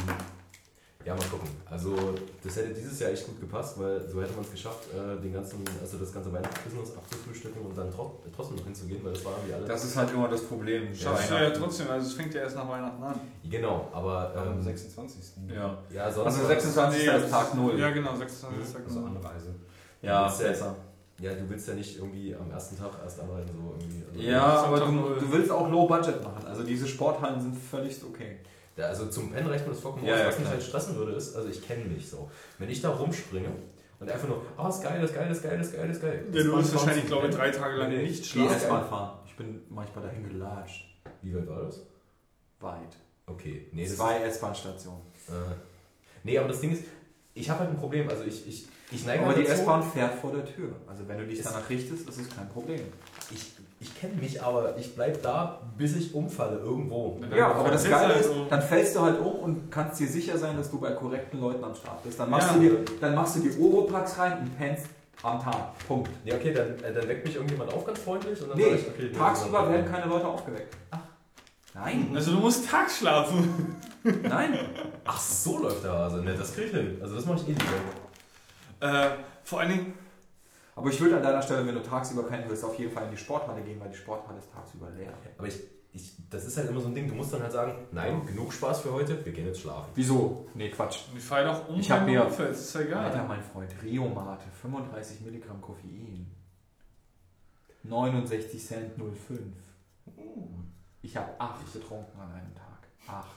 ja, mal gucken. Also, das hätte dieses Jahr echt gut gepasst, weil so hätte man es geschafft, äh, den ganzen, also das ganze Weihnachtsbusiness abzufrühstücken und dann tro trotzdem noch hinzugehen, weil das war wie alles. Das ist halt immer das Problem. Schaffst du ja trotzdem, also es fängt ja erst nach Weihnachten an. Genau, aber Am ähm, 26. Ja. ja, sonst Also 26. ist Tag 0. Ja, genau, 26. Also Anreise. Ja, Ist ja- besser. Ja, du willst ja nicht irgendwie am ersten Tag erst anreisen, so irgendwie. Also Ja, aber du, du willst auch Low Budget machen. Also diese Sporthallen sind völlig okay. Also zum Pennen reicht mir das vollkommen Ja, aus. ja, Was mich halt stressen würde, ist, also ich kenne mich so. Wenn ich da rumspringe und einfach nur, oh, ist geil, ist geil, ist geil, ist geil, ist geil. Ja, du Das wirst wahrscheinlich, glaube ich, drei Tage lang nicht schlafen. S-Bahn fahren. Ich bin manchmal dahin gelatscht. Wie weit war das? Weit. Okay, nee, Zwei S-Bahn-Stationen. Äh, nee, aber das Ding ist, ich habe halt ein Problem. Also ich, ich, ich neige Aber halt die S-Bahn fährt vor der Tür. Also wenn du dich danach richtest, ist es kein Problem. Ich, ich kenne mich, aber ich bleib da, bis ich umfalle irgendwo. Ja, aber das ist Geile halt ist, dann fällst du halt um und kannst dir sicher sein, dass du bei korrekten Leuten am Start bist. Dann machst, Ja. du, dir, dann machst du die Oropax rein und pennst am Tag. Punkt. Ja, okay, dann, äh, dann weckt mich irgendjemand auf, ganz freundlich. Und dann Nee, sag ich, okay, tagsüber werden keine Leute aufgeweckt. Ach. Nein, Also du musst tags schlafen. nein. Ach, so läuft der Hase. Ne, das krieg ich hin. Also das mache ich eh lieber. Äh, vor allen Dingen, Aber ich würde an deiner Stelle, wenn du tagsüber pennen willst, auf jeden Fall in die Sporthalle gehen, weil die Sporthalle ist tagsüber leer. Aber ich, ich, das ist halt immer so ein Ding, du musst dann halt sagen, nein, genug Spaß für heute, wir gehen jetzt schlafen. Wieso? Nee, Quatsch. ich fall doch um, Ich hab wenn du mir- ist ja Alter, egal. mein Freund, Riomate, 35 Milligramm Koffein. 69 Cent 05. Ich habe acht getrunken an einem Tag. Acht.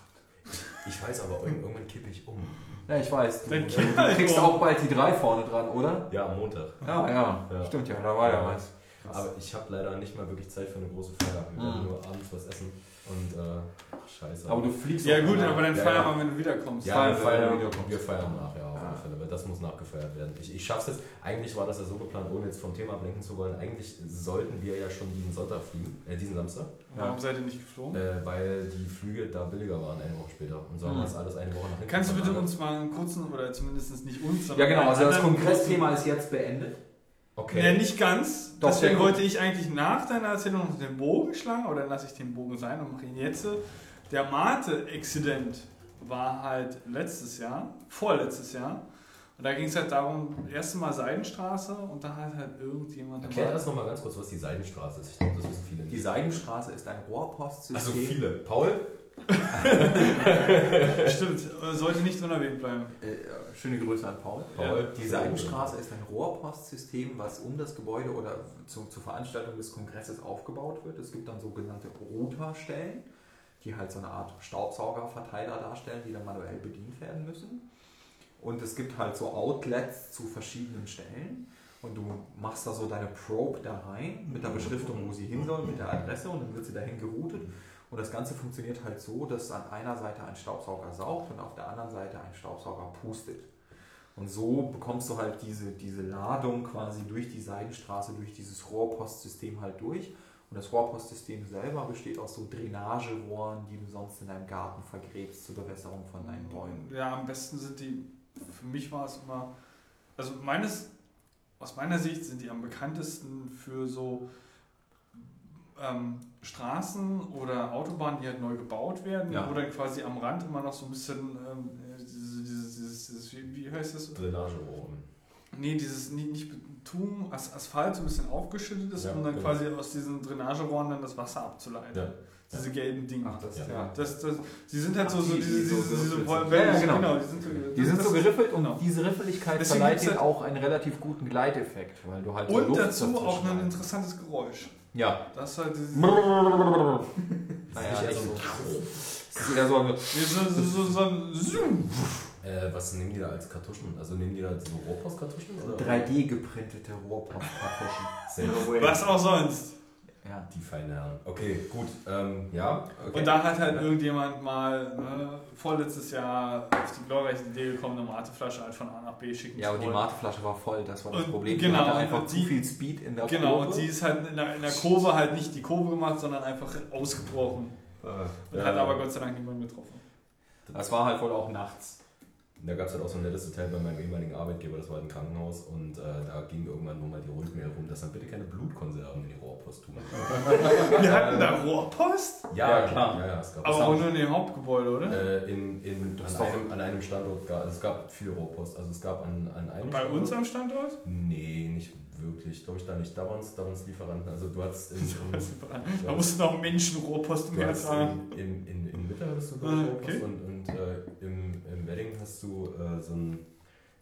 Ich weiß aber, irgend- irgendwann kippe ich um. Ja, ich weiß. Du, Dann du kipp halt kriegst um. auch bald die drei vorne dran, oder? Ja, am Montag. Ja, ja. Ja. Stimmt ja, da war ja Ja. was. Aber ich habe leider nicht mal wirklich Zeit für eine große Feier. Wir werden Mhm. nur abends was essen. Und, äh, ach, scheiße. Aber du fliegst Ja gut, aber dann Ja, feiern ja. wir, wenn du wiederkommst. ja, feiern wir feiern, wenn du wiederkommst. wir feiern nach, ja, auf Ja. alle Fälle, weil das muss nachgefeiert werden. Ich, ich schaff's jetzt, eigentlich war das ja so geplant, ohne jetzt vom Thema ablenken zu wollen, eigentlich sollten wir ja schon diesen Sonntag fliegen, äh, diesen Samstag, Warum seid ihr nicht geflogen? äh, weil die Flüge da billiger waren, eine Woche später. Und so haben wir das alles eine Woche nach hinten Kannst du bitte uns mal einen kurzen, oder zumindest nicht uns, Ja genau, also das Kongressthema ist jetzt beendet. Okay. Ja, nicht ganz. Doch, Deswegen wollte ich eigentlich nach deiner Erzählung noch den Bogen schlagen, aber dann lasse ich den Bogen sein und mache ihn jetzt. Der Mate-Exzident war halt letztes Jahr, vorletztes Jahr. Und da ging es halt darum, erste Mal Seidenstraße und da hat halt irgendjemand. Erklär das nochmal ganz kurz, was die Seidenstraße ist. Ich glaube, das wissen viele nicht. Die Seidenstraße ist ein Rohrpostsystem. Also viele. Paul? Stimmt, sollte nicht unerwähnt bleiben. Äh, schöne Grüße an Paul. Paul. Die Seidenstraße ist ein Rohrpostsystem, was um das Gebäude oder zu, zur Veranstaltung des Kongresses aufgebaut wird. Es gibt dann sogenannte Routerstellen, die halt so eine Art Staubsaugerverteiler darstellen, die dann manuell bedient werden müssen. Und es gibt halt so Outlets zu verschiedenen Stellen. Und du machst da so deine Probe da rein mit der Beschriftung, wo sie hin soll, mit der Adresse und dann wird sie dahin geroutet. Und das Ganze funktioniert halt so, dass an einer Seite ein Staubsauger saugt und auf der anderen Seite ein Staubsauger pustet. Und so bekommst du halt diese, diese Ladung quasi durch die Seidenstraße, durch dieses Rohrpostsystem halt durch. Und das Rohrpostsystem selber besteht aus so Drainagerohren, die du sonst in deinem Garten vergräbst zur Bewässerung von deinen Bäumen. Ja, am besten sind die, für mich war es immer, also meines, aus meiner Sicht sind die am bekanntesten für so ähm, Straßen oder Autobahnen, die halt neu gebaut werden, Ja. wo dann quasi am Rand immer noch so ein bisschen, ähm, dieses, dieses, dieses, wie, wie heißt das? Drainagerohren. Nee, dieses nicht, nicht Beton, As Asphalt so ein bisschen aufgeschüttet ist, Ja, um dann genau. quasi aus diesen Drainagerohren dann das Wasser abzuleiten. Ja. Diese gelben Dinge. Ach, das Ja. ja. Das, das, die sind halt so, Ach, so die- diese, die so diese, diese, geriffelt diese sind. Ja, ja, genau. die sind so, Die sind das- so geriffelt und genau. diese Riffeligkeit Deswegen verleiht ihnen halt- auch einen relativ guten Gleiteffekt, weil du halt Und Luft dazu auch ein interessantes Geräusch. Ja. Das ist halt dieses, Naja, nicht so Das ist eher so ein so, so, so. Äh, was nehmen die da als Kartuschen? Also nehmen die da so Rohrpostkartuschen? oder? 3D geprintete Rohrpostkartuschen. Was auch sonst. Ja. Die feinen Herren. Okay, gut. Ähm, ja. Okay. Und da hat halt irgendjemand mal ne, vorletztes Jahr auf die glorreiche Idee gekommen, eine Mateflasche halt von A nach B schicken Ja, und die. Mateflasche war voll, das war das Und Problem. genau, die hatte einfach die- zu viel Speed in der Genau, Kurve. und die ist halt in der, in der Kurve halt nicht die Kurve gemacht, sondern einfach ausgebrochen. Und Ja. hat aber Gott sei Dank niemand getroffen. das war halt wohl auch nachts. Da gab es halt auch so ein nettes Detail bei meinem ehemaligen Arbeitgeber, das war ein Krankenhaus und äh, da ging irgendwann nur mal die Rundmail rum, dass dann bitte keine Blutkonserven in die Rohrpost tun. Wir hatten da Rohrpost, Ja, klar. Ja, ja, es gab aber es auch nur in dem Hauptgebäude, oder? äh, in, in, an, einem, an einem Standort, also es gab viele Rohrpost. Also es gab an, an einem Bei Standort, uns am Standort? Nee, nicht wirklich. Glaube ich da nicht. Da waren es da waren's Lieferanten. Also du hattest in, in, Da mussten auch Menschen Rohrpost Du hast umgetragen. in, in, in, in Mitte hattest du Ah, okay. okay. und, und äh, im, im Wedding hast du äh, so, ein,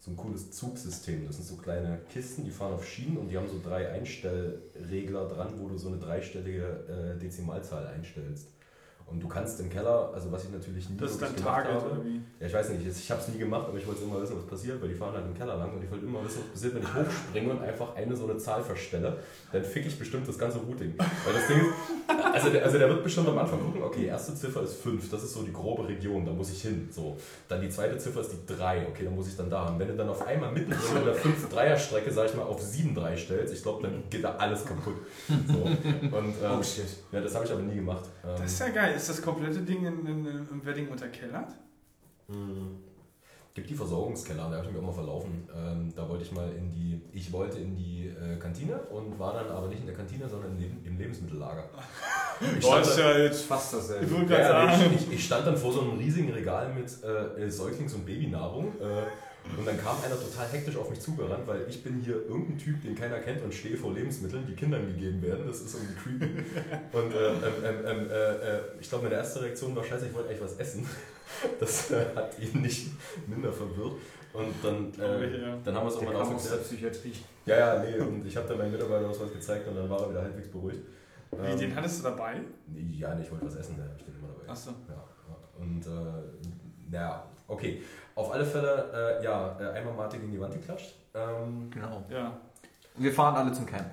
so ein cooles Zugsystem. Das sind so kleine Kisten, die fahren auf Schienen und die haben so drei Einstellregler dran, wo du so eine dreistellige äh, Dezimalzahl einstellst. Und du kannst im Keller, also was ich natürlich nie Das ist dann gemacht Target habe, oder wie? ja, ich weiß nicht, ich habe es nie gemacht, aber ich wollte immer wissen, was passiert, weil die fahren halt im Keller lang und ich wollte immer wissen, was passiert, wenn ich hochspringe und einfach eine so eine Zahl verstelle. Dann fick ich bestimmt das ganze Routing. Weil das Ding ist, also der, also der wird bestimmt am Anfang gucken, okay, erste Ziffer ist 5, das ist so die grobe Region, da muss ich hin. So. Dann die zweite Ziffer ist die 3, okay, dann muss ich dann da haben. Wenn du dann auf einmal mittendrin in der 5-3er-Strecke, sag ich mal, auf 7-3 stellst, ich glaube, dann geht da alles kaputt. So. Und, ähm, Oh shit. ja, das habe ich aber nie gemacht. Ähm, Das ist ja geil. Ist das komplette Ding in, in, im Wedding unterkellert? Mm. Gibt die Versorgungskeller, da habe ich mich auch mal verlaufen. Ähm, da wollte ich mal in die, ich wollte in die äh, Kantine und war dann aber nicht in der Kantine, sondern im, Leben, im Lebensmittellager. Ich Boah, stand, ja jetzt. Fast dasselbe. Ich wollte ja, gerade ja, sagen. ich, ich stand dann vor so einem riesigen Regal mit äh, Säuglings- und Babynahrung. Äh, und dann kam einer total hektisch auf mich zugerannt, weil ich bin hier irgendein Typ, den keiner kennt und stehe vor Lebensmitteln, die Kindern gegeben werden. Das ist irgendwie creepy. Und äh, ähm, ähm, ähm, äh, äh, ich glaube, meine erste Reaktion war, scheiße, ich wollte eigentlich was essen. Das äh, hat ihn nicht minder verwirrt. Und dann, äh, Ja. dann haben wir es aus der aufgeklärt. Psychiatrie. Ja, ja, nee, und ich habe dann meinen Mitarbeiter was gezeigt und dann war er wieder halbwegs beruhigt. Wie, Ähm, den hattest du dabei? Nee, Ja, nee, ich wollte was essen, da habe ich den immer dabei. Achso. Ja, ja. Und äh, naja, okay. Auf alle Fälle, äh, ja, äh, einmal Martin gegen die Wand geklatscht. Ähm, Genau. Ja. Wir fahren alle zum Camp.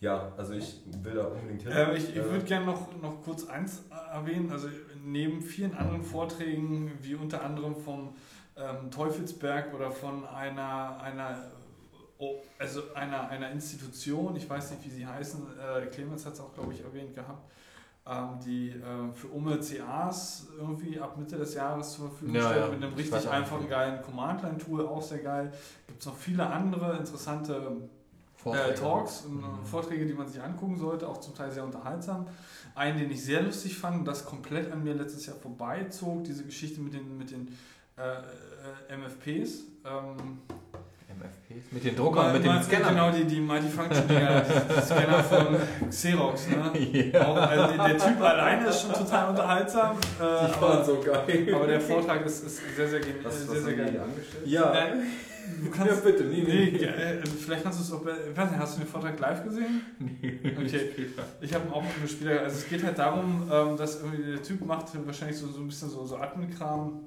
ja, also ich will da unbedingt hin. Ähm, ich ich Äh, würde gerne noch, noch kurz eins äh, erwähnen. Also neben vielen anderen Vorträgen, wie unter anderem vom ähm, Teufelsberg oder von einer, einer, oh, also einer, einer Institution, ich weiß nicht, wie sie heißen, äh, Clemens hat es auch, glaube ich, erwähnt gehabt, die äh, für Umme CAs irgendwie ab Mitte des Jahres zur Verfügung Ja, stellen, ja. mit einem Ich richtig einfachen, geilen Command-Line-Tool, auch sehr geil. Gibt es noch viele andere interessante äh. Talks und Mhm. Vorträge, die man sich angucken sollte, auch zum Teil sehr unterhaltsam. Einen, den ich sehr lustig fand, das komplett an mir letztes Jahr vorbeizog, diese Geschichte mit den, mit den äh, äh, MFPs. Ähm, MFPs. Mit den Druckern, mit den Scannern. Genau, die, die Multifunction-Dinger, die, die Scanner von Xerox. Ne? Auch, also der, der Typ alleine ist schon total unterhaltsam, äh, aber, so geil. aber der Vortrag ist, ist sehr, sehr, Was, äh, was sehr, sehr die geil. angestellt? Ja, Äh, du kannst, bitte, nee, Nee, äh, vielleicht kannst du es auch. bei- Ich weiß nicht, hast du den Vortrag live gesehen? Okay. Ich habe ihn auch nur später. Also es geht halt darum, ähm, dass irgendwie der Typ macht wahrscheinlich so, so ein bisschen so, so Admin-Kram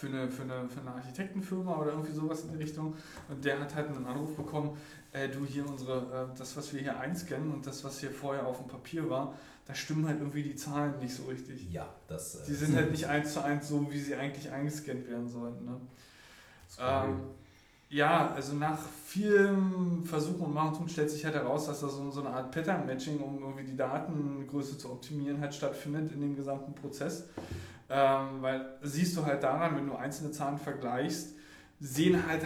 für eine, für, eine, für eine Architektenfirma oder irgendwie sowas in die Richtung. Und der hat halt einen Anruf bekommen, äh, du hier unsere, äh, das was wir hier einscannen und das was hier vorher auf dem Papier war, da stimmen halt irgendwie die Zahlen nicht so richtig. Ja, das. äh, Die sind halt nicht eins zu eins so, wie sie eigentlich eingescannt werden sollten. Ne? Ähm, ja, also nach vielen Versuchen und Machen tun stellt sich halt heraus, dass da so, so eine Art Pattern-Matching, um irgendwie die Datengröße zu optimieren, halt stattfindet in dem gesamten Prozess. Ähm, weil siehst du halt daran, wenn du einzelne Zahlen vergleichst, sehen halt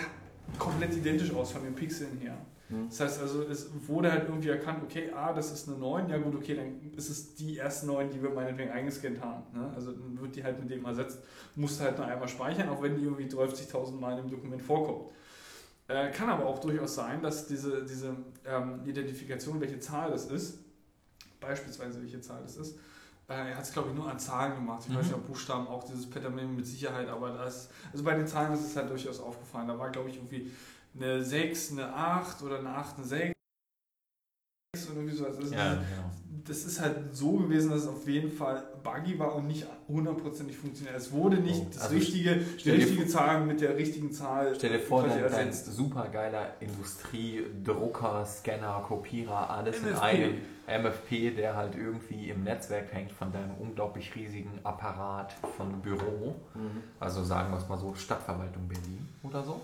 komplett identisch aus von den Pixeln her. Hm. Das heißt also, es wurde halt irgendwie erkannt, okay, ah, das ist eine 9, ja gut, okay, dann ist es die erste 9, die wir meinetwegen eingescannt haben. Ne? Also dann wird die halt mit dem ersetzt, musst halt nur einmal speichern, auch wenn die irgendwie 30.000 Mal im Dokument vorkommt. Äh, kann aber auch durchaus sein, dass diese, diese ähm, Identifikation, welche Zahl das ist, beispielsweise welche Zahl das ist, er hat es glaube ich nur an Zahlen gemacht. Ich Mhm. weiß ob Buchstaben auch dieses Pattern mit Sicherheit, aber das, also bei den Zahlen ist es halt durchaus aufgefallen. Da war glaube ich irgendwie eine 6, eine 8 oder eine 8, eine 6 oder irgendwie so. Also das, Ja, ist, genau. das ist halt so gewesen, dass es auf jeden Fall buggy war und nicht hundertprozentig funktioniert. Es wurde nicht Oh, das also richtige, die richtige Zahl mit der richtigen Zahl Stell dir vor, dein, dein super geiler Industrie-Drucker, Scanner, Kopierer, alles in MFP. einem MFP, der halt irgendwie im Netzwerk hängt von deinem unglaublich riesigen Apparat von Büro. Mhm. Also sagen wir es mal so, Stadtverwaltung Berlin oder so.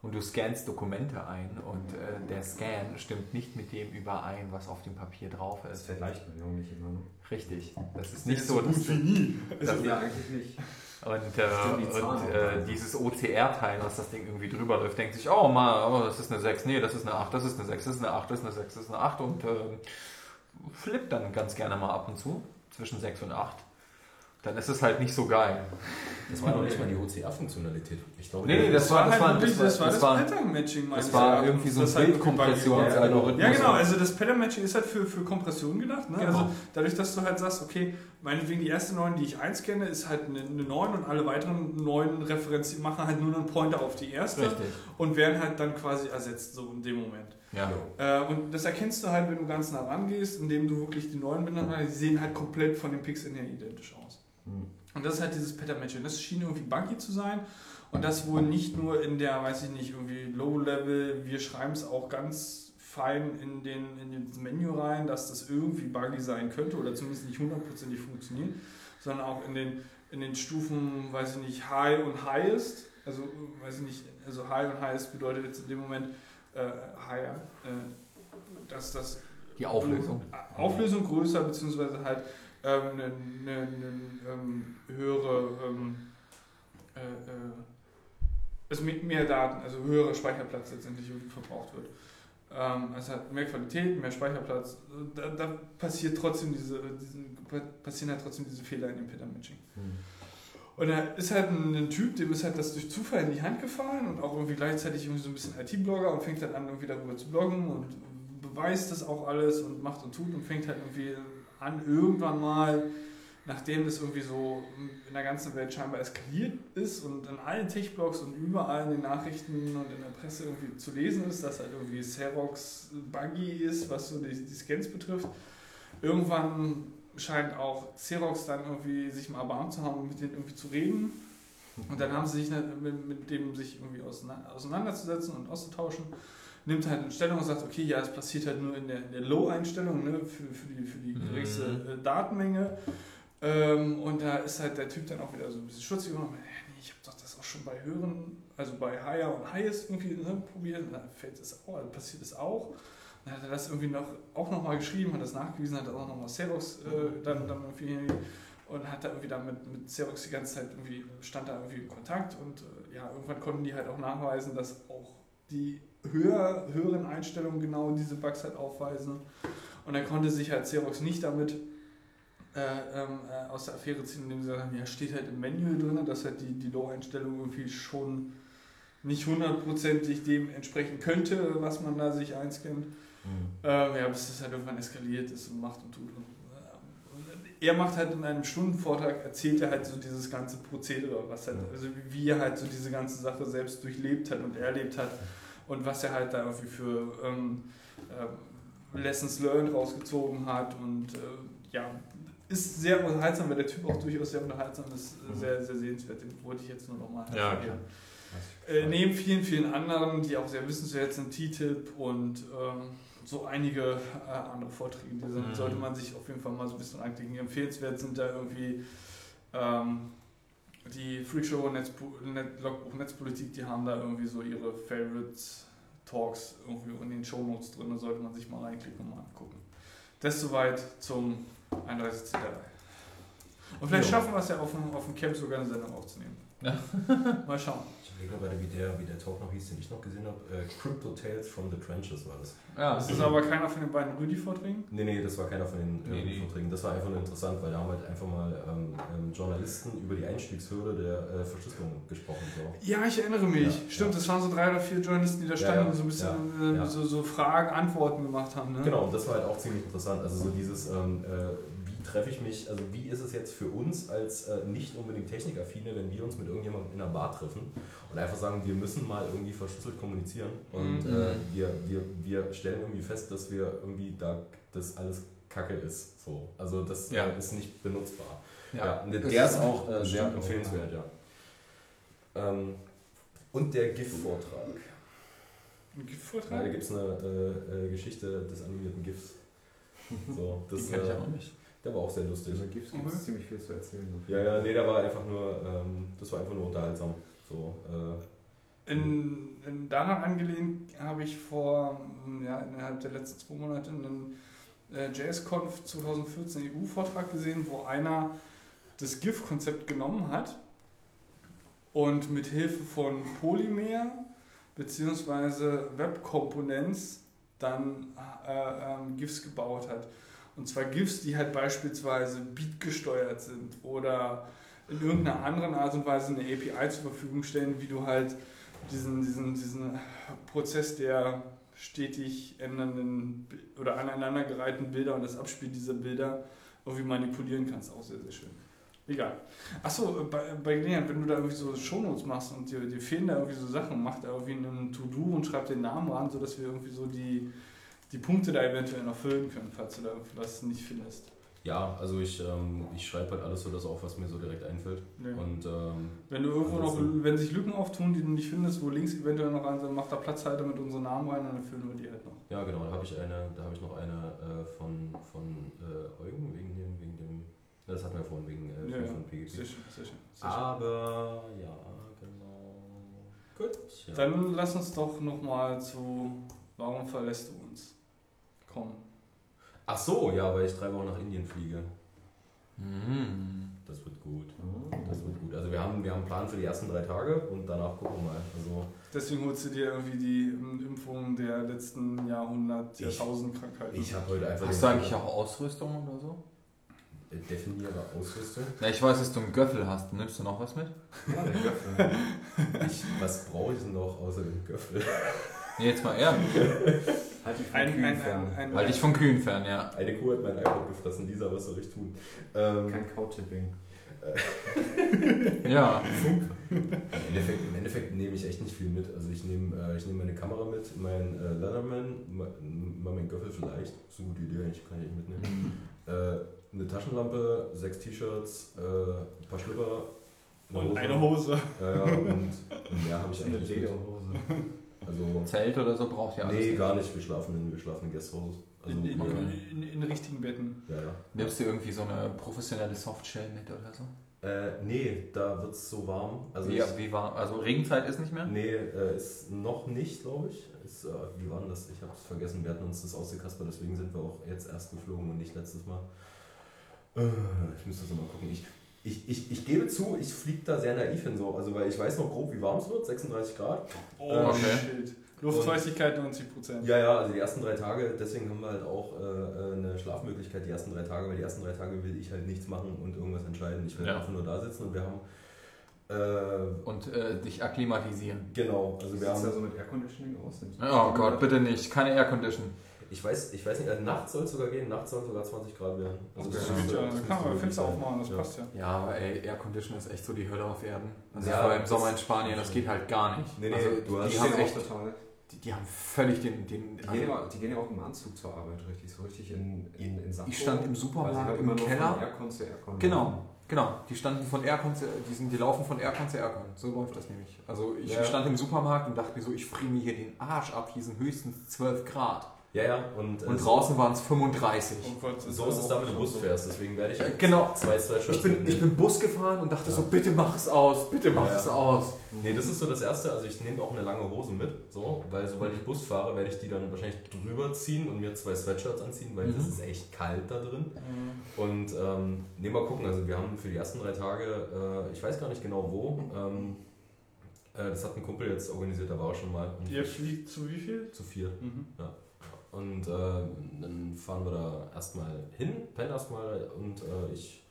Und du scannst Dokumente ein und äh, der Scan stimmt nicht mit dem überein, was auf dem Papier drauf Das ist. vergleicht man ja auch nicht immer. Ne? Richtig. Das ist nicht ist so, so gut dass wie nie. Das Also, ist- ja, eigentlich nicht. Und, äh, und äh, dieses OCR-Teil, was das Ding irgendwie drüber läuft, denkt sich, oh mal, oh, das ist eine 6, nee, das ist eine 8, das ist eine 6, das ist eine 8, das ist eine 6, das ist eine 8 und ähm, flippt dann ganz gerne mal ab und zu zwischen 6 und 8. Dann ist es halt nicht so geil. Das war noch nicht mal die OCR-Funktionalität. Ich glaube, Nee, nee, das war- das war- halt wirklich- das war- das war- Pattern-Matching. meines Das war irgendwie so ein Das halt Bildkompressionsalgorithmus. Ja, genau, also das Pattern-Matching ist halt für, für Kompression gedacht. Ne? Genau. Also dadurch, dass du halt sagst, okay, meinetwegen die erste 9, die ich einscanne, ist halt eine, eine 9 und alle weiteren 9 Referenzen machen halt nur einen Pointer auf die erste Richtig. und werden halt dann quasi ersetzt, so in dem Moment. Ja. Äh, und das erkennst du halt, wenn du ganz nah rangehst, indem du wirklich die neuen Bänder, die sehen halt komplett von den Pixeln her identisch aus. Und das ist halt dieses Pattern-Matching. Das schien irgendwie buggy zu sein. Und das wohl nicht nur in der, weiß ich nicht, irgendwie Low-Level, wir schreiben es auch ganz fein in, den, in das Menü rein, dass das irgendwie buggy sein könnte oder zumindest nicht hundertprozentig funktioniert, sondern auch in den, in den Stufen, weiß ich nicht, High und Highest. Also, weiß ich nicht, also High und Highest bedeutet jetzt in dem Moment äh, Higher, äh, dass das Die Auflösung. Auflösung größer, beziehungsweise halt eine, eine, eine ähm, höhere, ähm, äh, also mehr, Daten, also höherer Speicherplatz letztendlich verbraucht wird. Ähm, es hat mehr Qualität, mehr Speicherplatz. Da, da passiert trotzdem diese, diese, passieren halt trotzdem diese Fehler in dem Pattern-Matching. Hm. Und er ist halt ein, ein Typ, dem ist halt das durch Zufall in die Hand gefallen und auch irgendwie gleichzeitig irgendwie so ein bisschen IT-Blogger und fängt dann an, irgendwie darüber zu bloggen und beweist das auch alles und macht und tut und fängt halt irgendwie an, irgendwann mal, nachdem das irgendwie so in der ganzen Welt scheinbar eskaliert ist und in allen Tech-Blogs und überall in den Nachrichten und in der Presse irgendwie zu lesen ist, dass halt irgendwie Xerox buggy ist, was so die, die Scans betrifft. Irgendwann scheint auch Xerox dann irgendwie sich mal erbarmt zu haben, mit denen irgendwie zu reden. Und dann haben sie sich dann mit, mit dem sich irgendwie auseinander- auseinanderzusetzen und auszutauschen. Nimmt halt eine Stellung und sagt, okay, ja, es passiert halt nur in der, der Low-Einstellung ne, für, für die, für die Mhm. geringste äh, Datenmenge. Ähm, und da ist halt der Typ dann auch wieder so ein bisschen schutzig und meint, "Hä, nee, ich habe doch das auch schon bei höheren, also bei Higher und Highest irgendwie ne, probiert. Und dann fällt es auch, also passiert es auch. Dann hat er das irgendwie noch, auch nochmal geschrieben, hat das nachgewiesen, hat auch nochmal Xerox äh, dann, dann irgendwie und hat da irgendwie dann mit, mit Xerox die ganze Zeit irgendwie, stand da irgendwie in Kontakt und äh, ja, irgendwann konnten die halt auch nachweisen, dass auch die höher, höheren Einstellungen genau diese Bugs halt aufweisen. Und dann konnte sich halt Xerox nicht damit äh, ähm, äh, aus der Affäre ziehen, indem sie sagen, ja, steht halt im Menü drin, dass halt die, die Low-Einstellung irgendwie schon nicht hundertprozentig dem entsprechen könnte, was man da sich einscannt. Ähm, ja, bis das halt irgendwann eskaliert ist und macht und tut. Und, äh, er macht halt in einem Stundenvortrag, erzählt er halt so dieses ganze Prozedere, was halt, also wie er halt so diese ganze Sache selbst durchlebt hat und erlebt hat und was er halt da irgendwie für ähm, ähm, Lessons learned rausgezogen hat und äh, ja, ist sehr unterhaltsam, weil der Typ auch durchaus sehr unterhaltsam ist, äh, Mhm. sehr, sehr sehenswert, den wollte ich jetzt nur nochmal Ja, ich Äh, neben vielen, vielen anderen, die auch sehr wissenswert sind, TTIP und ähm, so einige äh, andere Vorträge, die sind, Mhm. sollte man sich auf jeden Fall mal so ein bisschen anklicken. Empfehlenswert sind da irgendwie ähm, die Freakshow Netzpo Net Logbuch Netzpolitik, die haben da irgendwie so ihre Favorite Talks irgendwie in den Shownotes drin, da sollte man sich mal reinklicken und mal angucken. Das soweit zum 31.3. Und vielleicht Ja. schaffen wir es ja auf dem, auf dem Camp sogar eine Sendung aufzunehmen. Mal schauen. Gerade, wie der, wie der Talk noch hieß, den ich noch gesehen habe. Äh, Crypto Tales from the Trenches war das. Ja, Das ist aber keiner von den beiden Rüdi-Vorträgen. Nee, nee, das war keiner von den äh, nee. Vorträgen. Das war einfach nur interessant, weil da haben halt einfach mal ähm, ähm, Journalisten über die Einstiegshürde der äh, Verschlüsselung gesprochen. So. Ja, ich erinnere mich. Ja, Stimmt, ja. das waren so drei oder vier Journalisten, die da standen ja, und so ein bisschen äh. So, so Fragen, Antworten gemacht haben. Ne? Genau, und das war halt auch ziemlich interessant. Also so dieses, ähm, äh, treffe ich mich, also wie ist es jetzt für uns als äh, nicht unbedingt Technikaffine, wenn wir uns mit irgendjemandem in einer Bar treffen und einfach sagen, wir müssen mal irgendwie verschlüsselt kommunizieren und Mhm. äh, wir, wir, wir stellen irgendwie fest, dass wir irgendwie da das alles Kacke ist. So. Also das Ja. äh, ist nicht benutzbar. ja. Ja, der, ist- ist auch äh, das sehr empfehlenswert, ja. Ähm, und der GIF-Vortrag. Ein Ja, da gibt es eine äh, äh, Geschichte des animierten GIFs. So, das, Die kenn ich äh, auch nicht. Der war auch sehr lustig. Über GIFs gibt es ziemlich viel zu erzählen. Ja, ja, nee, der war einfach nur, ähm, das war einfach nur unterhaltsam. So, äh, In, in daran angelehnt habe ich vor, mm, ja, innerhalb der letzten zwei Monate einen äh, JSConf 2014 EU-Vortrag gesehen, wo einer das GIF-Konzept genommen hat und mit Hilfe von Polymer bzw. Web Components dann äh, ähm, GIFs gebaut hat. Und zwar GIFs, die halt beispielsweise beatgesteuert sind oder in irgendeiner anderen Art und Weise eine API zur Verfügung stellen, wie du halt diesen, diesen, diesen Prozess der stetig ändernden oder aneinandergereihten Bilder und das Abspiel dieser Bilder irgendwie manipulieren kannst. Auch sehr, sehr schön. Egal. Achso, bei, bei Gelegenheit, wenn du da irgendwie so Shownotes machst und dir, dir fehlen da irgendwie so Sachen, mach da irgendwie einen To-Do und schreib den Namen ran, sodass wir irgendwie so die, die Punkte da eventuell noch füllen können, falls du da was nicht findest. Ja, also ich, ähm, ich schreibe halt alles so das auf, was mir so direkt einfällt. Ja. Und ähm, Wenn du irgendwo noch, wenn sich Lücken auftun, die du nicht findest, wo links eventuell noch eins, dann mach da Platzhalter mit unserem Namen rein und dann füllen wir die halt noch. ja genau, da habe ich eine, da habe ich noch eine äh, von, von äh, Eugen wegen dem, wegen dem. Das hatten wir vorhin wegen äh, ja. von PGP. Sehr schön, sehr schön. Sehr schön. Aber ja, genau. Gut. Ja. Dann lass uns doch nochmal zu Warum verlässt du uns kommen. Ach so, ja, weil ich drei Wochen nach Indien fliege. Mhm. Das wird gut. Oh. Das wird gut. Also wir haben, wir haben einen Plan für die ersten drei Tage und danach gucken wir mal. Also Deswegen holst du dir irgendwie die Impfungen der letzten Jahrhundert, Ich- Jahrtausend-Krankheiten. ich habe heute einfach Hast du eigentlich auch Ausrüstung oder so? äh, definiere Ausrüstung. Ja, ich weiß, dass du einen Göffel hast. Nimmst du noch was mit? Ja, der Göffel. Ich, was brauche ich denn noch außer dem Göffel? Nee, jetzt mal ehrlich. Halt die von ein, Kühen ein, fern. ein, ein, Halt dich von Kühen fern, ja. Eine Kuh hat mein iPod gefressen. Lisa, was soll ich tun? Ähm, Kein Cow-Tipping. Ja. Im Endeffekt, Im Endeffekt nehme ich echt nicht viel mit. Also ich nehme, äh, ich nehme meine Kamera mit, mein äh, Leatherman, mal meinen Göffel vielleicht. Ist eine gute Idee, eigentlich kann ich mitnehmen. Äh, eine Taschenlampe, sechs T-Shirts, äh, ein paar Schlüpper. und eine Hose. Ja, ja, und, und mehr habe ich Eine eigentlich nicht. Lederhose. Also, Zelt oder so braucht ihr alles. nee, gar nicht. Wir schlafen in, wir schlafen in Guesthouse. Also, In, in, okay. in, in, in richtigen Betten. ja, ja. Nimmst du irgendwie so eine professionelle Softshell mit oder so? Äh, nee, da wird es so warm. Also wie, ich, wie war, also Regenzeit ist nicht mehr? Nee, äh, ist noch nicht, glaube ich. Ist, äh, wie war denn das? Ich habe es vergessen. Wir hatten uns das ausgekaspert, deswegen sind wir auch jetzt erst geflogen und nicht letztes Mal. Äh, ich müsste das mal gucken. Ich, ich, ich, ich gebe zu, ich fliege da sehr naiv hin, so. also weil ich weiß noch grob, wie warm es wird, 36 Grad. Oh, Ähm, okay. shit. Luftfeuchtigkeit 90 Prozent. Ja, ja, also die ersten drei Tage, deswegen haben wir halt auch äh, eine Schlafmöglichkeit die ersten drei Tage, weil die ersten drei Tage will ich halt nichts machen und irgendwas entscheiden. Ich will Ja. einfach nur da sitzen und wir haben. Äh, Und äh, dich akklimatisieren. genau, also Wie wir sieht es da haben. so mit Airconditioning aus? Oh Gott, bitte nicht. Keine Aircondition. Ich weiß, ich weiß nicht, äh, nachts soll es sogar gehen, nachts sollen sogar 20 Grad werden. Also das das ja, das da kann man Fenster aufmachen, das Ja. passt ja. Ja, aber ey, Aircondition ist echt so die Hölle auf Erden. Also Ja, vor allem im Sommer in Spanien, das geht halt gar nicht. Nee, nee, also, du hast- die, haben echt, total. die, die haben völlig den... den Die, also, gehen ja, die gehen ja auch im Anzug zur Arbeit, richtig? So richtig in, in, in Sakko. ich stand im Supermarkt halt im Keller. Von Aircon zu Aircon Genau, genau. Die standen von Aircon zu, die, sind, die laufen von Aircon zu Aircon. So läuft das nämlich. Also ich Ja. stand im Supermarkt und dachte mir so, ich friere mir hier den Arsch ab, hier sind höchstens 12 Grad. Ja, ja, und, äh, Und draußen waren es 35. Oh Gott, das So ist es da, wenn du Bus fährst, deswegen werde ich Äh, genau. zwei Sweatshirts Ich bin, ich bin Bus gefahren und dachte Ja. so, bitte mach es aus, bitte mach Ja. es aus. Nee, das ist so das Erste, also ich nehme auch eine lange Hose mit, so, weil sobald ich Bus fahre, werde ich die dann wahrscheinlich drüber ziehen und mir zwei Sweatshirts anziehen, weil Mhm. es ist echt kalt da drin. Mhm. Und ähm, nee, mal gucken, also wir haben für die ersten drei Tage, äh, ich weiß gar nicht genau wo, ähm, äh, das hat ein Kumpel jetzt organisiert, da war auch schon mal. Ihr fliegt zu wie viel? Zu vier. Mhm. Und äh, dann fahren wir da erstmal hin, pennen erstmal und äh, ich.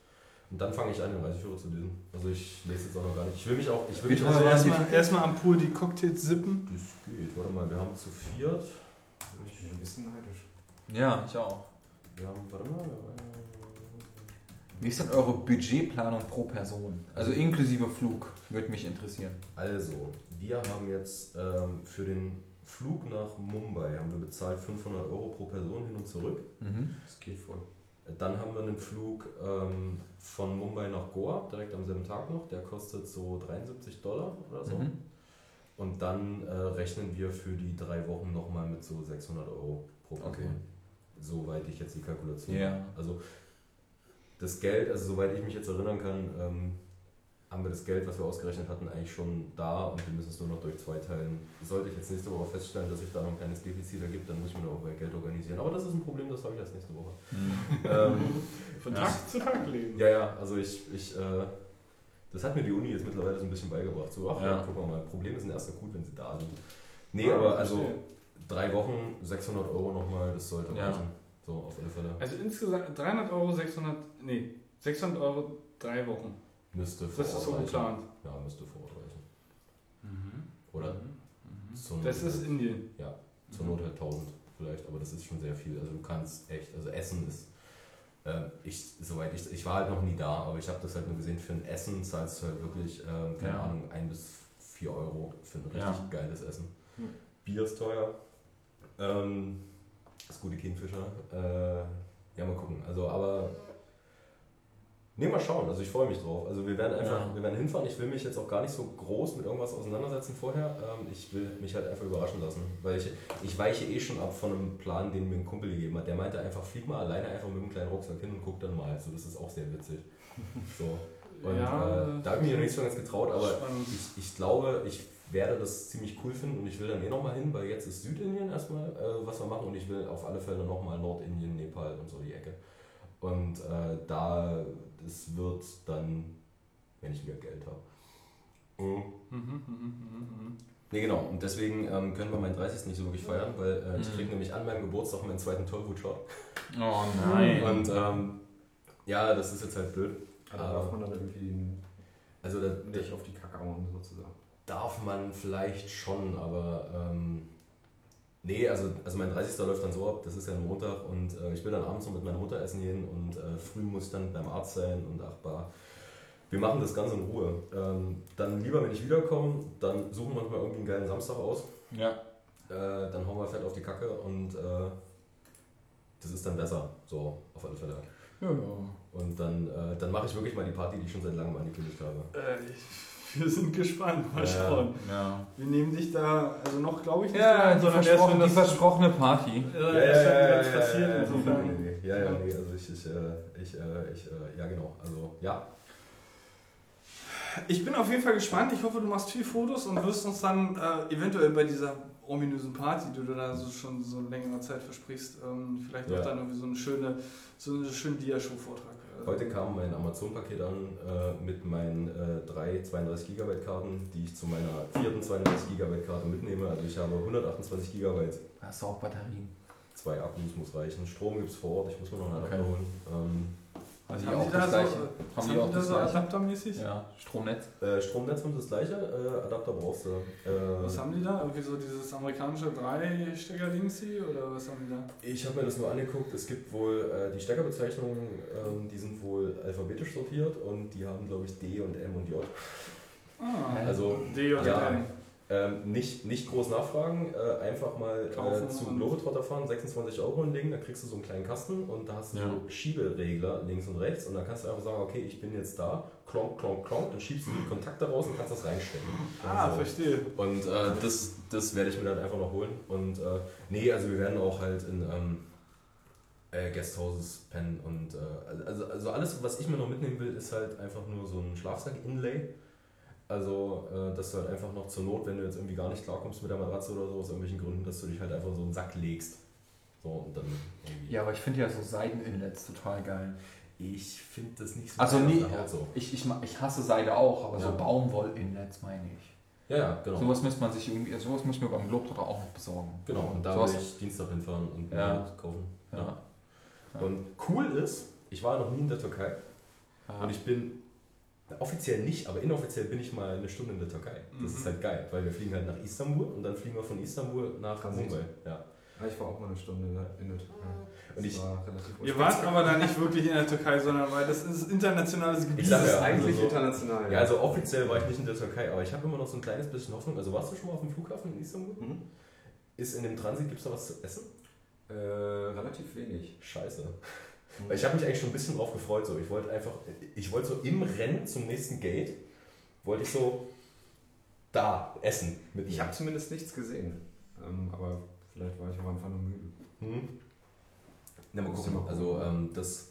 Und dann fange ich an, den Reiseführer zu lesen. Also ich lese jetzt auch noch gar nicht. Ich will mich auch. Ich will mich Also erstmal erstmal am Pool die Cocktails sippen. Das geht, warte mal, wir haben zu viert. Ich bin ein bisschen neidisch. Ja, ich auch. Wir haben, warte mal. Wie ist denn eure Budgetplanung pro Person? Also inklusive Flug, würde mich interessieren. Also, wir haben jetzt ähm, für den Flug nach Mumbai haben wir bezahlt 500 Euro pro Person hin und zurück. Mhm. Das geht voll. Dann haben wir einen Flug ähm, von Mumbai nach Goa, direkt am selben Tag noch. Der kostet so 73 Dollar oder so. Mhm. Und dann äh, rechnen wir für die drei Wochen nochmal mit so 600 Euro pro Person. Okay. Soweit ich jetzt die Kalkulation Ja. habe. Also das Geld, also soweit ich mich jetzt erinnern kann, ähm, haben wir das Geld, was wir ausgerechnet hatten, eigentlich schon da und wir müssen es nur noch durch zwei teilen. Sollte ich jetzt nächste Woche feststellen, dass sich da noch ein kleines Defizit ergibt, dann muss ich mir noch Geld organisieren. Aber das ist ein Problem, das habe ich erst nächste Woche. ähm, Von Ja. Tag zu Tag leben. ja, ja, also ich, ich äh, das hat mir die Uni jetzt mittlerweile so ein bisschen beigebracht. So, ach, Ja. guck mal, Probleme sind erst akut, wenn sie da sind. Nee, Ja, aber also verstehe. drei Wochen, 600 Euro nochmal, das sollte Ja. reichen. So, auf alle Fälle. Also insgesamt 300 Euro, 600, nee, 600 Euro, drei Wochen. Müsste vor Das ist Ort so geplant. Ja, müsste vor Ort reichen. Oder zur, Mhm. Das ist Indien. zur Not halt 1000 vielleicht, aber das ist schon sehr viel. Also du kannst echt, also Essen ist, ähm, ich, soweit ich, ich war halt noch nie da, aber ich habe das halt nur gesehen, für ein Essen zahlst du halt wirklich, ähm, keine Ja. Ahnung, ein bis vier Euro für ein richtig Ja. geiles Essen. Hm. Bier ist teuer. Ähm, das gute Kingfischer. Äh, ja, mal gucken. Also, aber Nee, mal schauen. Also ich freue mich drauf. Also wir werden einfach, Ja. wir werden hinfahren. Ich will mich jetzt auch gar nicht so groß mit irgendwas auseinandersetzen vorher. Ähm, ich will mich halt einfach überraschen lassen. Weil ich, ich weiche eh schon ab von einem Plan, den mir ein Kumpel gegeben hat. Der meinte einfach, flieg mal alleine einfach mit einem kleinen Rucksack hin und guck dann mal. So, das ist auch sehr witzig. So. Und Ja, äh, da habe ich mich noch nicht so ganz getraut, aber Spannend. ich, ich glaube, ich werde das ziemlich cool finden und ich will dann eh nochmal hin, weil jetzt ist Südindien erstmal, äh, was wir machen und ich will auf alle Fälle nochmal Nordindien, Nepal und so die Ecke. Und äh, da, das wird dann, wenn ich mehr Geld habe. Mhm. Mhm, mhm, mhm, mhm. Ne, genau. Und deswegen ähm, können wir meinen 30. nicht so wirklich feiern, weil äh, ich Mhm. kriege nämlich an meinem Geburtstag meinen zweiten Tollwut-Shot. Oh nein. Und ähm, ja, das ist jetzt halt blöd. Aber da darf man dann irgendwie Also da, nicht auf die Kacke hauen, sozusagen. Darf man vielleicht schon, aber ähm, nee, also, also mein 30. läuft dann so ab, das ist ja ein Montag und äh, ich will dann abends noch mit meiner Mutter essen gehen und äh, früh muss ich dann beim Arzt sein und ach bah. Wir machen das Ganze in Ruhe. Ähm, dann lieber, wenn ich wiederkomme, dann suchen wir uns mal irgendwie einen geilen Samstag aus. Ja. Äh, dann hauen wir fett auf die Kacke und äh, das ist dann besser, so auf alle Fälle. Ja, ja. Und dann, äh, dann mache ich wirklich mal die Party, die ich schon seit langem angekündigt habe. Äh, ich, wir sind gespannt. Mal Ja. schauen. Ja, Wir nehmen dich da, also noch glaube ich nicht ja rein, die, sondern erst, versprochen, wenn die versprochene Party. äh, erst wenn ganz passiert. ja, insofern. nee, nee, ja, ja, nee, also ich, ich, äh, ich, äh, ich äh, ja genau, also ja. Ich bin auf jeden Fall gespannt. Ich hoffe, du machst viel Fotos und wirst uns dann äh, eventuell bei dieser ominösen Party, die du da so schon so längere Zeit versprichst, ähm, vielleicht Ja. auch dann irgendwie so eine schöne, so einen schönen Dia-Show-Vortrag. äh, Heute kam mein Amazon-Paket an äh, mit meinen äh, drei 32 GB Karten, die ich zu meiner vierten 32 GB Karte mitnehme. Also ich habe 128 GB, Hast du auch Batterien? zwei Akkus muss reichen. Strom gibt es vor Ort, ich muss mir noch einen Okay. holen. Ähm, Haben die haben auch die da das so, gleiche? was Haben die auch das so gleiche? adaptermäßig? Ja, Stromnetz. äh, Stromnetz haben das gleiche, äh, Adapter brauchst du. Äh, Was haben die da? Irgendwie so dieses amerikanische Drei-Stecker-Dingsi oder was haben die da? Ich habe mir das nur angeguckt. Es gibt wohl äh, die Steckerbezeichnungen, ähm, die sind wohl alphabetisch sortiert und die haben, glaube ich, D und M und J. Ah, Also D oder ja, M. ähm, nicht, nicht groß nachfragen, äh, einfach mal Kaufen äh, zu Globetrotter fahren, 26 Euro hinlegen, dann kriegst du so einen kleinen Kasten und da hast du Ja. so Schieberegler links und rechts und dann kannst du einfach sagen, okay, ich bin jetzt da, klonk, klonk, klonk, dann schiebst du die Kontakte raus und kannst das reinstecken. Ah, Also, verstehe. und äh, das, das werde ich mir dann einfach noch holen. Und äh, nee, also wir werden auch halt in ähm, äh, Guesthouses pennen. Und äh, also, also alles, was ich mir noch mitnehmen will, ist halt einfach nur so ein Schlafsack-Inlay. Also, äh, dass du halt einfach noch zur Not, wenn du jetzt irgendwie gar nicht klarkommst mit der Matratze oder so, aus irgendwelchen Gründen, dass du dich halt einfach so einen Sack legst. So und dann irgendwie. Ja, aber ich finde ja so Seiden-Inlets total geil. Ich finde das nicht so Also Haut so. ich, ich, ich hasse Seide auch, aber Ja. so Baumwoll-Inlets meine ich. Ja, ja, genau. Sowas müsste man sich irgendwie, sowas muss mir beim Globetrotter auch noch besorgen. Genau, und da Sowas- will ich Dienstag hinfahren und Ja. das kaufen. Ja. Ja. Und cool ist, ich war noch nie in der Türkei. Und ich bin offiziell nicht, aber inoffiziell bin ich mal eine Stunde in der Türkei. Das Mhm. ist halt geil, weil wir fliegen halt nach Istanbul und dann fliegen wir von Istanbul nach Transit. Mumbai. Ja. Ja, ich war auch mal eine Stunde in der, Türkei. Und Das ich- war Ihr wart aber da nicht wirklich in der Türkei, sondern weil das ist internationales Gebiet. Ich sag Das ist ja, eigentlich also so- international. ja, also offiziell war ich nicht in der Türkei, aber ich habe immer noch so ein kleines bisschen Hoffnung. Also warst du schon mal auf dem Flughafen in Istanbul? Mhm. Ist in dem Transit, gibt es da was zu essen? Äh, relativ wenig. Scheiße. Weil ich habe mich eigentlich schon ein bisschen drauf gefreut. So. Ich wollte einfach, ich wollte so im Rennen zum nächsten Gate, wollte ich so da essen mit Ich habe zumindest nichts gesehen. Ähm, aber vielleicht war ich auch einfach nur müde. Hm. Na, mal gucken. ja mal Also ähm, das.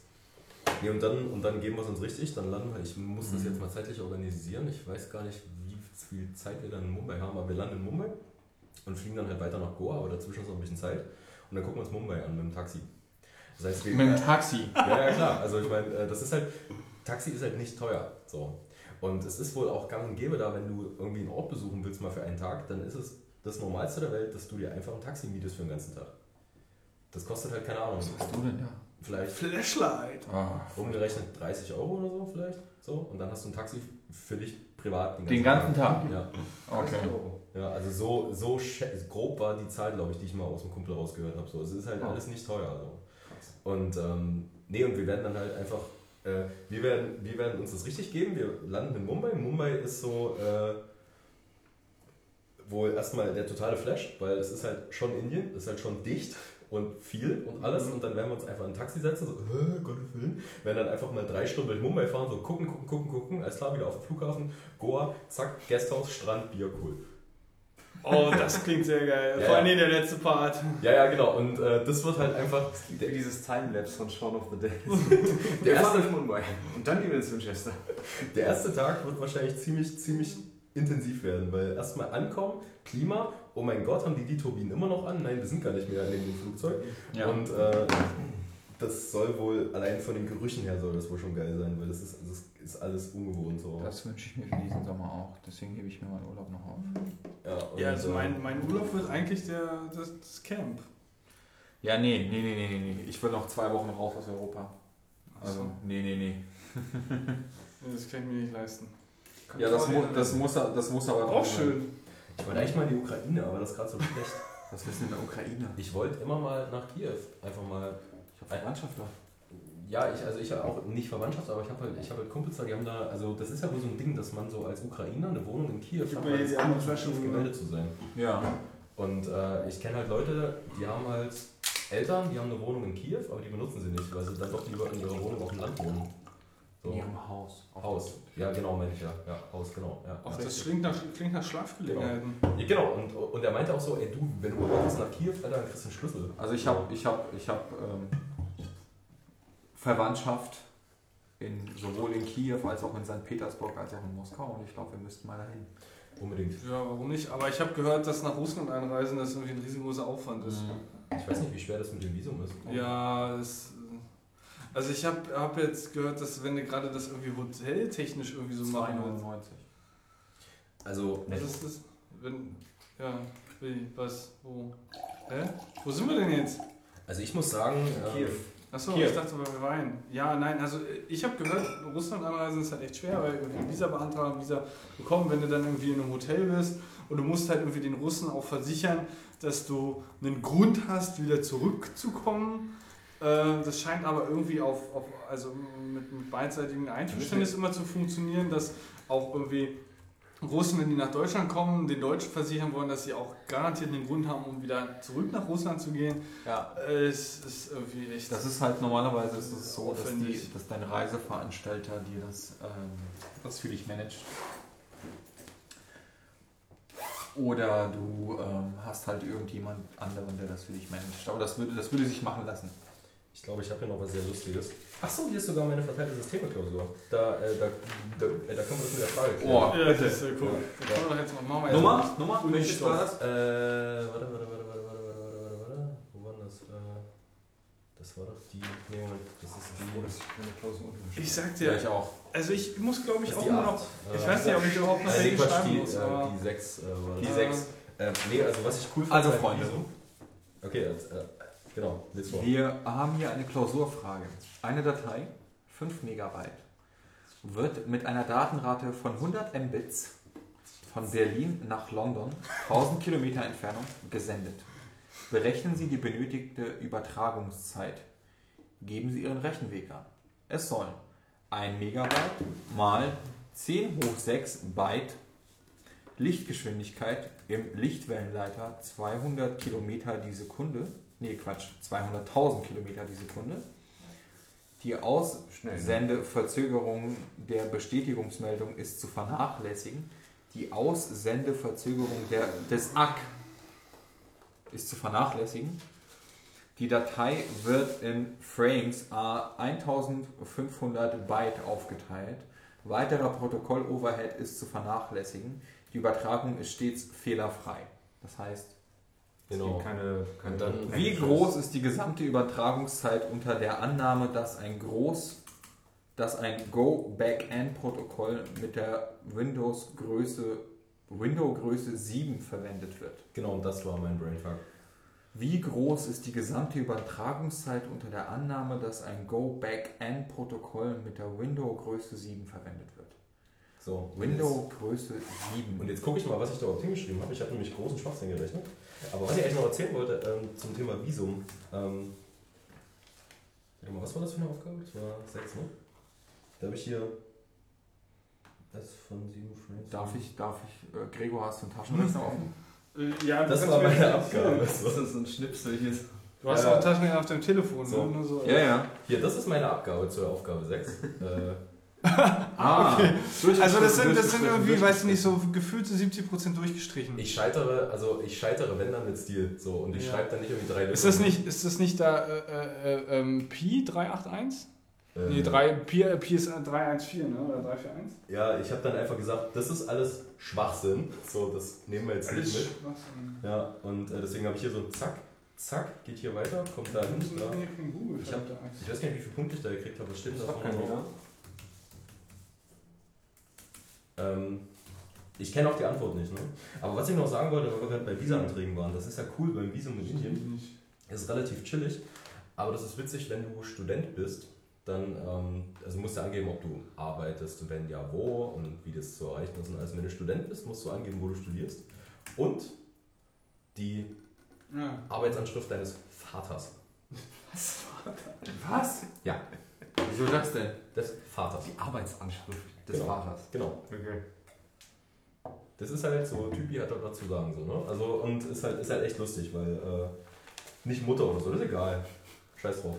Nee, und dann, und dann geben wir es uns richtig, dann landen wir. Ich muss das Mhm. jetzt mal zeitlich organisieren. Ich weiß gar nicht, wie viel Zeit wir dann in Mumbai haben, aber wir landen in Mumbai und fliegen dann halt weiter nach Goa, aber dazwischen ist noch ein bisschen Zeit. Und dann gucken wir uns Mumbai an mit dem Taxi. Das heißt, wir, Mit dem Taxi. ja, ja, klar. Also ich meine, äh, das ist halt, Taxi ist halt nicht teuer. So. Und es ist wohl auch gang und gäbe da, wenn du irgendwie einen Ort besuchen willst, mal für einen Tag, dann ist es das Normalste der Welt, dass du dir einfach ein Taxi mietest für den ganzen Tag. Das kostet halt, keine Ahnung, Was hast du denn da? vielleicht Flashlight. Ah, umgerechnet 30 Euro oder so vielleicht. So. Und dann hast du ein Taxi für dich privat Den ganzen Tag? Ja. okay. 30 Euro. ja, also so, so grob war die Zahl, glaube ich, die ich mal aus dem Kumpel rausgehört habe. So. Es ist halt Oh. alles nicht teuer. So. Und ähm, nee, und wir werden dann halt einfach, äh, wir, werden, wir werden uns das richtig geben. Wir landen in Mumbai. Mumbai ist so, äh, wohl erstmal der totale Flash, weil es ist halt schon Indien, es ist halt schon dicht und viel und alles. Und dann werden wir uns einfach in ein Taxi setzen, so, äh, Gottes Willen, werden dann einfach mal drei Stunden durch Mumbai fahren, so gucken, gucken, gucken, gucken, alles klar, wieder auf dem Flughafen, Goa, zack, Gasthaus, Strand, Bier, cool. Oh, das klingt sehr geil. Ja, Vor allem ja. der letzte Part. Ja, ja, genau. Und äh, das wird halt einfach. Der, dieses Timelapse von Shaun of the Dead. Der erste, durch Mumbai. Und dann gehen wir ins Winchester. der erste Tag wird wahrscheinlich ziemlich, ziemlich intensiv werden, weil erstmal ankommen, Klima, oh mein Gott, haben die die Turbinen immer noch an? Nein, wir sind gar nicht mehr in dem Flugzeug. Ja. Und äh, das soll wohl, allein von den Gerüchen her soll das wohl schon geil sein, weil das ist, das ist alles ungewohnt so. Das wünsche ich mir für diesen Sommer auch. Deswegen hebe ich mir meinen Urlaub noch auf. Ja, und, Ja, also mein, mein Urlaub wird eigentlich der, das, das Camp. Ja, nee, nee, nee, nee, nee. Ich will noch zwei Wochen raus aus Europa. Also, nee, nee, nee. Das kann ich mir nicht leisten. Ja, das, mu das, muss, das muss aber Auch sein. schön. Ich wollte eigentlich mal in die Ukraine, aber das ist gerade so schlecht. Was ist denn in der Ukraine? Ich wollte immer mal nach Kiew, einfach mal Ich habe Verwandtschaft da. Ja, ich, also ich habe auch nicht Verwandtschaft, aber ich habe halt, ich hab halt Kumpels da, die haben da, also das ist ja wohl so ein Ding, dass man so als Ukrainer eine Wohnung in Kiew hat, rüber. gemeldet zu sein. Ja. Und äh, ich kenne halt Leute, die haben halt Eltern, die haben eine Wohnung in Kiew, aber die benutzen sie nicht, weil sie dann doch lieber in ihrer Wohnung auf dem Land wohnen. So. In ihrem Haus. Haus. Ja, genau, meine ich ja. Ja, Haus, genau. Ja, Ach, ja. das klingt nach, klingt nach Schlafgelegenheiten. Ja, genau, und, und er meinte auch so, ey du, wenn du wolltest nach Kiew, Alter, dann kriegst du einen Schlüssel. Also ich habe ich hab, ich hab, ähm, Verwandtschaft in, sowohl in Kiew als auch in St. Petersburg als auch in Moskau und ich glaube, wir müssten mal dahin. Unbedingt. Ja, warum nicht? Aber ich habe gehört, dass nach Russland einreisen das irgendwie ein riesengroßer Aufwand ist. Ich weiß nicht, wie schwer das mit dem Visum ist. Ja, das. Also ich habe hab jetzt gehört, dass wenn du gerade das irgendwie hoteltechnisch irgendwie so machen willst. 2,99. Also, Was ist das? Wenn. Ja, wie, was, wo? Hä? Wo sind wir denn jetzt? also ich muss sagen, Kiew. ähm, Achso, ich dachte, wir weinen. Ja, nein, also ich habe gehört, Russland anreisen ist halt echt schwer, weil irgendwie Visa beantragen, Visa bekommen, wenn du dann irgendwie in einem Hotel bist und du musst halt irgendwie den Russen auch versichern, dass du einen Grund hast, wieder zurückzukommen. Äh, Das scheint aber irgendwie auf, auf also mit, mit beidseitigem Einverständnis immer zu funktionieren, dass auch irgendwie Russen, wenn die nach Deutschland kommen, den Deutschen versichern wollen, dass sie auch garantiert einen Grund haben, um wieder zurück nach Russland zu gehen. Ja. Es ist irgendwie echt. Das ist halt normalerweise ist es so, dass, die, dass dein Reiseveranstalter dir das, ähm, das für dich managt. Oder du ähm, hast halt irgendjemand anderen, der das für dich managt. Aber das würde, das würde sich machen lassen. Ich glaube, ich habe hier noch was sehr Lustiges. Achso, hier ist sogar meine verteilte Systeme-Klausur. Da, äh, da, da, äh, da können wir das mit der Frage klären. Oh, Ja, das ist ja cool. Das können wir jetzt mal machen. wir jetzt Nummer? mal. Nummer? Welches war das? Äh, warte, warte, warte, warte, warte, warte, warte, warte. Wo war das? Äh, das war doch die. Nee, Moment, das ist Froh, dass die. ich keine Klausur Ich sag Ja, dir, ich auch. also ich muss glaube ich das auch ist die nur noch. Äh, Ich weiß nicht, ob ich überhaupt noch äh, nee, welche schreiben die, muss. äh, aber- die 6 äh, war Die das. sechs. Äh, nee, also was ich cool fand. Also, Freunde. Okay, äh, genau, go. Wir haben hier eine Klausurfrage. Eine Datei, 5 Megabyte, wird mit einer Datenrate von 100 Mbits von Berlin nach London, 1000 Kilometer Entfernung, gesendet. Berechnen Sie die benötigte Übertragungszeit. Geben Sie Ihren Rechenweg an. Es sollen 1 Megabyte mal 10 hoch 6 Byte Lichtgeschwindigkeit im Lichtwellenleiter 200 Kilometer die Sekunde, nee Quatsch, 200.000 Kilometer die Sekunde. Die? Aussendeverzögerung der Bestätigungsmeldung ist zu vernachlässigen. Die Aussendeverzögerung der, des ACK ist zu vernachlässigen. Die Datei wird in Frames A 1500 Byte aufgeteilt. Weiterer Protokoll-Overhead ist zu vernachlässigen. Die Übertragung ist stets fehlerfrei. Das heißt, Genau. keine, keine, dann- wie groß ist die gesamte Übertragungszeit unter der Annahme, dass ein Groß, dass ein Go-Back-End-Protokoll mit der Windows-Größe Window-Größe 7 verwendet wird? Genau, und das war mein Brainfuck. Wie groß ist die gesamte Übertragungszeit unter der Annahme, dass ein Go-Back-End-Protokoll mit der Window-Größe 7 verwendet wird? So, Window-Größe 7. jetzt- Und jetzt gucke ich mal, was ich da überhaupt hingeschrieben habe. Ich habe nämlich großen Schwachsinn gerechnet. Aber was ich eigentlich noch erzählen wollte ähm, zum Thema Visum. Ähm, mal, was war das für eine Aufgabe? Das war 6, ne? Da habe ich hier. S von 7 Frames. Darf ich, darf ich, äh, Gregor, hast du einen Taschenrechner offen? Äh, ja, Das war meine Abgabe. Das ist so ein Schnipsel hier. Du hast Ja. auch Taschenrechner auf dem Telefon, So. ne? Nur so. ja. Hier, das ist meine Abgabe zur Aufgabe 6. äh, Ah, Okay. Also das sind, das sind irgendwie, weiß nicht, durchgestrichen. so gefühlte 70% durchgestrichen. ich scheitere, also ich scheitere, wenn dann mit Stil. So, und ich Ja. schreibe dann nicht irgendwie drei Ist das nicht, ist das nicht da äh, äh, äh, ähm, Pi 381? Äh, Nee, 3, Pi, äh, Pi ist 314, ne? Oder 341? Ja, ich habe dann einfach gesagt, das ist alles Schwachsinn. So, das nehmen wir jetzt nicht mit. Schwachsinn. Ja, und äh, deswegen habe ich hier so Zack, Zack, geht hier weiter, kommt da hin. Ich hab- Ich weiß gar nicht, wie viele Punkte ich da gekriegt habe. Was steht denn da Ich hab vorne keinen drauf? mehr. Ähm, ich kenne auch die Antwort nicht, ne? Aber was ich noch sagen wollte, weil wir gerade bei Visa-Anträgen waren, das ist ja cool beim Visum in Indien. Es ist relativ chillig, aber das ist witzig, wenn du Student bist, dann ähm, also musst du angeben, ob du arbeitest, wenn ja wo und wie das zu erreichen ist. Und also wenn du Student bist, musst du angeben, wo du studierst und die Ja. Arbeitsanschrift deines Vaters. Was? Ja. Wieso das denn? Des Vaters. Die Arbeitsanschrift des Genau. Vaters. Genau. Okay. Das ist halt so, Typi hat dort was zu sagen. So, ne? Also, und ist halt, ist halt echt lustig, weil äh, nicht Mutter oder so, das ist egal. Scheiß drauf.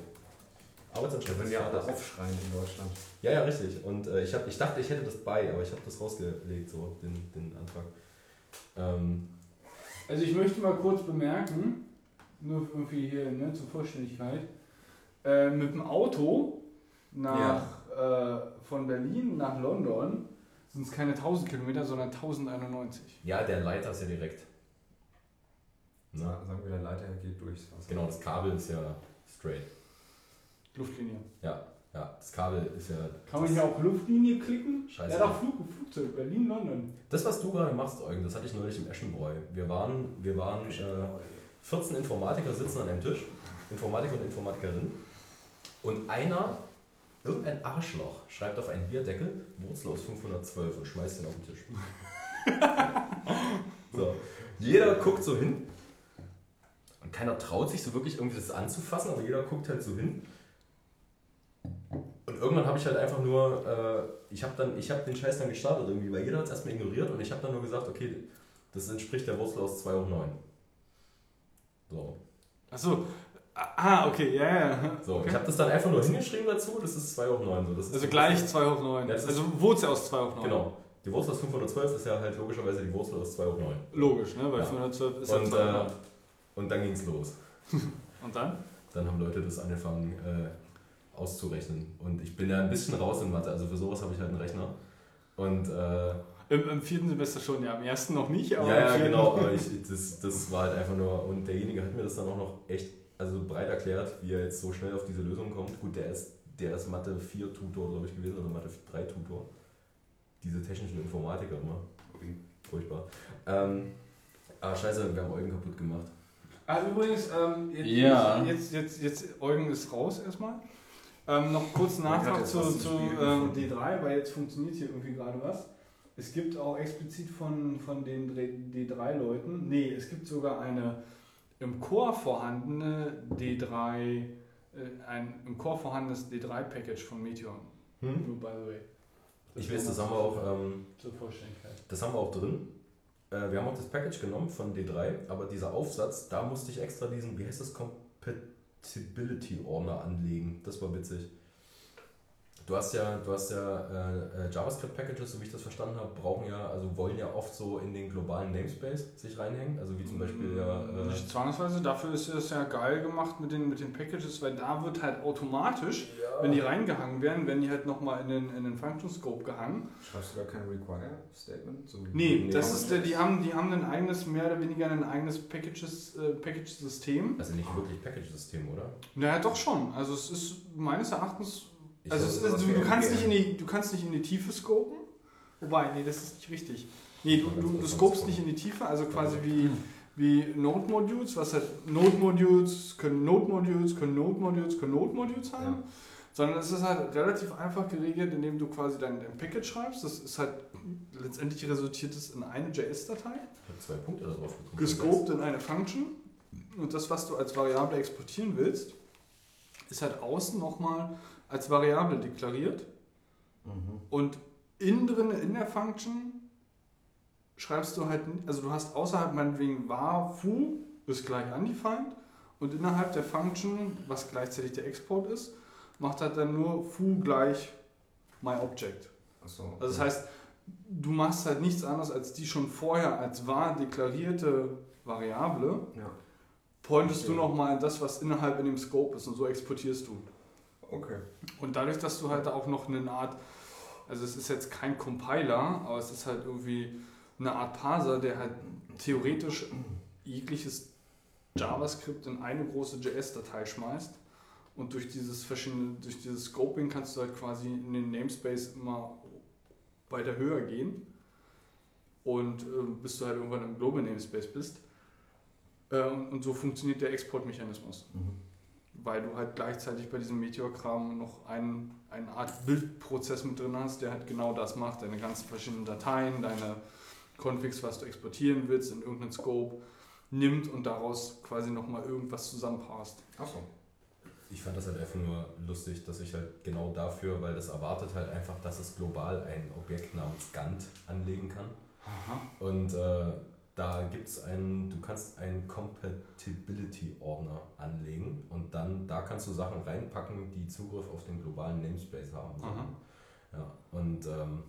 Arbeitsanschrift Wenn des die alle aufschreien in Deutschland. Ja, ja, richtig. Und äh, ich, hab, ich dachte, ich hätte das bei, aber ich habe das rausgelegt, so, den, den Antrag. Ähm, Also ich möchte mal kurz bemerken, nur irgendwie hier ne, zur Vollständigkeit, äh, mit dem Auto nach, äh, von Berlin nach London sind es keine 1000 Kilometer, sondern 1091. ja, der Leiter ist ja direkt. Sa- Sagen wir, der Leiter geht durchs Wasser. Genau, das Kabel ist ja straight. Luftlinie. Ja, ja, das Kabel ist ja. Kann man hier auch Luftlinie klicken? Scheiße. Ja, doch Flug, Flugzeug, Berlin, London. Das, was du gerade machst, Eugen, das hatte ich neulich im Eschenbräu. Wir waren, wir waren äh, 14 Informatiker sitzen an einem Tisch, Informatiker und Informatikerinnen. Und einer, irgendein Arschloch, schreibt auf einen Bierdeckel Wurzel aus 512 und schmeißt den auf den Tisch. so. Jeder guckt so hin. Und keiner traut sich so wirklich irgendwie das anzufassen, aber jeder guckt halt so hin. Und irgendwann habe ich halt einfach nur, äh, ich habe dann, den Scheiß dann gestartet irgendwie, weil jeder hat es erstmal ignoriert und ich habe dann nur gesagt, okay, das entspricht der Wurzel aus 2 hoch 9. So. Achso. Ah, okay, ja, ja. So, Okay. ich habe das dann einfach nur hingeschrieben dazu, das ist 2 hoch 9. So. Das ist Also gleich 2 hoch 9. Ja, also Wurzel aus 2 hoch 9. Genau. Die Wurzel aus 512 ist ja halt logischerweise die Wurzel aus 2 hoch 9. Logisch, ne? Weil Ja. 512 ist ja Und, 2 hoch äh, 9. und dann ging es los. Und dann? Dann haben Leute das angefangen äh, auszurechnen. Und ich bin ja ein bisschen raus in Mathe, also für sowas habe ich halt einen Rechner. Und äh, Im, Im vierten Semester schon, ja. Im ersten noch nicht, aber ja, ja, genau, aber ich, das, das war halt einfach nur, und derjenige hat mir das dann auch noch echt also breit erklärt, wie er jetzt so schnell auf diese Lösung kommt. Gut, der ist, der ist Mathe 4 Tutor, glaube ich, gewesen, oder Mathe 3 Tutor. Diese technischen Informatiker immer. Furchtbar. Ähm, ah, scheiße, wir haben Eugen kaputt gemacht. Ah, übrigens, ähm, jetzt, Ja. jetzt, jetzt, jetzt, Eugen ist raus erstmal. Ähm, noch kurz Nachtrag zu, zu ähm, gefunden. D3, weil jetzt funktioniert hier irgendwie gerade was. Es gibt auch explizit von, von den D3-Leuten, nee, es gibt sogar eine im Core vorhandene D3, äh, ein im Core vorhandenes D3-Package von Meteor. Hm? Nur by the way. Ich weiß, das haben wir auch, ähm, Zur Vollständigkeit. das haben wir auch drin. Äh, wir haben auch das Package genommen von D3, aber dieser Aufsatz, da musste ich extra diesen, wie heißt das, Compatibility Ordner anlegen. Das war witzig. Du hast ja, du hast ja äh, äh, JavaScript-Packages, so wie ich das verstanden habe, brauchen ja, also wollen ja oft so in den globalen Namespace sich reinhängen. Also wie zum Beispiel ja. Äh, Nicht zwangsweise, dafür ist es ja geil gemacht mit den, mit den Packages, weil da wird halt automatisch, wenn die reingehangen werden, werden die halt nochmal in den, in den Function Scope gehangen. Schreibst du gar kein Require-Statement? So Nee, das ist der, die haben, die haben ein eigenes, mehr oder weniger ein eigenes Packages, äh, Package-System. also nicht wirklich Package-System, oder? Naja, doch schon. Also es ist meines Erachtens, Ich also ist, du, wie du, kannst nicht in die, du kannst nicht in die Tiefe scopen. Wobei, nee, das ist nicht richtig. Nee, du, du, du scopest nicht in die Tiefe, also quasi wie, wie Node-Modules, was halt Node-Modules können Node-Modules, können Node-Modules, können Node-Modules haben. Ja. Sondern es ist halt relativ einfach geregelt, indem du quasi dein, dein Package schreibst. Das ist halt, letztendlich resultiert es in eine JS-Datei, Ich habe zwei Punkte da drauf bekommen. gescoped in eine Function. Und das, was du als Variable exportieren willst, ist halt außen nochmal als Variable deklariert. Mhm. Und innen drin, in der Function, schreibst du halt, also du hast außerhalb meinetwegen var foo ist gleich undefined und innerhalb der Function, was gleichzeitig der Export ist, macht halt dann nur foo gleich myObject. Achso. Also das heißt, du machst halt nichts anderes als die schon vorher als var deklarierte Variable, Ja. pointest du Okay. nochmal in das, was innerhalb in dem Scope ist und so exportierst du. Okay. Und dadurch, dass du halt auch noch eine Art, also es ist jetzt kein Compiler, aber es ist halt irgendwie eine Art Parser, der halt theoretisch jegliches JavaScript in eine große JS-Datei schmeißt. Und durch dieses verschiedene, durch dieses Scoping kannst du halt quasi in den Namespace immer weiter höher gehen. Und äh, bis du halt irgendwann im Global Namespace bist. Äh, und, und so funktioniert der Exportmechanismus Mhm. Weil du halt gleichzeitig bei diesem Meteor-Kram noch einen, eine Art Bildprozess mit drin hast, der halt genau das macht, deine ganzen verschiedenen Dateien, deine Configs, was du exportieren willst in irgendeinen Scope, nimmt und daraus quasi nochmal irgendwas zusammenpasst. Achso. Ich fand das halt einfach nur lustig, dass ich halt genau dafür, weil das erwartet halt einfach, dass es global ein Objekt namens Gantt anlegen kann. Und äh, da gibt es einen, du kannst einen Compatibility-Ordner anlegen und dann da kannst du Sachen reinpacken, die Zugriff auf den globalen Namespace haben. Aha. Ja, und ähm,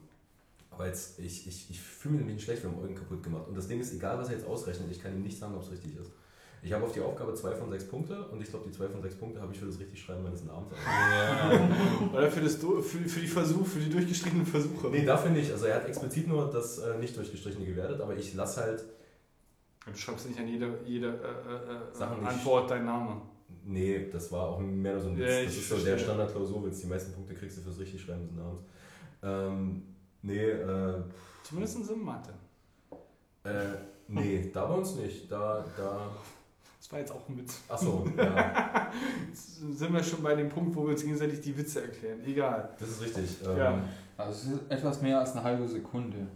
aber jetzt, ich, ich, ich fühle mich nämlich schlecht, wir haben Eugen kaputt gemacht. Und das Ding ist, egal was er jetzt ausrechnet, ich kann ihm nicht sagen, ob es richtig ist. Ich habe auf die Aufgabe 2 von 6 Punkte und ich glaube, die 2 von 6 Punkte habe ich für das Richtigschreiben meines Namens. Oder für, das, für, für die Versuch, für die durchgestrichenen Versuche. nee, dafür nicht. Also er hat explizit nur das äh, nicht durchgestrichene gewertet, aber ich lasse halt, Du schreibst nicht an jede, jede äh, äh, äh. Antwort deinen Namen. nee, das war auch mehr nur so ein Witz. Ja, das ist so der verstehe. Standard-Klausurwitz. Die meisten Punkte kriegst du fürs Richtigschreiben des Namens. Ähm, nee, äh, Zumindest in Mathe. äh, nee, da bei uns nicht. Da, da, Das war jetzt auch ein Witz. achso, ja. Jetzt sind wir schon bei dem Punkt, wo wir uns gegenseitig die Witze erklären. Egal. Das ist richtig. Ähm, Ja. Also es ist etwas mehr als eine halbe Sekunde.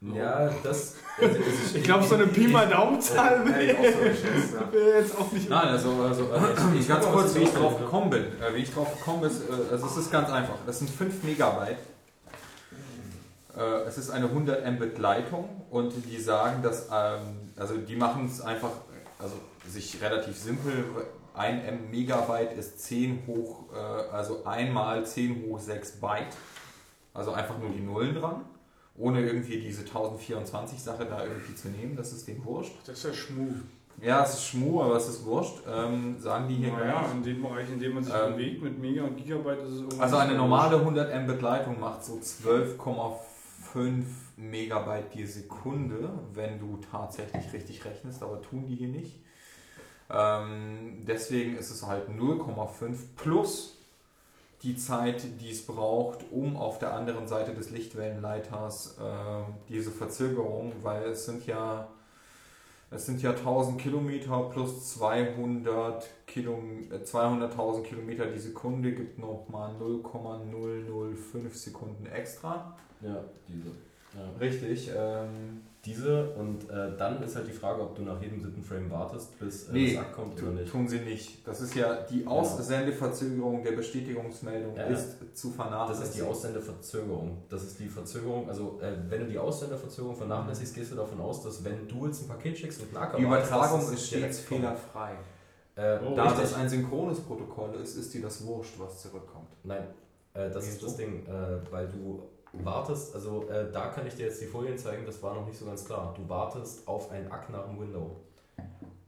Ja, das. Also, Ich glaube, so eine Pi mal Daumenzahl ich wäre jetzt auch nicht. Nein, also, also äh, ich, ganz kurz, wie ich drauf gekommen bin. Äh, wie ich drauf gekommen bin, ist, äh, also es ist ganz einfach. Das sind 5 Megabyte. Äh, es ist eine 100 Mbit Leitung und die sagen, dass, ähm, also die machen es einfach, also sich relativ simpel. Ein M Megabyte ist 10 hoch, äh, also einmal 10 hoch 6 Byte. Also einfach nur die Nullen dran. Ohne irgendwie diese 1024 Sache da irgendwie zu nehmen, das ist dem wurscht. Das ist ja Schmu. Ja, es ist Schmu, aber es ist wurscht. Ähm, sagen die hier Naja, gleich. in dem Bereich, in dem man sich Ähm, bewegt mit Mega und Gigabyte ist es irgendwas. Also eine normale 100 Mbit Leitung macht so 12,5 Megabyte die Sekunde, wenn du tatsächlich richtig rechnest, aber tun die hier nicht. Ähm, deswegen ist es halt 0,5 plus die Zeit, die es braucht, um auf der anderen Seite des Lichtwellenleiters äh, diese Verzögerung, weil es sind ja es sind ja 1000 Kilometer plus 200 Kilom äh, 200.000 Kilometer die Sekunde gibt nochmal 0,005 Sekunden extra. Ja, diese. Ja. Richtig. Ähm, Diese und äh, dann ist halt die Frage, ob du nach jedem siebten Frame wartest, bis äh, Nee, das Sack kommt oder nicht. tun sie nicht. Das ist ja die Aussendeverzögerung der Bestätigungsmeldung Ja, ja. ist zu Das vernachlässigen. ist die Aussendeverzögerung. Das ist die Verzögerung, also äh, wenn du die Aussendeverzögerung vernachlässigst, gehst du davon aus, dass wenn du jetzt ein Paket schickst und Acker Die Übertragung dass ist stets fehlerfrei. Äh, Oh, Da das ein synchrones Protokoll ist, ist dir das wurscht, was zurückkommt. Nein, äh, das ist Wieso? das Ding, äh, weil du wartest, also äh, da kann ich dir jetzt die Folien zeigen, das war noch nicht so ganz klar. Du wartest auf ein Ack nach dem Window.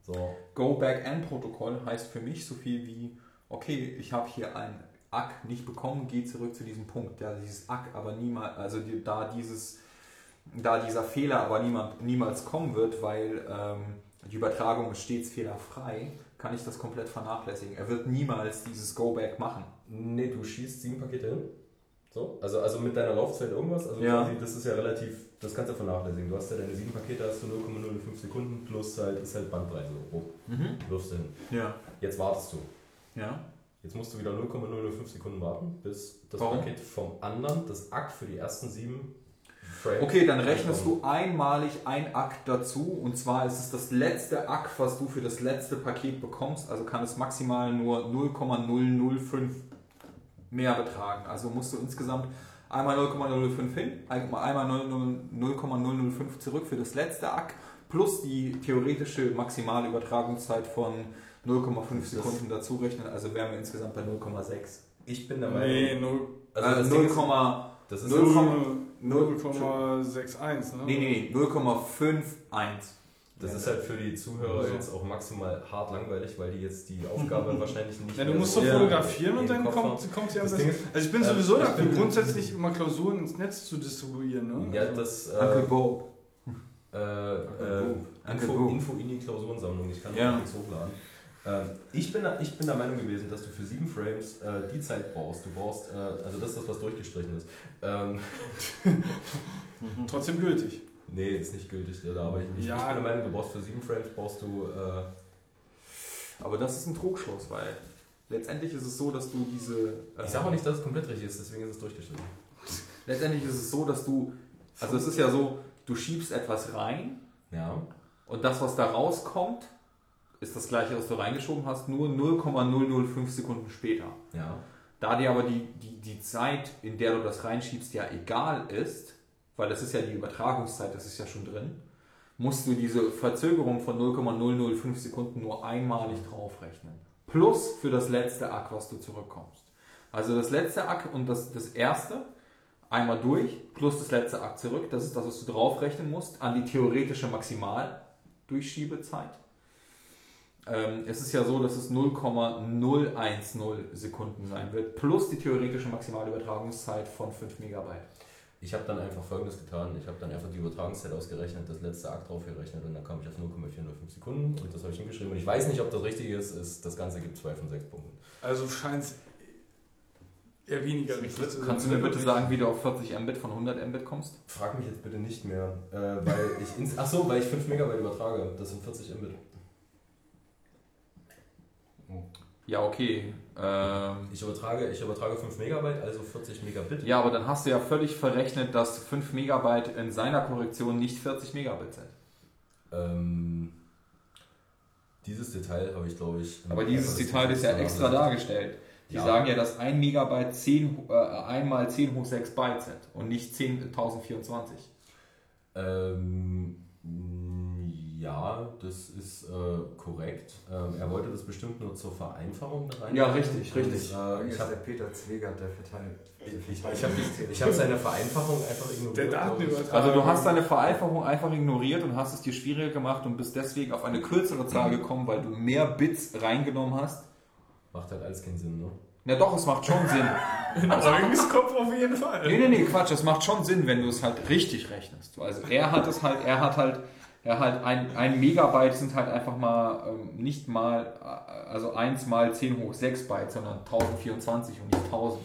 So, Go-Back-End-Protokoll heißt für mich so viel wie, okay, ich habe hier ein ACK nicht bekommen, geh zurück zu diesem Punkt. Da dieses ACK aber niemals, also die, da dieses, da dieser Fehler aber niemand, niemals kommen wird, weil ähm, die Übertragung ist stets fehlerfrei, kann ich das komplett vernachlässigen. Er wird niemals dieses Go-Back machen. nee, du schießt sieben Pakete hin. So, also, also mit deiner Laufzeit irgendwas, also Ja. quasi, das ist ja relativ, das kannst du vernachlässigen. Du hast ja deine sieben Pakete, hast du 0,05 Sekunden plus halt, ist halt Bandbreite so grob. Wirfst du hin. Ja. Jetzt wartest du. Ja. Jetzt musst du wieder 0,005 Sekunden warten, bis das Warum? Paket vom anderen, das ACK für die ersten sieben Frames. Okay, dann rechnest du einmalig ein ACK dazu und zwar ist es das letzte ACK, was du für das letzte Paket bekommst, also kann es maximal nur 0,005 mehr betragen. Also musst du insgesamt einmal 0,005 hin, einmal 0,005 zurück für das letzte Ack, plus die theoretische maximale Übertragungszeit von 0,5 Sekunden dazu rechnen, also wären wir insgesamt bei 0,6. Ich bin der Meinung. Nee, 0, Also Äh, das Ding ist, 0,0 das ist 0,61, ne? Nee, nee, nee, 0,51. Das ist halt für die Zuhörer So. jetzt auch maximal hart langweilig, weil die jetzt die Aufgabe wahrscheinlich nicht Ja, du musst so doch Ja. fotografieren und dann kommt, kommt sie am Das besten. Ding ist, Also ich bin äh, sowieso ich dafür, grundsätzlich immer Klausuren ins Netz zu distribuieren. Ne? Ja, Also- das Uncle äh, Bob. äh, äh, Uncle Info. Info in die Klausurensammlung. Ich kann Ja. ja. nichts hochladen. Ähm, ich, bin der, ich bin der Meinung gewesen, dass du für sieben Frames äh, die Zeit brauchst. Du brauchst, äh, also das ist das, was durchgestrichen ist. Ähm, Trotzdem gültig. Nee, ist nicht gültig, da arbeite ich nicht. Ja. Ich bin der Meinung, du brauchst für sieben Frames brauchst du äh, Aber das ist ein Trugschluss, weil letztendlich ist es so, dass du diese. äh, Ich sage auch nicht, dass es komplett richtig ist, deswegen ist es durchgestrichen. Letztendlich ist es so, dass du. Also es ist ja so, du schiebst etwas rein Ja. und das, was da rauskommt, ist das gleiche, was du reingeschoben hast, nur 0,005 Sekunden später. Ja. Da dir aber die, die, die Zeit, in der du das reinschiebst, ja egal ist, weil das ist ja die Übertragungszeit, das ist ja schon drin, musst du diese Verzögerung von 0,005 Sekunden nur einmalig draufrechnen. Plus für das letzte Ack, was du zurückkommst. Also das letzte Ack und das, das erste einmal durch, plus das letzte Ack zurück, das ist das, was du draufrechnen musst, an die theoretische Maximaldurchschiebezeit. Ähm, es ist ja so, dass es 0,010 Sekunden sein wird, plus die theoretische Maximalübertragungszeit von 5 Megabyte. Ich habe dann einfach folgendes getan. Ich habe dann einfach die Übertragungszeit ausgerechnet, das letzte Akt drauf gerechnet und dann kam ich auf 0,405 Sekunden und das habe ich hingeschrieben. Und ich weiß nicht, ob das richtig ist. ist das Ganze gibt zwei von sechs Punkten. Also scheint es eher weniger richtig zu sein. Kannst du mir bitte sagen, wie du auf 40 Mbit von 100 Mbit kommst? Frag mich jetzt bitte nicht mehr, äh, weil ich ins ach so, weil ich 5 Megabyte übertrage. Das sind 40 Mbit. Ja, okay. Ähm, Ich übertrage, ich übertrage 5 Megabyte, also 40 Megabit. ja, aber dann hast du ja völlig verrechnet, dass 5 Megabyte in seiner Korrektion nicht 40 Megabit sind. Ähm, dieses Detail habe ich, glaube ich. Aber dieses Detail ist ja extra dargestellt. Die Ja. sagen ja, dass 1 Megabyte 10, äh, 1 mal 10 hoch 6 Byte sind und nicht 10.024. Ähm, ja, das ist äh, korrekt. Ähm, er wollte das bestimmt nur zur Vereinfachung da rein. Ja, richtig, Und, richtig. Äh, ich ist habe der Peter Zwegert, der verteilt. ich, ich ich hab seine Vereinfachung einfach ignoriert. Also du hast deine Vereinfachung einfach ignoriert und hast es dir schwieriger gemacht und bist deswegen auf eine kürzere Zahl gekommen, weil du mehr Bits reingenommen hast. Macht halt alles keinen Sinn, ne? Na doch, es macht schon Sinn. In Eugens Kopf auf jeden Fall. Nee, nee, nee, Quatsch, es macht schon Sinn, wenn du es halt richtig rechnest. Also er hat es halt, er hat halt, er hat ein, ein Megabyte sind halt einfach mal ähm, nicht mal, äh, also 1 mal 10 hoch 6 Byte, sondern 1024 und nicht 1000.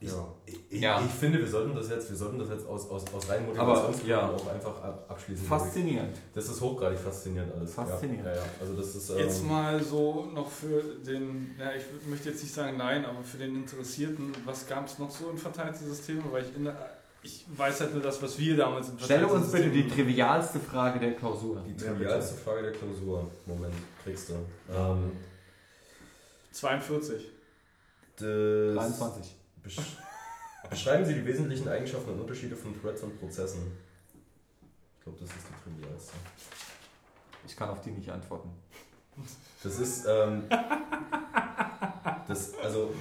Ich, Ja. ich, Ja. ich finde, wir sollten das jetzt, wir sollten das jetzt aus, aus, aus Aber, Motivationsgründen ja. auch einfach ab, abschließen. Faszinierend. Das ist hochgradig faszinierend alles. Faszinierend. Ja, ja, ja. Also das ist, ähm, Jetzt mal so noch für den, ja, ich möchte jetzt nicht sagen nein, aber für den Interessierten, was gab es noch so in Verteilsysteme? Weil ich, in, der- ich weiß halt nur das, was wir damals in Stelle uns bitte die trivialste Frage der Klausur. die trivialste Frage der Klausur. Moment, kriegst du. Ähm, 42. das 23. Besch beschreiben Sie die wesentlichen Eigenschaften und Unterschiede von Threads und Prozessen. Ich glaube, das ist die trivialste. Ich kann auf die nicht antworten. Das ist, ähm, das, also,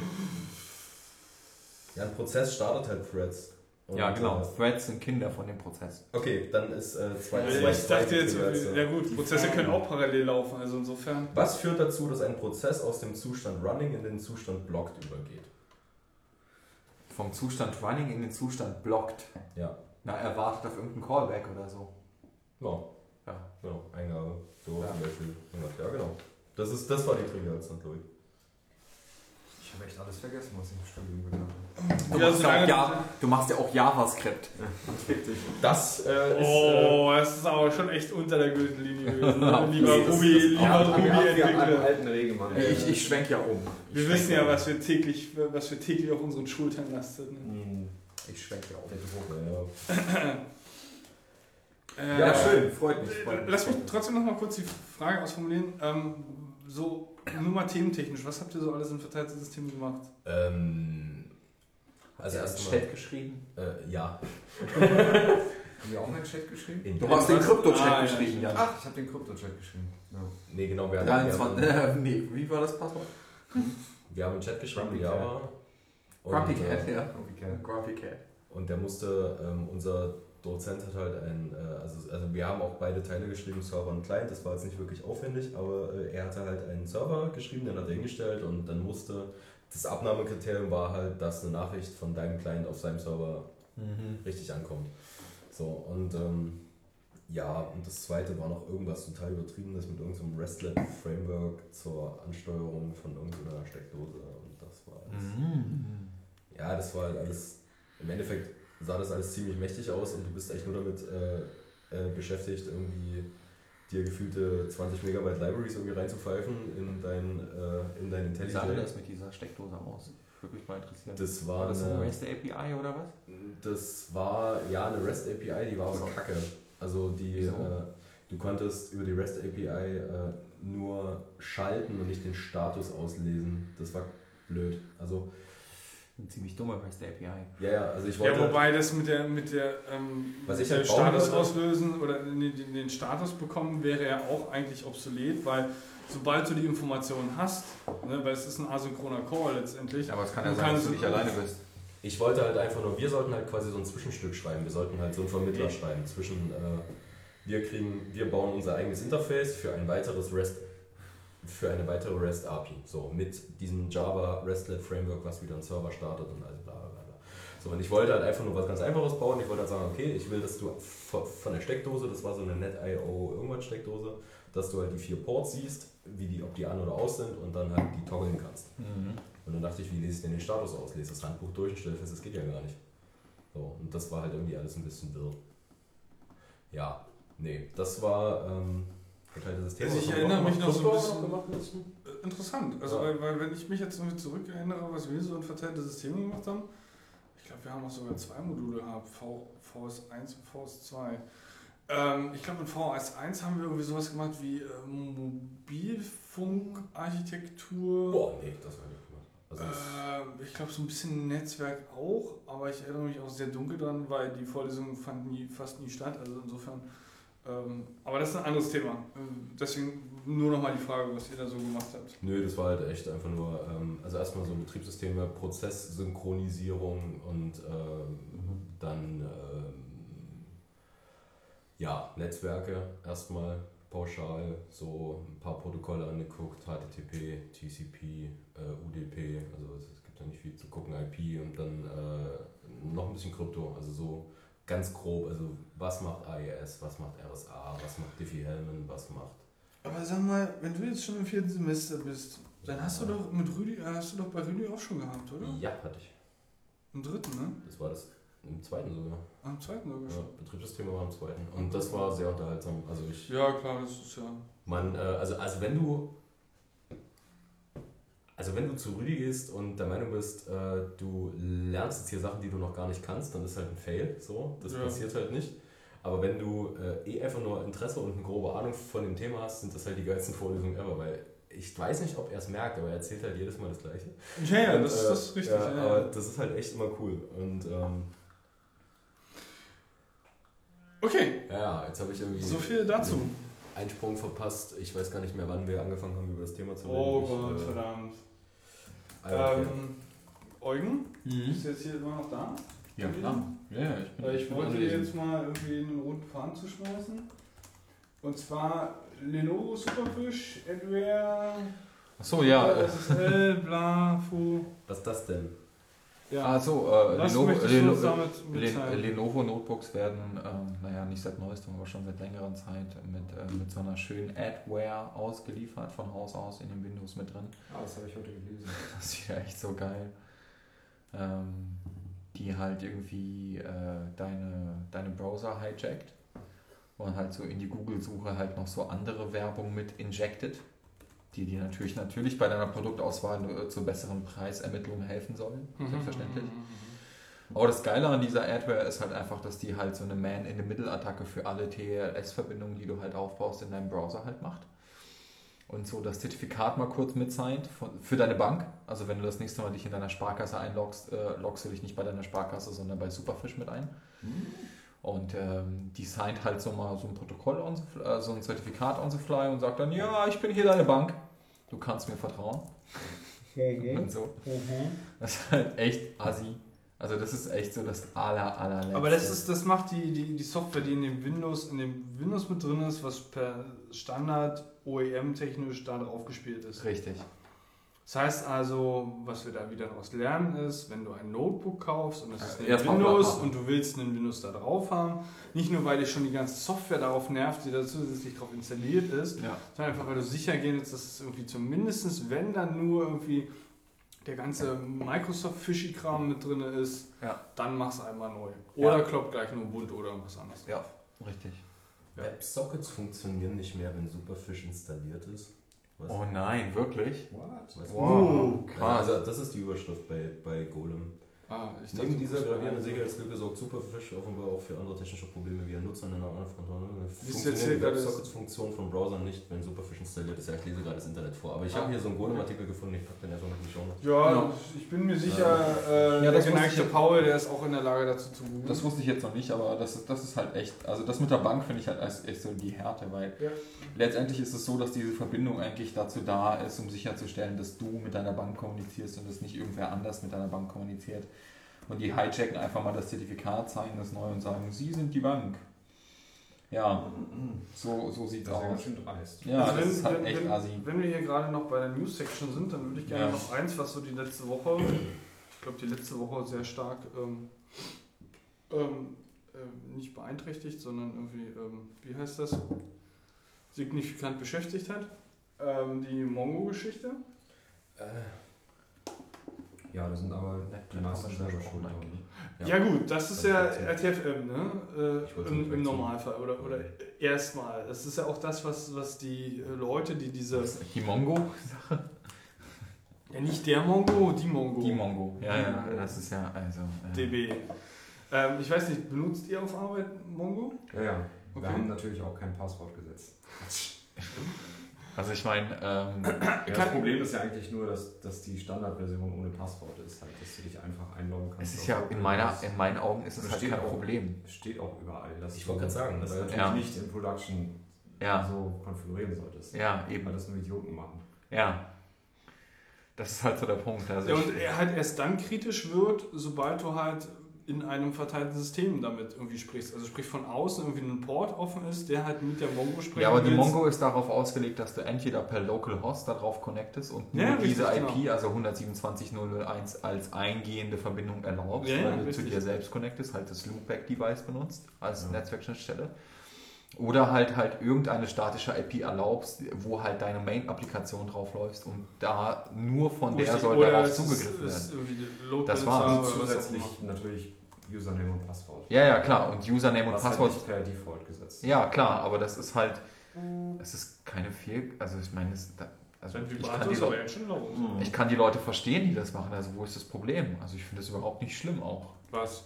ja, ein Prozess startet halt Threads. Und, Ja, genau. Äh, Threads sind Kinder von dem Prozess. okay, dann ist äh, zwei, Ja, zwei, ich dachte jetzt, trivialste. ja gut, Prozesse können auch parallel laufen, also insofern. Was führt dazu, dass ein Prozess aus dem Zustand Running in den Zustand Blocked übergeht? Vom Zustand Running in den Zustand Blocked. Ja, Na, er wartet auf irgendeinen Callback oder so. ja, Ja. genau, Eingabe. So Ja. zum Beispiel. Ja, genau. Das, ist, das war die trivialste, glaube ich. Ich habe echt alles vergessen, was ich im Studium gelernt habe. Du, Ja, machst ja du machst ja auch JavaScript. Das äh, ist. Oh, das ist aber schon echt unter der Gürtellinie gewesen. Lieber Ruby, lieber Ruby-Entwickler. alten Regelmann. Ich, ich schwenk ja um. Wir wissen ja, was wir täglich, was wir täglich auf unseren Schultern lastet. Ne? Hm, Ich schwenk ja um. ja. Äh, Ja, schön, freut mich. Freut mich. Lass mich trotzdem noch mal kurz die Frage ausformulieren. Ähm, so, nur mal thementechnisch, was habt ihr so alles in Verteilsystemen gemacht? Ähm, Also hat erstmal, Chat geschrieben. äh, ja. Haben wir auch einen Chat geschrieben? In Du hast den? Krypto-Chat Ah, ja, geschrieben. Jan. Ach, ich habe den Krypto-Chat geschrieben. Ja. Nee, genau, wir haben, 23, wir haben, äh, nee, wie war das Passwort? wir haben einen Chat geschrieben, Grumpy Java. Und, Grumpy äh, Cat, ja. Grumpy Cat. Und der musste, ähm, unser Dozent hat halt ein, äh, also, also wir haben auch beide Teile geschrieben, Server und Client, das war jetzt nicht wirklich aufwendig, aber äh, er hatte halt einen Server geschrieben, den hat er hingestellt und dann musste, das Abnahmekriterium war halt, dass eine Nachricht von deinem Client auf seinem Server Mhm. richtig ankommt. So, und ähm, ja, und das zweite war noch irgendwas total übertriebenes mit irgendeinem RESTlet-Framework zur Ansteuerung von irgendeiner Steckdose und das war alles. Mhm. Ja, das war halt alles, im Endeffekt sah das alles ziemlich mächtig aus und du bist echt nur damit äh, äh, beschäftigt, irgendwie dir gefühlte 20 Megabyte Libraries irgendwie reinzupfeifen in dein, äh, in dein Wie sah IntelliJ. das mit dieser Steckdose aus? Würde mich mal interessieren. Das war war, das eine eine, REST API oder was? das war ja eine REST API, die war aber kacke. Also die, äh, du konntest über die REST API äh, nur schalten und nicht den Status auslesen. Das war blöd. Also Eine ziemlich dumme REST API. ja, ja, also ich wollte Ja, wobei das mit der, mit der, ähm, Was mit ich der halt Status wollte- auslösen oder den, den, Status bekommen, wäre ja auch eigentlich obsolet, weil sobald du die Informationen hast, ne, weil es ist ein asynchroner Call letztendlich, Aber es kann Du ja sein, dass du nicht alleine bist. Ich wollte halt einfach nur, wir sollten halt quasi so ein Zwischenstück schreiben. Wir sollten halt so einen Vermittler schreiben zwischen, äh, wir kriegen, wir bauen unser eigenes Interface für ein weiteres REST, für eine weitere REST API. So, mit diesem Java RESTlet Framework, was wieder einen Server startet und alles bla bla bla. So, und ich wollte halt einfach nur was ganz Einfaches bauen. Ich wollte halt sagen, okay, ich will, dass du von der Steckdose, das war so eine NetIO irgendwas Steckdose, dass du halt die vier Ports siehst, wie die, ob die an oder aus sind und dann halt die toggeln kannst. Und dann dachte ich, wie lese ich denn den Status aus? Lese das Handbuch durch und stelle fest, das geht ja gar nicht. So, und das war halt irgendwie alles ein bisschen wirr. Ja, nee, das war ähm, verteilte System. Also ich erinnere mich noch so ein bisschen- gemacht? Äh, Interessant. Also, Ja. weil, weil, wenn ich mich jetzt irgendwie zurück erinnere, was wir so in verteilte Systeme gemacht haben, ich glaube, wir haben auch sogar zwei Module gehabt, v, VS1 und VS2. Ähm, ich glaube, in VS1 haben wir irgendwie sowas gemacht wie äh, Mobilfunkarchitektur. Boah, nee, das war nicht gemacht. Also Äh, ich glaube, so ein bisschen Netzwerk auch, aber ich erinnere mich auch sehr dunkel dran, weil die Vorlesungen fanden nie, fast nie statt. Also insofern. Ähm, aber das ist ein anderes Thema. Ähm, Deswegen nur nochmal die Frage, was ihr da so gemacht habt. nö, das war halt echt einfach nur, ähm, also erstmal so Betriebssysteme, Prozesssynchronisierung und ähm, dann ähm, ja, Netzwerke erstmal pauschal, so ein paar Protokolle angeguckt, HTTP, TCP, äh, UDP, also es, es gibt ja nicht viel zu gucken, IP und dann äh, noch ein bisschen Krypto, also so ganz grob, also was macht AES, was macht RSA, was macht Diffie-Hellman, was macht Aber sag mal, wenn du jetzt schon im vierten Semester bist, dann hast du doch mit Rüdi, hast du doch bei Rüdi auch schon gehabt, oder? Ja, hatte ich. Im dritten, ne? Das war das im zweiten sogar. Am zweiten sogar Ja, schon. Betriebssysteme war im zweiten. Und das war sehr unterhaltsam. Also ich Ja, klar, das ist ja. Man, äh, also, also wenn du also wenn du zu Rüdi gehst und der Meinung bist, äh, du lernst jetzt hier Sachen, die du noch gar nicht kannst, dann ist halt ein Fail. So, das Ja. passiert halt nicht. Aber wenn du äh, eh einfach nur Interesse und eine grobe Ahnung von dem Thema hast, sind das halt die geilsten Vorlesungen ever, weil ich weiß nicht, ob er es merkt, aber er erzählt halt jedes Mal das Gleiche. Ja, ja, Und, das, äh, das ist richtig. Ja, Ja, aber das ist halt echt immer cool. Und ähm, Okay, ja, jetzt habe ich irgendwie so viel dazu. einen Sprung verpasst. Ich weiß gar nicht mehr, wann wir angefangen haben, über das Thema zu reden. Oh Ich, Gott, äh, verdammt. Ah, okay. Ähm, Eugen, Mhm. bist du jetzt hier immer noch da? Ja, klar. Ja, ja, ich bin, Weil ich bin wollte anwesend. jetzt mal irgendwie einen roten Faden zuschmeißen. Und zwar Lenovo Superfish, Adware, Achso, ja. Äh, SSL, bla, fu. Was ist das denn? Ja, also, äh, was Lenovo, möchtest du Leno, uns damit Le mitteilen? Lenovo Notebooks werden, ähm, naja, nicht seit neuestem, aber schon seit längerer Zeit mit, äh, mit so einer schönen Adware ausgeliefert, von Haus aus in den Windows mit drin. Ah, das habe ich heute gelesen. Das ist ja echt so geil. Ähm, die halt irgendwie äh, deine, deine Browser hijackt und halt so in die Google-Suche halt noch so andere Werbung mit injected, die dir natürlich natürlich bei deiner Produktauswahl äh, zur besseren Preisermittlung helfen sollen, Mhm, selbstverständlich. Aber das Geile an dieser Adware ist halt einfach, dass die halt so eine Man-in-the-Middle-Attacke für alle TLS-Verbindungen, die du halt aufbaust, in deinem Browser halt macht. und so das Zertifikat mal kurz von, für deine Bank. Also wenn du das nächste Mal dich in deiner Sparkasse einloggst, äh, loggst du dich nicht bei deiner Sparkasse, sondern bei Superfish mit ein. Und ähm, die signed halt so mal so ein Protokoll on the, fly- äh, so ein Zertifikat on the fly und sagt dann, ja, ich bin hier deine Bank. Du kannst mir vertrauen. Und so. Das ist halt echt assi. Also das ist echt so das aller, allerletzte. Aber das, ist, das macht die, die, die Software, die in dem Windows, in dem Windows mit drin ist, was per Standard OEM-technisch da drauf gespielt ist. richtig. Das heißt also, was wir da wieder daraus lernen ist, wenn du ein Notebook kaufst und das ist Ja, ein Windows und du willst einen Windows da drauf haben, nicht nur weil dich schon die ganze Software darauf nervt, die da zusätzlich drauf installiert ist, Ja. sondern einfach weil du sicher gehen willst, dass es irgendwie zumindest, wenn dann nur irgendwie der ganze Microsoft-Fishy-Kram mit drin ist, Ja. dann mach's einmal neu. Ja. Oder kloppt gleich nur Ubuntu oder was anderes. Ja, richtig. Ja. WebSockets funktionieren nicht mehr, wenn Superfish installiert ist. Was? Oh nein, wirklich? What? Weißt du? Wow, Ja, krass. also das ist die Überschrift bei, bei Golem. Ah, ich Neben dachte, dieser gravierenden Sicherheitslücke sorgt Superfish offenbar auch für andere technische Probleme wie ein Nutzer in einer anderen die gerade- WebSockets-Funktion von Browsern nicht, wenn Superfish installiert ist. Ja, ich lese gerade das Internet vor. Aber ich Ah. habe hier so einen Golem-Artikel gefunden, ich packe den erstmal mit die Show. Ja, Ja. ich bin mir sicher, äh, Ja, der geneigte Paul, der ist auch in der Lage dazu zu googeln. Das wusste ich jetzt noch nicht, aber das ist, das ist halt echt, also das mit der Bank finde ich halt als echt so die Härte, weil Ja. letztendlich ist es so, dass diese Verbindung eigentlich dazu da ist, um sicherzustellen, dass du mit deiner Bank kommunizierst und dass nicht irgendwer anders mit deiner Bank kommuniziert. Und die hijacken einfach mal das Zertifikat, zeigen das neu und sagen, sie sind die Bank. Ja, so, so sieht's Das ist ja ganz aus. schön dreist. Ja, Also das wenn, ist halt wenn, echt wenn, assi. wenn wir hier gerade noch bei der News-Section sind, dann würde ich gerne Ja. noch eins, was so die letzte Woche, ich glaube die letzte Woche sehr stark ähm, ähm, äh, nicht beeinträchtigt, sondern irgendwie, ähm, wie heißt das, signifikant beschäftigt hat. Ähm, die Mongo-Geschichte. Äh, Ja, das sind aber Ja, die meisten wir selber schuld. Ja. Ja. gut, das ist Das ja ja- RTFM, ne? Äh, im, Im. Normalfall oder, oder erstmal. Das ist ja auch das, was, was die äh, Leute, die diese. Die Mongo? Ja, nicht der Mongo, die Mongo. Die Mongo. Ja, ja, das ist ja, also. äh, DB. Ähm, ich weiß nicht, benutzt ihr auf Arbeit Mongo? Ja, ja. Wir Okay. haben natürlich auch kein Passwort gesetzt. Also ich meine, ähm, Ja, das Problem ist ja eigentlich nur, dass, dass die Standardversion ohne Passwort ist, halt, dass du dich einfach einloggen kannst. es ist ja in, meiner, in meinen Augen ist es halt Steht kein auch. Problem. steht auch überall. Dass Ich du wollte gerade sagen, das weil- natürlich Ja. nicht in Production Ja, so konfigurieren solltest. ja, Weil eben. das nur Idioten machen. Ja. Das ist halt so der Punkt. Also Ja, und er halt erst dann kritisch wird, sobald du halt in einem verteilten System damit irgendwie sprichst. Also sprich von außen irgendwie ein Port offen ist, der halt mit der Mongo spricht. ja, aber die Mongo ist darauf ausgelegt, dass du entweder per Localhost darauf connectest und nur Ja, diese richtig, IP, genau. also 127.001 als eingehende Verbindung erlaubst, Ja, ja, weil du zu richtig. dir selbst connectest, halt das Loopback-Device benutzt als Ja. Netzwerkschnittstelle. Oder halt halt irgendeine statische IP erlaubst, wo halt deine Main-Applikation drauf läufst und da nur von der soll darauf zugegriffen werden. Das. Und zusätzlich natürlich Username und Passwort. Ja, ja, klar. Und Username und Was halt Passwort nicht per Default gesetzt. Ja, klar, aber das ist halt, es ist keine Fehl, also ich meine, es, da- also ich, kann die Leute, laut. ich kann die Leute verstehen, die das machen, also wo ist das Problem? Also ich finde das überhaupt nicht schlimm auch. Was?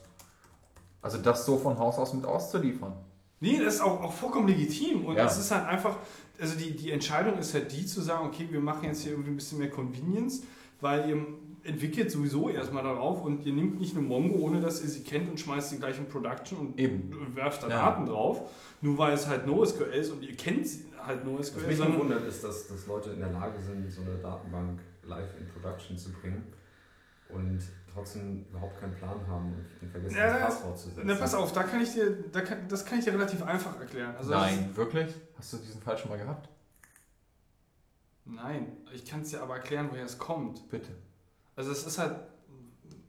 Also das so von Haus aus mit auszuliefern. Nee, das ist auch, auch vollkommen legitim. Und Ja. es ist halt einfach, also die, die Entscheidung ist halt die zu sagen, okay, wir machen jetzt hier irgendwie ein bisschen mehr Convenience, weil ihr entwickelt sowieso erstmal darauf und ihr nehmt nicht eine Mongo, ohne dass ihr sie kennt und schmeißt sie gleich in Production und Eben. werft da Ja. Daten drauf, nur weil es halt NoSQL ist und ihr kennt sie halt Was NoSQL, mich sondern wundert, ist, dass, dass Leute in der Lage sind, so eine Datenbank live in Production zu bringen und trotzdem überhaupt keinen Plan haben und vergessen, Ja, das Passwort zu setzen. Na, pass auf, da kann ich dir, da kann, das kann ich dir relativ einfach erklären. Also Nein, wirklich? Hast du diesen Fall schon mal gehabt? Ist, nein, ich kann es dir aber erklären, woher es kommt. Bitte. Also es ist halt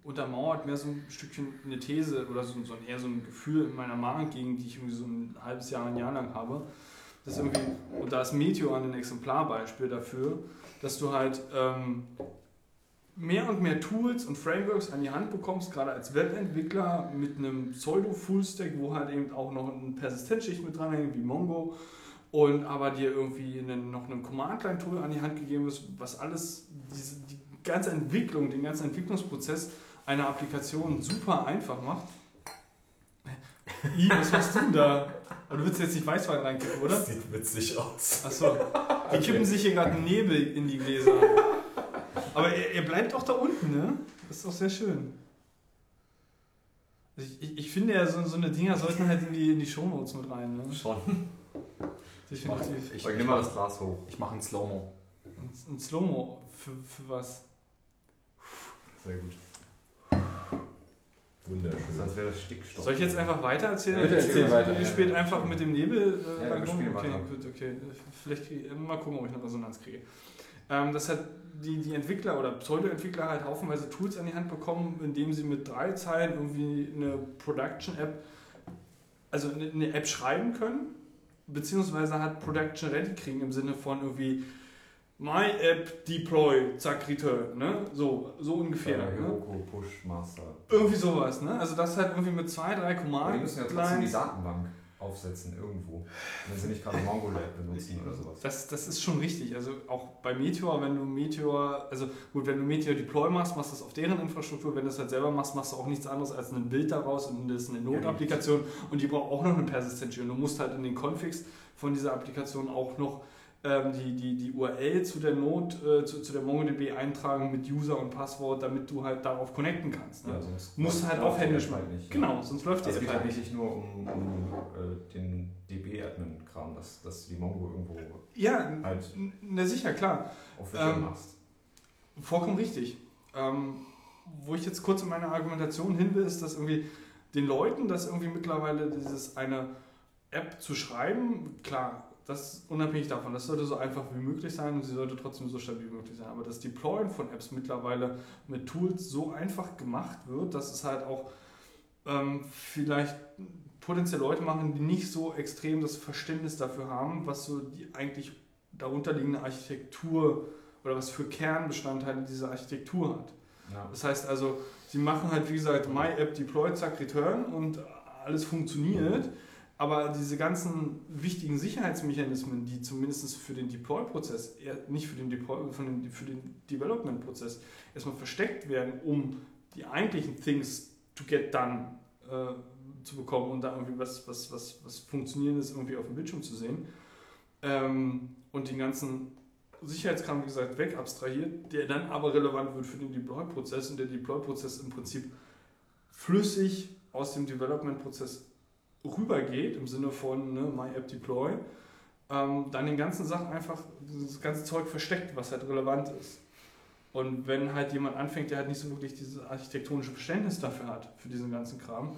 untermauert mehr so ein Stückchen eine These oder so, so ein, eher so ein Gefühl in meiner Magengegend, die ich irgendwie so ein halbes Jahr, ein Jahr lang habe. Das ist irgendwie, und da ist Meteor ein Exemplarbeispiel dafür, dass du halt ähm, mehr und mehr Tools und Frameworks an die Hand bekommst, gerade als Webentwickler mit einem Pseudo-Fullstack, wo halt eben auch noch eine Persistenzschicht mit dranhängt, wie Mongo, und aber dir irgendwie einen, noch ein Command-Line-Tool an die Hand gegeben ist, was alles, diese, die ganze Entwicklung, den ganzen Entwicklungsprozess einer Applikation super einfach macht. I, was machst du denn da? Aber du willst jetzt nicht Weißwein reinkippen, oder? Das sieht witzig aus. Achso. Die kippen sich hier gerade Nebel in die Gläser. Aber er, er bleibt auch da unten, ne? Das ist doch sehr schön. Ich, ich, ich finde ja, so, so eine Dinger sollten halt in die, in die Shownotes mit rein, ne? Schon. Definitiv. Ich, Ich ich nehme mal mache das Glas hoch. ich mach ein Slow-Mo. Ein, ein Slow-Mo. Für, für was? Sehr gut. Wunderschön. Sonst wäre das Stickstoff. Soll ich jetzt einfach weiter erzählen? Bitte erzähl weiter. Ihr spielt einfach mit dem Nebel äh, Ja, wir spielen Okay, weiter. gut, okay. Vielleicht kriege ich, mal gucken, ob ich eine Resonanz kriege. Ähm, das hat die, die Entwickler oder Pseudo-Entwickler halt haufenweise Tools an die Hand bekommen, indem sie mit drei Zeilen irgendwie eine Production-App, also eine, App schreiben können, beziehungsweise hat Production ready kriegen im Sinne von irgendwie My App Deploy, zack, Return, ne? So, so ungefähr. Ja, Ne? Push, Master. Irgendwie sowas, ne? Also das halt irgendwie mit zwei, drei Aber Command die müssen ja trotzdem die Datenbank aufsetzen irgendwo. Wenn sie nicht gerade MongoLab benutzen oder sowas. Das, das ist schon richtig. Also auch bei Meteor, wenn du Meteor, also gut, wenn du Meteor Deploy machst, machst du das auf deren Infrastruktur. Wenn du es halt selber machst, machst du auch nichts anderes als ein Bild daraus und das ist eine Notapplikation und die braucht auch noch eine Persistenzschiene. Und du musst halt in den Configs von dieser Applikation auch noch ähm, die, die, die URL zu der Not, äh, zu, zu der MongoDB eintragen mit User und Passwort, damit du halt darauf connecten kannst. Ne? Ja, sonst Musst du halt auch die händisch App machen. nicht. Genau, sonst läuft das Es geht halt nicht. nicht nur um, um äh, den DB-Admin-Kram, dass, dass die Mongo irgendwo Ja, halt na sicher, klar. Ähm, machst. Vollkommen richtig. Ähm, wo ich jetzt kurz in meiner Argumentation hin will, ist, dass irgendwie den Leuten, dass irgendwie mittlerweile dieses eine App zu schreiben, klar, das ist unabhängig davon, das sollte so einfach wie möglich sein und sie sollte trotzdem so stabil wie möglich sein. Aber das Deployen von Apps mittlerweile mit Tools so einfach gemacht wird, dass es halt auch ähm, vielleicht potenziell Leute machen, die nicht so extrem das Verständnis dafür haben, was so die eigentlich darunterliegende Architektur oder was für Kernbestandteile diese Architektur hat. Ja. Das heißt also, sie machen halt wie gesagt My App Deploy, zack, Return und alles funktioniert, aber diese ganzen wichtigen Sicherheitsmechanismen, die zumindest für den Deploy-Prozess, nicht für den Deploy, von den, für den Development-Prozess erstmal versteckt werden, um die eigentlichen Things to get done äh, zu bekommen und da irgendwie was, was, was, was Funktionierendes irgendwie auf dem Bildschirm zu sehen. Ähm, und den ganzen Sicherheitskram, wie gesagt, weg abstrahiert, der dann aber relevant wird für den Deploy-Prozess und der Deploy-Prozess im Prinzip flüssig aus dem Development-Prozess rübergeht, im Sinne von ne, My App Deploy, ähm, dann den ganzen Sachen einfach das ganze Zeug versteckt, was halt relevant ist. Und wenn halt jemand anfängt, der halt nicht so wirklich dieses architektonische Verständnis dafür hat, für diesen ganzen Kram,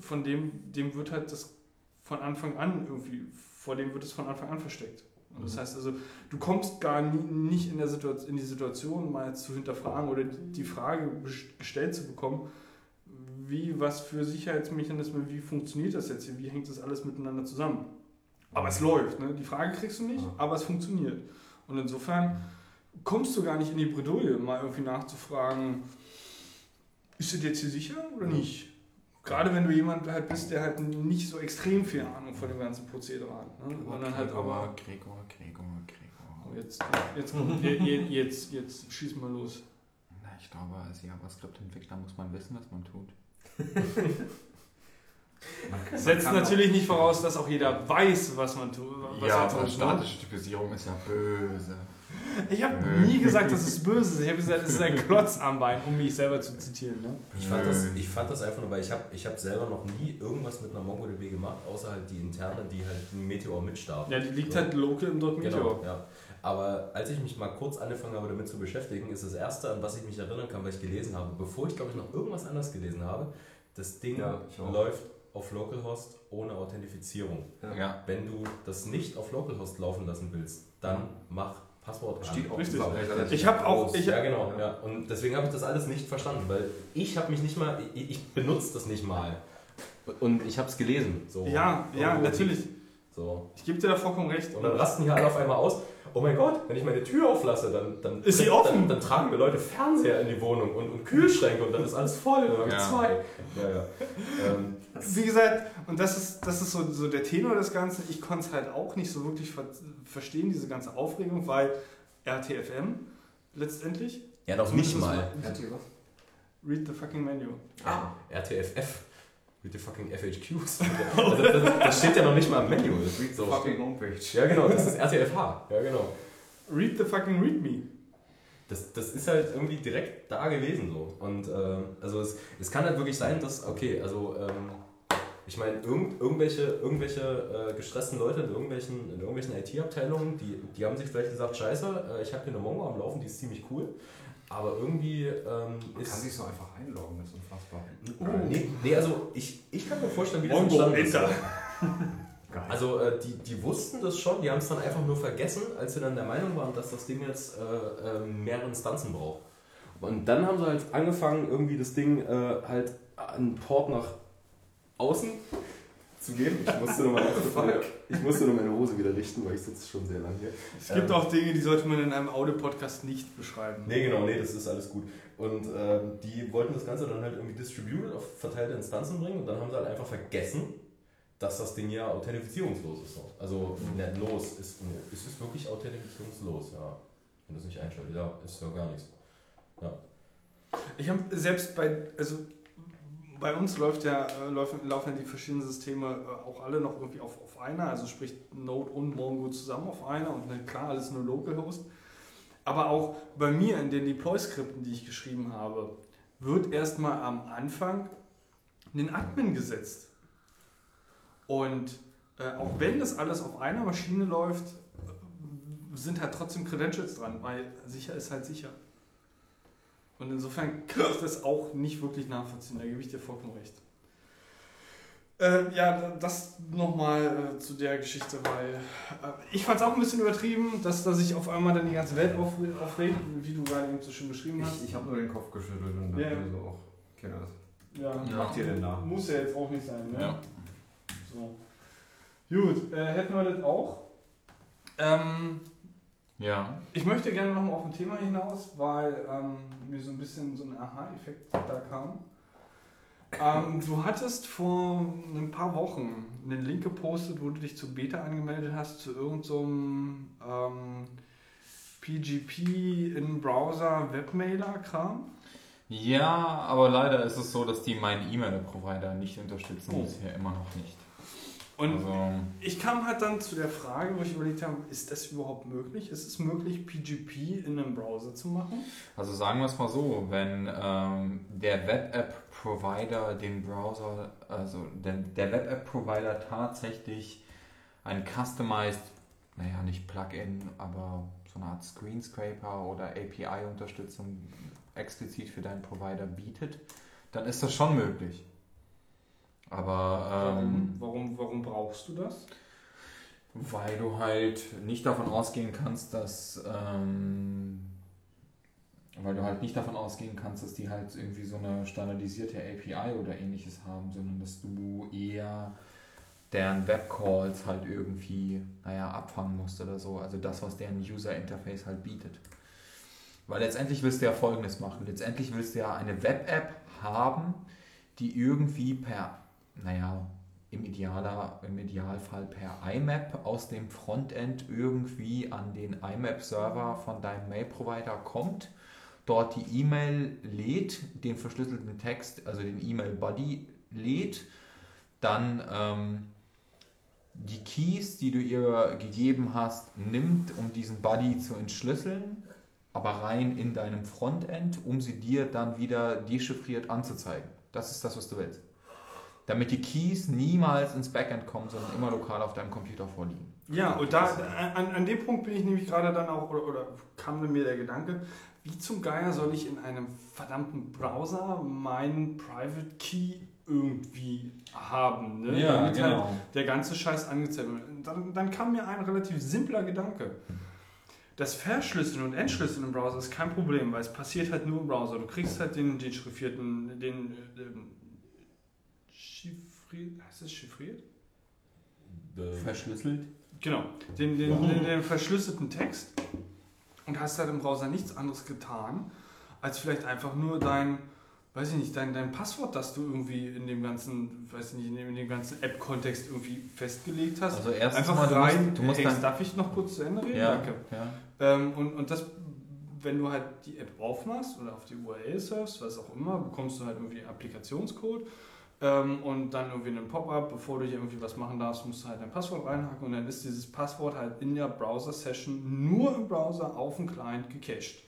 von dem, dem wird halt das von Anfang an irgendwie, vor dem wird es von Anfang an versteckt. Und das Mhm. heißt also, du kommst gar nie, nicht in, der Situation, in die Situation, mal zu hinterfragen oder die Frage gestellt zu bekommen, wie, was für Sicherheitsmechanismen, wie funktioniert das jetzt hier, wie hängt das alles miteinander zusammen. Aber es läuft, ne? die Frage kriegst du nicht, Ja. aber es funktioniert. Und insofern kommst du gar nicht in die Bredouille, mal irgendwie nachzufragen, ist das jetzt hier sicher oder nicht? Gerade wenn du jemand halt bist, der halt nicht so extrem viel Ahnung von dem ganzen Prozedere hat. Ne? Sondern halt aber. Gregor, Gregor, Gregor. Oh, jetzt, jetzt, kommt, je- je- jetzt, jetzt schieß mal los. Na, ich glaube, als JavaScript-Entwickler muss man wissen, was man tut. Man Setzt man natürlich nicht voraus, dass auch jeder weiß, was man tut. Was ja, er aber statische Typisierung ist ja böse. Ich habe nie gesagt, dass es böse ist. Ich habe gesagt, es ist ein Klotz am Bein, um mich selber zu zitieren. Ne? Ich fand, das, ich fand das einfach nur, weil ich habe ich hab selber noch nie irgendwas mit einer MongoDB gemacht, außer halt die interne, die halt ein Meteor mitstartet. Ja, die liegt So. halt local im Dot Genau, Meteor. ja. Aber als ich mich mal kurz angefangen habe, damit zu beschäftigen, ist das Erste, an was ich mich erinnern kann, was ich gelesen habe, bevor ich, glaube ich, noch irgendwas anderes gelesen habe, das Ding Ja, läuft auf Localhost ohne Authentifizierung. Ja. Wenn du das nicht auf Localhost laufen lassen willst, dann mach Passwort an. Steht auch Richtig. Ich habe auch, ich, ja, genau. Ja. Und deswegen habe ich das alles nicht verstanden, weil ich habe mich nicht mal, ich, ich benutze das nicht mal. Und ich habe es gelesen. So. ja, ja, natürlich. So. Ich gebe dir da vollkommen recht. Und dann rasten hier alle auf einmal aus. Oh mein Gott, wenn ich meine Tür auflasse, dann, dann, Ist sie dann, offen? Dann, dann tragen mir Leute Fernseher in die Wohnung und, und Kühlschränke und dann ist alles voll. Dann Ja. zwei. Ja, ja. Ähm, Wie gesagt, und das ist, das ist so, so der Tenor des Ganzen. Ich konnte es halt auch nicht so wirklich ver verstehen, diese ganze Aufregung, weil RTFM letztendlich. ja, doch nicht mal. Was? Read the fucking menu. Ah, RTFF. Read the fucking FHQs. also das, das steht ja noch nicht mal im Manual. Das read so. Fucking Homepage. Ja, genau, das ist RTFH. Ja, genau. Read the fucking read me. Das, das ist halt irgendwie direkt da gewesen so. Und ähm, also es, es kann halt wirklich sein, dass, okay, also ähm, ich meine, irgend, irgendwelche, irgendwelche äh, gestressten Leute in irgendwelchen, in irgendwelchen IT-Abteilungen, die, die haben sich vielleicht gesagt, scheiße, äh, ich habe hier eine Mongo am Laufen, die ist ziemlich cool. Aber irgendwie ähm, Man ist. kann sich so einfach einloggen, das ist unfassbar. Oh. Nee, nee, also ich, ich kann mir vorstellen, wie das entstanden ist. Also äh, die, die wussten das schon, die haben es dann einfach nur vergessen, als wir dann der Meinung waren, dass das Ding jetzt äh, äh, mehrere Instanzen braucht. Und dann haben sie halt angefangen, irgendwie das Ding äh, halt einen Port nach außen zu geben. Ich musste nur, mal, ich musste nur meine Hose wieder richten, weil ich sitze schon sehr lang hier. Es gibt Ähm, auch Dinge, die sollte man in einem Audio-Podcast nicht beschreiben. Nee, genau, nee, das ist alles gut. Und ähm, die wollten das Ganze dann halt irgendwie distributed auf verteilte Instanzen bringen und dann haben sie halt einfach vergessen, dass das Ding ja authentifizierungslos ist. Also, nicht los, ist, es ist wirklich authentifizierungslos, ja. Wenn du es nicht einschaltet, ja, ist ja gar nichts. Ich habe selbst bei, also bei uns läuft ja, äh, laufen, laufen ja die verschiedenen Systeme äh, auch alle noch irgendwie auf, auf einer, also sprich Node und Mongo zusammen auf einer und dann klar alles nur Localhost. Aber auch bei mir in den Deploy-Skripten, die ich geschrieben habe, wird erstmal am Anfang ein Admin gesetzt. Und äh, auch wenn das alles auf einer Maschine läuft, äh, sind halt trotzdem Credentials dran, weil sicher ist halt sicher. Und insofern kann ich das auch nicht wirklich nachvollziehen, da gebe ich dir vollkommen recht. Äh, ja, das nochmal äh, zu der Geschichte, weil äh, ich fand es auch ein bisschen übertrieben, dass, dass sich auf einmal dann die ganze Welt auf, aufregt, wie du gerade eben so schön beschrieben hast. Ich, ich habe nur den Kopf geschüttelt und Ja. mir so, auch, Kinder, ja. was macht ihr denn da? Muss ja jetzt auch nicht sein, ne? Ja. So. Gut, äh, hätten wir das auch. Ähm, Ja. Ich möchte gerne nochmal auf ein Thema hinaus, weil ähm, mir so ein bisschen so ein Aha-Effekt da kam. Ähm, du hattest vor ein paar Wochen einen Link gepostet, wo du dich zu Beta angemeldet hast, zu irgendeinem so ähm, PGP in Browser Webmailer-Kram. Ja, aber leider ist es so, dass die meinen E-Mail-Provider nicht unterstützen, Oh. bisher immer noch nicht. Und Also, ich kam halt dann zu der Frage, wo ich überlegt habe, ist das überhaupt möglich? Ist es möglich, PGP in einem Browser zu machen? also sagen wir es mal so, wenn ähm, der Web-App-Provider den Browser, also der, der Web-App-Provider tatsächlich ein customized, naja, nicht Plugin, aber so eine Art Screenscraper oder API-Unterstützung explizit für deinen Provider bietet, dann ist das schon möglich. Aber ähm, Warum, warum, warum brauchst du das? Weil du halt nicht davon ausgehen kannst, dass. Ähm, weil du halt nicht davon ausgehen kannst, dass die halt irgendwie so eine standardisierte API oder ähnliches haben, sondern dass du eher deren Webcalls halt irgendwie, naja, abfangen musst oder so. Also das, was deren User Interface halt bietet. Weil letztendlich willst du ja folgendes machen. Letztendlich willst du ja eine Web-App haben, die irgendwie per, naja, im, Idealer, im Idealfall per IMAP aus dem Frontend irgendwie an den IMAP-Server von deinem Mail-Provider kommt, dort die E-Mail lädt, den verschlüsselten Text, also den E-Mail-Body lädt, dann ähm, die Keys, die du ihr gegeben hast, nimmt, um diesen Buddy zu entschlüsseln, aber rein in deinem Frontend, um sie dir dann wieder dechiffriert anzuzeigen. Das ist das, was du willst. Damit die Keys niemals ins Backend kommen, sondern immer lokal auf deinem Computer vorliegen. Ja, und da, an, an dem Punkt bin ich nämlich gerade dann auch, oder, oder kam mir der Gedanke, wie zum Geier soll ich in einem verdammten Browser meinen Private Key irgendwie haben? Ne? Damit halt der ganze Scheiß angezeigt wird. Dann, dann kam mir ein relativ simpler Gedanke. Das Verschlüsseln und Entschlüsseln im Browser ist kein Problem, weil es passiert halt nur im Browser. Du kriegst halt den dechiffrierten, den äh, ähm, chiffriert, heißt es chiffriert? Verschlüsselt. Genau, den, den, den, den verschlüsselten Text und hast halt im Browser nichts anderes getan, als vielleicht einfach nur dein, weiß ich nicht, dein, dein Passwort, das du irgendwie in dem ganzen, weiß ich nicht, in dem, in dem ganzen App-Kontext irgendwie festgelegt hast. Also erstens einfach mal, du rein. musst, du musst Hey, dann, darf ich noch kurz zu Ende reden? ja, Danke. ja. Ähm, und, und das, wenn du halt die App aufmachst oder auf die URL surfst, was auch immer, bekommst du halt irgendwie Applikationscode. Ähm, und dann irgendwie einen Pop-up, bevor du hier irgendwie was machen darfst, musst du halt dein Passwort reinhacken und dann ist dieses Passwort halt in der Browser-Session nur im Browser auf dem Client gecached.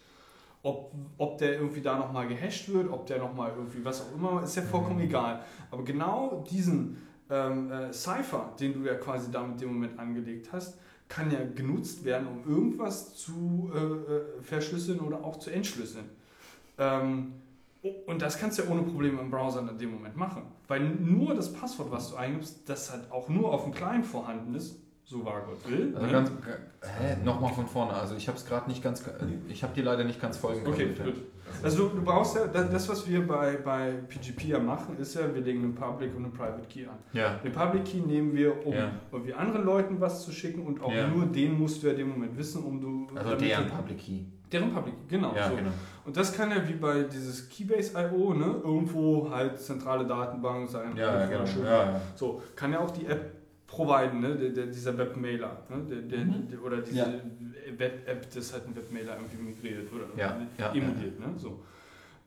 Ob, ob der irgendwie da nochmal gehasht wird, ob der nochmal irgendwie was auch immer, ist ja vollkommen egal. Aber genau diesen ähm, äh, Cipher, den du ja quasi da mit dem Moment angelegt hast, kann ja genutzt werden, um irgendwas zu äh, äh, verschlüsseln oder auch zu entschlüsseln. Ähm, und das kannst du ja ohne Probleme im Browser in dem Moment machen. Weil nur das Passwort, was du eingibst, das halt auch nur auf dem Client vorhanden ist, so wahr Gott will. Also ne? ganz, hä? Nochmal von vorne. Also ich habe es gerade nicht ganz, ich habe dir leider nicht ganz folgen können. Okay, gut. Also du, du brauchst ja, das, was wir bei, bei PGP ja machen, ist ja, wir legen einen Public und einen Private Key an. Ja. Den Public Key nehmen wir, um Ja. irgendwie anderen Leuten was zu schicken und auch Ja. nur den musst du ja in dem Moment wissen, um du... Also deren Public Key. Deren Public Key, genau. Ja, so. genau. Und das kann ja wie bei dieses Keybase.io, ne, irgendwo halt zentrale Datenbank sein. Ja, ja, genau. Schön. Ja, ja. So, kann ja auch die App providen, ne, der, der, dieser Webmailer. Ne, der, der, Mhm. der, oder diese Ja. Web-App, das halt ein Webmailer irgendwie migriert oder Ja, ja, emuliert. Ne, so.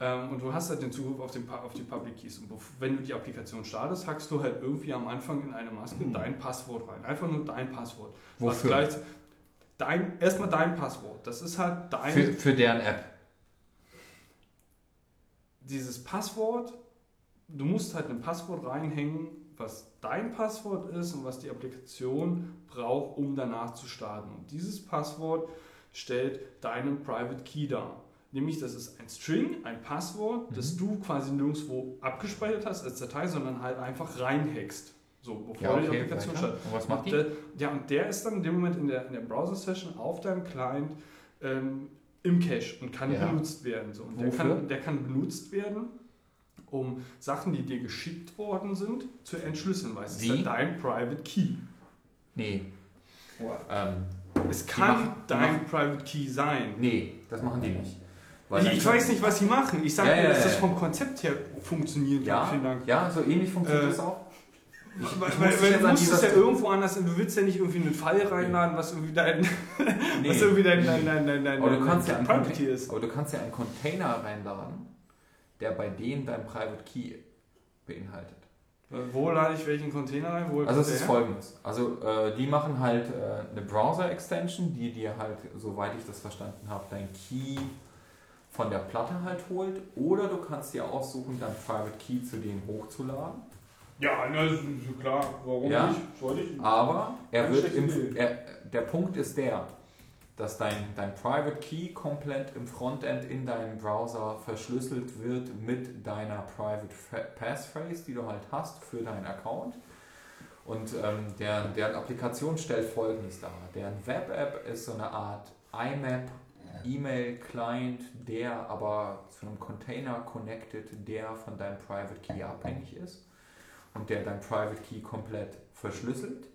Ähm, und du hast halt den Zugriff auf, den, auf die Public Keys. Und wenn du die Applikation startest, hackst du halt irgendwie am Anfang in eine Maske Mhm. dein Passwort rein. Einfach nur dein Passwort. Was Wofür? gleich, dein, erstmal dein Passwort. Das ist halt dein Für, für deren App. Dieses Passwort, du musst halt ein Passwort reinhängen, was dein Passwort ist und was die Applikation braucht, um danach zu starten. Und dieses Passwort stellt deinen Private Key dar. Nämlich, das ist ein String, ein Passwort, das Mhm. du quasi nirgendwo abgespeichert hast als Datei, sondern halt einfach reinhackst. So, bevor Ja, die okay. Applikation weiter. startet. Und was macht Und die? der, ja, und der ist dann in dem Moment in der, in der Browser-Session auf deinem Client ähm, im Cache und kann Ja. benutzt werden. So. Und der kann, der kann benutzt werden, um Sachen, die dir geschickt worden sind, zu entschlüsseln, weil es ist Wie? ja dein Private Key. Nee. Ähm, Es kann machen- dein Private Key sein. nee, das machen die nicht. Ich, ich weiß nicht, was sie machen. Ich sage Ja, ja, dass ja, das vom Konzept her funktioniert. Ja, Vielen Dank. ja, so ähnlich funktioniert Äh, das auch. Ich- weil, weil, du musst es ja irgendwo anders, du willst ja nicht irgendwie einen Fall reinladen, was irgendwie dein, Nee. was irgendwie dein, dein, dein, dein, dein, Aber du kannst ja einen Private ist. Aber du kannst ja einen Container reinladen, der bei denen dein Private Key beinhaltet. Wo lade ich welchen Container rein? Wo Also es ist her? folgendes. Also äh, die machen halt äh, eine Browser-Extension, die dir halt, soweit ich das verstanden habe, dein Key von der Platte halt holt. Oder du kannst dir aussuchen, dein Private Key zu denen hochzuladen. Ja, na, klar. Warum Ja. nicht? Sollte ich. Aber er wird im, er, der Punkt ist der, dass dein, dein Private Key komplett im Frontend in deinem Browser verschlüsselt wird mit deiner Private Passphrase, die du halt hast für deinen Account. Und ähm, deren, deren Applikation stellt folgendes dar. Deren Web-App ist so eine Art IMAP, E-Mail-Client, der aber zu einem Container connected, der von deinem Private Key abhängig ist und der dein Private Key komplett verschlüsselt.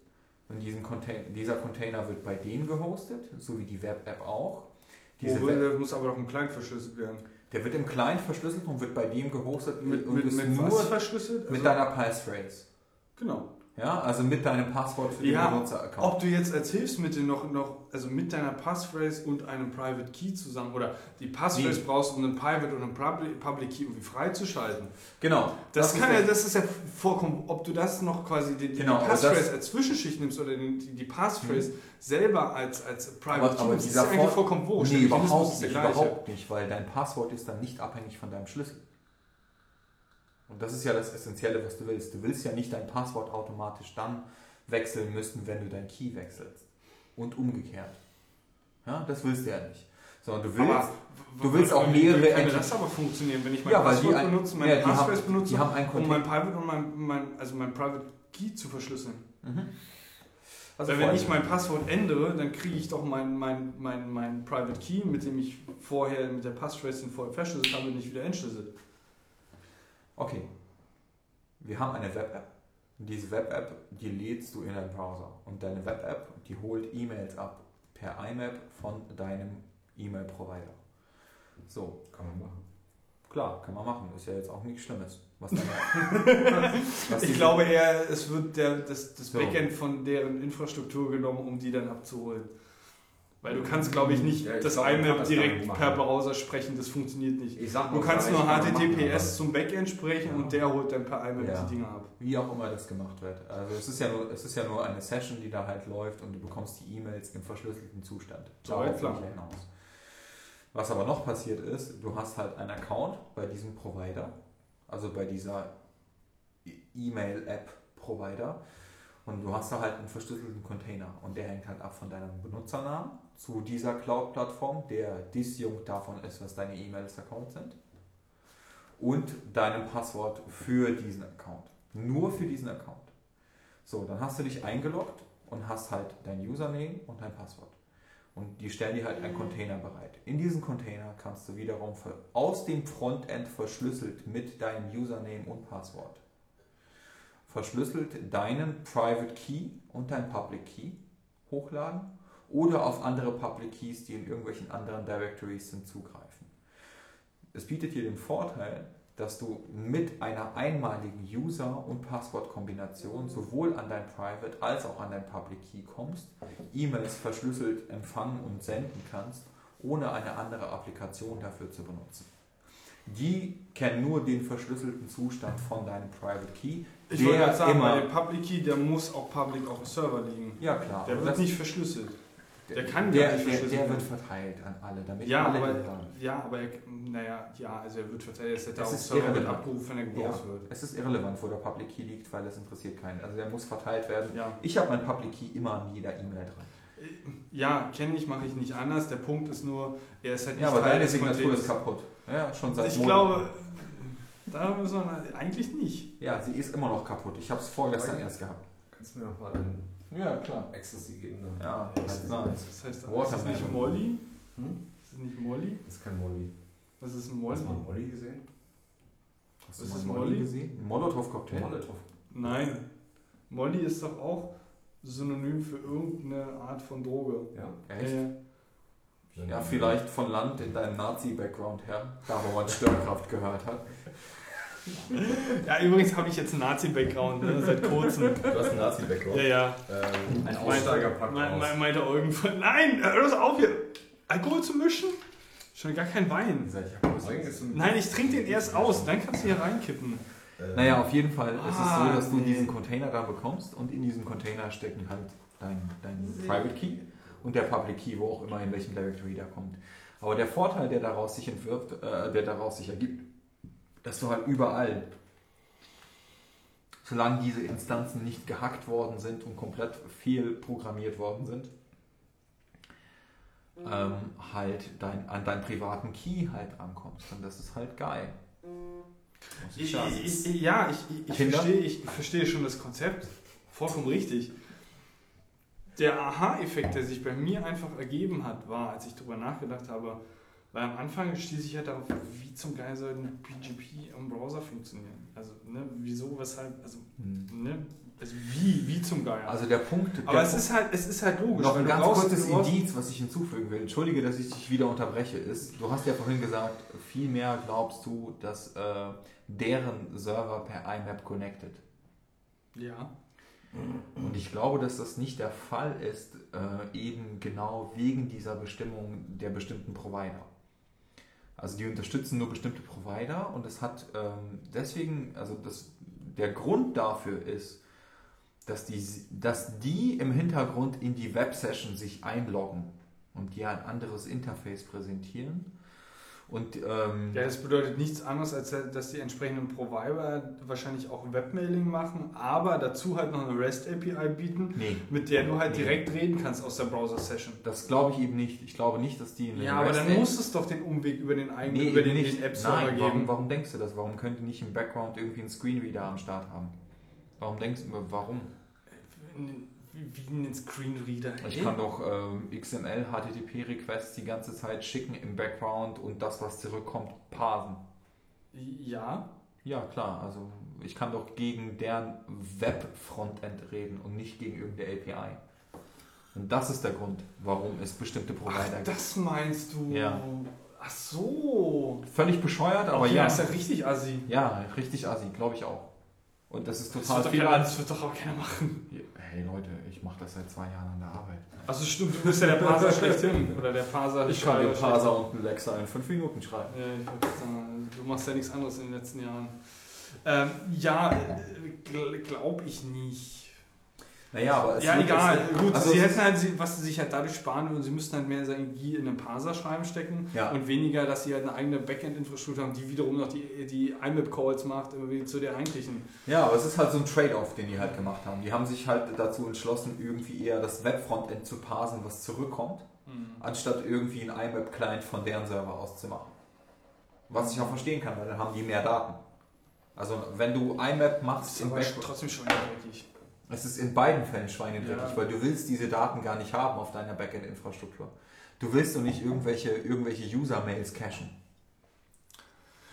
Und diesen Contain dieser Container wird bei denen gehostet, so wie die Web-App auch. Diese Web will, muss aber doch ein Client verschlüsselt werden. der wird im Client verschlüsselt und wird bei dem gehostet Mit, und mit, ist mit nur was verschlüsselt? mit Also- deiner Passphrase. Genau. Ja, also mit deinem Passwort für Ja, den Benutzeraccount. Ob du jetzt als Hilfsmittel noch, noch, also mit deiner Passphrase und einem Private Key zusammen, oder die Passphrase Nee. brauchst, um einen Private und einen Public, Public Key irgendwie freizuschalten. Genau. Das, ist kann ja, das ist ja vollkommen, ob du das noch quasi die, die, Genau, die Passphrase das- als Zwischenschicht nimmst oder die, die, Passphrase selber als, als Private Aber- Key aber nimmst, ist eigentlich vollkommen wurscht. Nee, überhaupt nicht, überhaupt nicht, weil dein Passwort ist dann nicht abhängig von deinem Schlüssel. Und das ist ja das Essentielle, was du willst. Du willst ja nicht dein Passwort automatisch dann wechseln müssen, wenn du dein Key wechselst. Und umgekehrt. Ja, das willst du ja nicht. Sondern du willst, Aber du willst auch mehrere kann das aber funktionieren, wenn ich mein Ja, Passwort ein- benutze, meine ja, Passphrase benutze, die haben einen um mein Private und mein, mein, also mein Private Key zu verschlüsseln. Mhm. Also Weil wenn ich mein Passwort ändere, dann kriege ich doch mein, mein, mein, mein Private Key, mit dem ich vorher mit der Passphrase den vorher verschlüsselt habe, nicht wieder entschlüsselt. Okay. Wir haben eine Web-App. Diese Web-App, die lädst du in deinen Browser. Und deine Web-App, die holt E-Mails ab per IMAP von deinem E-Mail-Provider. So, Kann man machen. klar, kann man machen. Ist ja jetzt auch nichts Schlimmes. Was was Ich glaube eher, es wird der, das, das So. Backend von deren Infrastruktur genommen, um die dann abzuholen. Weil du kannst, glaube ich, nicht Ja, ich das das gar direkt machen. per Browser sprechen, das funktioniert nicht. Ich sag Du mal, kannst nur HTTPS zum Backend sprechen Ja. und der holt dann per IMAP Ja. die Dinge ab. Wie auch immer das gemacht wird. Also es ist ja nur, es ist ja nur eine Session, die da halt läuft und du bekommst die E-Mails im verschlüsselten Zustand. Soweit Darauf klar. hinaus. Was aber noch passiert ist, du hast halt einen Account bei diesem Provider, also bei dieser E-Mail-App-Provider und du hast da halt einen verschlüsselten Container und der hängt halt ab von deinem Benutzernamen zu dieser Cloud-Plattform, der disjunkt davon ist, was deine E-Mails-Accounts sind und deinem Passwort für diesen Account. Nur für diesen Account. So, dann hast du dich eingeloggt und hast halt dein Username und dein Passwort. Und die stellen dir halt einen Container bereit. In diesen Container kannst du wiederum aus dem Frontend verschlüsselt mit deinem Username und Passwort verschlüsselt deinen Private Key und dein Public Key hochladen oder auf andere Public Keys, die in irgendwelchen anderen Directories sind, zugreifen. Es bietet dir den Vorteil, dass du mit einer einmaligen User- und Passwortkombination sowohl an dein Private als auch an dein Public Key kommst, E-Mails verschlüsselt empfangen und senden kannst, ohne eine andere Applikation dafür zu benutzen. Die kennen nur den verschlüsselten Zustand von deinem Private Key. Ich der gerade sagen, immer- dem Public Key, der muss auch public auf dem Server liegen. Ja klar. Der wird nicht verschlüsselt. Der kann der, gar nicht der, verschlüsselt der wird verteilt an alle, damit Ja, alle aber, ja, aber er, naja, ja, also er wird verteilt, es Das auf dem ist Server wird irrelevant. abgerufen, wenn er gebraucht Ja. wird. Es ist irrelevant, wo der Public Key liegt, weil das interessiert keinen. Also der muss verteilt werden. Ja, Ich habe mein Public Key immer an jeder E-Mail dran. ja kenne ich, mache ich nicht anders. Der Punkt ist nur, er ist halt Ja, nicht aber Teil deine Signatur ist kaputt. Ja, schon seit Ich Monaten. glaube, da müssen wir eigentlich nicht. Ja, sie ist immer noch kaputt. Ich habe es vorgestern erst gehabt. Kannst du mir noch mal einen Ja, klar. Ecstasy geben? Dann? Ja, das ist nice. Das heißt, ist Watermelon. das nicht Molly? Hm? Ist das nicht Molly? Das ist kein Molly. Was ist ein Molly? Hast du mal Molly gesehen? Hast Was du ist mal Molly? Molly gesehen? Molotow-Cocktail? Molotow. Nein. Molly ist doch auch Synonym für irgendeine Art von Droge. Ja. Echt? Äh, Ja, vielleicht von Land in deinem Nazi-Background her, da wo man Störkraft gehört hat. Ja, übrigens habe ich jetzt einen Nazi-Background, ne, seit kurzem. Du hast einen Nazi-Background. Ja, ja. Ähm, Ein Meinte- Aussteiger packt Me- aus. me- Meinte irgendwann, nein, hör das auf hier. Alkohol zu mischen? Schon gar kein Wein. Nein, ich trinke den erst aus, dann kannst du hier reinkippen. äh, Naja, auf jeden Fall ist es Ah, so, dass du nee. diesen Container da bekommst und in diesem Container stecken halt dein, dein Private Key und der Public Key, wo auch immer in welchem Directory der kommt. Aber der Vorteil, der daraus sich entwirft, äh, der daraus sich ergibt, dass du halt überall, solange diese Instanzen nicht gehackt worden sind und komplett viel programmiert worden sind, ähm, halt dein, an deinen privaten Key halt rankommst. Und das ist halt geil. Muss ich Ich, ich, ja, ich, ich, ich, Kinder? verstehe, ich verstehe schon das Konzept. Vollkommen richtig. Der Aha-Effekt, der sich bei mir einfach ergeben hat, war, als ich darüber nachgedacht habe, weil am Anfang stieß ich ja darauf, wie zum Geil soll ein PGP im Browser funktionieren? Also, ne, wieso, weshalb, also, Hm. ne, also wie, wie zum Geil? Also der Punkt. Aber der es Punkt- ist halt, es ist halt logisch. noch ein ganz kurzes Indiz, was ich hinzufügen will. Entschuldige, dass ich dich wieder unterbreche. Ist, du hast ja vorhin gesagt, vielmehr glaubst du, dass äh, deren Server per IMAP connected. Ja. Und ich glaube, dass das nicht der Fall ist, äh, eben genau wegen dieser Bestimmung der bestimmten Provider. Also die unterstützen nur bestimmte Provider und es hat ähm, deswegen, also das, der Grund dafür ist, dass die, dass die im Hintergrund in die Web-Session sich einloggen und dir ein anderes Interface präsentieren. Und ähm, Ja, das bedeutet nichts anderes, als dass die entsprechenden Provider wahrscheinlich auch Webmailing machen, aber dazu halt noch eine REST-API bieten, nee, mit der du halt Nee. direkt reden kannst aus der Browser-Session. das glaube ich eben nicht. Ich glaube nicht, dass die eine Ja, aber dann muss es doch den Umweg über den eigenen, Nee, über den, den App-Server Nein, warum, geben. warum denkst du das? Warum könnt ihr nicht im Background irgendwie einen Screenreader am Start haben? Warum denkst du, warum? Wie, einen Screenreader. Ich kann doch ähm, XML, HTTP-Requests die ganze Zeit schicken im Background und das, was zurückkommt, parsen. Ja, Ja, klar. Also ich kann doch gegen deren Web-Frontend reden und nicht gegen irgendeine API. Und das ist der Grund, warum es bestimmte Provider gibt. das meinst du. Ja. Ach so. Völlig bescheuert, aber okay, ja. Das ist ja richtig assi. Ja, richtig assi, glaube ich auch. Und das ist Das total wird, doch viel. keiner, das wird doch auch keiner machen. Hey Leute, ich mache das seit zwei Jahren an der Arbeit. Also stimmt, du bist ja der Parser schlechthin. Oder der Parser Ich kann den Parser und einen Lexer in fünf Minuten schreiben. Ja, ich wollte sagen, du machst ja nichts anderes in den letzten Jahren. Ähm, ja, glaube ich nicht. Naja, aber es Ja, egal. jetzt- Gut, also sie hätten halt, was sie sich halt dadurch sparen würden, sie müssten halt mehr Energie in einen Parser schreiben stecken Ja. und weniger, dass sie halt eine eigene Backend-Infrastruktur haben, die wiederum noch die, die IMAP-Calls macht, zu der eigentlichen. Ja, aber es ist halt so ein Trade-off, den die halt gemacht haben. Die haben sich halt dazu entschlossen, irgendwie eher das Web-Frontend zu parsen, was zurückkommt, anstatt irgendwie einen IMAP-Client von deren Server aus zu machen. Was ich auch verstehen kann, weil dann haben die mehr Daten. Also wenn du IMAP Das machst ist im aber trotzdem schon dreckig. Es ist in beiden Fällen schweinedreckig, Ja. weil du willst diese Daten gar nicht haben auf deiner Backend-Infrastruktur. Du willst doch nicht irgendwelche, irgendwelche User-Mails cachen.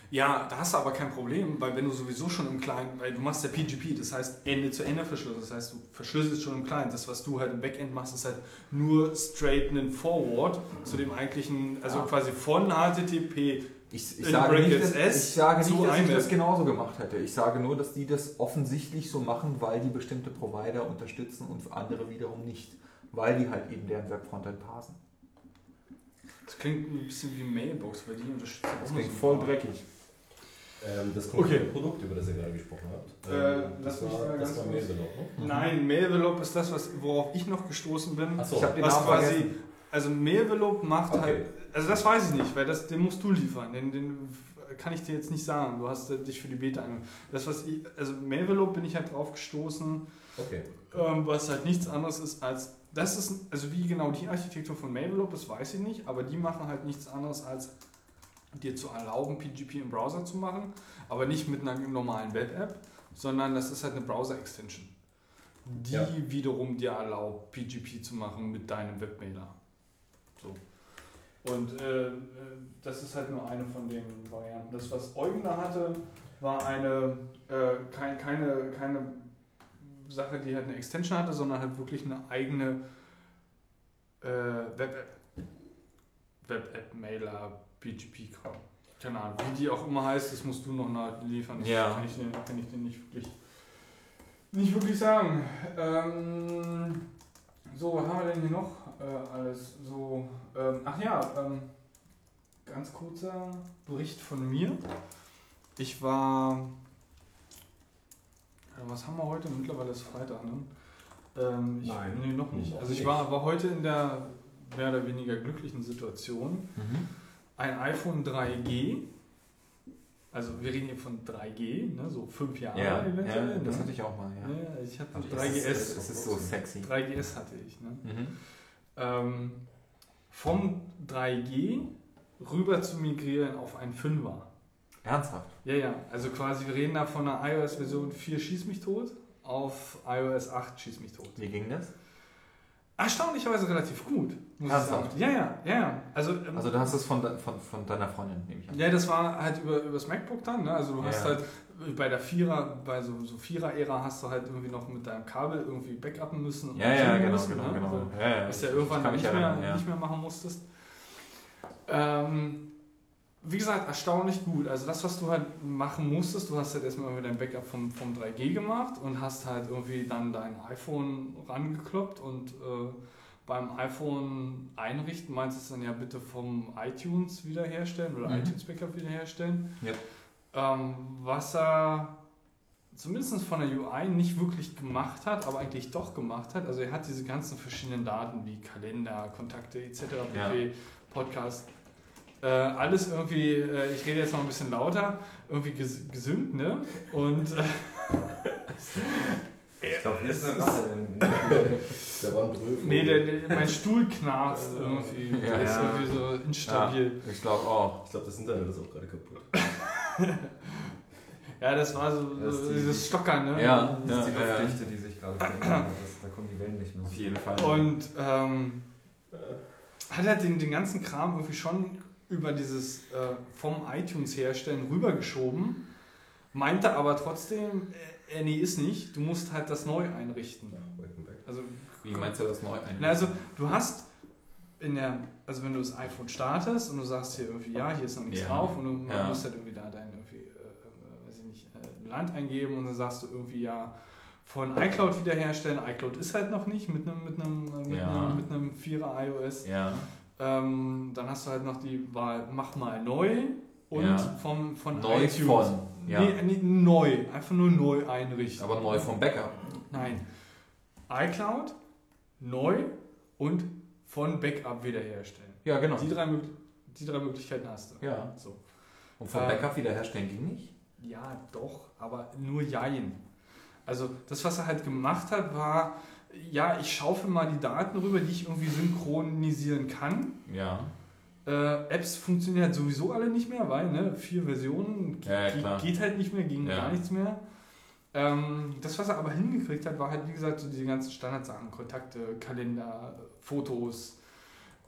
Ja, da hast du aber kein Problem, weil wenn du sowieso schon im Client, weil du machst ja PGP, das heißt Ende-zu-Ende-Verschluss, das heißt du verschlüsselst schon im Client. Das, was du halt im Backend machst, ist halt nur straight einen Forward zu dem eigentlichen, also Ja. quasi von HTTP. Ich, ich sage nicht, dass, ich, sage nicht, dass ich das genauso gemacht hätte. Ich sage nur, dass die das offensichtlich so machen, weil die bestimmte Provider unterstützen und andere wiederum nicht. Weil die halt eben deren Webfrontend parsen. Das klingt ein bisschen wie Mailbox, weil die unterstützen auch Das klingt so voll dreckig. Ähm, das konkrete Produkt, über das ihr gerade gesprochen habt, Äh, ähm, lass das war, mal das war Mailvelope, ne? Nein, Mailvelope ist das, was, worauf ich noch gestoßen bin. Achso, Ich hab den was Namen quasi, vergessen. Also Mailvelope macht Okay. halt, also das weiß ich nicht, weil das, den musst du liefern, den, den kann ich dir jetzt nicht sagen. Du hast äh, dich für die Beta angemeldet. Das was ich, also Mailvelope bin ich halt drauf gestoßen, okay. ähm, was halt nichts anderes ist als, das ist, also wie genau die Architektur von Mailvelope ist, weiß ich nicht, aber die machen halt nichts anderes als dir zu erlauben, PGP im Browser zu machen, aber nicht mit einer normalen Web-App, sondern das ist halt eine Browser-Extension, die Ja. wiederum dir erlaubt, PGP zu machen mit deinem Webmailer. So. Und äh, äh, das ist halt nur eine von den Varianten. Das, was Eugen da hatte, war eine, äh, kein, keine, keine Sache, die halt eine Extension hatte, sondern halt wirklich eine eigene äh, Web-App. Web-App-Mailer, PGP-Kram. Keine Ahnung, wie die auch immer heißt, das musst du noch nachliefern. Das Ja. kann ich, dir- kann ich dir nicht wirklich, nicht wirklich sagen. Ähm, so, was haben wir denn hier noch äh, alles? So, ähm, ach ja, ähm, ganz kurzer Bericht von mir. Ich war, äh, was haben wir heute? Mittlerweile ist Freitag, ne? Ähm, ich, Nein. Nee, noch nicht. Also ich war, war heute in der mehr oder weniger glücklichen Situation, ein iPhone 3G, also wir reden hier von 3G, ne, so fünf Jahre Ja, ja, eventuell. das ne? hatte ich auch mal. Ja. Ja, ich hatte Aber das 3GS. Ist, das ist so sexy. 3GS hatte ich. Ne? Mhm. Ähm, vom 3G rüber zu migrieren auf einen 5er. Ernsthaft? Ja, ja, also quasi wir reden da von einer iOS-Version 4 Schieß mich tot auf iOS 8 Schieß mich tot. Wie ging das? Erstaunlicherweise relativ gut. Ernsthaft? Ja, ja, ja, ja. Also, ähm, Also du hast es von, de, von, von deiner Freundin, nehme ich an. ja, das war halt über, über das MacBook dann. Ne? Also du hast Ja. halt bei der Vierer, bei so, so Vierer-Ära hast du halt irgendwie noch mit deinem Kabel irgendwie backuppen müssen. und Ja, ja, genau, müssen, genau, ne? genau. Also, Ja, ja, was ja irgendwann nicht mehr, erinnern, ja. nicht mehr machen musstest. Ähm, wie gesagt, erstaunlich gut. Also das, was du halt machen musstest, du hast halt erstmal irgendwie dein Backup vom, vom 3G gemacht und hast halt irgendwie dann dein iPhone rangekloppt und äh, beim iPhone einrichten meinst du dann ja bitte vom iTunes wiederherstellen oder Mhm. iTunes Backup wiederherstellen. Ja. Ähm, was er zumindest von der UI nicht wirklich gemacht hat, aber eigentlich doch gemacht hat. Also er hat diese ganzen verschiedenen Daten wie Kalender, Kontakte etc. pp, Podcast, äh, alles irgendwie, äh, ich rede jetzt noch ein bisschen lauter, irgendwie ges gesynkt, ne? Und äh, Ich glaube, hier ist eine in Da war ein Brüll. nee, der, der, mein Stuhl knarzt irgendwie, Ja. der ist Ja. irgendwie so instabil. Ich glaube auch. Ich glaube, das Internet ist auch gerade kaputt. Ja, das war so, Das so ist die- dieses Stockern, ne? Ja. Das ist die Ja, ja. Luftdichte, die sich gerade Da kommen die Wellen nicht mehr. Auf jeden Fall. Und ähm, hat er den, den ganzen Kram irgendwie schon über dieses äh, vom iTunes herstellen rübergeschoben, meinte aber trotzdem, äh, nee, ist nicht, du musst halt das neu einrichten. Also, Wie meinst du das neu einrichten? na, also du hast in der, also wenn du das iPhone startest und du sagst hier irgendwie, ja, hier ist noch nichts Ja. drauf und du Ja. musst halt irgendwie da dein irgendwie, äh, äh, weiß ich nicht, äh, Land eingeben und dann sagst du irgendwie, ja, von iCloud wiederherstellen. iCloud ist halt noch nicht mit einem, mit einem, äh, mit Ja. einem, mit einem 4er iOS. Ja. Ähm, dann hast du halt noch die Wahl, mach mal neu und Ja. vom, von Neu iTunes. von. Ja. Nee, nee, neu, einfach nur neu einrichten. Aber neu vom Backup. Nein. iCloud, neu und von Backup wiederherstellen. Ja, genau. Die drei, die drei Möglichkeiten hast du. Ja. So. Und vom Äh, Backup wiederherstellen ging nicht? Ja, doch, aber nur Jein. Also das, was er halt gemacht hat, war, ja, ich schaufel mal die Daten rüber, die ich irgendwie synchronisieren kann. Ja. Äh, Apps funktionieren halt sowieso alle nicht mehr, weil ne, vier Versionen Ja, ja, geht halt nicht mehr, ging Ja. gar nichts mehr. Ähm, das, was er aber hingekriegt hat, war halt, wie gesagt, so diese ganzen Standardsachen, Kontakte, Kalender, Fotos,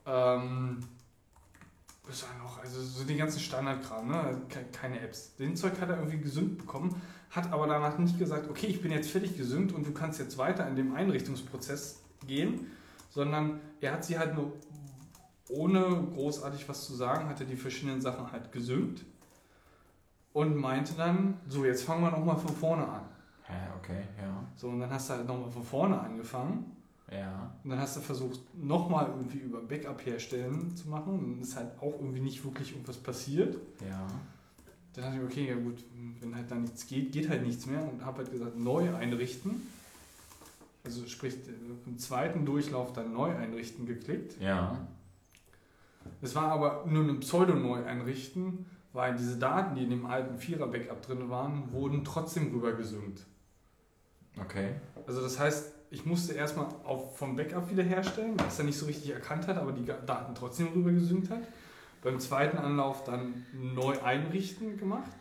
ähm, was war noch, also so die ganzen Standardkram, ne? Ke- keine Apps. Den Zeug hat er irgendwie gesynkt bekommen, hat aber danach nicht gesagt, okay, ich bin jetzt fertig gesynkt und du kannst jetzt weiter in dem Einrichtungsprozess gehen, sondern er hat sie halt nur ohne großartig was zu sagen, hat er die verschiedenen Sachen halt gesynkt und meinte dann, so jetzt fangen wir nochmal von vorne an. Ja, okay, ja. So, und dann hast du halt nochmal von vorne angefangen Ja. und dann hast du versucht, nochmal irgendwie über Backup herstellen zu machen und dann ist halt auch irgendwie nicht wirklich irgendwas passiert. Ja. Dann dachte ich, okay, ja gut, wenn halt da nichts geht, geht halt nichts mehr und habe halt gesagt, neu einrichten. Also sprich, im zweiten Durchlauf dann neu einrichten geklickt. Ja. Es war aber nur ein Pseudo-Neu einrichten, weil diese Daten, die in dem alten Vierer-Backup drin waren, wurden trotzdem rübergesynkt. Okay. Also das heißt, ich musste erstmal vom Backup wiederherstellen, was er nicht so richtig erkannt hat, aber die Daten trotzdem rübergesynkt hat. Beim zweiten Anlauf dann neu einrichten gemacht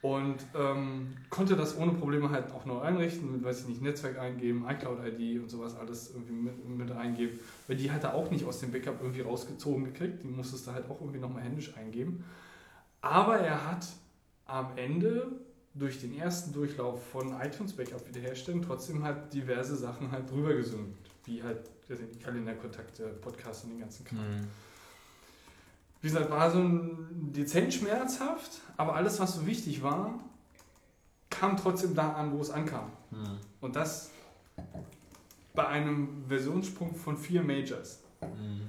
und ähm, konnte das ohne Probleme halt auch neu einrichten, mit, weiß ich nicht, Netzwerk eingeben, iCloud-ID und sowas alles irgendwie mit, mit eingeben, weil die hat er auch nicht aus dem Backup irgendwie rausgezogen gekriegt, die musstest du halt auch irgendwie nochmal händisch eingeben. Aber er hat am Ende durch den ersten Durchlauf von iTunes Backup wiederherstellen trotzdem halt diverse Sachen halt rübergesynkt, wie halt weiß nicht, Kalenderkontakte, Podcasts und den ganzen Kram. Wie gesagt, war so ein dezent schmerzhaft, aber alles, was so wichtig war, kam trotzdem da an, wo es ankam. Hm. Und das bei einem Versionssprung von vier Majors. Hm.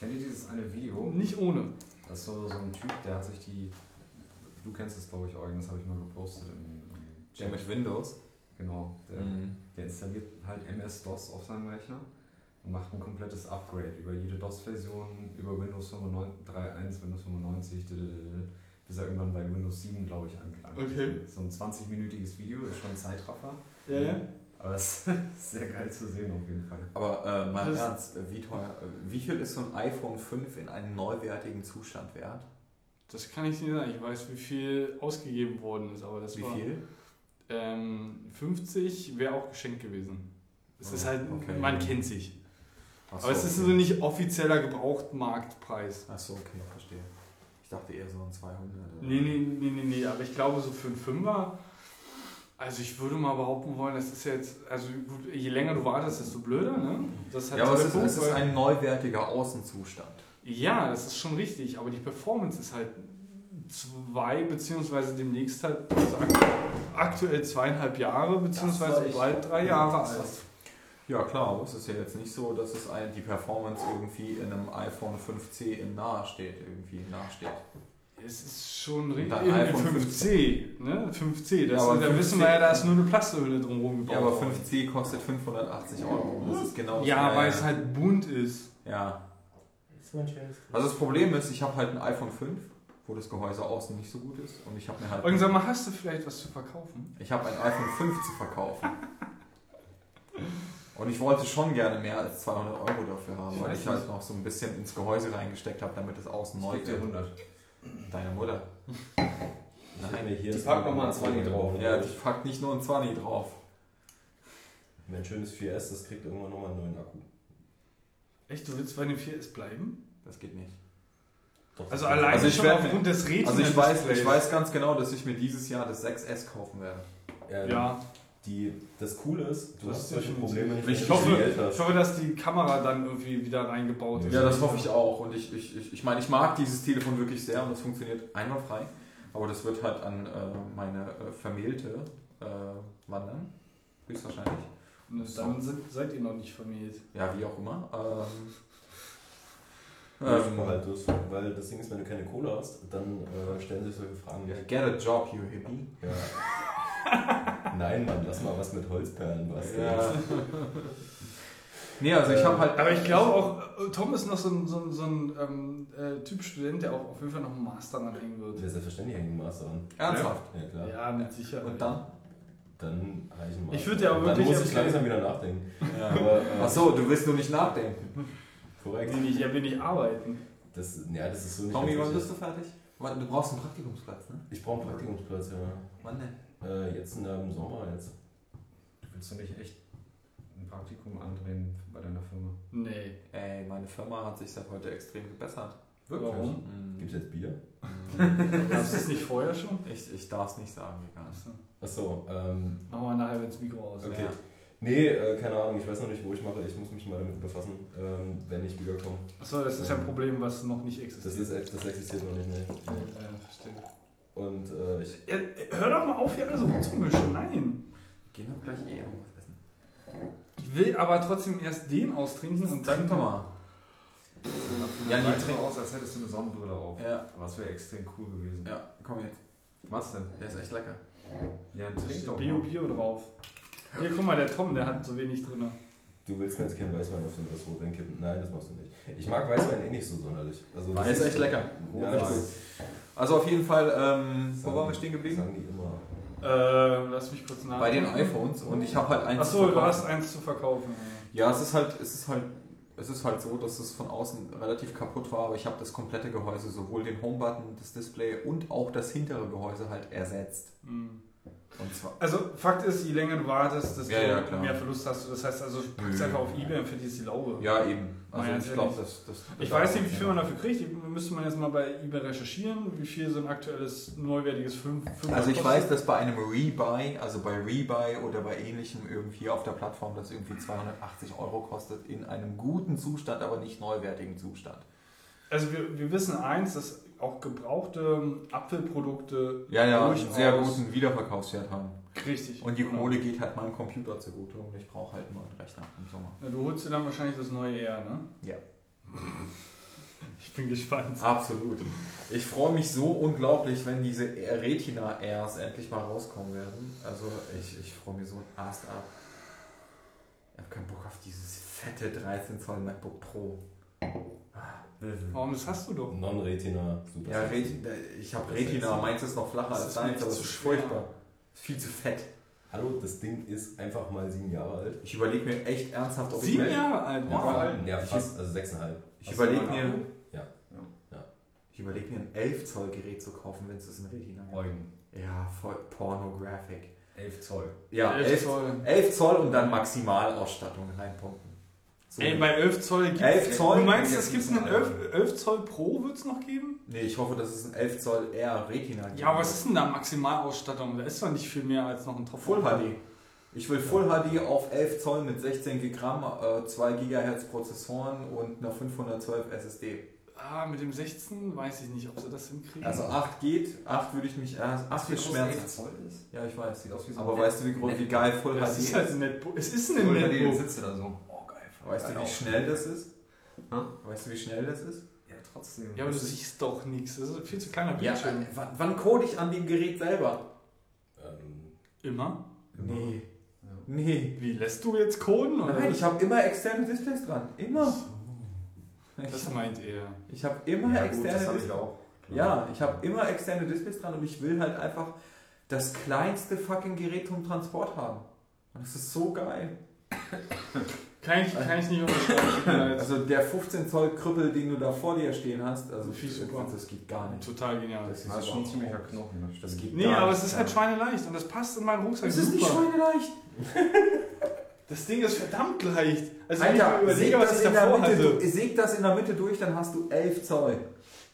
Kennt ihr dieses eine Video? Nicht ohne. Das ist so, so ein Typ, der hat sich die. Du kennst es, glaube ich, Eugen, das habe ich mal gepostet im, im Der mit Windows. Genau. Der, Hm. der installiert halt MS-DOS auf seinem Rechner und macht ein komplettes Upgrade über jede DOS-Version, über Windows 95, 3.1, Windows 95, ddd, bis er irgendwann bei Windows 7, glaube ich, angelangt Okay. ist. So ein 20-minütiges Video, ist schon ein Zeitraffer. Ja, ja. Aber es ist sehr geil zu sehen auf jeden Fall. Aber äh, Das- Ernst, äh, wie teuer, äh, wie viel ist so ein iPhone 5 in einem neuwertigen Zustand wert? Das kann ich nicht sagen. Ich weiß, wie viel ausgegeben worden ist, aber das Wie war. viel? Ähm, 50 wäre auch geschenkt gewesen. Es ist Oh, halt, okay. man kennt sich. Ach Aber es ist okay. so nicht offizieller Gebrauchtmarktpreis. Achso, okay, verstehe. Ich dachte eher so ein 200. oder- Nee, nee, nee, nee, nee, aber ich glaube so für einen Fünfer, also ich würde mal behaupten wollen, das ist jetzt, also gut, je länger du wartest, desto blöder, ne? Das ist halt Ja, aber so es ist, es ist ein neuwertiger Außenzustand. Ja, das ist schon richtig, aber die Performance ist halt zwei, beziehungsweise demnächst halt sagt, aktuell zweieinhalb Jahre, beziehungsweise bald drei Jahre alt. Ja klar, aber es ist ja jetzt nicht so, dass es ein, die Performance irgendwie in einem iPhone 5C in nahe steht, irgendwie nahe steht. Es ist schon richtig. in iPhone 5C, ne? 5C, das, Ja, aber da 5C wissen wir ja, da ist nur eine Plastikhülle drumherum gebaut. Ja, aber worden. 5C kostet 580 Euro. Das ist genau das Ja, äh, weil es halt bunt ist. Ja. Das ist mein schönes Also das Problem ist, ich habe halt ein iPhone 5, wo das Gehäuse außen nicht so gut ist. Und ich habe mir halt. Sag mal, hast du vielleicht was zu verkaufen? Ich habe ein iPhone 5 zu verkaufen. Und ich wollte schon gerne mehr als 200 Euro dafür haben, Ich weil ich halt nicht. noch so ein bisschen ins Gehäuse reingesteckt habe, damit es außen neu wird. 100. Deine Mutter. Nein, hier Die ist packt noch mal ein 20 drauf. Ja, die packt nicht nur ein 20 drauf. Mein schönes 4S, das kriegt irgendwann nochmal einen neuen Akku. Echt, du willst bei dem 4S bleiben? Das geht nicht. Doch, Also das- alleine Also ich schon aufgrund des Retina Also ich weiß, Displays. ich weiß ganz genau, dass ich mir dieses Jahr das 6S kaufen werde. Ähm, Ja, Die, das Coole ist, du Das hast ist solche Probleme nicht, ich du hoffe, ich hoffe, dass die Kamera dann irgendwie wieder reingebaut ist. Ja, das hoffe ich auch. Und ich, ich, ich, ich meine, ich mag dieses Telefon wirklich sehr und es funktioniert einwandfrei. Aber das wird halt an äh, meine äh, Vermählte äh, wandern. höchstwahrscheinlich. Und dann sind, seid ihr noch nicht vermählt. Ja, wie auch immer. Ähm, Ja, ähm, halt das, weil das Ding ist, wenn du keine Kohle hast, dann äh, stellen sich solche Fragen nicht. get a job, you hippie. Ja. Nein, Mann, lass mal was mit Holzperlen basteln. Ja. nee, also ich habe halt. Aber ich glaube auch, äh, Tom ist noch so ein, so ein, so ein ähm, äh, Typ Student, der auch auf jeden Fall noch einen Master anhängen wird. Der selbstverständlich hängen Master an. Ernsthaft. Ja, klar. Ja, mit Sicherheit. Und dann? Dann ich einen Master. Ich würde ja aber Dann wirklich muss ich langsam wieder nachdenken. Ja. Aber, äh, Achso, du willst nur nicht nachdenken. Korrekt. Nee, nicht, er will nicht arbeiten. Das, ja, das ist so nicht Tommy, wann bist du fertig? Du brauchst einen Praktikumsplatz, ne? Ich brauche einen Praktikumsplatz, ja. Wann denn? Äh, jetzt in, im Sommer jetzt. Willst du nicht echt ein Praktikum andrehen bei deiner Firma? Nee. Ey, meine Firma hat sich seit heute extrem gebessert. Warum? Mm. Gibt es jetzt Bier? Hast du es nicht vorher schon? Ich, ich darf es nicht sagen, egal. Achso. Ähm, Machen wir nachher das Mikro aus. Okay. Ja. nee, äh, keine Ahnung, ich weiß noch nicht, wo ich mache. Ich muss mich mal damit befassen, ähm, wenn ich wiederkomme. Achso, das ist ja ein Problem, was noch nicht Das, existiert. ist, das existiert noch nicht, ne? Nee. Ja, verstehe. Und äh, ich, Ja, hör doch mal auf, hier alles rumzumischen. Nein. Gehen wir gleich eh irgendwas essen. Ich will aber trotzdem erst den austrinken und dann. Trink doch mal. Ja, Ja, nee, trink- so aus, als hättest du eine Sonnenbrille auf. Ja. Aber das wäre extrem cool gewesen. Ja, komm jetzt. Was denn? Der ist echt lecker. Ja, Da trink steht doch Bio mal. Bio drauf. Hier, guck mal, der Tom, der hat so wenig drin. du willst jetzt keinen Weißwein auf den Restaurant reinkippen? Nein, das machst du nicht. Ich mag Weißwein eh nicht so sonderlich. Also, das ist echt lecker. Ja, gut. Also auf jeden Fall, ähm, wo waren wir stehen geblieben? Sagen die immer. Äh, lass mich kurz nach. Bei den iPhones und ich habe halt eins Achso, zu du verkaufen. hast eins zu verkaufen. Ja, es ist halt, es ist halt, es ist halt so, dass es von außen relativ kaputt war, aber ich habe das komplette Gehäuse, sowohl den Home-Button, das Display und auch das hintere Gehäuse halt ersetzt. Hm. Also, Fakt ist, je länger du wartest, desto Ja, ja, mehr Verlust hast du. Das heißt also, packst Nö. einfach auf Ebay und verdienst die Laube. Ja, eben. Also ich glaube, ehrlich. das, das. Ich weiß nicht, wie viel man dafür kriegt. Müsste man jetzt mal bei eBay recherchieren, wie viel so ein aktuelles, neuwertiges 5 Also ich weiß, dass bei einem Rebuy, also bei Rebuy oder bei ähnlichem irgendwie auf der Plattform das irgendwie 280 Euro kostet, in einem guten Zustand, aber nicht neuwertigen Zustand. Also wir, wir wissen eins, dass auch gebrauchte Apfelprodukte Ja, ja, einen sehr guten Wiederverkaufswert haben. richtig. Und die genau. Kohle geht halt meinem Computer zugute und ich brauche halt nur einen Rechner im Sommer. Ja, du holst dir dann wahrscheinlich das neue eher, ne? Ja. Ich bin gespannt. Absolut. Ich freue mich so unglaublich, wenn diese Retina Airs endlich mal rauskommen werden. Also ich, ich freue mich so ein Ast ab. Ich habe keinen Bock auf dieses fette 13 Zoll MacBook Pro. Warum, das hast du doch. Non-Retina, super. Ja, Retina, ich habe Das ist Retina, sexy. meins ist noch flacher Das als ist deins, es zu ist furchtbar. Ist viel zu fett. Hallo, das Ding ist einfach mal sieben Jahre alt. Ich überlege mir echt ernsthaft, ob Sieben ich mir, Jahre alt, Ja, wow. ja fast, also sechseinhalb. ich du überlege mir, ein ich überlege mir ein 11 Zoll Gerät zu kaufen, wenn es das in Retina. Eugen. Ja, voll Pornographic. 11 Zoll. Ja, 11 11 Zoll. 11 Zoll und dann Maximalausstattung reinpumpen. So. Ey, bei 11 Zoll gibt's... 11 Zoll? Du meinst, es gibt einen 11, 11 Zoll Pro, wird es noch geben? nee, ich hoffe, dass es ein 11 Zoll R Retina gibt. Ja, was ist denn da Maximalausstattung? Da ist doch nicht viel mehr als noch ein Top Full HD. Ich will Full HD auf 11 Zoll mit 16 Gramm, äh, 2 GHz Prozessoren und einer 512 SSD. Ah, mit dem 16 weiß ich nicht, ob sie das hinkriegen. Also 8 geht, 8 würde ich mich erst. 8 ist schmerzhaft. Zoll ist? Ja, ich weiß. Sieht aus wie so Aber ein weißt du, wie, groß, wie geil Full das HD ist halt ein Netbook. Es ist ein Full HD, Netbook. sitzt da so. Weißt du, wie schnell das ist? Hm? Weißt du, wie schnell das ist? Ja, trotzdem. Ja, aber du siehst doch nichts. Das ist ein viel zu kleiner Ja, Bildschirm. äh, wann, wann code ich an dem Gerät selber? Ähm, Immer? Nee. Ja. Nee. Wie, lässt du jetzt coden? Oder? Nein, ich habe immer externe Displays dran. Immer. Das meint er. Ich habe immer Ja, externe ich Displays. auch. Ja, ich habe immer externe Displays dran und ich will halt einfach das kleinste fucking Gerät zum Transport haben. Und das ist so geil. Kann ich, kann ich nicht unterschreiben. Also der 15 Zoll Krüppel, den du da vor dir stehen hast, also Viel super. das geht gar nicht. Total genial. Das Das ist schon ein ziemlicher Knochen. Das Das geht Nee, gar aber nicht. es ist halt schweineleicht und das passt in meinen Rucksack Es ist nicht super. schweineleicht. Das Ding ist verdammt leicht. Also wenn Alter, ich mir säg überlege, was das, ich in der davor Mitte, hatte. du- säg das in der Mitte durch, dann hast du 11 Zoll.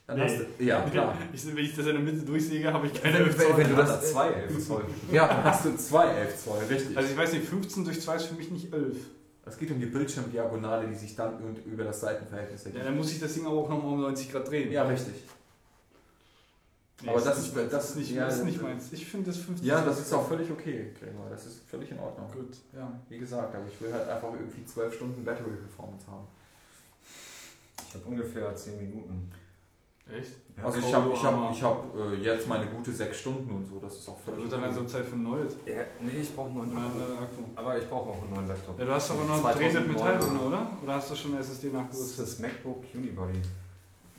Dann Nee. hast du, ja, klar. Ich, wenn ich das in der Mitte durchsäge, habe ich keine Wenn- 11 wenn- Zoll. wenn du Du das- hast zwei 11 Zoll. Ja, dann hast du zwei 11 Zoll, richtig. Also ich weiß nicht, 15 durch 2 ist für mich nicht 11. es geht um die Bildschirmdiagonale, die sich dann über das Seitenverhältnis Ja, ergibt. dann muss ich das Ding aber auch nochmal um 90 Grad drehen. Ja, richtig. Nee, Aber ist das nicht ist- meins. das- ist nicht, ja, ist nicht das- meins. Ich finde das 50 Ja, das ist auch völlig okay, Gregor. Das ist völlig in Ordnung. gut. Ja. Wie gesagt, aber ich will halt einfach irgendwie 12 Stunden Battery Performance haben. Ich habe ungefähr 10 Minuten. Echt? Ja, Also ich habe ich hab, ich hab, äh, jetzt meine gute 6 Stunden und so, das ist auch völlig wird dann langsam Zeit für ein neues. ja, nee, ich brauche einen Oder neuen ein Akku. Akku. Aber ich brauche auch einen neuen Laptop. Ja, du hast aber noch 2009. drehendes Metall drin, oder? Oder hast du schon eine SSD Das ist nachgerüstet? das MacBook Unibody.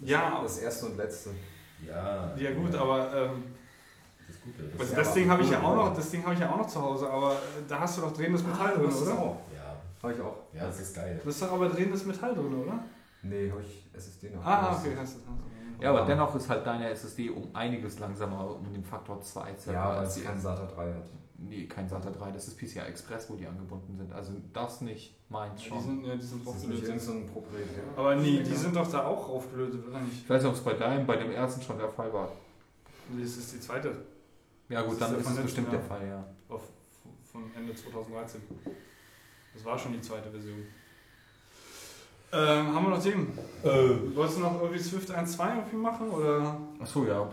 Ja, Das erste und letzte. Ja. ja gut, aber ähm, Das ist gut. Das also das ja Ding habe ich ja auch noch, oder? das Ding habe ich ja auch noch zu Hause, aber äh, da hast du doch drehendes Metall drin, das ist oder? auch. ja, Habe ich auch. ja, das ist geil. Du hast doch aber drehendes Metall drin, oder? Nee, habe ich SSD noch. Ah, okay, hast du. Hast du. Ja, aber dennoch ist halt deine SSD um einiges langsamer, um den Faktor 2 circa, Ja, weil als es die kein SATA 3 hat. Nee, kein SATA 3, das ist PCI Express, wo die angebunden sind. Also das nicht, meins Die schon. sind, ja, die sind Das ist nicht irgend draufgelötet. so. Aber nee, die sind doch da auch draufgelötet, oder nicht? Ich weiß nicht, ob es bei deinem, bei dem ersten schon der Fall war. Das ist die zweite Ja gut, Das dann ist ist es bestimmt der. Fall, ja. auf, von Ende 2013. Das war schon die zweite Version. Ähm, haben wir noch Themen? Äh, Wolltest du noch irgendwie Swift 1.2 irgendwie machen? Oder? Achso, ja.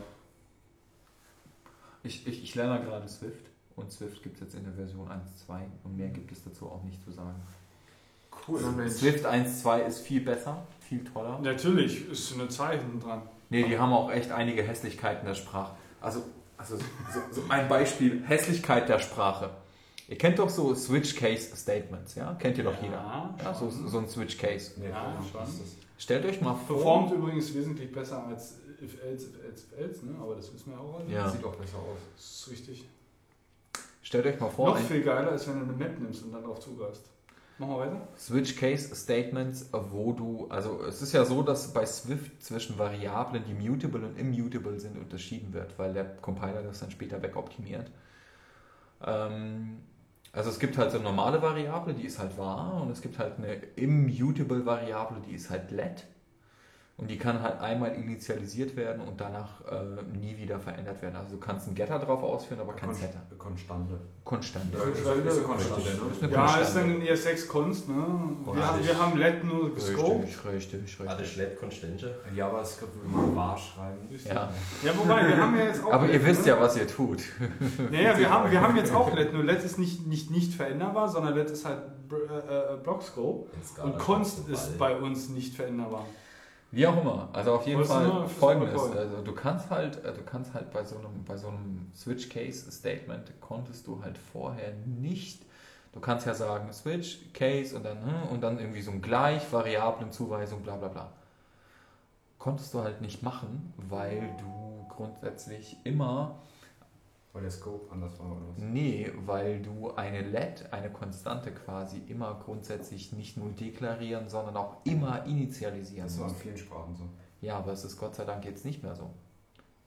Ich, ich, ich lerne gerade Swift und Swift gibt es jetzt in der Version 1.2 und mehr gibt es dazu auch nicht zu sagen. Cool. Swift 1.2 ist viel besser, viel toller. Natürlich ist eine 2 hinten dran. Nee, die haben auch echt einige Hässlichkeiten der Sprache. Also, also so, so ein Beispiel, Hässlichkeit der Sprache. Ihr kennt doch so Switch Case Statements, ja? Kennt ihr doch jeder. Ja, so, so ein Switch Case. Ja, was schon. ist das? Stellt euch mal vor. Performt übrigens wesentlich besser als if else, if else, if else, ne? aber das wissen wir auch alle. Ja. Sieht auch besser aus. Das ist richtig. Stellt euch mal vor, Noch viel geiler, als wenn du eine Map nimmst und dann drauf zugreifst. Machen wir weiter? Switch Case Statements, wo du, also es ist ja so, dass bei Swift zwischen Variablen, die mutable und immutable sind, unterschieden wird, weil der Compiler das dann später wegoptimiert. Ähm, also es gibt halt so eine normale Variable, die ist halt wahr und es gibt halt eine immutable Variable, die ist halt let. Und die kann halt einmal initialisiert werden und danach äh, nie wieder verändert werden. Also du kannst einen Getter drauf ausführen, aber kein Kon- Setter. Konstante. Konstante. Ja, ist eine Konstante, Richtig. ne? Ist eine Ja, Konstante. ist dann in ES6 Konst, ne? Wir, wir haben LED nur gescoped. Richtig, richtig, richtig. Alle Schlepp Konstante. In JavaScript würde man wahr schreiben. Ja. Ja, wobei, wir haben ja jetzt auch. Aber ihr LED, wisst ne? ja, was ihr tut. Naja, wir haben, wir haben jetzt auch LED, nur LED ist nicht, nicht, nicht veränderbar, sondern LED ist halt äh, äh, Blockscope. Und global. ist bei uns nicht veränderbar. Wie auch immer. Also auf jeden Fall folgendes. Also du kannst halt, äh, du kannst halt bei so einem, bei so einem Switch Case Statement konntest du halt vorher nicht. Du kannst ja sagen Switch Case und dann hm, und dann irgendwie so ein Gleich Variablenzuweisung bla bla bla. Konntest du halt nicht machen, weil du grundsätzlich immer Weil der Scope anders war oder was? Nee, weil du eine LED, eine Konstante quasi, immer grundsätzlich nicht nur deklarieren, sondern auch immer initialisieren Das war in musst. vielen Sprachen so. Ja, aber es ist Gott sei Dank jetzt nicht mehr so.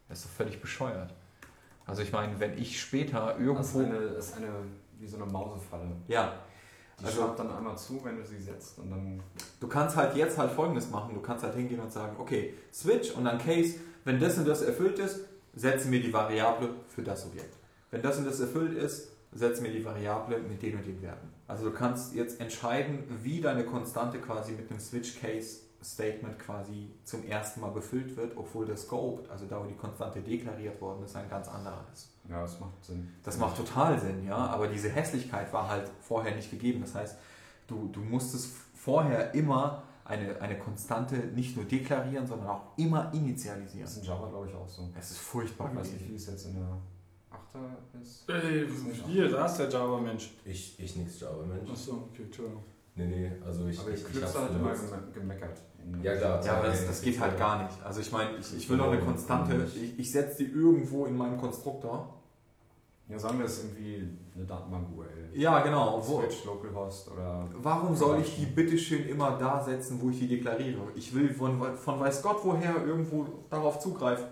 Das ist doch völlig bescheuert. Also ich meine, wenn ich später Das ist irgendwo... eine, das ist eine wie so eine Mausefalle. Ja, Die Also- schnappt dann einmal zu, wenn du sie setzt und dann du kannst halt jetzt halt folgendes machen. Du kannst halt hingehen und sagen, okay, Switch und dann Case, wenn das und das erfüllt ist, setzen wir die Variable für das Objekt. Wenn das und das erfüllt ist, setzen wir die Variable mit den und den Werten. Also du kannst jetzt entscheiden, wie deine Konstante quasi mit einem Switch Case Statement quasi zum ersten Mal befüllt wird, obwohl der Scope, also da wo die Konstante deklariert worden ist, ein ganz anderer ist. ja, das macht Sinn. Das macht total Sinn, ja, aber diese Hässlichkeit war halt vorher nicht gegeben. Das heißt, du, du musstest vorher immer eine, eine Konstante nicht nur deklarieren, sondern auch immer initialisieren. Das ist in Java glaube ich auch so. Es ist furchtbar Ich weiß nicht, wie es jetzt in der 8er ist. Ey, hier, da ist der Java-Mensch. Ich, ich nix Java, Mensch. Achso, okay, Entschuldigung. Nee, nee, also ich. Aber ich, ich hab's hat immer gemeckert. Ja, klar. Ja, aber das, das geht halt gar nicht. Also ich meine, ich, ich will noch eine Konstante, ich, ich setze die irgendwo in meinen Konstruktor. Ja, sagen wir es irgendwie eine Datenbank URL. Ja, genau. Wo, Switch, Localhost oder. warum soll ich die bitteschön immer da setzen, wo ich die deklariere? Ich will von, von weiß Gott woher irgendwo darauf zugreifen.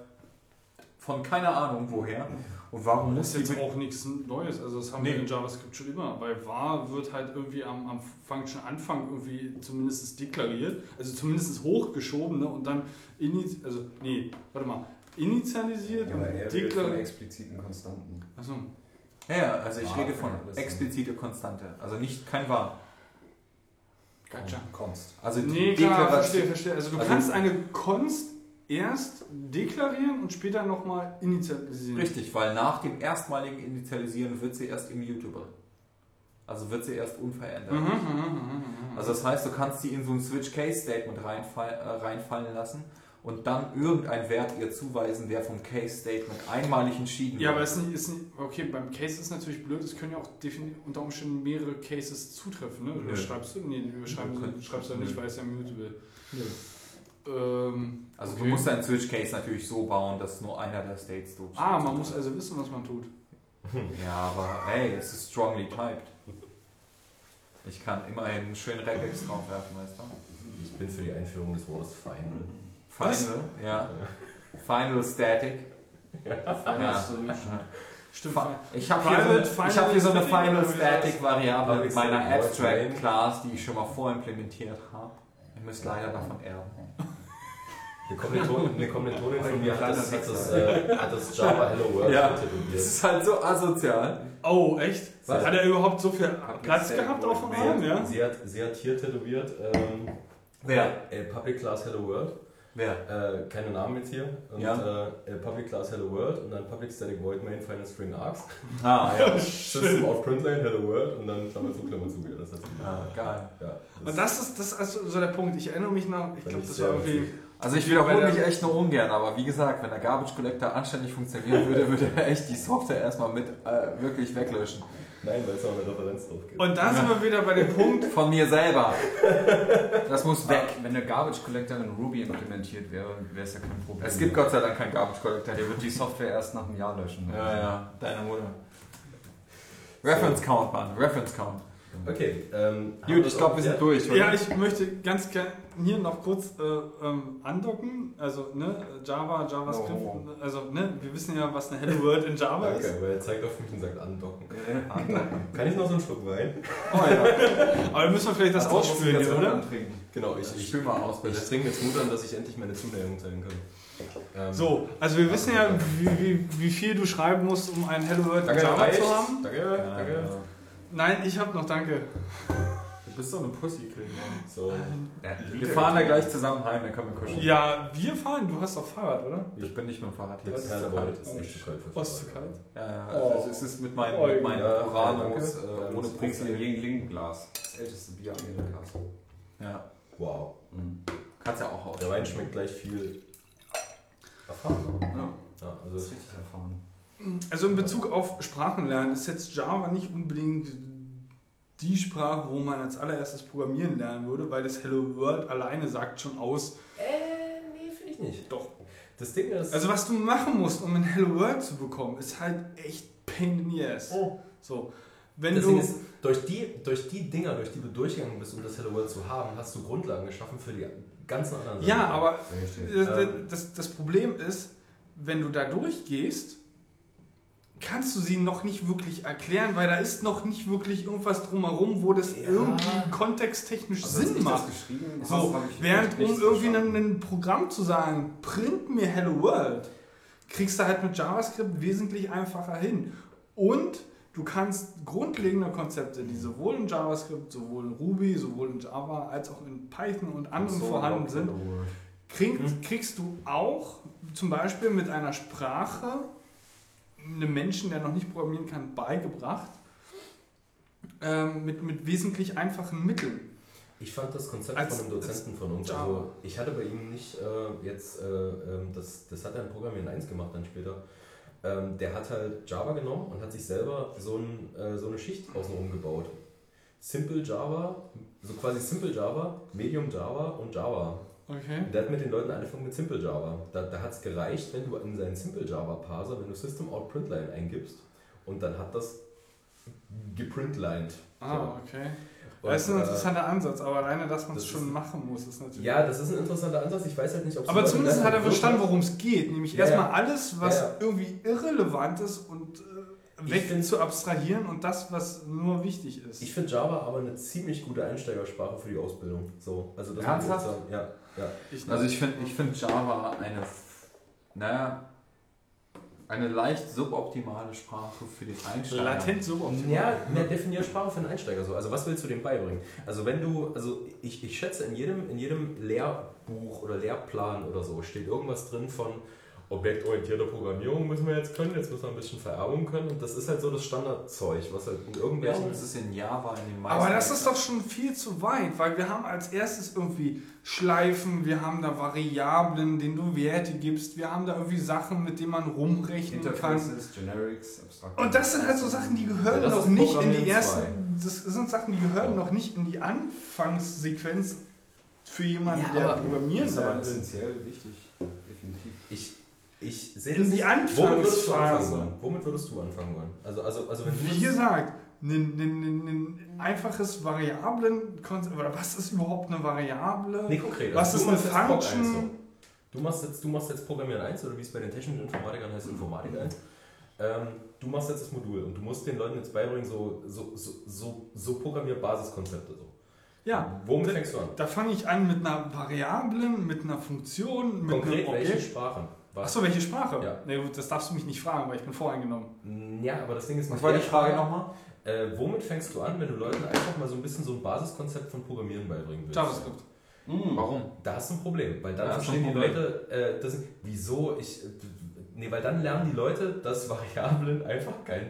Von keine Ahnung woher. Und warum Das muss ist die jetzt auch nichts Neues. Also das haben Nee. wir in JavaScript schon immer. Bei var wird halt irgendwie am, am Function Anfang irgendwie zumindest deklariert, also zumindest hochgeschoben ne? und dann init also nee, warte mal, initialisiert Ja, aber er und deklariert. expliziten Konstanten. Achso. Ja, ja, also ich Ah, rede von explizite Konstante. Also nicht kein wahr. Gotcha. Konst. Also die Nee, klar, Deklaration- verstehe, verstehe. Also du Also- kannst eine Const erst deklarieren und später nochmal initialisieren. Richtig, weil nach dem erstmaligen Initialisieren wird sie erst immutable. Also wird sie erst unverändert. Mhm, mhm, mhm, mhm. Also das heißt, du kannst sie in so ein Switch-Case-Statement reinfall, äh, reinfallen lassen und dann irgendein Wert ihr zuweisen, der vom Case-Statement einmalig entschieden Ja, aber wird. ist nicht, ist nicht, okay, beim Case ist natürlich blöd, es können ja auch unter Umständen mehrere Cases zutreffen, ne? Nö. Überschreibst du? Nee, Nö, schreibst du ja nicht, nö. weil es ja mutable. Ähm, Also okay. du musst deinen Switch-Case natürlich so bauen, dass nur einer der States du Ah, man muss also wissen, was man tut. Ja, aber hey, es ist strongly typed. Ich kann immerhin einen schönen Regex draufwerfen, weißt du? Ich bin für die Einführung des Wortes Final. Final, ja. Final Static. Ja. Stimmt. Fa- Ich habe hier, so hab hier so eine Final Final Static Variable mit Public meiner Abstract. Class, die ich schon mal vorimplementiert habe. Ihr müsst leider davon erben. Eine Kommilitonin, eine Kommilitonin von mir hat das, hat, das, äh, hat das Java Hello World Ja. Das ist halt so asozial. Oh, echt? Was? Hat er überhaupt so viel Platz gehabt auf dem Arm, Main. ja? Sie hat, sie hat hier tätowiert, ähm, Wer? äh, Public Class Hello World. Wer? Äh, keine Namen jetzt hier. Und Ja. äh, äh, Public Class Hello World und dann Public Static Void Main Final String Arcs. Ah, ja. System out Printlane Hello World und dann Klammer zu, Klammer zu. Ja, das sie Ah, geil. Ja, Und das ist, das ist also so der Punkt. Ich erinnere mich noch, ich glaube, das war irgendwie. witzig. Also ich wiederhole mich echt nur ungern, aber wie gesagt, wenn der Garbage Collector anständig funktionieren würde, würde er echt die Software erstmal mit äh, wirklich weglöschen. Nein, weil es noch eine Referenz drauf gibt. Und da sind wir wieder bei dem Punkt. Von mir selber. Das muss weg. Wenn der Garbage Collector in Ruby implementiert wäre, wäre es ja kein Problem. Es gibt Gott sei Dank keinen Garbage Collector. Der wird die Software erst nach einem Jahr löschen. Ja, ja, deine Mutter. Reference Count, Mann, Reference Count. Okay, ähm, Gut, ich glaube, wir sind geklärt? durch, oder? Ja, ich möchte ganz gerne hier noch kurz äh, ähm, andocken. Also, ne, Java, JavaScript. Oh. Also, ne, wir wissen ja, was eine Hello World in Java ist. Danke, weil er zeigt auf mich und sagt andocken. Ja, Kann ich noch so einen Schluck Wein? Oh ja. Aber wir müssen vielleicht das ausspülen hier, oder? Genau, ich, Ich ich, spül mal aus, bitte. ich trinke jetzt Mut an, dass ich endlich meine Zuneigung zeigen kann. Ähm, So, also wir wissen ja, wie, wie, wie viel du schreiben musst, um ein Hello World in Danke, Java reicht. zu haben. Danke, Ja, danke. ja. Nein, ich habe noch, danke. Du bist so eine Pussy-Kid, Mann. So, Wir fahren da gleich zusammen heim, dann können wir kuscheln. Ja, wir fahren, du hast doch Fahrrad, oder? Ich bin nicht mit dem Fahrrad hier. es ist zu kalt. ist nicht zu kalt für Was zu kalt? Ja, ja, Oh. also es ist mit meinen, Oh, mit meinen ja, Uranus äh, ohne Du trinkst ein Probleme. Yingling-Glas. Das älteste Bier Amerikas. Ja, Wow, kannst ja auch aus. der Wein schmeckt gleich viel erfahren. Ja, Ja, das also ist richtig erfahren. Also in Bezug auf Sprachenlernen ist jetzt Java nicht unbedingt die Sprache, wo man als allererstes Programmieren lernen würde, weil das Hello World alleine sagt schon aus. Äh, nee, finde ich nicht. Doch. Das Ding ist. Also was du machen musst, um ein Hello World zu bekommen, ist halt echt pain in the ass. Oh. So, wenn das du ist, durch die, durch die Dinger, durch die du durchgegangen bist, um das Hello World zu haben, hast du Grundlagen geschaffen für die ganzen anderen ja, Sachen. aber Richtig. äh, Ähm. das, das Problem ist, wenn du da durchgehst, kannst du sie noch nicht wirklich erklären, weil da ist noch nicht wirklich irgendwas drumherum, wo das Ja. irgendwie kontexttechnisch Also als Sinn ich macht. das geschrieben habe, So, während um irgendwie ein, Programm zu sagen, print mir Hello World, kriegst du halt mit JavaScript wesentlich einfacher hin. Und du kannst grundlegende Konzepte, die sowohl in JavaScript, sowohl in Ruby, sowohl in Java als auch in Python und anderen So, vorhanden sind, Hello World. krieg, Mhm. kriegst du auch zum Beispiel mit einer Sprache einem Menschen, der noch nicht programmieren kann, beigebracht. Ähm, mit, mit wesentlich einfachen Mitteln. Ich fand das Konzept Als- von einem Dozenten von uns, also ich hatte bei ihm nicht äh, jetzt, äh, ähm, das, das hat er in Programmieren 1 gemacht dann später, ähm, der hat halt Java genommen und hat sich selber so, ein, äh, so eine Schicht außenrum gebaut. Simple Java, so quasi Simple Java, Medium Java und Java. Okay. Der hat mit den Leuten angefangen mit Simple Java. Da, da hat es gereicht, wenn du in seinen Simple Java Parser, wenn du System Out Printline eingibst und dann hat das geprintlined. Ah, okay. Und, Das ist ein äh, interessanter Ansatz, aber alleine, dass man es das schon ist- machen muss, ist natürlich. Ja, das ist ein interessanter Ansatz. Ich weiß halt nicht, ob aber zumindest hat er verstanden, worum es geht. Nämlich Ja, erstmal alles, was Ja, ja. irgendwie irrelevant ist und äh, weg find- zu abstrahieren und das, was nur wichtig ist. Ich finde Java aber eine ziemlich gute Einsteigersprache für die Ausbildung. So, also das Ernsthaft? Ja, ja. Ich Also ich finde ich find Java eine, naja, Eine leicht suboptimale Sprache für den Einsteiger. Latent suboptimal. Ja, mehr definier Sprache für einen Einsteiger so. Also was willst du dem beibringen? Also wenn du, also ich, ich schätze in jedem, in jedem Lehrbuch oder Lehrplan oder so steht irgendwas drin von objektorientierte Programmierung müssen wir jetzt können, jetzt müssen wir ein bisschen Vererbung können und das ist halt so das Standardzeug, was halt in Ja, irgendwelchen... das ist in Java in den meisten. Aber das ist doch schon viel zu weit, weil wir haben als erstes irgendwie Schleifen, wir haben da Variablen, denen du Werte gibst, wir haben da irgendwie Sachen, mit denen man rumrechnen kann. Interfaces, Generics, abstrakte. Und das sind halt so Sachen, die gehören Ja, noch nicht in die ersten. Das sind Sachen, die gehören noch nicht in die Anfangssequenz für jemanden, Ja, der programmieren Das ist essentiell wichtig. Ich, sehe In das die nicht. Womit würdest du anfangen Anfangsphase. wollen? Womit würdest du anfangen wollen? Also, also, also wenn Wie gesagt, ein, ein, ein, ein einfaches Variablen, oder was ist überhaupt eine Variable? Nee, konkret. Was also ist eine Function? 1 so. Du machst jetzt, du machst jetzt Programmieren 1 oder wie es bei den technischen Informatikern heißt, Informatik 1. Ähm, du machst jetzt das Modul und du musst den Leuten jetzt beibringen, so, so, so, so, so Programmier-Basiskonzepte. So. Ja, Womit fängst du an? da fange ich an mit einer Variablen, mit einer Funktion, mit Konkret, einem welche Objekt. Sprachen? Was? Achso, welche Sprache? Ja. Nee, gut, das darfst du mich nicht fragen, weil ich bin voreingenommen. Ja, aber das Ding ist Was war die Frage nochmal? Äh, womit fängst du an, wenn du Leuten einfach mal so ein bisschen so ein Basiskonzept von Programmieren beibringen willst? JavaScript. Warum? Da hast du ein Problem, weil dann Ja, verstehen ein die Problem. Leute, äh, das, wieso ich, äh, nee, weil dann lernen die Leute, dass Variablen einfach kein,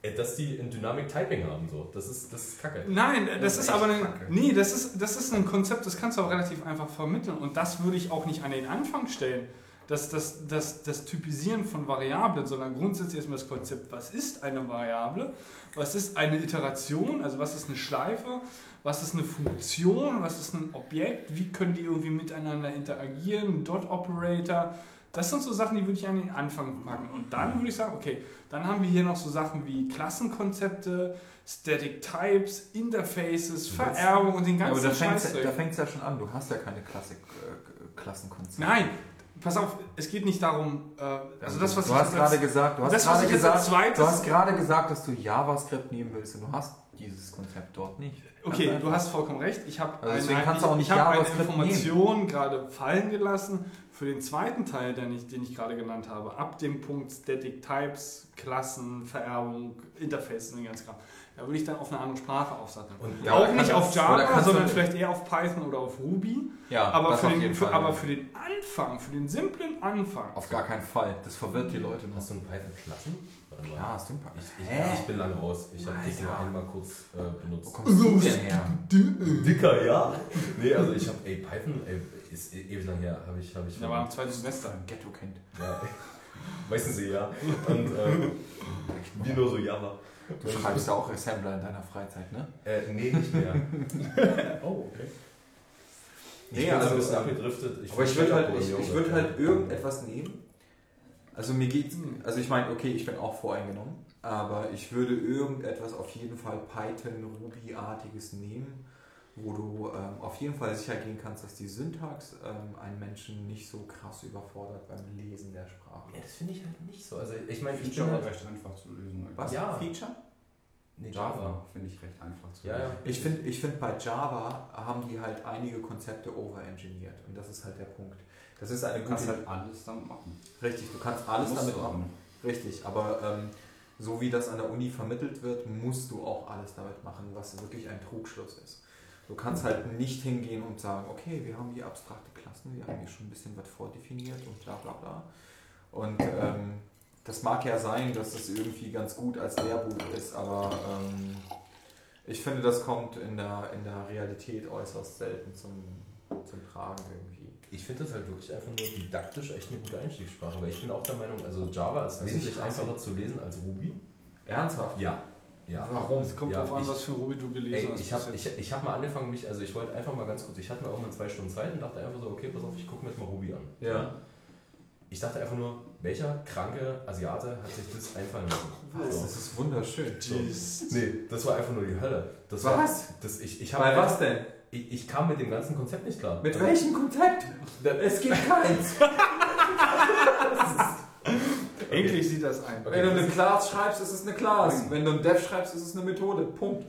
äh, dass die ein Dynamic Typing haben, so. Das ist, das ist kacke. Nein, das, Das ist ist aber ein, kacke. nee, das ist, das ist ein Konzept, das kannst du auch relativ einfach vermitteln und das würde ich auch nicht an den Anfang stellen. Das, das, das, das Typisieren von Variablen, sondern grundsätzlich erstmal das Konzept, was ist eine Variable, was ist eine Iteration, also was ist eine Schleife, was ist eine Funktion, was ist ein Objekt, wie können die irgendwie miteinander interagieren, ein Dot-Operator. Das sind so Sachen, die würde ich an den Anfang packen. Und dann würde ich sagen, okay, dann haben wir hier noch so Sachen wie Klassenkonzepte, Static Types, Interfaces, Vererbung und den Ja, aber ganzen da fängt es ja schon an. Du hast ja keine Klassik, äh, Klassenkonzepte. Nein, pass auf, es geht nicht darum, äh, also das, was du ich hast gerade gesagt, du hast das, gerade gesagt, du hast gerade gesagt, dass du JavaScript nehmen willst und du hast dieses Konzept dort nicht. Okay, Ganz du einfach. hast vollkommen recht. Ich habe Also eine, kannst ich, du auch nicht ich habe eine Information gerade fallen gelassen für den zweiten Teil, den ich, den ich gerade genannt habe. Ab dem Punkt Static Types, Klassen, Vererbung, Interfaces und den ganzen Kram. Da würde ich dann auf eine andere Sprache aufsatteln. Und Ja, auch nicht kann- auf Java, sondern vielleicht eher auf Python oder auf Ruby. Ja, aber, das für den, Fall. aber für den Anfang, für den simplen Anfang. Auf gar keinen Fall. Das verwirrt die Leute noch. Hast du einen Python-Klassen? Ja, hast du ein paar. Ich, ich, ich bin lange raus. Ich habe dich nur Alter. einmal kurz äh, Wo benutzt. kommst du denn her? Dicker, ja? Nee, also ich habe, ey, Python, ey, ist e- ewig lang her, habe ich, habe ich. Der war im zweiten Semester. Ein Ghetto-Kind. Ja, weißen Sie, ja. Und ähm, wie nur so Java. Du schreibst ja auch Assembler in deiner Freizeit, ne? Äh, nee, nicht mehr. oh, okay. Ich Nee, bin also, so ein bisschen ähm, abgedriftet. Aber ich würde halt, ich, ich würd halt irgendetwas nehmen. Also mir geht's, also ich meine, okay, ich bin auch voreingenommen, aber ich würde irgendetwas auf jeden Fall Python, Ruby-artiges nehmen, wo du ähm, auf jeden Fall sicher gehen kannst, dass die Syntax ähm, einen Menschen nicht so krass überfordert beim Lesen der Sprache. Ja, das finde ich halt nicht so. Also ich meine, ich Feature bin war halt, recht einfach zu lösen. Was? Ja. Feature? nee, Java finde ich recht einfach zu Ja, ja. lösen. Ich finde, ich find, bei Java haben die halt einige Konzepte overengineert und das ist halt der Punkt. Das ist eine Du kannst halt alles damit machen. Richtig, du kannst alles Musst damit du machen. Richtig, aber ähm, so wie das an der Uni vermittelt wird, musst du auch alles damit machen, was wirklich ein Trugschluss ist. Du kannst halt nicht hingehen und sagen, okay, wir haben hier abstrakte Klassen, wir haben hier schon ein bisschen was vordefiniert und bla bla bla. Und ähm, das mag ja sein, dass das irgendwie ganz gut als Lehrbuch ist, aber ähm, ich finde, das kommt in der, in der Realität äußerst selten zum, zum Tragen irgendwie. Ich finde das halt wirklich einfach nur didaktisch echt eine gute Einstiegssprache, weil ich bin auch der Meinung, also Java ist wesentlich ich- einfacher zu lesen als Ruby. Ernsthaft? Ja. Ja. Warum? Es kommt Ja, drauf an, ich- was für Ruby du gelesen Ey, hast. ich habe ich, ich hab mal angefangen, mich, also ich wollte einfach mal ganz kurz, ich hatte mal irgendwann zwei Stunden Zeit und dachte einfach so, okay, pass auf, ich gucke mir jetzt mal Ruby an. Ja. Ich dachte einfach nur, welcher kranke Asiate hat sich das einfallen lassen? Was? So. Das ist wunderschön. Jeez. Nee, das war einfach nur die Hölle. Das Was? War, das, ich, ich, Bei was denn? Ich, ich kam mit dem ganzen Konzept nicht klar. Mit Also, welchem Konzept? Es gibt keins. Endlich sieht das ein. Okay, Wenn du eine Class schreibst, ist es eine Class. Wenn du ein Dev schreibst, ist es eine Methode. Punkt.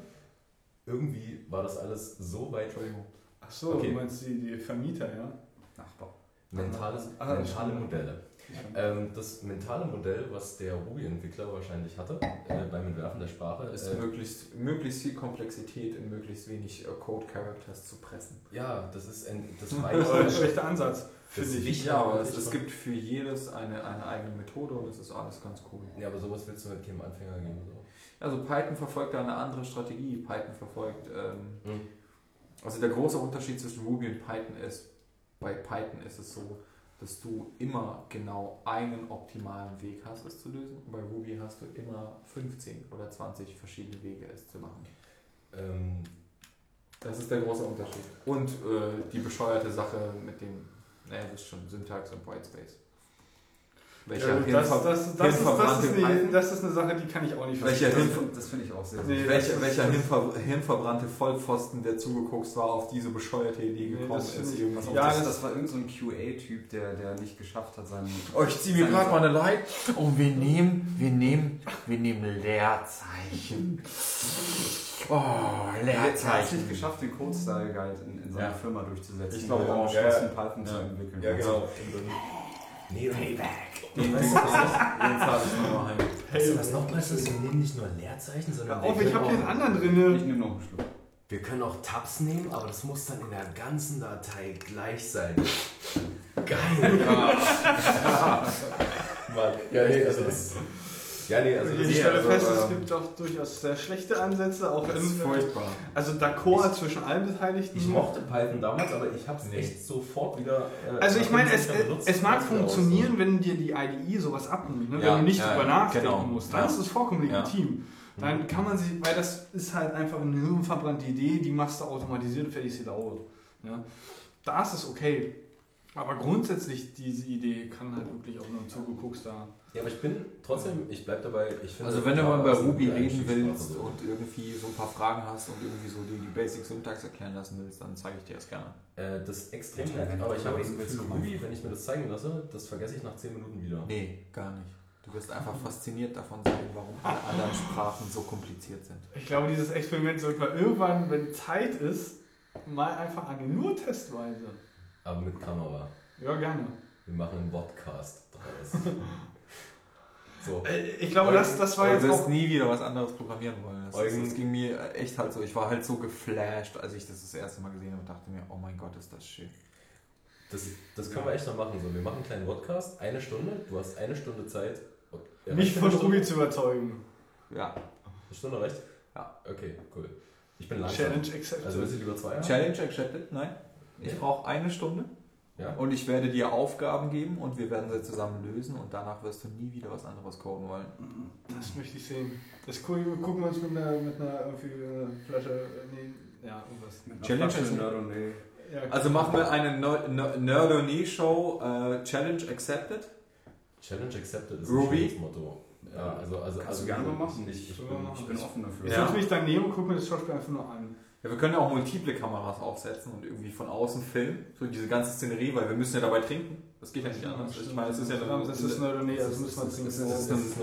Irgendwie war das alles so weit, Entschuldigung, Ach so, Okay. du meinst die, die Vermieter, ja? Nachbau. mentales, Ah, mentale Modelle. Ähm, das mentale Modell, was der Ruby-Entwickler wahrscheinlich hatte, äh, beim Entwerfen der Sprache, ist äh, möglichst, möglichst viel Komplexität in möglichst wenig äh, Code-Characters zu pressen. ja, das ist ein, das Das ist ein schlechter Ansatz, Das finde ich. Wichtige- Ja, aber es, es gibt für jedes eine, eine eigene Methode und es ist alles ganz cool. Ja, aber sowas willst du halt keinem Anfänger geben. So. Also Python verfolgt da eine andere Strategie. Python verfolgt, ähm, Mhm. also der große Unterschied zwischen Ruby und Python ist, bei Python ist es so, dass du immer genau einen optimalen Weg hast, es zu lösen. Bei Ruby hast du immer 15 oder 20 verschiedene Wege, es zu machen. Ähm, Das ist der große Unterschied. Und äh, die bescheuerte Sache mit dem, naja, das ist schon Syntax und Whitespace. Welcher Ja, das, das, das, ist, eine, das ist eine Sache, die kann ich auch nicht Welcher verstehen. Hirn- Das finde ich auch sehr, Nee, Welcher, welcher Hirnver hirnverbrannte Vollpfosten, der zugeguckt war, auf diese bescheuerte Idee Nee, gekommen finde ist. auf, Ja, das, das- war irgendein so QA-Typ, der, der nicht geschafft hat, seinen. Oh, ich ziehe mir gerade mal eine Light und wir nehmen, wir nehmen, wir nehmen Leerzeichen. Oh, Der hat es nicht Leerzeichen. geschafft, den Code-Style Guide in, in seiner Ja. Firma durchzusetzen. Ich glaube dann auch. beschlossen, Python zu entwickeln. ja, genau. Und dann, nee, und Den Jetzt habe ich nur heim. Weißt du, was noch besser ist? Wir nehmen nicht nur Leerzeichen, sondern Hör auf, ich habe hier einen anderen Ich drin. nehme noch einen Schluck. wir können auch Tabs nehmen, aber das muss dann in der ganzen Datei gleich sein. Geil! Mann, ja, nee, also das. Ja, nee, also Ich stelle also, fest, es ähm, gibt auch durchaus sehr schlechte Ansätze, auch Das ist furchtbar. also d'accord zwischen allen Beteiligten. Ich mochte Python damals, aber ich habe es Nee. echt sofort wieder. äh, Also ich meine, es, benutzt es mag funktionieren, wenn dir die IDE sowas abnimmt, ne? Ja, wenn du nicht ja, drüber nachdenken genau. musst. Dann Ja. ist es vollkommen legitim. Dann kann man sich, weil das ist halt einfach eine hirnverbrannte Idee, die machst du automatisiert und fertig ist sie laut. Ja? Da ist es okay. Aber grundsätzlich, diese Idee kann halt wirklich auch nur im Zuge guckst da. Ja, aber ich bin trotzdem, ich bleib dabei. Ich finde, Also wenn du mal bei Ruby reden willst so. und irgendwie so ein paar Fragen hast und irgendwie so die, die Basic Syntax erklären lassen willst, dann zeige ich dir das gerne. Äh, das ist extrem Ja, nett, aber ich habe das Gefühl, Ruby, wenn ich mir das zeigen lasse, das vergesse ich nach 10 Minuten wieder. Nee, gar nicht. Du wirst einfach fasziniert davon sein, warum alle anderen Sprachen so kompliziert sind. Ich glaube, dieses Experiment sollte man irgendwann, wenn Zeit ist, mal einfach angehen. Nur testweise. Aber mit Kamera. Ja, gerne. Wir machen einen Podcast draus. so. Äh, Ich glaube, das, das war du jetzt wirst auch. nie wieder was anderes programmieren wollen. Das, Eugen- das ging mir echt halt so. Ich war halt so geflasht, als ich das das erste Mal gesehen habe und dachte mir, oh mein Gott, ist das schön. Das, das können wir echt noch machen. So, wir machen einen kleinen Podcast, eine Stunde. Du hast eine Stunde Zeit. Ja, Mich von? Ruby zu überzeugen. Ja. Eine Stunde reicht? Ja. Okay, cool. Ich bin langsam. Challenge accepted. Also willst du lieber zwei haben? Challenge accepted? Nein. Ich Ja. brauche eine Stunde Ja. und ich werde dir Aufgaben geben und wir werden sie zusammen lösen und danach wirst du nie wieder was anderes coden wollen. Das möchte ich sehen. Das gucken, gucken wir uns mit einer, mit einer irgendwie einer Flasche. Nee, ja, irgendwas. Mit Challenge Flasche ist- Nerdonee. Ja, Also machen wir eine Nerdonee-Show äh, Challenge accepted. Challenge accepted ist Ruby? schönes Motto. Ja, also, also, Kannst also du gerne mal machen. Ich, ich bin. Ich bin offen dafür. Ich Ja. setze mich daneben und gucke mir das Schauspiel einfach nur an. Ja, wir können ja auch multiple Kameras aufsetzen und irgendwie von außen filmen, so diese ganze Szenerie, weil wir müssen ja dabei trinken. Das geht ja nicht anders. Ich meine, es ist ja Ja, das ist eine nee, also müssen wir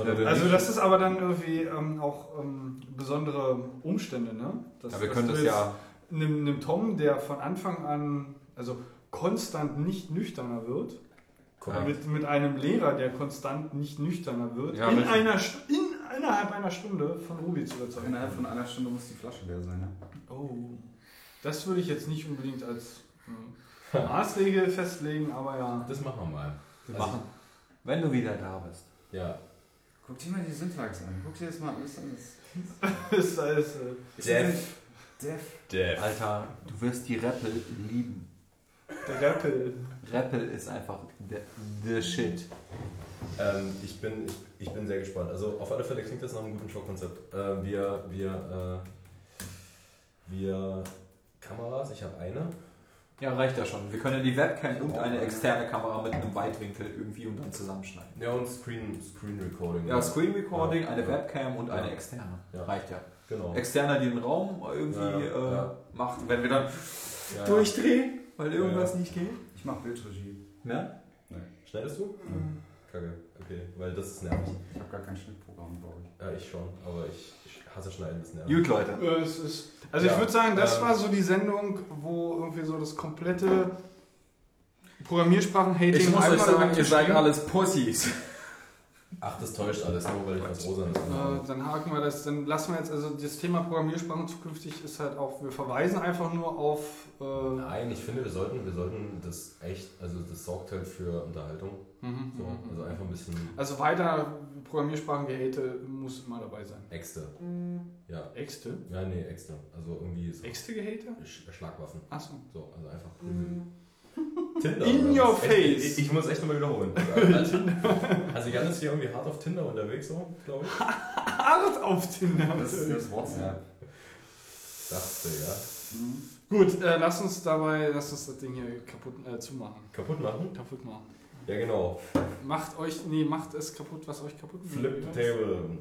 trinken. Also das ist aber dann irgendwie ähm, auch ähm, besondere Umstände, ne? Dass- ja, wir können das ja. Einem Tom, der von Anfang an, also konstant nicht nüchterner wird, Korrekt. mit, mit einem Lehrer, der konstant nicht nüchterner wird, Ja, in, richtig. einer, in innerhalb einer Stunde von Ruby zu überzeugen. Innerhalb von einer Stunde muss die Flasche leer sein. Ne? Oh, das würde ich jetzt nicht unbedingt als hm, Maßregel festlegen, aber ja. Das machen wir mal. Wir Also machen. Wenn du wieder da bist. Ja. Guck dir mal die Syntax an. Guck dir das mal an. Das ist Das ist alles, äh, Def. Def. Def. Alter, du wirst die Rappel lieben. der Rappel. Rappel ist einfach the, the shit. Ähm, ich, bin, ich, ich bin sehr gespannt. Also auf alle Fälle klingt das nach einem guten Showkonzept. Äh, wir, wir, äh, wir Kameras, ich habe eine. Ja, reicht ja schon. Wir können ja die Webcam und eine externe Kamera mit einem Weitwinkel irgendwie und dann zusammenschneiden. Ja, und Screen, Screen Recording. Ja, Screen Recording, Ja. eine Webcam und eine Ja. externe. Ja. Reicht ja. Genau. Externer, die den Raum irgendwie Ja, ja, äh, ja. macht, wenn wir dann Ja, durchdrehen, weil irgendwas Ja. nicht geht. Ich mach Bildregie. Ne? Schneidest du? Kacke. Okay, weil das ist nervig. Ich habe gar kein Schnittprogramm, glaube ich. Ja, ich schon, aber ich, ich hasse Schneiden, das nervt. Gut, Leute. Es ist, also Ja, ich würde sagen, das ähm, war so die Sendung, wo irgendwie so das komplette Programmiersprachen-Hating Ich muss euch sagen, ihr seid alles Pussys. Ach, das täuscht alles, nur weil ich was Rosanes Äh, habe. dann haken wir das, dann lassen wir jetzt, also das Thema Programmiersprachen zukünftig ist halt auch, wir verweisen einfach nur auf, äh, Nein, ich finde, wir sollten, wir sollten das echt, also das sorgt halt für Unterhaltung. mhm, So, mhm. also einfach ein bisschen also weiter Programmiersprachen-Gehate muss immer dabei sein. Äxte. Ja. Äxte? Ja, nee, Äxte. Also irgendwie so Äxte-Gehate? Sch Schlagwaffen. Achso. So, also einfach Prügel. Tinder. In your face. Ich, ich muss echt nochmal wiederholen. Also, also Jan ist hier irgendwie hart auf Tinder unterwegs, so, glaube ich. Hart auf Tinder. Das ist das WhatsApp. Dachte, ja. Gut, äh, lass uns dabei, lass uns das Ding hier kaputt äh, zumachen. Kaputt machen? Kaputt machen. Ja, genau. Macht euch, nee, macht es kaputt, was euch kaputt macht. Flip the table.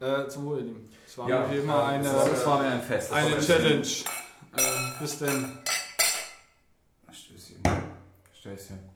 Äh, zum Wohl, ihr Lieben. Es war Ja, wie immer eine, es Das war mir ein Fest. Eine war Challenge. Äh, bis denn. Szczęście.